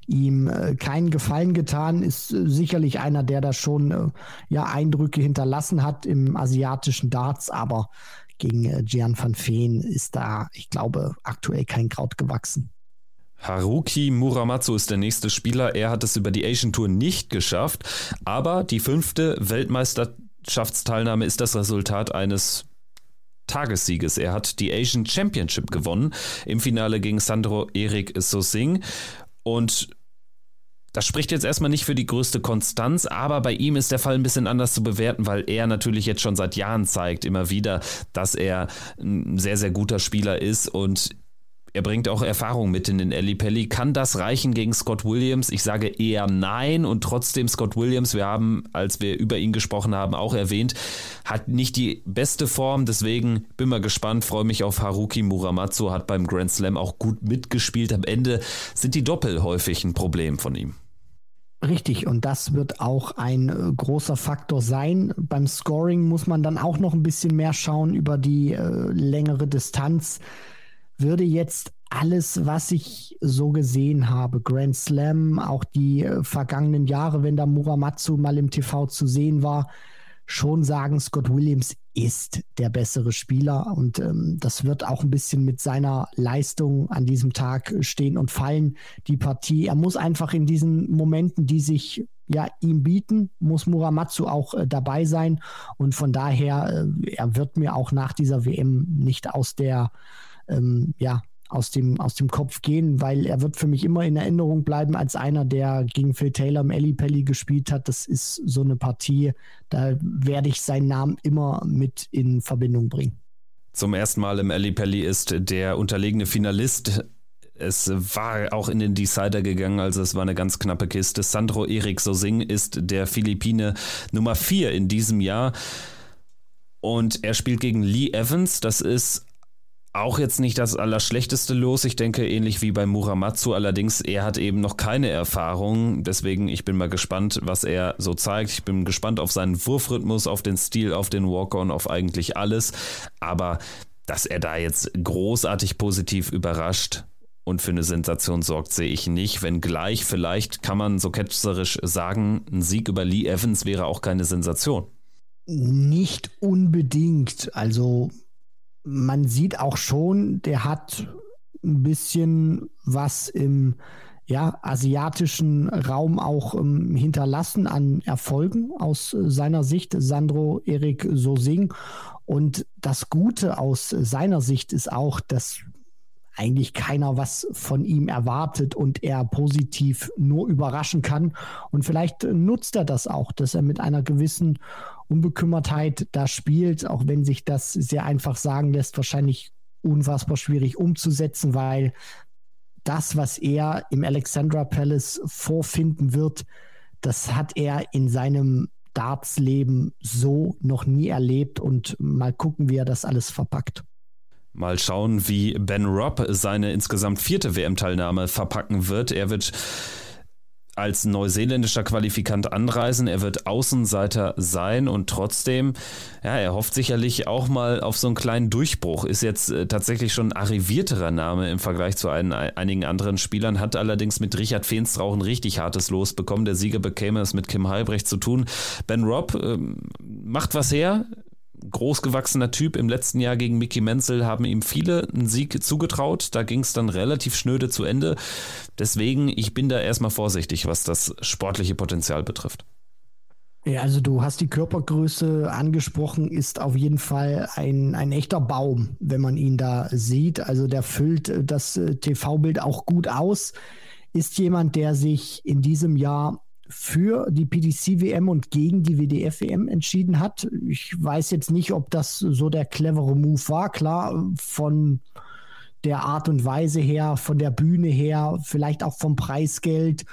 C: ihm äh, keinen Gefallen getan. Ist äh, sicherlich einer, der da schon äh, ja, Eindrücke hinterlassen hat im asiatischen Darts, aber gegen äh, Gian van Veen ist da, ich glaube, aktuell kein Kraut gewachsen.
A: Haruki Muramatsu ist der nächste Spieler. Er hat es über die Asian Tour nicht geschafft, aber die fünfte Weltmeisterschaftsteilnahme ist das Resultat eines Tagessieges. Er hat die Asian Championship gewonnen im Finale gegen Sandro Erik Sosing und das spricht jetzt erstmal nicht für die größte Konstanz, aber bei ihm ist der Fall ein bisschen anders zu bewerten, weil er natürlich jetzt schon seit Jahren zeigt, immer wieder, dass er ein sehr, sehr guter Spieler ist und er bringt auch Erfahrung mit in den Ellie Pelli. Kann das reichen gegen Scott Williams? Ich sage eher nein und trotzdem Scott Williams, wir haben, als wir über ihn gesprochen haben, auch erwähnt, hat nicht die beste Form. Deswegen bin mal gespannt, freue mich auf Haruki Muramatsu, hat beim Grand Slam auch gut mitgespielt. Am Ende sind die Doppel häufig ein Problem von ihm.
C: Richtig, und das wird auch ein äh, großer Faktor sein. Beim Scoring muss man dann auch noch ein bisschen mehr schauen über die äh, längere Distanz würde jetzt alles, was ich so gesehen habe, Grand Slam, auch die äh, vergangenen Jahre, wenn da Muramatsu mal im TV zu sehen war, schon sagen, Scott Williams ist der bessere Spieler und ähm, das wird auch ein bisschen mit seiner Leistung an diesem Tag stehen und fallen, die Partie. Er muss einfach in diesen Momenten, die sich ja ihm bieten, muss Muramatsu auch äh, dabei sein und von daher, äh, er wird mir auch nach dieser WM nicht aus der ähm, ja, aus dem, aus dem Kopf gehen, weil er wird für mich immer in Erinnerung bleiben als einer, der gegen Phil Taylor im Ellie gespielt hat. Das ist so eine Partie, da werde ich seinen Namen immer mit in Verbindung bringen.
A: Zum ersten Mal im Ellie ist der unterlegene Finalist es war auch in den Decider gegangen, also es war eine ganz knappe Kiste. Sandro Erik Sosing ist der Philippine Nummer 4 in diesem Jahr. Und er spielt gegen Lee Evans. Das ist auch jetzt nicht das Allerschlechteste los. Ich denke, ähnlich wie bei Muramatsu. Allerdings, er hat eben noch keine Erfahrung. Deswegen, ich bin mal gespannt, was er so zeigt. Ich bin gespannt auf seinen Wurfrhythmus, auf den Stil, auf den Walk-On, auf eigentlich alles. Aber dass er da jetzt großartig positiv überrascht und für eine Sensation sorgt, sehe ich nicht. Wenngleich, vielleicht kann man so ketzerisch sagen, ein Sieg über Lee Evans wäre auch keine Sensation.
C: Nicht unbedingt. Also man sieht auch schon, der hat ein bisschen was im ja, asiatischen Raum auch ähm, hinterlassen an Erfolgen aus seiner Sicht, Sandro Erik Sosing. Und das Gute aus seiner Sicht ist auch, dass eigentlich keiner was von ihm erwartet und er positiv nur überraschen kann. Und vielleicht nutzt er das auch, dass er mit einer gewissen Unbekümmertheit da spielt, auch wenn sich das sehr einfach sagen lässt, wahrscheinlich unfassbar schwierig umzusetzen, weil das, was er im Alexandra Palace vorfinden wird, das hat er in seinem Dartsleben so noch nie erlebt und mal gucken, wie er das alles verpackt.
A: Mal schauen, wie Ben Robb seine insgesamt vierte WM-Teilnahme verpacken wird. Er wird als neuseeländischer Qualifikant anreisen. Er wird Außenseiter sein und trotzdem, ja, er hofft sicherlich auch mal auf so einen kleinen Durchbruch. Ist jetzt äh, tatsächlich schon ein arrivierterer Name im Vergleich zu ein, einigen anderen Spielern, hat allerdings mit Richard Feenstra auch ein richtig hartes Los bekommen. Der Sieger bekäme es mit Kim Halbrecht zu tun. Ben Robb äh, macht was her, großgewachsener Typ. Im letzten Jahr gegen Mickey Menzel haben ihm viele einen Sieg zugetraut. Da ging es dann relativ schnöde zu Ende. Deswegen, ich bin da erstmal vorsichtig, was das sportliche Potenzial betrifft.
C: Ja, also du hast die Körpergröße angesprochen, ist auf jeden Fall ein, ein echter Baum, wenn man ihn da sieht. Also der füllt das äh, TV-Bild auch gut aus. Ist jemand, der sich in diesem Jahr für die PDC-WM und gegen die WDF-WM entschieden hat. Ich weiß jetzt nicht, ob das so der clevere Move war. Klar, von der Art und Weise her, von der Bühne her, vielleicht auch vom Preisgeld,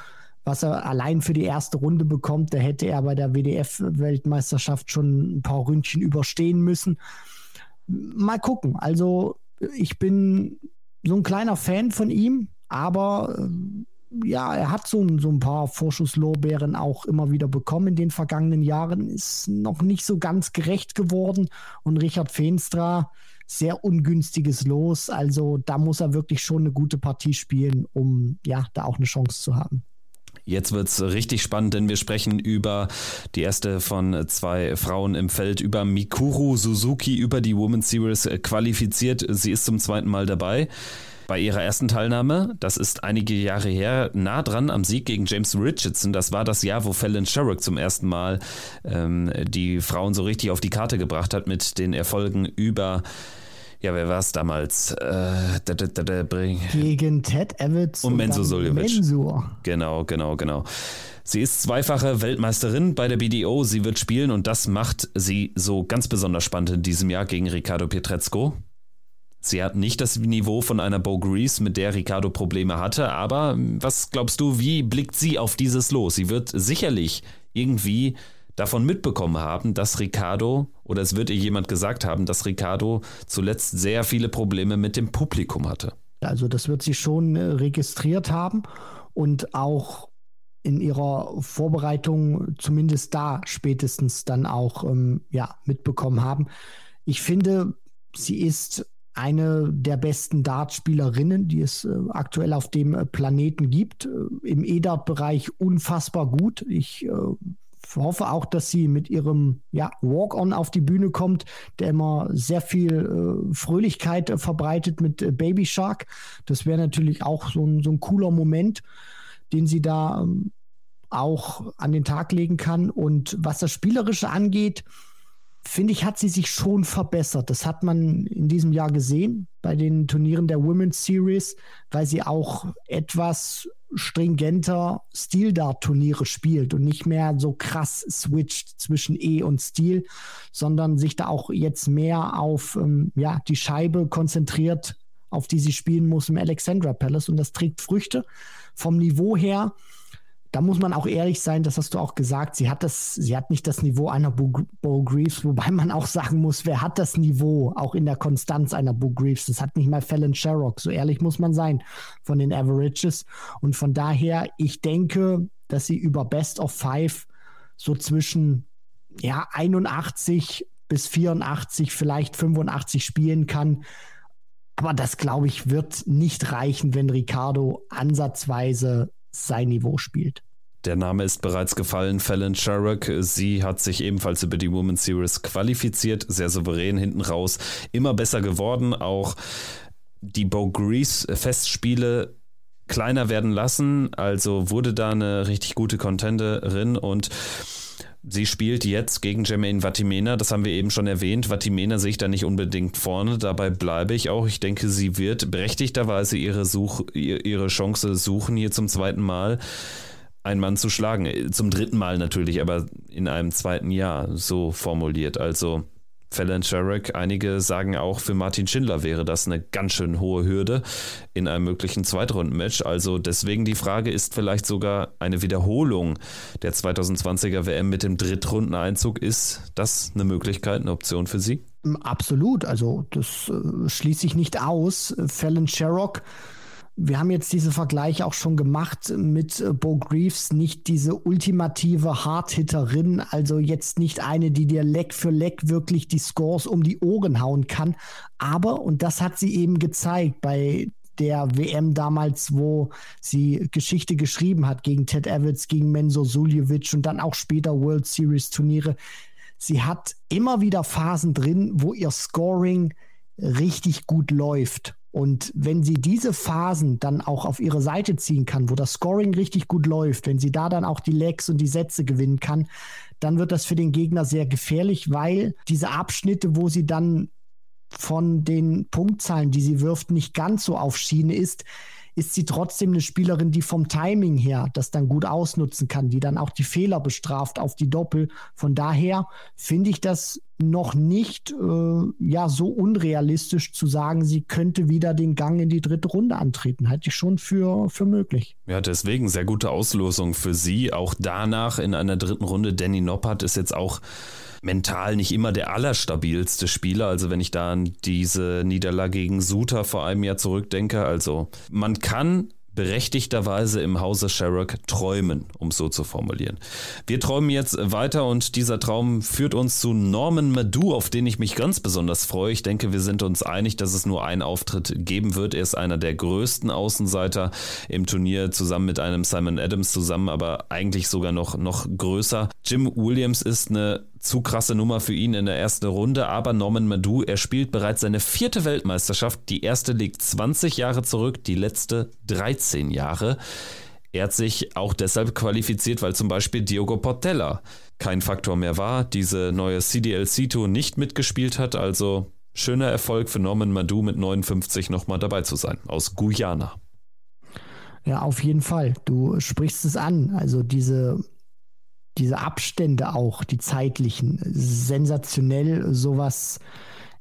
C: was er allein für die erste Runde bekommt, da hätte er bei der WDF-Weltmeisterschaft schon ein paar Ründchen überstehen müssen. Mal gucken. Also ich bin so ein kleiner Fan von ihm, aber ja, er hat so, so ein paar Vorschusslorbeeren auch immer wieder bekommen in den vergangenen Jahren, ist noch nicht so ganz gerecht geworden. Und Richard Feenstra, sehr ungünstiges Los. Also da muss er wirklich schon eine gute Partie spielen, um ja, da auch eine Chance zu haben.
A: Jetzt wird es richtig spannend, denn wir sprechen über die erste von zwei Frauen im Feld, über Mikuru Suzuki, über die Women's Series qualifiziert. Sie ist zum zweiten Mal dabei bei ihrer ersten Teilnahme. Das ist einige Jahre her, nah dran am Sieg gegen James Richardson. Das war das Jahr, wo Fallon Sherrock zum ersten Mal ähm, die Frauen so richtig auf die Karte gebracht hat mit den Erfolgen über ja, wer war es damals? Äh, da, da, da,
C: Gegen Ted Evans
A: und, Menzo Suljovic. Genau, genau, genau. Sie ist zweifache Weltmeisterin bei der BDO. Sie wird spielen und das macht sie so ganz besonders spannend in diesem Jahr gegen Ricardo Pietrezco. Sie hat nicht das Niveau von einer Bo Grease, mit der Ricardo Probleme hatte, aber was glaubst du, wie blickt sie auf dieses Los? Sie wird sicherlich irgendwie davon mitbekommen haben, dass Ricardo, oder es wird ihr jemand gesagt haben, dass Ricardo zuletzt sehr viele Probleme mit dem Publikum hatte.
C: Also das wird sie schon äh, registriert haben und auch in ihrer Vorbereitung zumindest da spätestens dann auch ähm, ja, mitbekommen haben. Ich finde, sie ist eine der besten Dartspielerinnen, die es äh, aktuell auf dem äh, Planeten gibt. Äh, Im E-Dart-Bereich unfassbar gut. Ich äh, hoffe auch, dass sie mit ihrem ja, Walk-on auf die Bühne kommt, der immer sehr viel äh, Fröhlichkeit verbreitet mit Baby Shark. Das wäre natürlich auch so ein, so ein cooler Moment, den sie da ähm, auch an den Tag legen kann. Und was das Spielerische angeht, finde ich, hat sie sich schon verbessert. Das hat man in diesem Jahr gesehen bei den Turnieren der Women's Series, weil sie auch etwas stringenter Stil-Dart-Turniere spielt und nicht mehr so krass switcht zwischen E und Stil, sondern sich da auch jetzt mehr auf ähm, ja, die Scheibe konzentriert, auf die sie spielen muss im Alexandra Palace. Und das trägt Früchte. Vom Niveau her da muss man auch ehrlich sein, das hast du auch gesagt, sie hat das, sie hat nicht das Niveau einer Bo, Bo Greaves, wobei man auch sagen muss, wer hat das Niveau auch in der Konstanz einer Bo Greaves? Das hat nicht mal Fallon Sherrock, so ehrlich muss man sein von den Averages. Und von daher, ich denke, dass sie über Best of Five so zwischen ja, 81 bis 84, vielleicht 85 spielen kann. Aber das, glaube ich, wird nicht reichen, wenn Ricardo ansatzweise sein Niveau spielt.
A: Der Name ist bereits gefallen, Fallon Sherrock. Sie hat sich ebenfalls über die Women's Series qualifiziert, sehr souverän hinten raus, immer besser geworden. Auch die Bo Grease Festspiele kleiner werden lassen, also wurde da eine richtig gute Contenderin und Sie spielt jetzt gegen Jermaine Vatimena, das haben wir eben schon erwähnt. Vatimena sehe ich da nicht unbedingt vorne, dabei bleibe ich auch. Ich denke, sie wird berechtigterweise ihre, Such, ihre Chance suchen, hier zum zweiten Mal einen Mann zu schlagen. Zum dritten Mal natürlich, aber in einem zweiten Jahr so formuliert. Also Fallon Sherrick. Einige sagen auch, für Martin Schindler wäre das eine ganz schön hohe Hürde in einem möglichen Zweitrundenmatch. Also deswegen die Frage, ist vielleicht sogar eine Wiederholung der 2020er WM mit dem Drittrundeneinzug, ist das eine Möglichkeit, eine Option für Sie?
C: Absolut, also das äh, schließe ich nicht aus. Fallon Sherrock wir haben jetzt diese Vergleiche auch schon gemacht mit äh, Bo Greaves, nicht diese ultimative Hardhitterin, also jetzt nicht eine, die dir Leck für Leck wirklich die Scores um die Ohren hauen kann. Aber, und das hat sie eben gezeigt bei der WM damals, wo sie Geschichte geschrieben hat gegen Ted Evans, gegen Menzo Suljevic und dann auch später World Series Turniere. Sie hat immer wieder Phasen drin, wo ihr Scoring richtig gut läuft. Und wenn sie diese Phasen dann auch auf ihre Seite ziehen kann, wo das Scoring richtig gut läuft, wenn sie da dann auch die Legs und die Sätze gewinnen kann, dann wird das für den Gegner sehr gefährlich, weil diese Abschnitte, wo sie dann von den Punktzahlen, die sie wirft, nicht ganz so auf Schiene ist, ist sie trotzdem eine Spielerin, die vom Timing her das dann gut ausnutzen kann, die dann auch die Fehler bestraft auf die Doppel. Von daher finde ich das noch nicht äh, ja so unrealistisch zu sagen, sie könnte wieder den Gang in die dritte Runde antreten. Halte ich schon für, für möglich.
A: Ja, deswegen sehr gute Auslosung für sie. Auch danach in einer dritten Runde. Danny Noppert ist jetzt auch mental nicht immer der allerstabilste Spieler. Also wenn ich da an diese Niederlage gegen Suter vor einem Jahr zurückdenke, also man kann berechtigterweise im Hause Sherrock träumen, um so zu formulieren. Wir träumen jetzt weiter und dieser Traum führt uns zu Norman Madu, auf den ich mich ganz besonders freue. Ich denke, wir sind uns einig, dass es nur einen Auftritt geben wird. Er ist einer der größten Außenseiter im Turnier, zusammen mit einem Simon Adams zusammen, aber eigentlich sogar noch, noch größer. Jim Williams ist eine zu krasse Nummer für ihn in der ersten Runde, aber Norman Madu, er spielt bereits seine vierte Weltmeisterschaft. Die erste liegt 20 Jahre zurück, die letzte 13 Jahre. Er hat sich auch deshalb qualifiziert, weil zum Beispiel Diogo Portella kein Faktor mehr war, diese neue CDLC-Tour nicht mitgespielt hat, also schöner Erfolg für Norman Madu mit 59 nochmal dabei zu sein, aus Guyana.
C: Ja, auf jeden Fall. Du sprichst es an. Also diese diese Abstände auch, die zeitlichen, sensationell. Sowas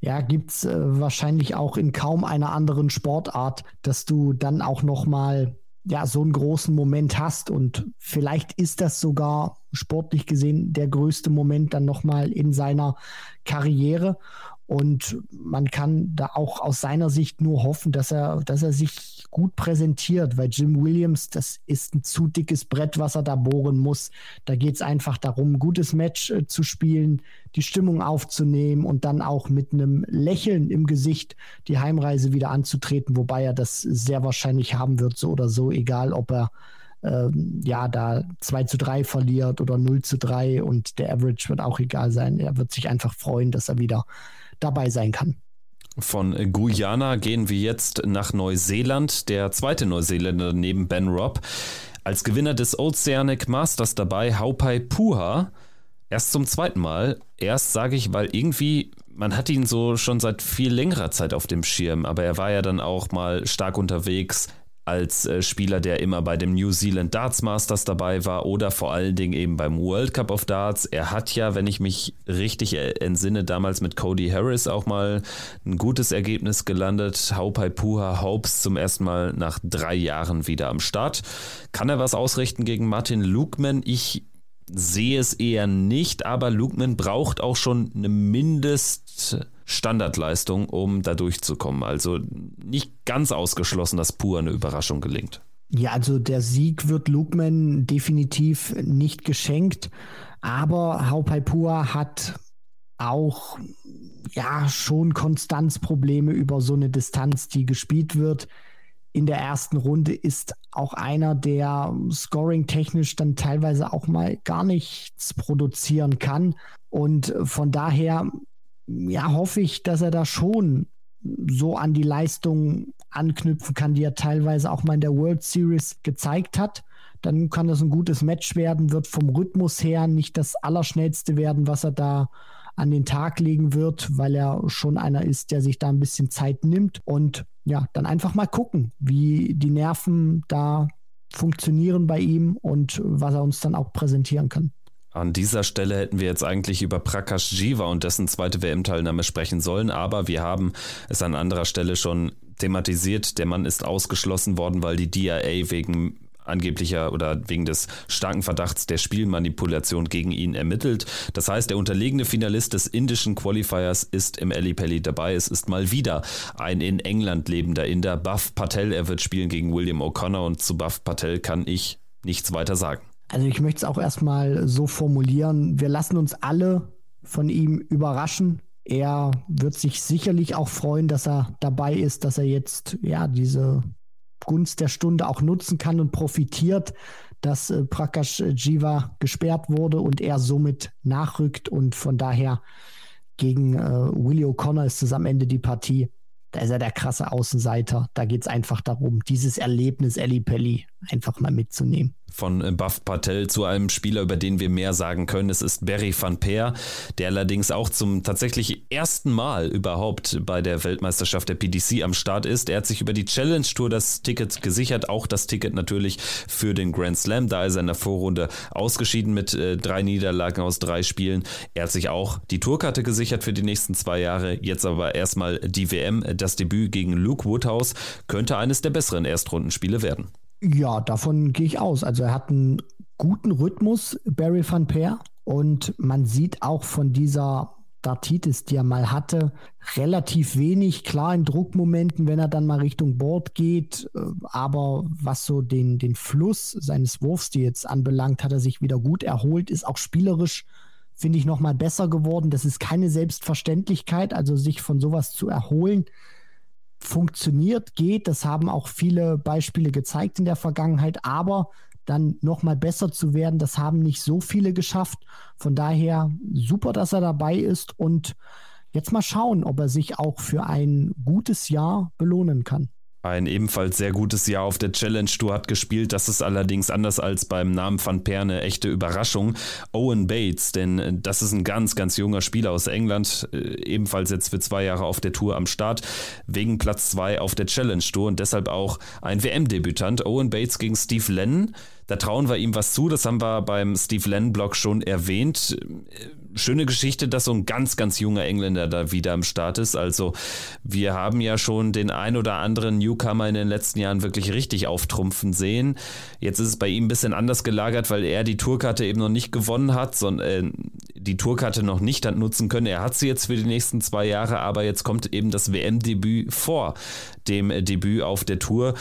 C: ja, gibt es äh, wahrscheinlich auch in kaum einer anderen Sportart, dass du dann auch nochmal ja, so einen großen Moment hast. Und vielleicht ist das sogar sportlich gesehen der größte Moment dann nochmal in seiner Karriere. Und man kann da auch aus seiner Sicht nur hoffen, dass er, dass er sich gut präsentiert, weil Jim Williams, das ist ein zu dickes Brett, was er da bohren muss. Da geht es einfach darum, ein gutes Match äh, zu spielen, die Stimmung aufzunehmen und dann auch mit einem Lächeln im Gesicht die Heimreise wieder anzutreten, wobei er das sehr wahrscheinlich haben wird, so oder so, egal ob er ähm, ja, da 2 zu 3 verliert oder 0 zu 3 und der Average wird auch egal sein. Er wird sich einfach freuen, dass er wieder dabei sein kann.
A: Von Guyana gehen wir jetzt nach Neuseeland. Der zweite Neuseeländer neben Ben Robb. Als Gewinner des Oceanic Masters dabei Haupai Puha. Erst zum zweiten Mal. Erst sage ich, weil irgendwie, man hat ihn so schon seit viel längerer Zeit auf dem Schirm, aber er war ja dann auch mal stark unterwegs als äh, Spieler, der immer bei dem New Zealand Darts Masters dabei war oder vor allen Dingen eben beim World Cup of Darts. Er hat ja, wenn ich mich richtig entsinne, damals mit Cody Harris auch mal ein gutes Ergebnis gelandet. Haupai Puha Hopes zum ersten Mal nach drei Jahren wieder am Start. Kann er was ausrichten gegen Martin Lukman? Ich sehe es eher nicht, aber Lukman braucht auch schon eine Mindest Standardleistung, um da durchzukommen. Also nicht ganz ausgeschlossen, dass pur eine Überraschung gelingt.
C: Ja, also der Sieg wird Lukman definitiv nicht geschenkt, aber Haupaipua hat auch ja schon Konstanzprobleme über so eine Distanz, die gespielt wird. In der ersten Runde ist auch einer, der scoring-technisch dann teilweise auch mal gar nichts produzieren kann. Und von daher ja, hoffe ich, dass er da schon so an die Leistung anknüpfen kann, die er teilweise auch mal in der World Series gezeigt hat. Dann kann das ein gutes Match werden, wird vom Rhythmus her nicht das Allerschnellste werden, was er da an den Tag legen wird, weil er schon einer ist, der sich da ein bisschen Zeit nimmt. Und ja, dann einfach mal gucken, wie die Nerven da funktionieren bei ihm und was er uns dann auch präsentieren kann.
A: An dieser Stelle hätten wir jetzt eigentlich über Prakash Jiva und dessen zweite WM-Teilnahme sprechen sollen, aber wir haben es an anderer Stelle schon thematisiert. Der Mann ist ausgeschlossen worden, weil die DIA wegen angeblicher oder wegen des starken Verdachts der Spielmanipulation gegen ihn ermittelt. Das heißt, der unterlegene Finalist des indischen Qualifiers ist im Ali Pelli dabei. Es ist mal wieder ein in England lebender Inder, Buff Patel. Er wird spielen gegen William O'Connor und zu Buff Patel kann ich nichts weiter sagen.
C: Also ich möchte es auch erstmal so formulieren, wir lassen uns alle von ihm überraschen. Er wird sich sicherlich auch freuen, dass er dabei ist, dass er jetzt ja diese Gunst der Stunde auch nutzen kann und profitiert, dass äh, Prakash Jiva gesperrt wurde und er somit nachrückt und von daher gegen äh, Willie O'Connor ist es am Ende die Partie. Da ist er der krasse Außenseiter. Da geht es einfach darum, dieses Erlebnis Ellie Pelli einfach mal mitzunehmen
A: von äh, Buff Patel zu einem Spieler, über den wir mehr sagen können. Es ist Barry van Peer, der allerdings auch zum tatsächlich ersten Mal überhaupt bei der Weltmeisterschaft der PDC am Start ist. Er hat sich über die Challenge Tour das Ticket gesichert, auch das Ticket natürlich für den Grand Slam. Da ist er in der Vorrunde ausgeschieden mit äh, drei Niederlagen aus drei Spielen. Er hat sich auch die Tourkarte gesichert für die nächsten zwei Jahre. Jetzt aber erstmal die WM. Das Debüt gegen Luke Woodhouse könnte eines der besseren Erstrundenspiele werden.
C: Ja, davon gehe ich aus. Also er hat einen guten Rhythmus, Barry van Peer. Und man sieht auch von dieser Dartitis, die er mal hatte, relativ wenig. Klar in Druckmomenten, wenn er dann mal Richtung Board geht. Äh, aber was so den, den Fluss seines Wurfs, die jetzt anbelangt, hat er sich wieder gut erholt, ist auch spielerisch, finde ich, nochmal besser geworden. Das ist keine Selbstverständlichkeit, also sich von sowas zu erholen funktioniert, geht. Das haben auch viele Beispiele gezeigt in der Vergangenheit. Aber dann nochmal besser zu werden, das haben nicht so viele geschafft. Von daher super, dass er dabei ist und jetzt mal schauen, ob er sich auch für ein gutes Jahr belohnen kann.
A: Ein ebenfalls sehr gutes Jahr auf der Challenge Tour hat gespielt. Das ist allerdings anders als beim Namen Van Per eine echte Überraschung. Owen Bates, denn das ist ein ganz, ganz junger Spieler aus England, äh, ebenfalls jetzt für zwei Jahre auf der Tour am Start, wegen Platz zwei auf der Challenge Tour und deshalb auch ein WM-Debütant. Owen Bates gegen Steve Lennon. Da trauen wir ihm was zu, das haben wir beim Steve Lennon-Blog schon erwähnt. Schöne Geschichte, dass so ein ganz, ganz junger Engländer da wieder am Start ist. Also wir haben ja schon den ein oder anderen Newcomer in den letzten Jahren wirklich richtig auftrumpfen sehen. Jetzt ist es bei ihm ein bisschen anders gelagert, weil er die Tourkarte eben noch nicht gewonnen hat, sondern äh, die Tourkarte noch nicht hat nutzen können. Er hat sie jetzt für die nächsten zwei Jahre, aber jetzt kommt eben das WM-Debüt vor dem Debüt auf der Tour.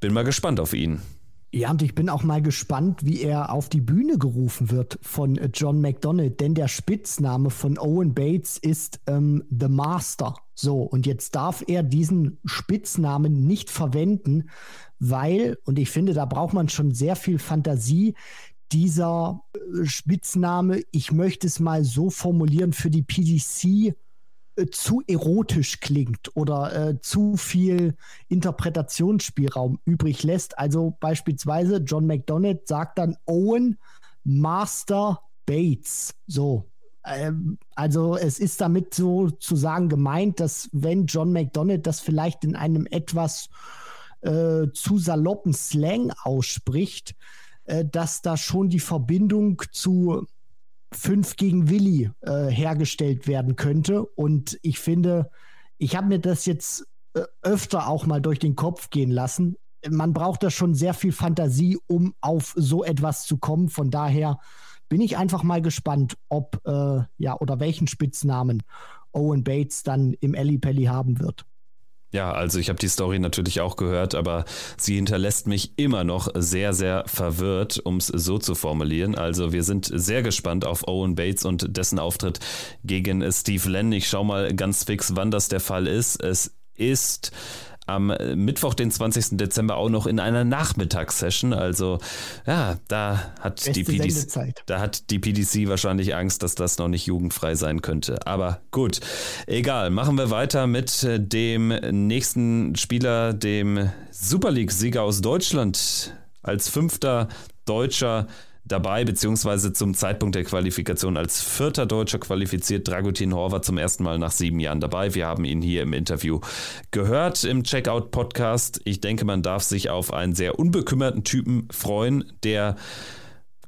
A: Bin mal gespannt auf ihn.
C: Ja, und ich bin auch mal gespannt, wie er auf die Bühne gerufen wird von äh, John McDonald, denn der Spitzname von Owen Bates ist ähm, The Master. So, und jetzt darf er diesen Spitznamen nicht verwenden, weil, und ich finde, da braucht man schon sehr viel Fantasie, dieser äh, Spitzname, ich möchte es mal so formulieren, für die PDC äh, zu erotisch klingt oder äh, zu viel Interpretationsspielraum übrig lässt. Also beispielsweise John McDonald sagt dann Owen Master Bates. So. Ähm, also es ist damit sozusagen gemeint, dass wenn John McDonald das vielleicht in einem etwas äh, zu saloppen Slang ausspricht, äh, dass da schon die Verbindung zu 5 gegen Willi äh, hergestellt werden könnte. Und ich finde, ich habe mir das jetzt äh, öfter auch mal durch den Kopf gehen lassen. Man braucht da schon sehr viel Fantasie, um auf so etwas zu kommen. Von daher bin ich einfach mal gespannt, ob äh, ja oder welchen Spitznamen Owen Bates dann im Pelli haben wird.
A: Ja, also ich habe die Story natürlich auch gehört, aber sie hinterlässt mich immer noch sehr, sehr verwirrt, um es so zu formulieren. Also wir sind sehr gespannt auf Owen Bates und dessen Auftritt gegen Steve Lenn. Ich schau mal ganz fix, wann das der Fall ist. Es ist am Mittwoch, den 20. Dezember, auch noch in einer Nachmittagssession. Also ja, da hat, die PDC, da hat die PDC wahrscheinlich Angst, dass das noch nicht jugendfrei sein könnte. Aber gut, egal. Machen wir weiter mit dem nächsten Spieler, dem Super League-Sieger aus Deutschland. Als fünfter Deutscher dabei, beziehungsweise zum Zeitpunkt der Qualifikation als vierter Deutscher qualifiziert. Dragutin Horvath zum ersten Mal nach sieben Jahren dabei. Wir haben ihn hier im Interview gehört im Checkout-Podcast. Ich denke, man darf sich auf einen sehr unbekümmerten Typen freuen, der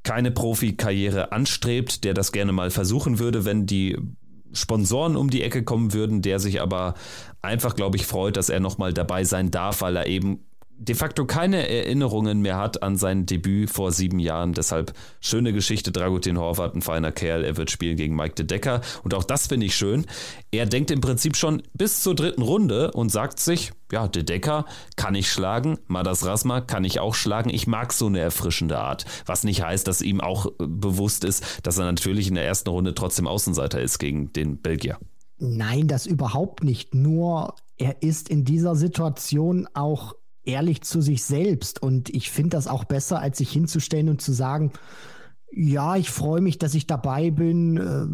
A: keine Profikarriere anstrebt, der das gerne mal versuchen würde, wenn die Sponsoren um die Ecke kommen würden, der sich aber einfach, glaube ich, freut, dass er nochmal dabei sein darf, weil er eben de facto keine Erinnerungen mehr hat an sein Debüt vor sieben Jahren. Deshalb schöne Geschichte. Dragutin Horvath, ein feiner Kerl. Er wird spielen gegen Mike de Decker. Und auch das finde ich schön. Er denkt im Prinzip schon bis zur dritten Runde und sagt sich, ja, de Decker kann ich schlagen. Madas Rasma kann ich auch schlagen. Ich mag so eine erfrischende Art. Was nicht heißt, dass ihm auch äh, bewusst ist, dass er natürlich in der ersten Runde trotzdem Außenseiter ist gegen den Belgier.
C: Nein, das überhaupt nicht. Nur er ist in dieser Situation auch ehrlich zu sich selbst. Und ich finde das auch besser, als sich hinzustellen und zu sagen, ja, ich freue mich, dass ich dabei bin, äh,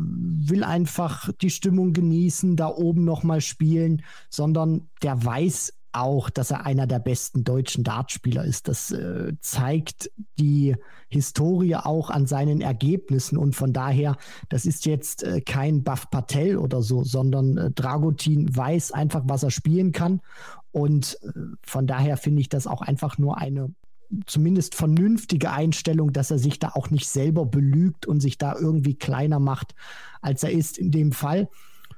C: will einfach die Stimmung genießen, da oben nochmal spielen, sondern der weiß auch, dass er einer der besten deutschen Dartspieler ist. Das äh, zeigt die Historie auch an seinen Ergebnissen und von daher, das ist jetzt äh, kein Buff Patel oder so, sondern äh, Dragutin weiß einfach, was er spielen kann und äh, von daher finde ich das auch einfach nur eine zumindest vernünftige Einstellung, dass er sich da auch nicht selber belügt und sich da irgendwie kleiner macht, als er ist in dem Fall.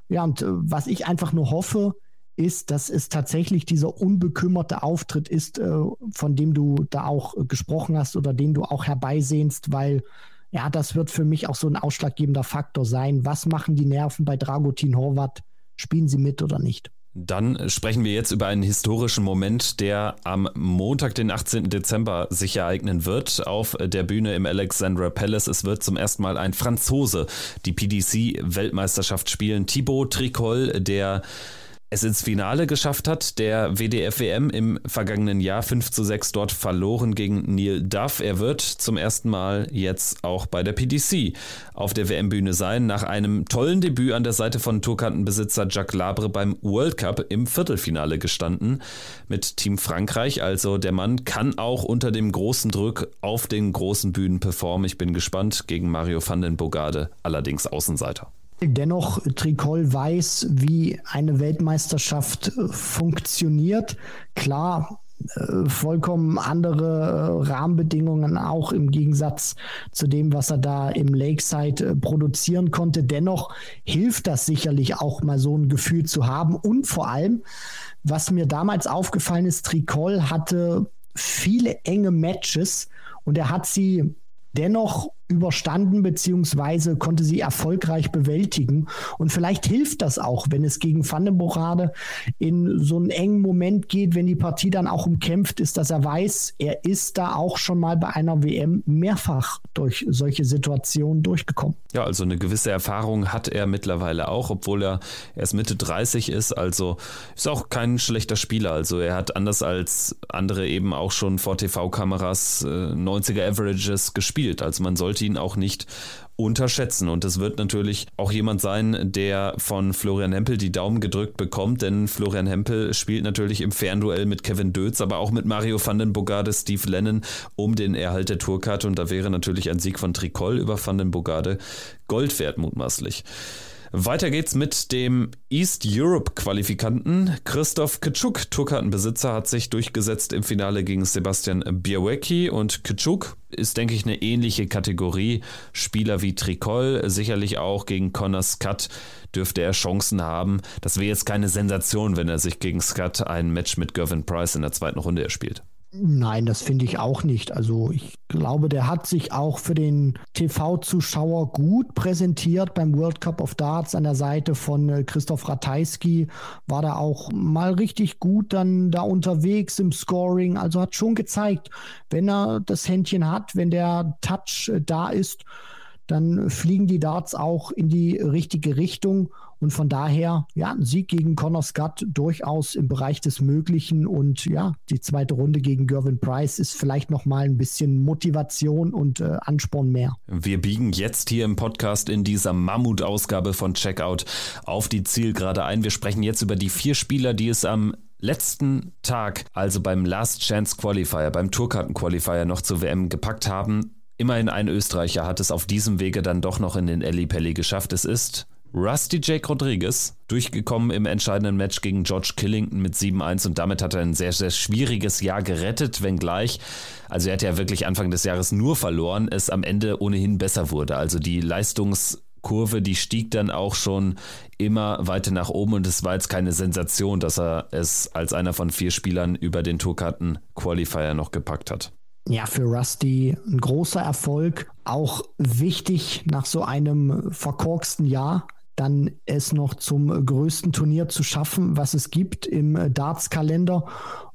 C: Ja, und äh, was ich einfach nur hoffe, ist, dass es tatsächlich dieser unbekümmerte Auftritt ist, äh, von dem du da auch gesprochen hast oder den du auch herbeisehnst, weil ja, das wird für mich auch so ein ausschlaggebender Faktor sein. Was machen die Nerven bei Dragutin Horvath? Spielen sie mit oder nicht?
A: Dann sprechen wir jetzt über einen historischen Moment, der am Montag, den 18. Dezember, sich ereignen wird auf der Bühne im Alexandra Palace. Es wird zum ersten Mal ein Franzose die PDC-Weltmeisterschaft spielen. Thibaut Tricol, der es ins Finale geschafft hat, der WDF-WM im vergangenen Jahr 5 zu 6 dort verloren gegen Neil Duff. Er wird zum ersten Mal jetzt auch bei der PDC auf der WM-Bühne sein, nach einem tollen Debüt an der Seite von Tourkartenbesitzer Jacques Labre beim World Cup im Viertelfinale gestanden mit Team Frankreich. Also der Mann kann auch unter dem großen Druck auf den großen Bühnen performen. Ich bin gespannt gegen Mario van den Bogade, allerdings Außenseiter.
C: Dennoch, Tricol weiß, wie eine Weltmeisterschaft funktioniert. Klar, äh, vollkommen andere äh, Rahmenbedingungen, auch im Gegensatz zu dem, was er da im Lakeside äh, produzieren konnte. Dennoch hilft das sicherlich auch mal so ein Gefühl zu haben. Und vor allem, was mir damals aufgefallen ist, Tricol hatte viele enge Matches und er hat sie dennoch überstanden beziehungsweise konnte sie erfolgreich bewältigen. Und vielleicht hilft das auch, wenn es gegen Vandenborade in so einen engen Moment geht, wenn die Partie dann auch umkämpft ist, dass er weiß, er ist da auch schon mal bei einer WM mehrfach durch solche Situationen durchgekommen.
A: Ja, also eine gewisse Erfahrung hat er mittlerweile auch, obwohl er erst Mitte 30 ist. Also ist auch kein schlechter Spieler. Also er hat anders als andere eben auch schon vor TV-Kameras äh, 90er Averages gespielt. Also man sollte sollte ihn auch nicht unterschätzen. Und es wird natürlich auch jemand sein, der von Florian Hempel die Daumen gedrückt bekommt, denn Florian Hempel spielt natürlich im Fernduell mit Kevin Dötz, aber auch mit Mario van den Bogade, Steve Lennon um den Erhalt der Tourkarte. Und da wäre natürlich ein Sieg von Tricol über van den Bogade Gold wert, mutmaßlich. Weiter geht's mit dem East Europe Qualifikanten. Christoph Kitschuk, Tourkartenbesitzer, hat sich durchgesetzt im Finale gegen Sebastian Białecki und Kitschuk ist, denke ich, eine ähnliche Kategorie. Spieler wie Tricol, sicherlich auch gegen Connor Scott dürfte er Chancen haben. Das wäre jetzt keine Sensation, wenn er sich gegen Scott ein Match mit Gervin Price in der zweiten Runde erspielt.
C: Nein, das finde ich auch nicht. Also ich glaube, der hat sich auch für den TV-Zuschauer gut präsentiert beim World Cup of Darts an der Seite von äh, Christoph Ratajski. War da auch mal richtig gut dann da unterwegs im Scoring. Also hat schon gezeigt, wenn er das Händchen hat, wenn der Touch äh, da ist, dann fliegen die Darts auch in die richtige Richtung. Und von daher, ja, ein Sieg gegen Connor Scott durchaus im Bereich des Möglichen. Und ja, die zweite Runde gegen Gervin Price ist vielleicht nochmal ein bisschen Motivation und äh, Ansporn mehr.
A: Wir biegen jetzt hier im Podcast in dieser Mammutausgabe von Checkout auf die Zielgerade ein. Wir sprechen jetzt über die vier Spieler, die es am letzten Tag, also beim Last Chance Qualifier, beim Tourkarten Qualifier noch zur WM gepackt haben. Immerhin ein Österreicher hat es auf diesem Wege dann doch noch in den Eli Pelli geschafft. Es ist Rusty Jake Rodriguez, durchgekommen im entscheidenden Match gegen George Killington mit 7-1 und damit hat er ein sehr, sehr schwieriges Jahr gerettet, wenngleich, also er hat ja wirklich Anfang des Jahres nur verloren, es am Ende ohnehin besser wurde. Also die Leistungskurve, die stieg dann auch schon immer weiter nach oben und es war jetzt keine Sensation, dass er es als einer von vier Spielern über den Tourkarten Qualifier noch gepackt hat
C: ja, für Rusty ein großer Erfolg. Auch wichtig nach so einem verkorksten Jahr, dann es noch zum größten Turnier zu schaffen, was es gibt im Darts-Kalender.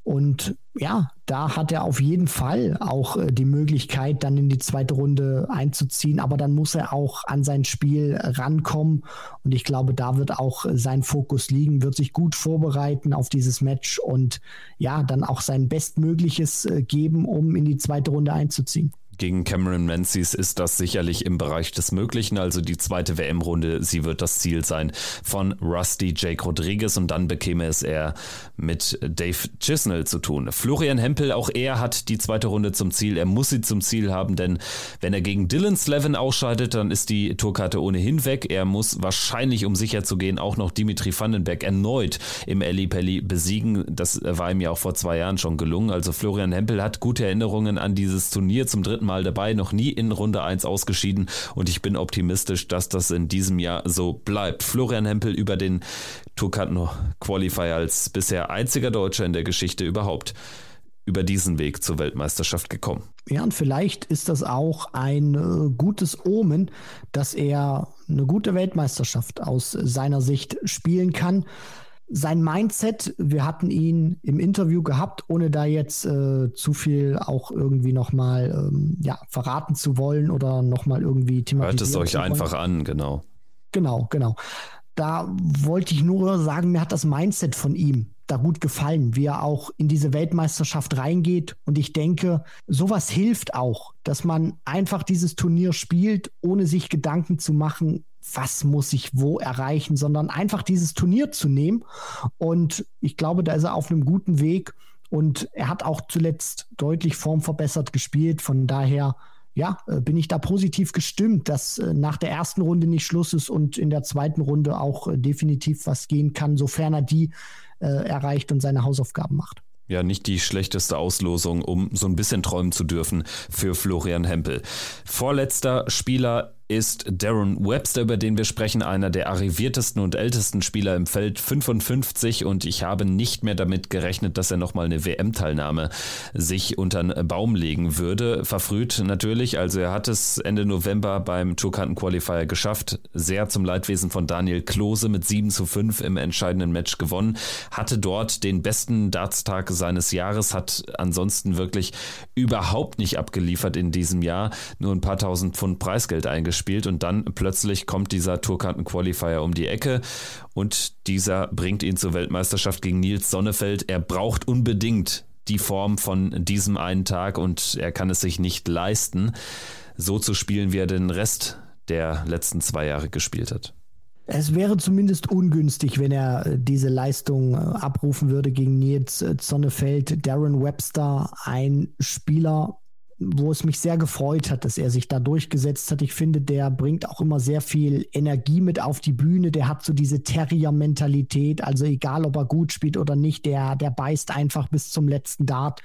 C: Und ja, da hat er auf jeden Fall auch äh, die Möglichkeit, dann in die zweite Runde einzuziehen. Aber dann muss er auch an sein Spiel rankommen. Und ich glaube, da wird auch sein Fokus liegen, wird sich gut vorbereiten auf dieses Match und ja, dann auch sein Bestmögliches äh, geben, um in die zweite Runde einzuziehen.
A: Gegen Cameron Menzies ist das sicherlich im Bereich des Möglichen. Also die zweite WM-Runde, sie wird das Ziel sein von Rusty Jake Rodriguez und dann bekäme es er mit Dave Chisnell zu tun. Florian Hempel, auch er hat die zweite Runde zum Ziel. Er muss sie zum Ziel haben, denn wenn er gegen Dylan Slevin ausscheidet, dann ist die Tourkarte ohnehin weg. Er muss wahrscheinlich, um sicher zu gehen, auch noch Dimitri Vandenberg erneut im Eli Pelli besiegen. Das war ihm ja auch vor zwei Jahren schon gelungen. Also Florian Hempel hat gute Erinnerungen an dieses Turnier zum dritten Mal dabei, noch nie in Runde 1 ausgeschieden und ich bin optimistisch, dass das in diesem Jahr so bleibt. Florian Hempel über den Tourkarten Qualifier als bisher einziger Deutscher in der Geschichte überhaupt über diesen Weg zur Weltmeisterschaft gekommen.
C: Ja, und vielleicht ist das auch ein äh, gutes Omen, dass er eine gute Weltmeisterschaft aus seiner Sicht spielen kann sein Mindset, wir hatten ihn im Interview gehabt, ohne da jetzt äh, zu viel auch irgendwie nochmal ähm, ja, verraten zu wollen oder nochmal irgendwie
A: thematisieren. Hört es euch einfach an, genau.
C: Genau, genau. Da wollte ich nur sagen, mir hat das Mindset von ihm da gut gefallen, wie er auch in diese Weltmeisterschaft reingeht. Und ich denke, sowas hilft auch, dass man einfach dieses Turnier spielt, ohne sich Gedanken zu machen, was muss ich wo erreichen, sondern einfach dieses Turnier zu nehmen. Und ich glaube, da ist er auf einem guten Weg. Und er hat auch zuletzt deutlich formverbessert gespielt. Von daher, ja, äh, bin ich da positiv gestimmt, dass äh, nach der ersten Runde nicht Schluss ist und in der zweiten Runde auch äh, definitiv was gehen kann, sofern er die äh, erreicht und seine Hausaufgaben macht.
A: ja nicht die schlechteste Auslosung, um so ein bisschen träumen zu dürfen für Florian Hempel. Vorletzter Spieler ist Darren Webster, über den wir sprechen, einer der arriviertesten und ältesten Spieler im Feld, 55 und ich habe nicht mehr damit gerechnet, dass er nochmal eine WM-Teilnahme sich unter den Baum legen würde. Verfrüht natürlich, also er hat es Ende November beim Tourkarten-Qualifier geschafft, sehr zum Leidwesen von Daniel Klose mit 7 zu 5 im entscheidenden Match gewonnen, hatte dort den besten Dartstag seines Jahres, hat ansonsten wirklich überhaupt nicht abgeliefert in diesem Jahr, nur ein paar tausend Pfund Preisgeld eingespielt gespielt und dann plötzlich kommt dieser Tourkarten-Qualifier um die Ecke und dieser bringt ihn zur Weltmeisterschaft gegen Nils Sonnefeld. Er braucht unbedingt die Form von diesem einen Tag und er kann es sich nicht leisten, so zu spielen, wie er den Rest der letzten zwei Jahre gespielt hat.
C: Es wäre zumindest ungünstig, wenn er äh, diese Leistung äh, abrufen würde gegen Nils äh, Sonnefeld. Darren Webster, ein Spieler, wo es mich sehr gefreut hat, dass er sich da durchgesetzt hat. Ich finde, der bringt auch immer sehr viel Energie mit auf die Bühne. Der hat so diese Terrier-Mentalität. Also egal, ob er gut spielt oder nicht, der, der beißt einfach bis zum letzten Dart.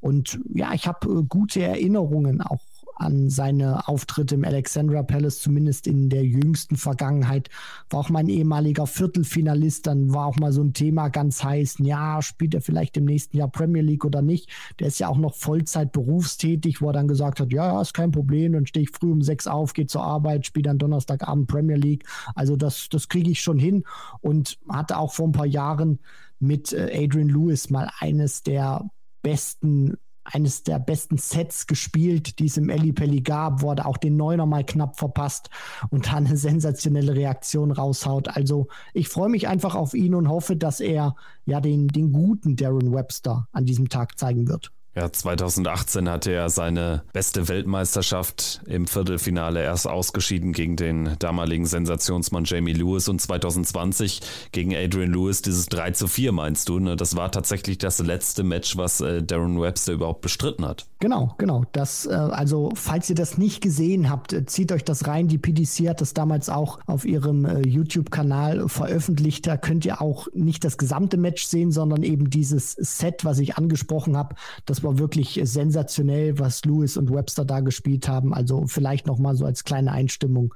C: Und ja, ich habe äh, gute Erinnerungen auch an seine Auftritte im Alexandra Palace, zumindest in der jüngsten Vergangenheit. War auch mein ehemaliger Viertelfinalist, dann war auch mal so ein Thema ganz heiß. Ja, spielt er vielleicht im nächsten Jahr Premier League oder nicht? Der ist ja auch noch Vollzeit berufstätig, wo er dann gesagt hat, ja, ist kein Problem, dann stehe ich früh um sechs auf, gehe zur Arbeit, spiele dann Donnerstagabend Premier League. Also das, das kriege ich schon hin und hatte auch vor ein paar Jahren mit äh, Adrian Lewis mal eines der besten eines der besten Sets gespielt, die es im Eli Pelli gab, wurde auch den Neuner mal knapp verpasst und dann eine sensationelle Reaktion raushaut. Also ich freue mich einfach auf ihn und hoffe, dass er ja den, den guten Darren Webster an diesem Tag zeigen wird.
A: Ja, 2018 hatte er seine beste Weltmeisterschaft im Viertelfinale erst ausgeschieden gegen den damaligen Sensationsmann Jamie Lewis und 2020 gegen Adrian Lewis dieses 3 zu 4 meinst du? Ne? Das war tatsächlich das letzte Match, was äh, Darren Webster überhaupt bestritten hat.
C: Genau, genau. Das, äh, also, falls ihr das nicht gesehen habt, äh, zieht euch das rein. Die PDC hat das damals auch auf ihrem äh, YouTube-Kanal veröffentlicht. Da könnt ihr auch nicht das gesamte Match sehen, sondern eben dieses Set, was ich angesprochen habe. Das war wirklich sensationell, was Lewis und Webster da gespielt haben. Also vielleicht nochmal so als kleine Einstimmung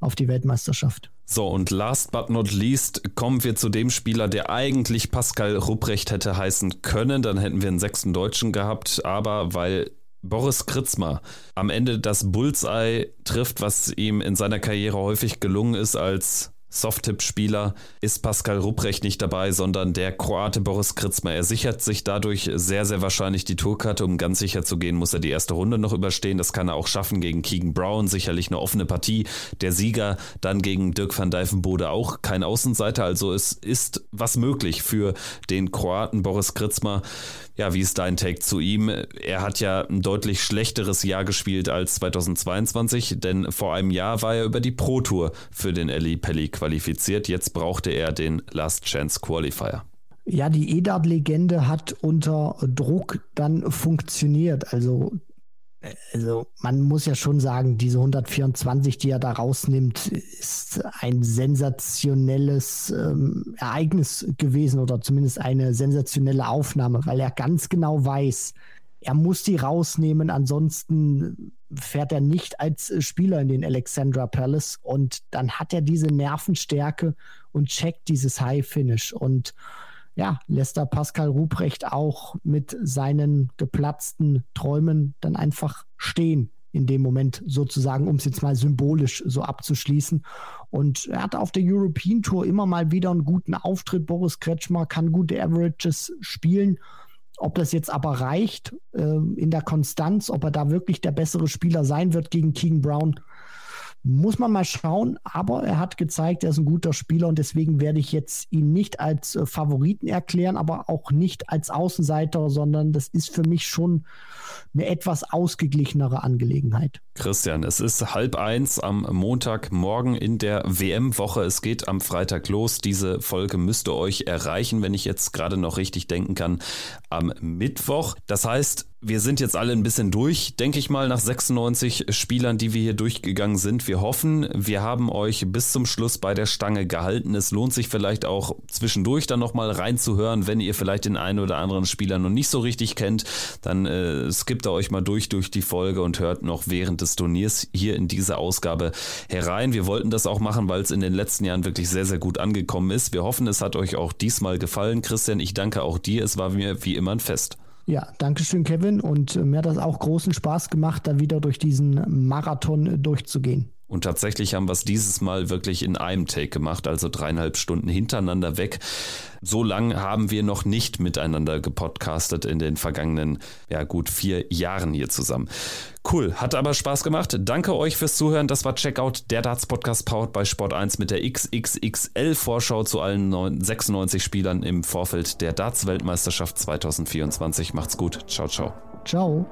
C: auf die Weltmeisterschaft.
A: So, und last but not least kommen wir zu dem Spieler, der eigentlich Pascal Rupprecht hätte heißen können. Dann hätten wir einen sechsten Deutschen gehabt, aber weil Boris Kritzmer am Ende das Bullseye trifft, was ihm in seiner Karriere häufig gelungen ist als Soft-Tipp-Spieler ist Pascal Rupprecht nicht dabei, sondern der Kroate Boris Kritzmer. Er sichert sich dadurch sehr, sehr wahrscheinlich die Tourkarte. Um ganz sicher zu gehen, muss er die erste Runde noch überstehen. Das kann er auch schaffen gegen Keegan Brown. Sicherlich eine offene Partie. Der Sieger dann gegen Dirk van Dijvenbode auch kein Außenseiter. Also es ist was möglich für den Kroaten Boris Kritzmer. Ja, wie ist dein Take zu ihm? Er hat ja ein deutlich schlechteres Jahr gespielt als 2022, denn vor einem Jahr war er über die Pro Tour für den Eli Pelli qualifiziert. Jetzt brauchte er den Last Chance Qualifier.
C: Ja, die EDAD-Legende hat unter Druck dann funktioniert. Also also man muss ja schon sagen, diese 124, die er da rausnimmt, ist ein sensationelles ähm, Ereignis gewesen oder zumindest eine sensationelle Aufnahme, weil er ganz genau weiß, er muss die rausnehmen, ansonsten fährt er nicht als Spieler in den Alexandra Palace und dann hat er diese Nervenstärke und checkt dieses High Finish und ja, lässt da Pascal Ruprecht auch mit seinen geplatzten Träumen dann einfach stehen in dem Moment sozusagen, um es jetzt mal symbolisch so abzuschließen. Und er hat auf der European Tour immer mal wieder einen guten Auftritt. Boris Kretschmer kann gute Averages spielen. Ob das jetzt aber reicht äh, in der Konstanz, ob er da wirklich der bessere Spieler sein wird gegen King Brown, muss man mal schauen, aber er hat gezeigt, er ist ein guter Spieler und deswegen werde ich jetzt ihn nicht als äh, Favoriten erklären, aber auch nicht als Außenseiter, sondern das ist für mich schon eine etwas ausgeglichenere Angelegenheit.
A: Christian, es ist halb eins am Montagmorgen in der WM-Woche. Es geht am Freitag los. Diese Folge müsste euch erreichen, wenn ich jetzt gerade noch richtig denken kann, am Mittwoch. Das heißt, wir sind jetzt alle ein bisschen durch, denke ich mal, nach 96 Spielern, die wir hier durchgegangen sind. Wir hoffen, wir haben euch bis zum Schluss bei der Stange gehalten. Es lohnt sich vielleicht auch zwischendurch dann nochmal reinzuhören, wenn ihr vielleicht den einen oder anderen Spieler noch nicht so richtig kennt. Dann äh, skippt ihr euch mal durch durch die Folge und hört noch während des Turniers hier in diese Ausgabe herein. Wir wollten das auch machen, weil es in den letzten Jahren wirklich sehr, sehr gut angekommen ist. Wir hoffen, es hat euch auch diesmal gefallen. Christian, ich danke auch dir. Es war mir wie immer ein Fest.
C: Ja, danke schön, Kevin. Und äh, mir hat das auch großen Spaß gemacht, da wieder durch diesen Marathon durchzugehen.
A: Und tatsächlich haben wir es dieses Mal wirklich in einem Take gemacht, also dreieinhalb Stunden hintereinander weg. So lang haben wir noch nicht miteinander gepodcastet in den vergangenen, ja gut, vier Jahren hier zusammen. Cool, hat aber Spaß gemacht. Danke euch fürs Zuhören. Das war Checkout, der Darts Podcast powered bei Sport 1 mit der XXXL Vorschau zu allen 96 Spielern im Vorfeld der Darts Weltmeisterschaft 2024. Macht's gut. Ciao, ciao.
C: Ciao.